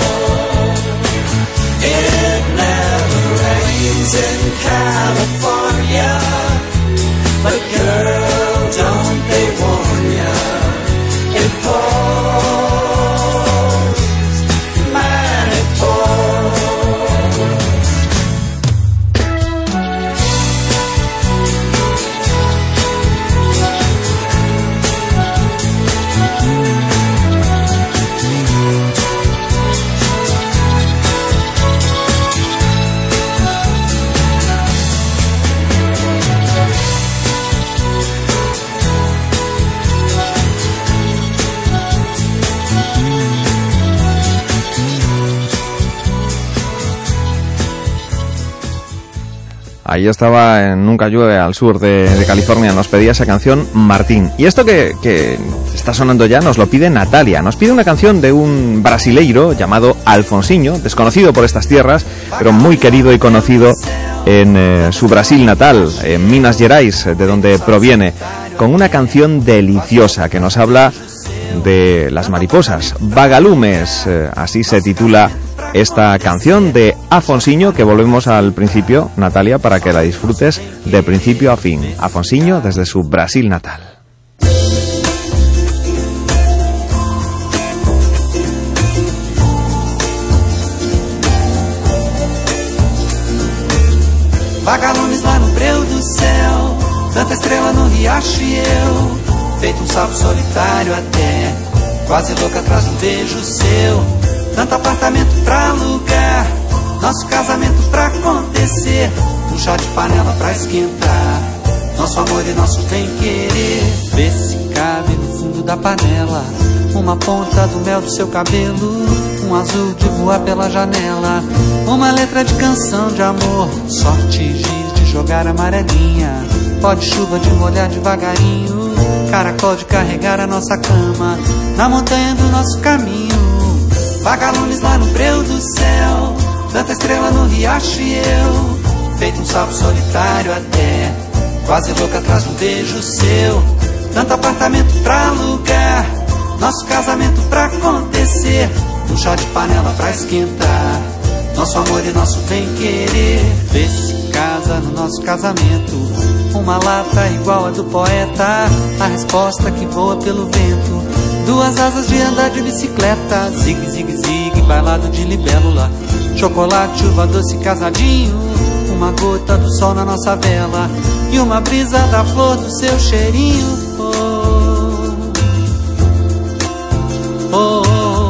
It never rains in California. Ahí estaba en Nunca llueve al sur de, California, nos pedía esa canción Martín. Y esto que, que está sonando ya nos lo pide Natalia, nos pide una canción de un brasileiro llamado Alfonsinho, desconocido por estas tierras, pero muy querido y conocido en eh, su Brasil natal, en Minas Gerais, de donde proviene, con una canción deliciosa que nos habla de las mariposas, Vagalumes, eh, así se titula esta canción de Afonsiño, que volvemos al principio, Natalia, para que la disfrutes de principio a fin. Afonsiño desde su Brasil natal. Vagalumes lá no breu do céu, tanta estrela no riacho e eu, feito um sapo solitário até, quase louca atrás de um beijo seu, tanto apartamento pra alugar, nosso casamento pra acontecer, um chá de panela pra esquentar, nosso amor e nosso bem querer, vê se cabe no fundo da panela, uma ponta do mel do seu cabelo, um azul de voar pela janela, uma letra de canção de amor, sorte giz de jogar amarelinha, pó de chuva de molhar devagarinho, caracol de carregar a nossa cama, na montanha do nosso caminho, vagalumes lá no breu do céu, tanta estrela no riacho e eu, feito um sapo solitário até, quase louca atrás de um beijo seu, tanto apartamento pra alugar, nosso casamento pra acontecer, um chá de panela pra esquentar. Nosso amor e nosso bem querer. Vê se casa no nosso casamento. Uma lata igual a do poeta. A resposta que voa pelo vento. Duas asas de andar de bicicleta. Zig, zig, zig, bailado de libélula. Chocolate, uva doce casadinho. Uma gota do sol na nossa vela. E uma brisa da flor do seu cheirinho. Oh, oh, oh.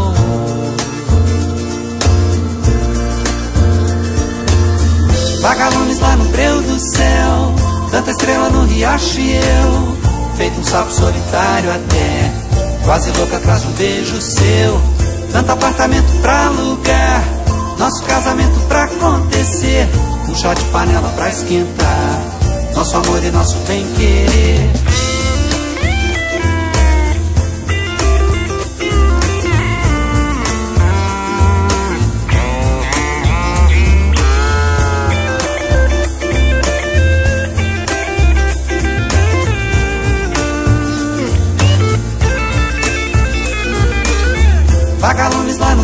Vagalumes lá no breu do céu, tanta estrela no riacho e eu, feito um sapo solitário até, quase louca atrás de um beijo seu, tanto apartamento pra alugar, nosso casamento pra acontecer, um chá de panela pra esquentar, nosso amor e nosso bem querer.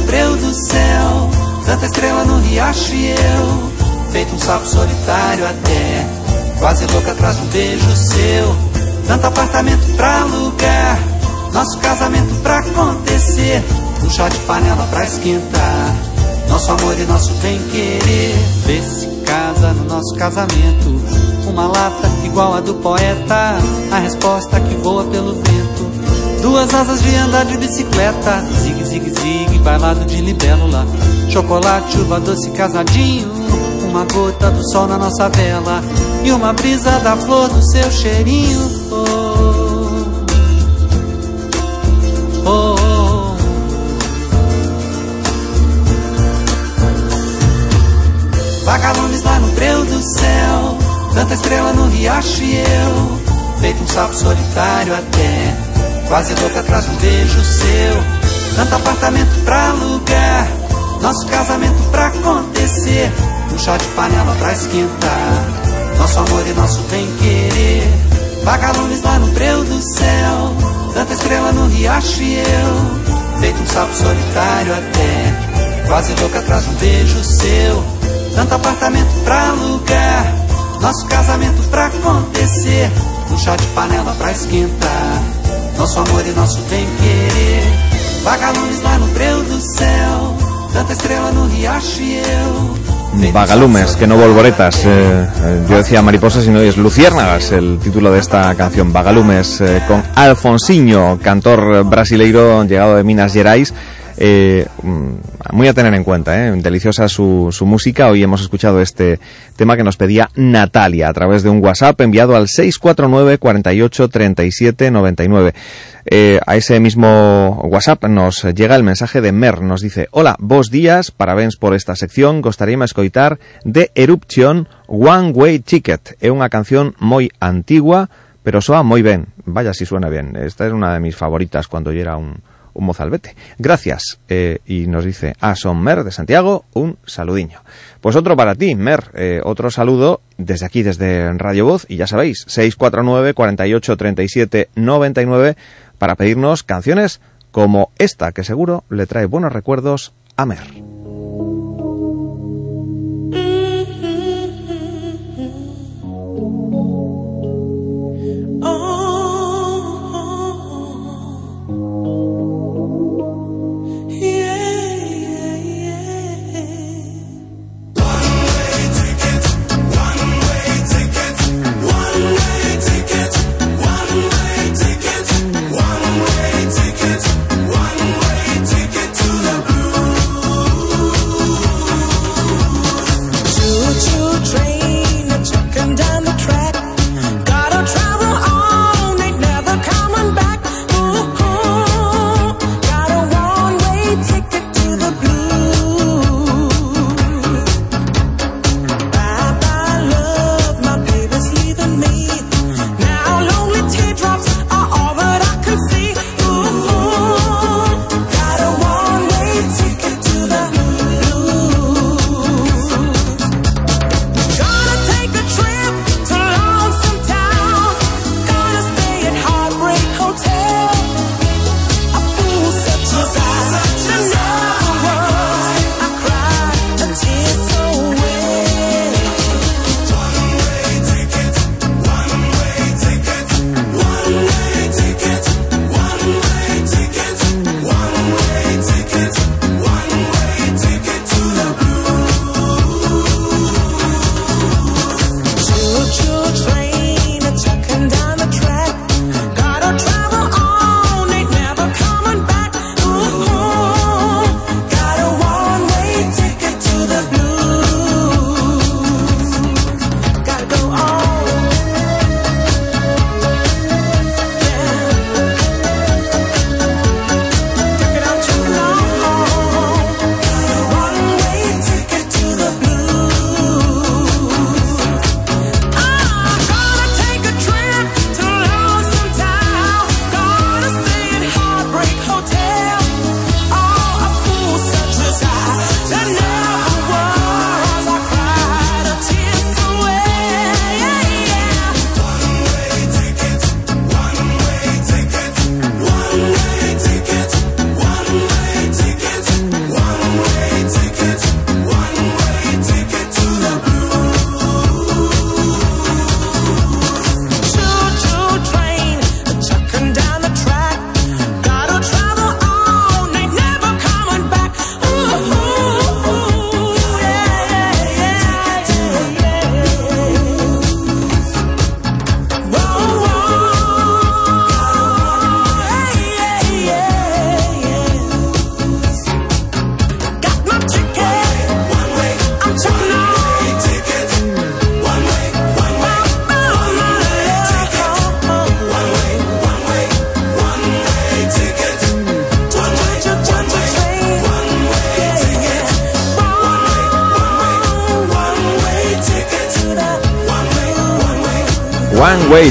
Breu do céu, tanta estrela no riacho feito um sapo solitário até, quase louca atrás de um beijo seu, tanto apartamento pra alugar, nosso casamento pra acontecer, um chá de panela pra esquentar, nosso amor e nosso bem querer, vê se casa no nosso casamento, uma lata igual a do poeta, a resposta que voa pelo vento. Duas asas de andar de bicicleta, zig, zig, zig, bailado de libélula. Chocolate, uva doce casadinho, uma gota do sol na nossa vela. E uma brisa da flor do seu cheirinho. Oh, oh, oh. Vagalumes lá no breu do céu, tanta estrela no riacho e eu, feito um sapo solitário até quase louca atrás de um beijo seu. Tanto apartamento pra alugar, nosso casamento pra acontecer. Um chá de panela pra esquentar, nosso amor e nosso bem querer. Vagalumes lá no breu do céu, tanta estrela no riacho e eu, feito um sapo solitário até, quase louca atrás de um beijo seu. Tanto apartamento pra alugar, nosso casamento pra acontecer. Um chá de panela pra esquentar nosso amor e nosso bem querer. Vagalumes lá no breu do céu, tanta estrela no riacho e eu. Vagalumes, que no volvoretas. Eh, eh, yo decía mariposas y no es luciérnagas el título de esta canción. Vagalumes eh, con Alfonsinho, cantor brasileiro llegado de Minas Gerais. Eh, muy a tener en cuenta, ¿eh? deliciosa su, música. Hoy hemos escuchado este tema que nos pedía Natalia a través de un WhatsApp enviado al 649 48 37 99. Eh, a ese mismo WhatsApp nos llega el mensaje de Mer. Nos dice, hola, vos días, parabéns por esta sección, gostaríame escoitar de Eruption One Way Ticket. É unha canción moi antigua, pero soa moi ben. Vaya si suena bien. Esta es una de mis favoritas cuando yo era un, un mozalbete. Gracias. Eh, y nos dice a Son Mer de Santiago, un saludiño. Pues otro para ti, Mer. Eh, otro saludo desde aquí, desde Radio Voz. Y ya sabéis, 649 48 37 99 para pedirnos canciones como esta, que seguro le trae buenos recuerdos a Mer.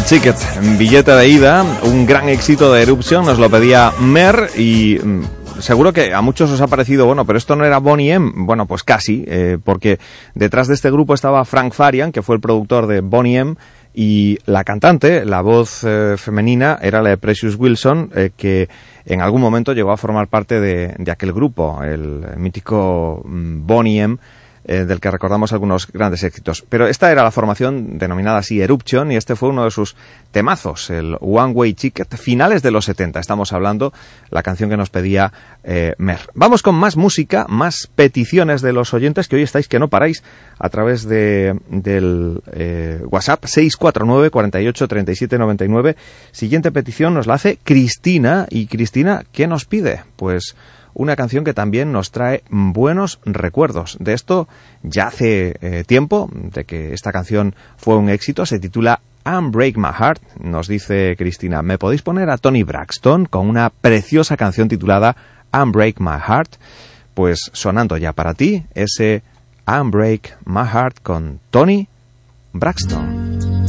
Ticket, billete de ida, un gran éxito de Eruption, nos lo pedía Mer y mm, seguro que a muchos os ha parecido, bueno, pero esto no era Bonnie M, bueno, pues casi, eh, porque detrás de este grupo estaba Frank Farian, que fue el productor de Bonnie M, y la cantante, la voz eh, femenina, era la de Precious Wilson, eh, que en algún momento llegó a formar parte de, de aquel grupo, el mítico mm, Bonnie M, eh, del que recordamos algunos grandes éxitos. Pero esta era la formación denominada así Eruption y este fue uno de sus temazos, el One Way Ticket, finales de los 70. Estamos hablando la canción que nos pedía eh, Mer. Vamos con más música, más peticiones de los oyentes que hoy estáis que no paráis a través de, del eh, WhatsApp 649 48 37 99. Siguiente petición nos la hace Cristina y Cristina, ¿qué nos pide? Pues una canción que también nos trae buenos recuerdos. De esto ya hace eh, tiempo, de que esta canción fue un éxito, se titula Unbreak My Heart, nos dice Cristina, me podéis poner a Tony Braxton con una preciosa canción titulada Unbreak My Heart, pues sonando ya para ti ese Unbreak My Heart con Tony Braxton.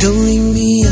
Don't leave me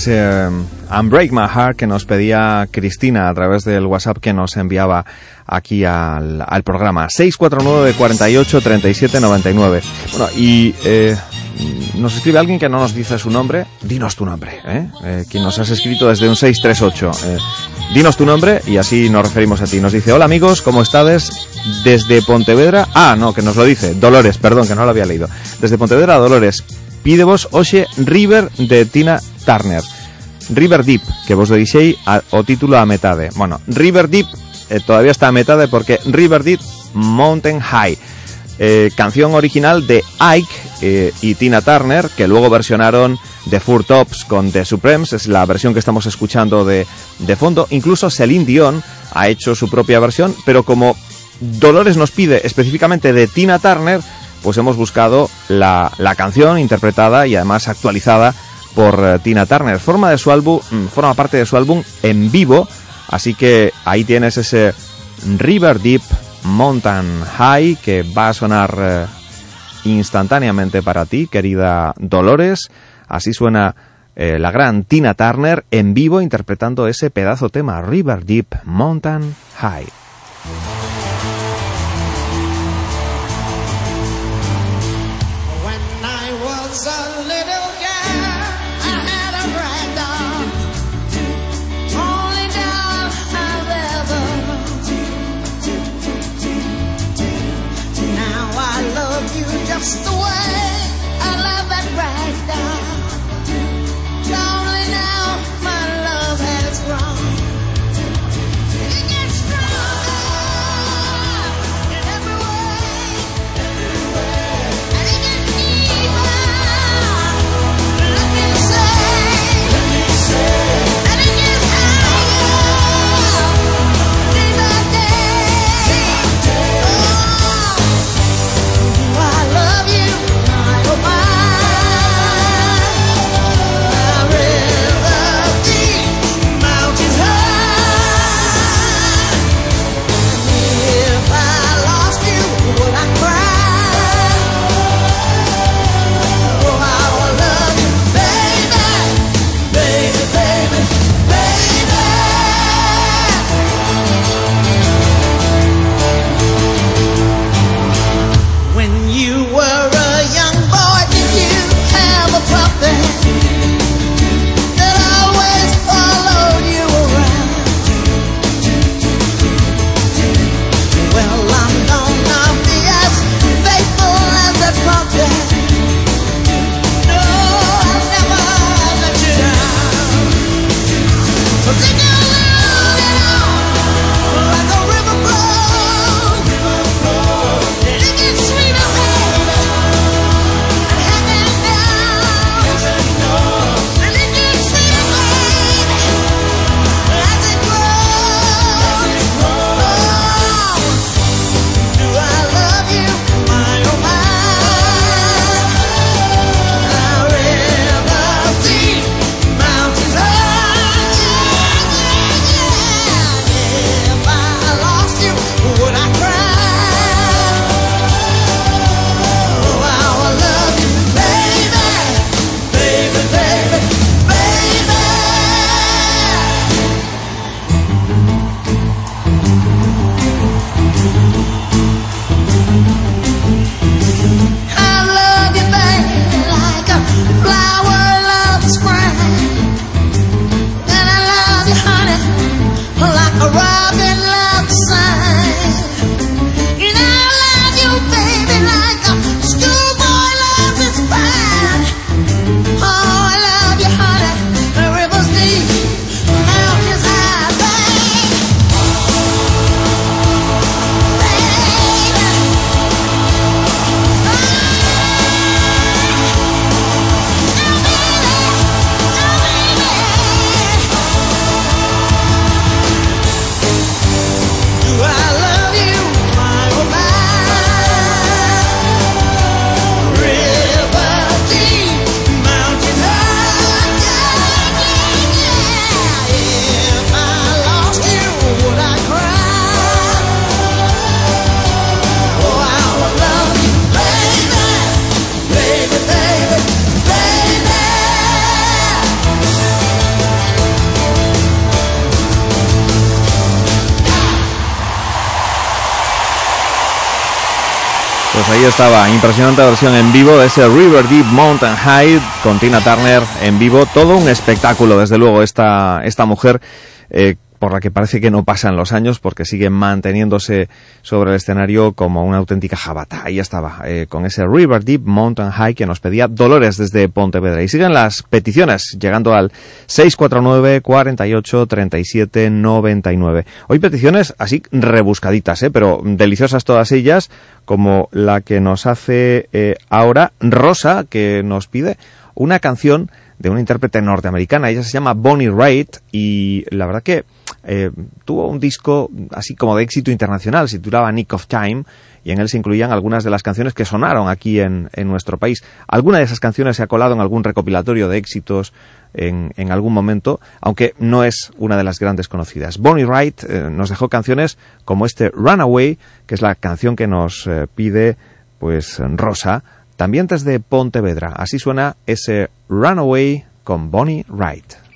ese Unbreak My Heart que nos pedía Cristina a través del WhatsApp que nos enviaba aquí al, al programa. 649 48 37 99. Bueno, y eh, nos escribe alguien que no nos dice su nombre. Dinos tu nombre, ¿eh? eh quien nos has escrito desde un 638. Eh, dinos tu nombre y así nos referimos a ti. Nos dice, hola amigos, ¿cómo estáis? Desde Pontevedra... Ah, no, que nos lo dice. Dolores, perdón, que no lo había leído. Desde Pontevedra Dolores pide vos Oxe River de Tina Turner. River Deep, que vos deixei a, o título a metade. Bueno, River Deep eh, todavía está a metade porque River Deep Mountain High. Eh, canción original de Ike eh, y Tina Turner, que luego versionaron The Four Tops con The Supremes, es la versión que estamos escuchando de, de fondo. Incluso Celine Dion ha hecho su propia versión, pero como Dolores nos pide específicamente de Tina Turner, pues hemos buscado la, la canción interpretada y además actualizada por eh, Tina Turner. Mm, forma parte de su álbum en vivo, así que ahí tienes ese River Deep Mountain High que va a sonar eh, instantáneamente para ti, querida Dolores. Así suena eh, la gran Tina Turner en vivo interpretando ese pedazo tema River Deep Mountain High. Impresionante versión en vivo de ese River Deep Mountain High con Tina Turner en vivo. Todo un espectáculo, desde luego, esta, esta mujer. eh, por la que parece que no pasan los años porque sigue manteniéndose sobre el escenario como una auténtica jabata. Ahí estaba, eh, con ese River Deep Mountain High que nos pedía Dolores desde Pontevedra. Y siguen las peticiones, llegando al 649 48 37 99. Hoy peticiones así rebuscaditas, ¿eh? pero deliciosas todas ellas, como la que nos hace eh, ahora Rosa, que nos pide una canción de una intérprete norteamericana. Ella se llama Bonnie Wright y la verdad que eh, tuvo un disco así como de éxito internacional, se titulaba Nick of Time y en él se incluían algunas de las canciones que sonaron aquí en, en nuestro país. Alguna de esas canciones se ha colado en algún recopilatorio de éxitos en, en algún momento, aunque no es una de las grandes conocidas. Bonnie Wright eh, nos dejó canciones como este Runaway, que es la canción que nos eh, pide pues Rosa, también desde Pontevedra. Así suena ese Runaway con Bonnie Wright.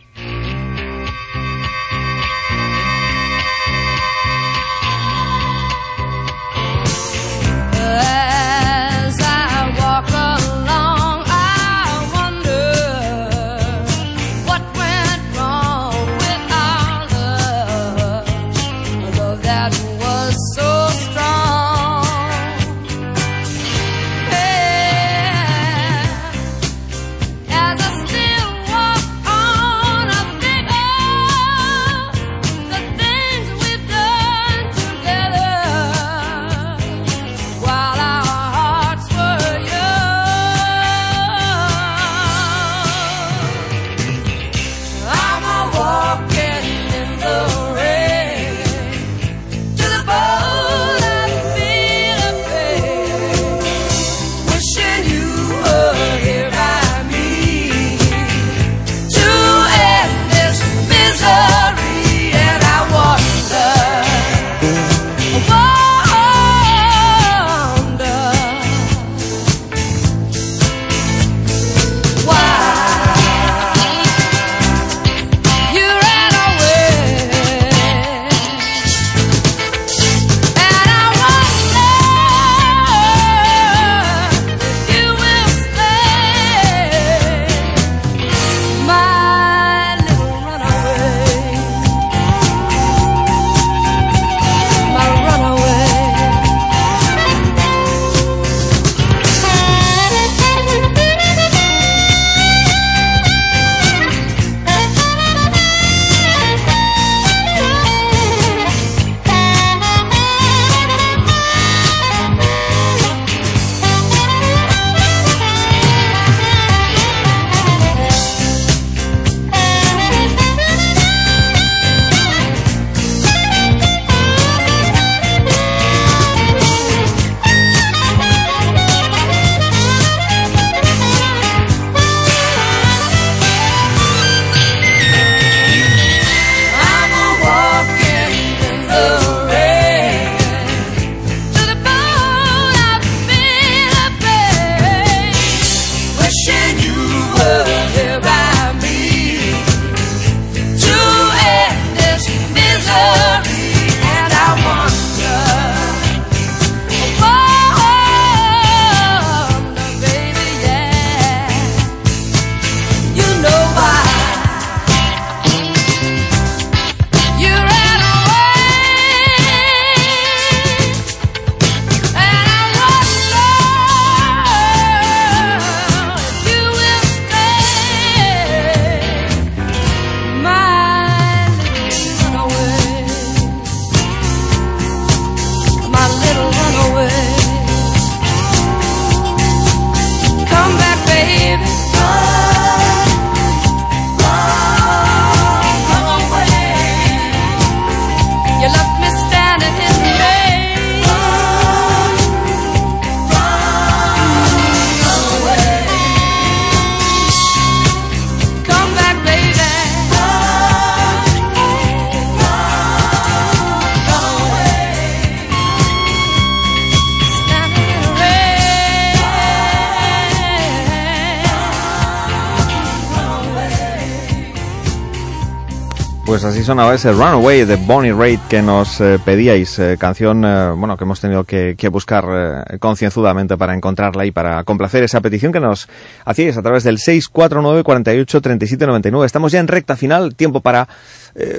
Sonaba ese Runaway de Bonnie Raitt que nos eh, pedíais, eh, canción eh, bueno que hemos tenido que, que buscar concienzudamente para encontrarla y para complacer esa petición que nos hacíais a través del 649 48 37 99. Estamos ya en recta final, tiempo para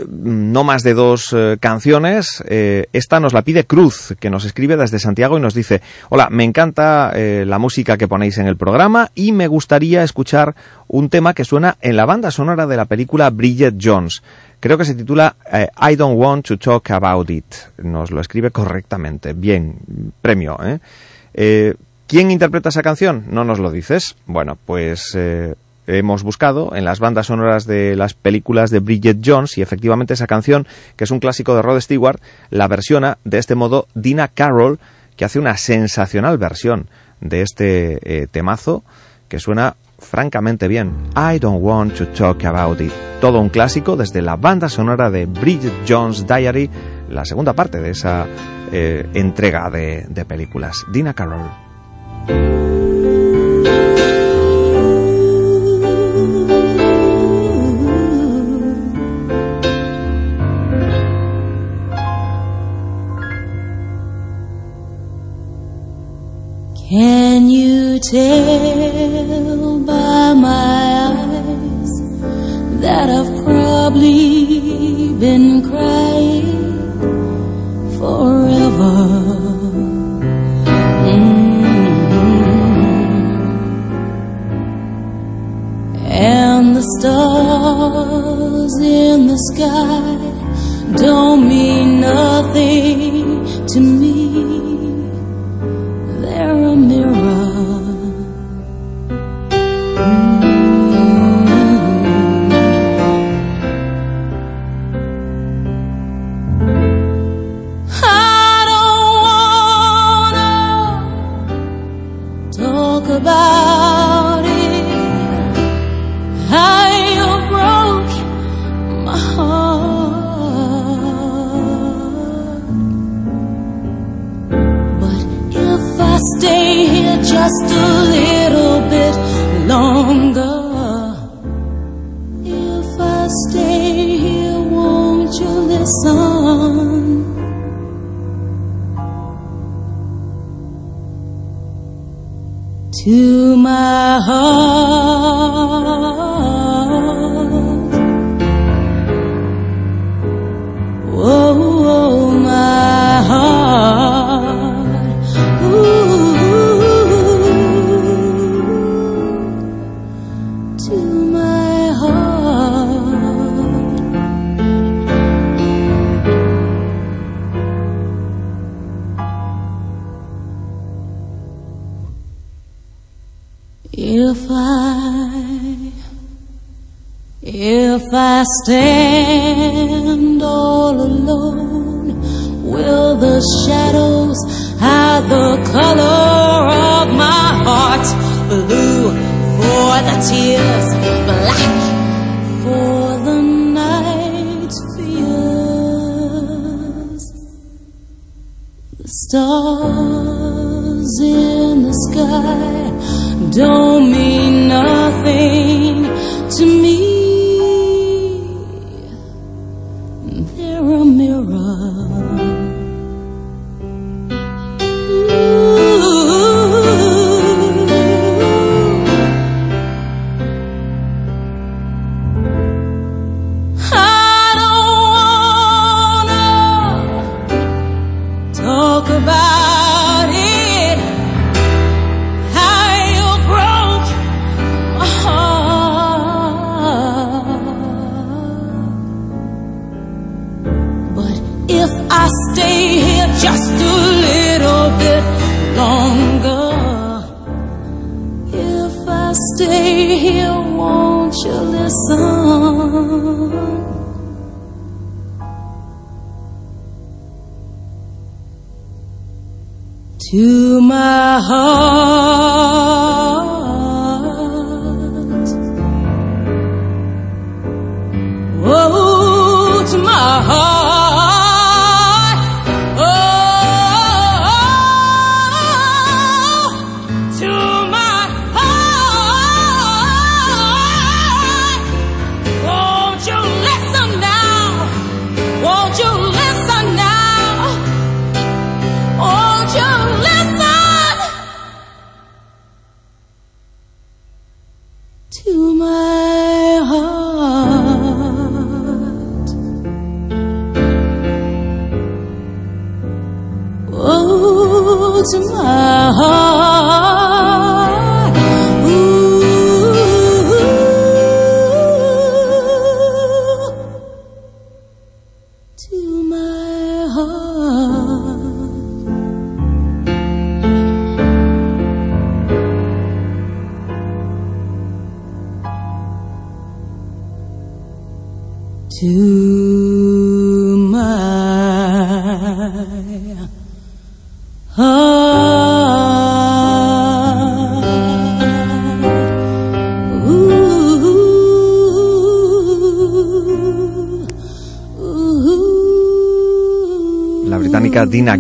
no más de dos canciones. Esta nos la pide Cruz, que nos escribe desde Santiago y nos dice, hola, me encanta la música que ponéis en el programa y me gustaría escuchar un tema que suena en la banda sonora de la película Bridget Jones. Creo que se titula eh, I Don't Want to Talk About It. Nos lo escribe correctamente. Bien, premio. ¿eh? Eh, ¿Quién interpreta esa canción? No nos lo dices. Bueno, pues eh, hemos buscado en las bandas sonoras de las películas de Bridget Jones y efectivamente esa canción, que es un clásico de Rod Stewart, la versiona de este modo Dina Carroll, que hace una sensacional versión de este temazo que suena francamente bien. I don't want to talk about it. Todo un clásico desde la banda sonora de Bridget Jones Diary, la segunda parte de esa eh, entrega de, de películas. Dina Carroll.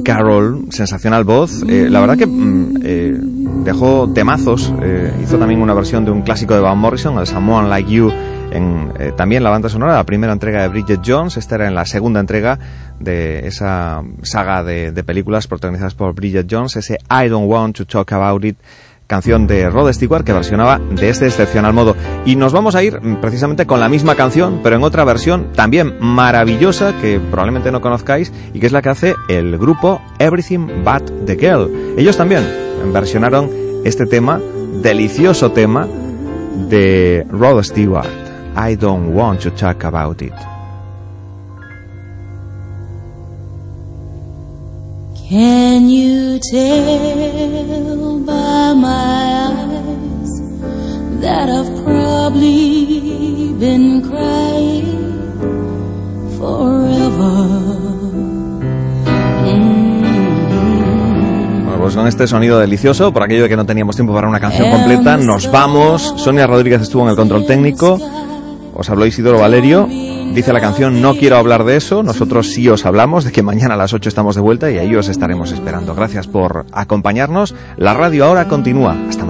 Carroll, sensacional voz. Eh, la verdad que mm, eh, dejó temazos. eh, hizo también una versión de un clásico de Van Morrison, el Someone Like You, en también la banda sonora, la primera entrega de Bridget Jones. Esta era en la segunda entrega de esa saga de, de películas protagonizadas por Bridget Jones, ese I Don't Want to Talk About It canción de Rod Stewart que versionaba de este excepcional modo. Y nos vamos a ir precisamente con la misma canción, pero en otra versión también maravillosa que probablemente no conozcáis y que es la que hace el grupo Everything But the Girl. Ellos también versionaron este tema, delicioso tema de Rod Stewart. I don't want to talk about it. Este sonido delicioso, por aquello de que no teníamos tiempo para una canción completa, nos vamos. Sonia Rodríguez estuvo en el control técnico. Os habló Isidoro Valerio. Dice la canción, no quiero hablar de eso. Nosotros sí os hablamos de que mañana a las 8 estamos de vuelta y ahí os estaremos esperando. Gracias por acompañarnos. La radio ahora continúa. Hasta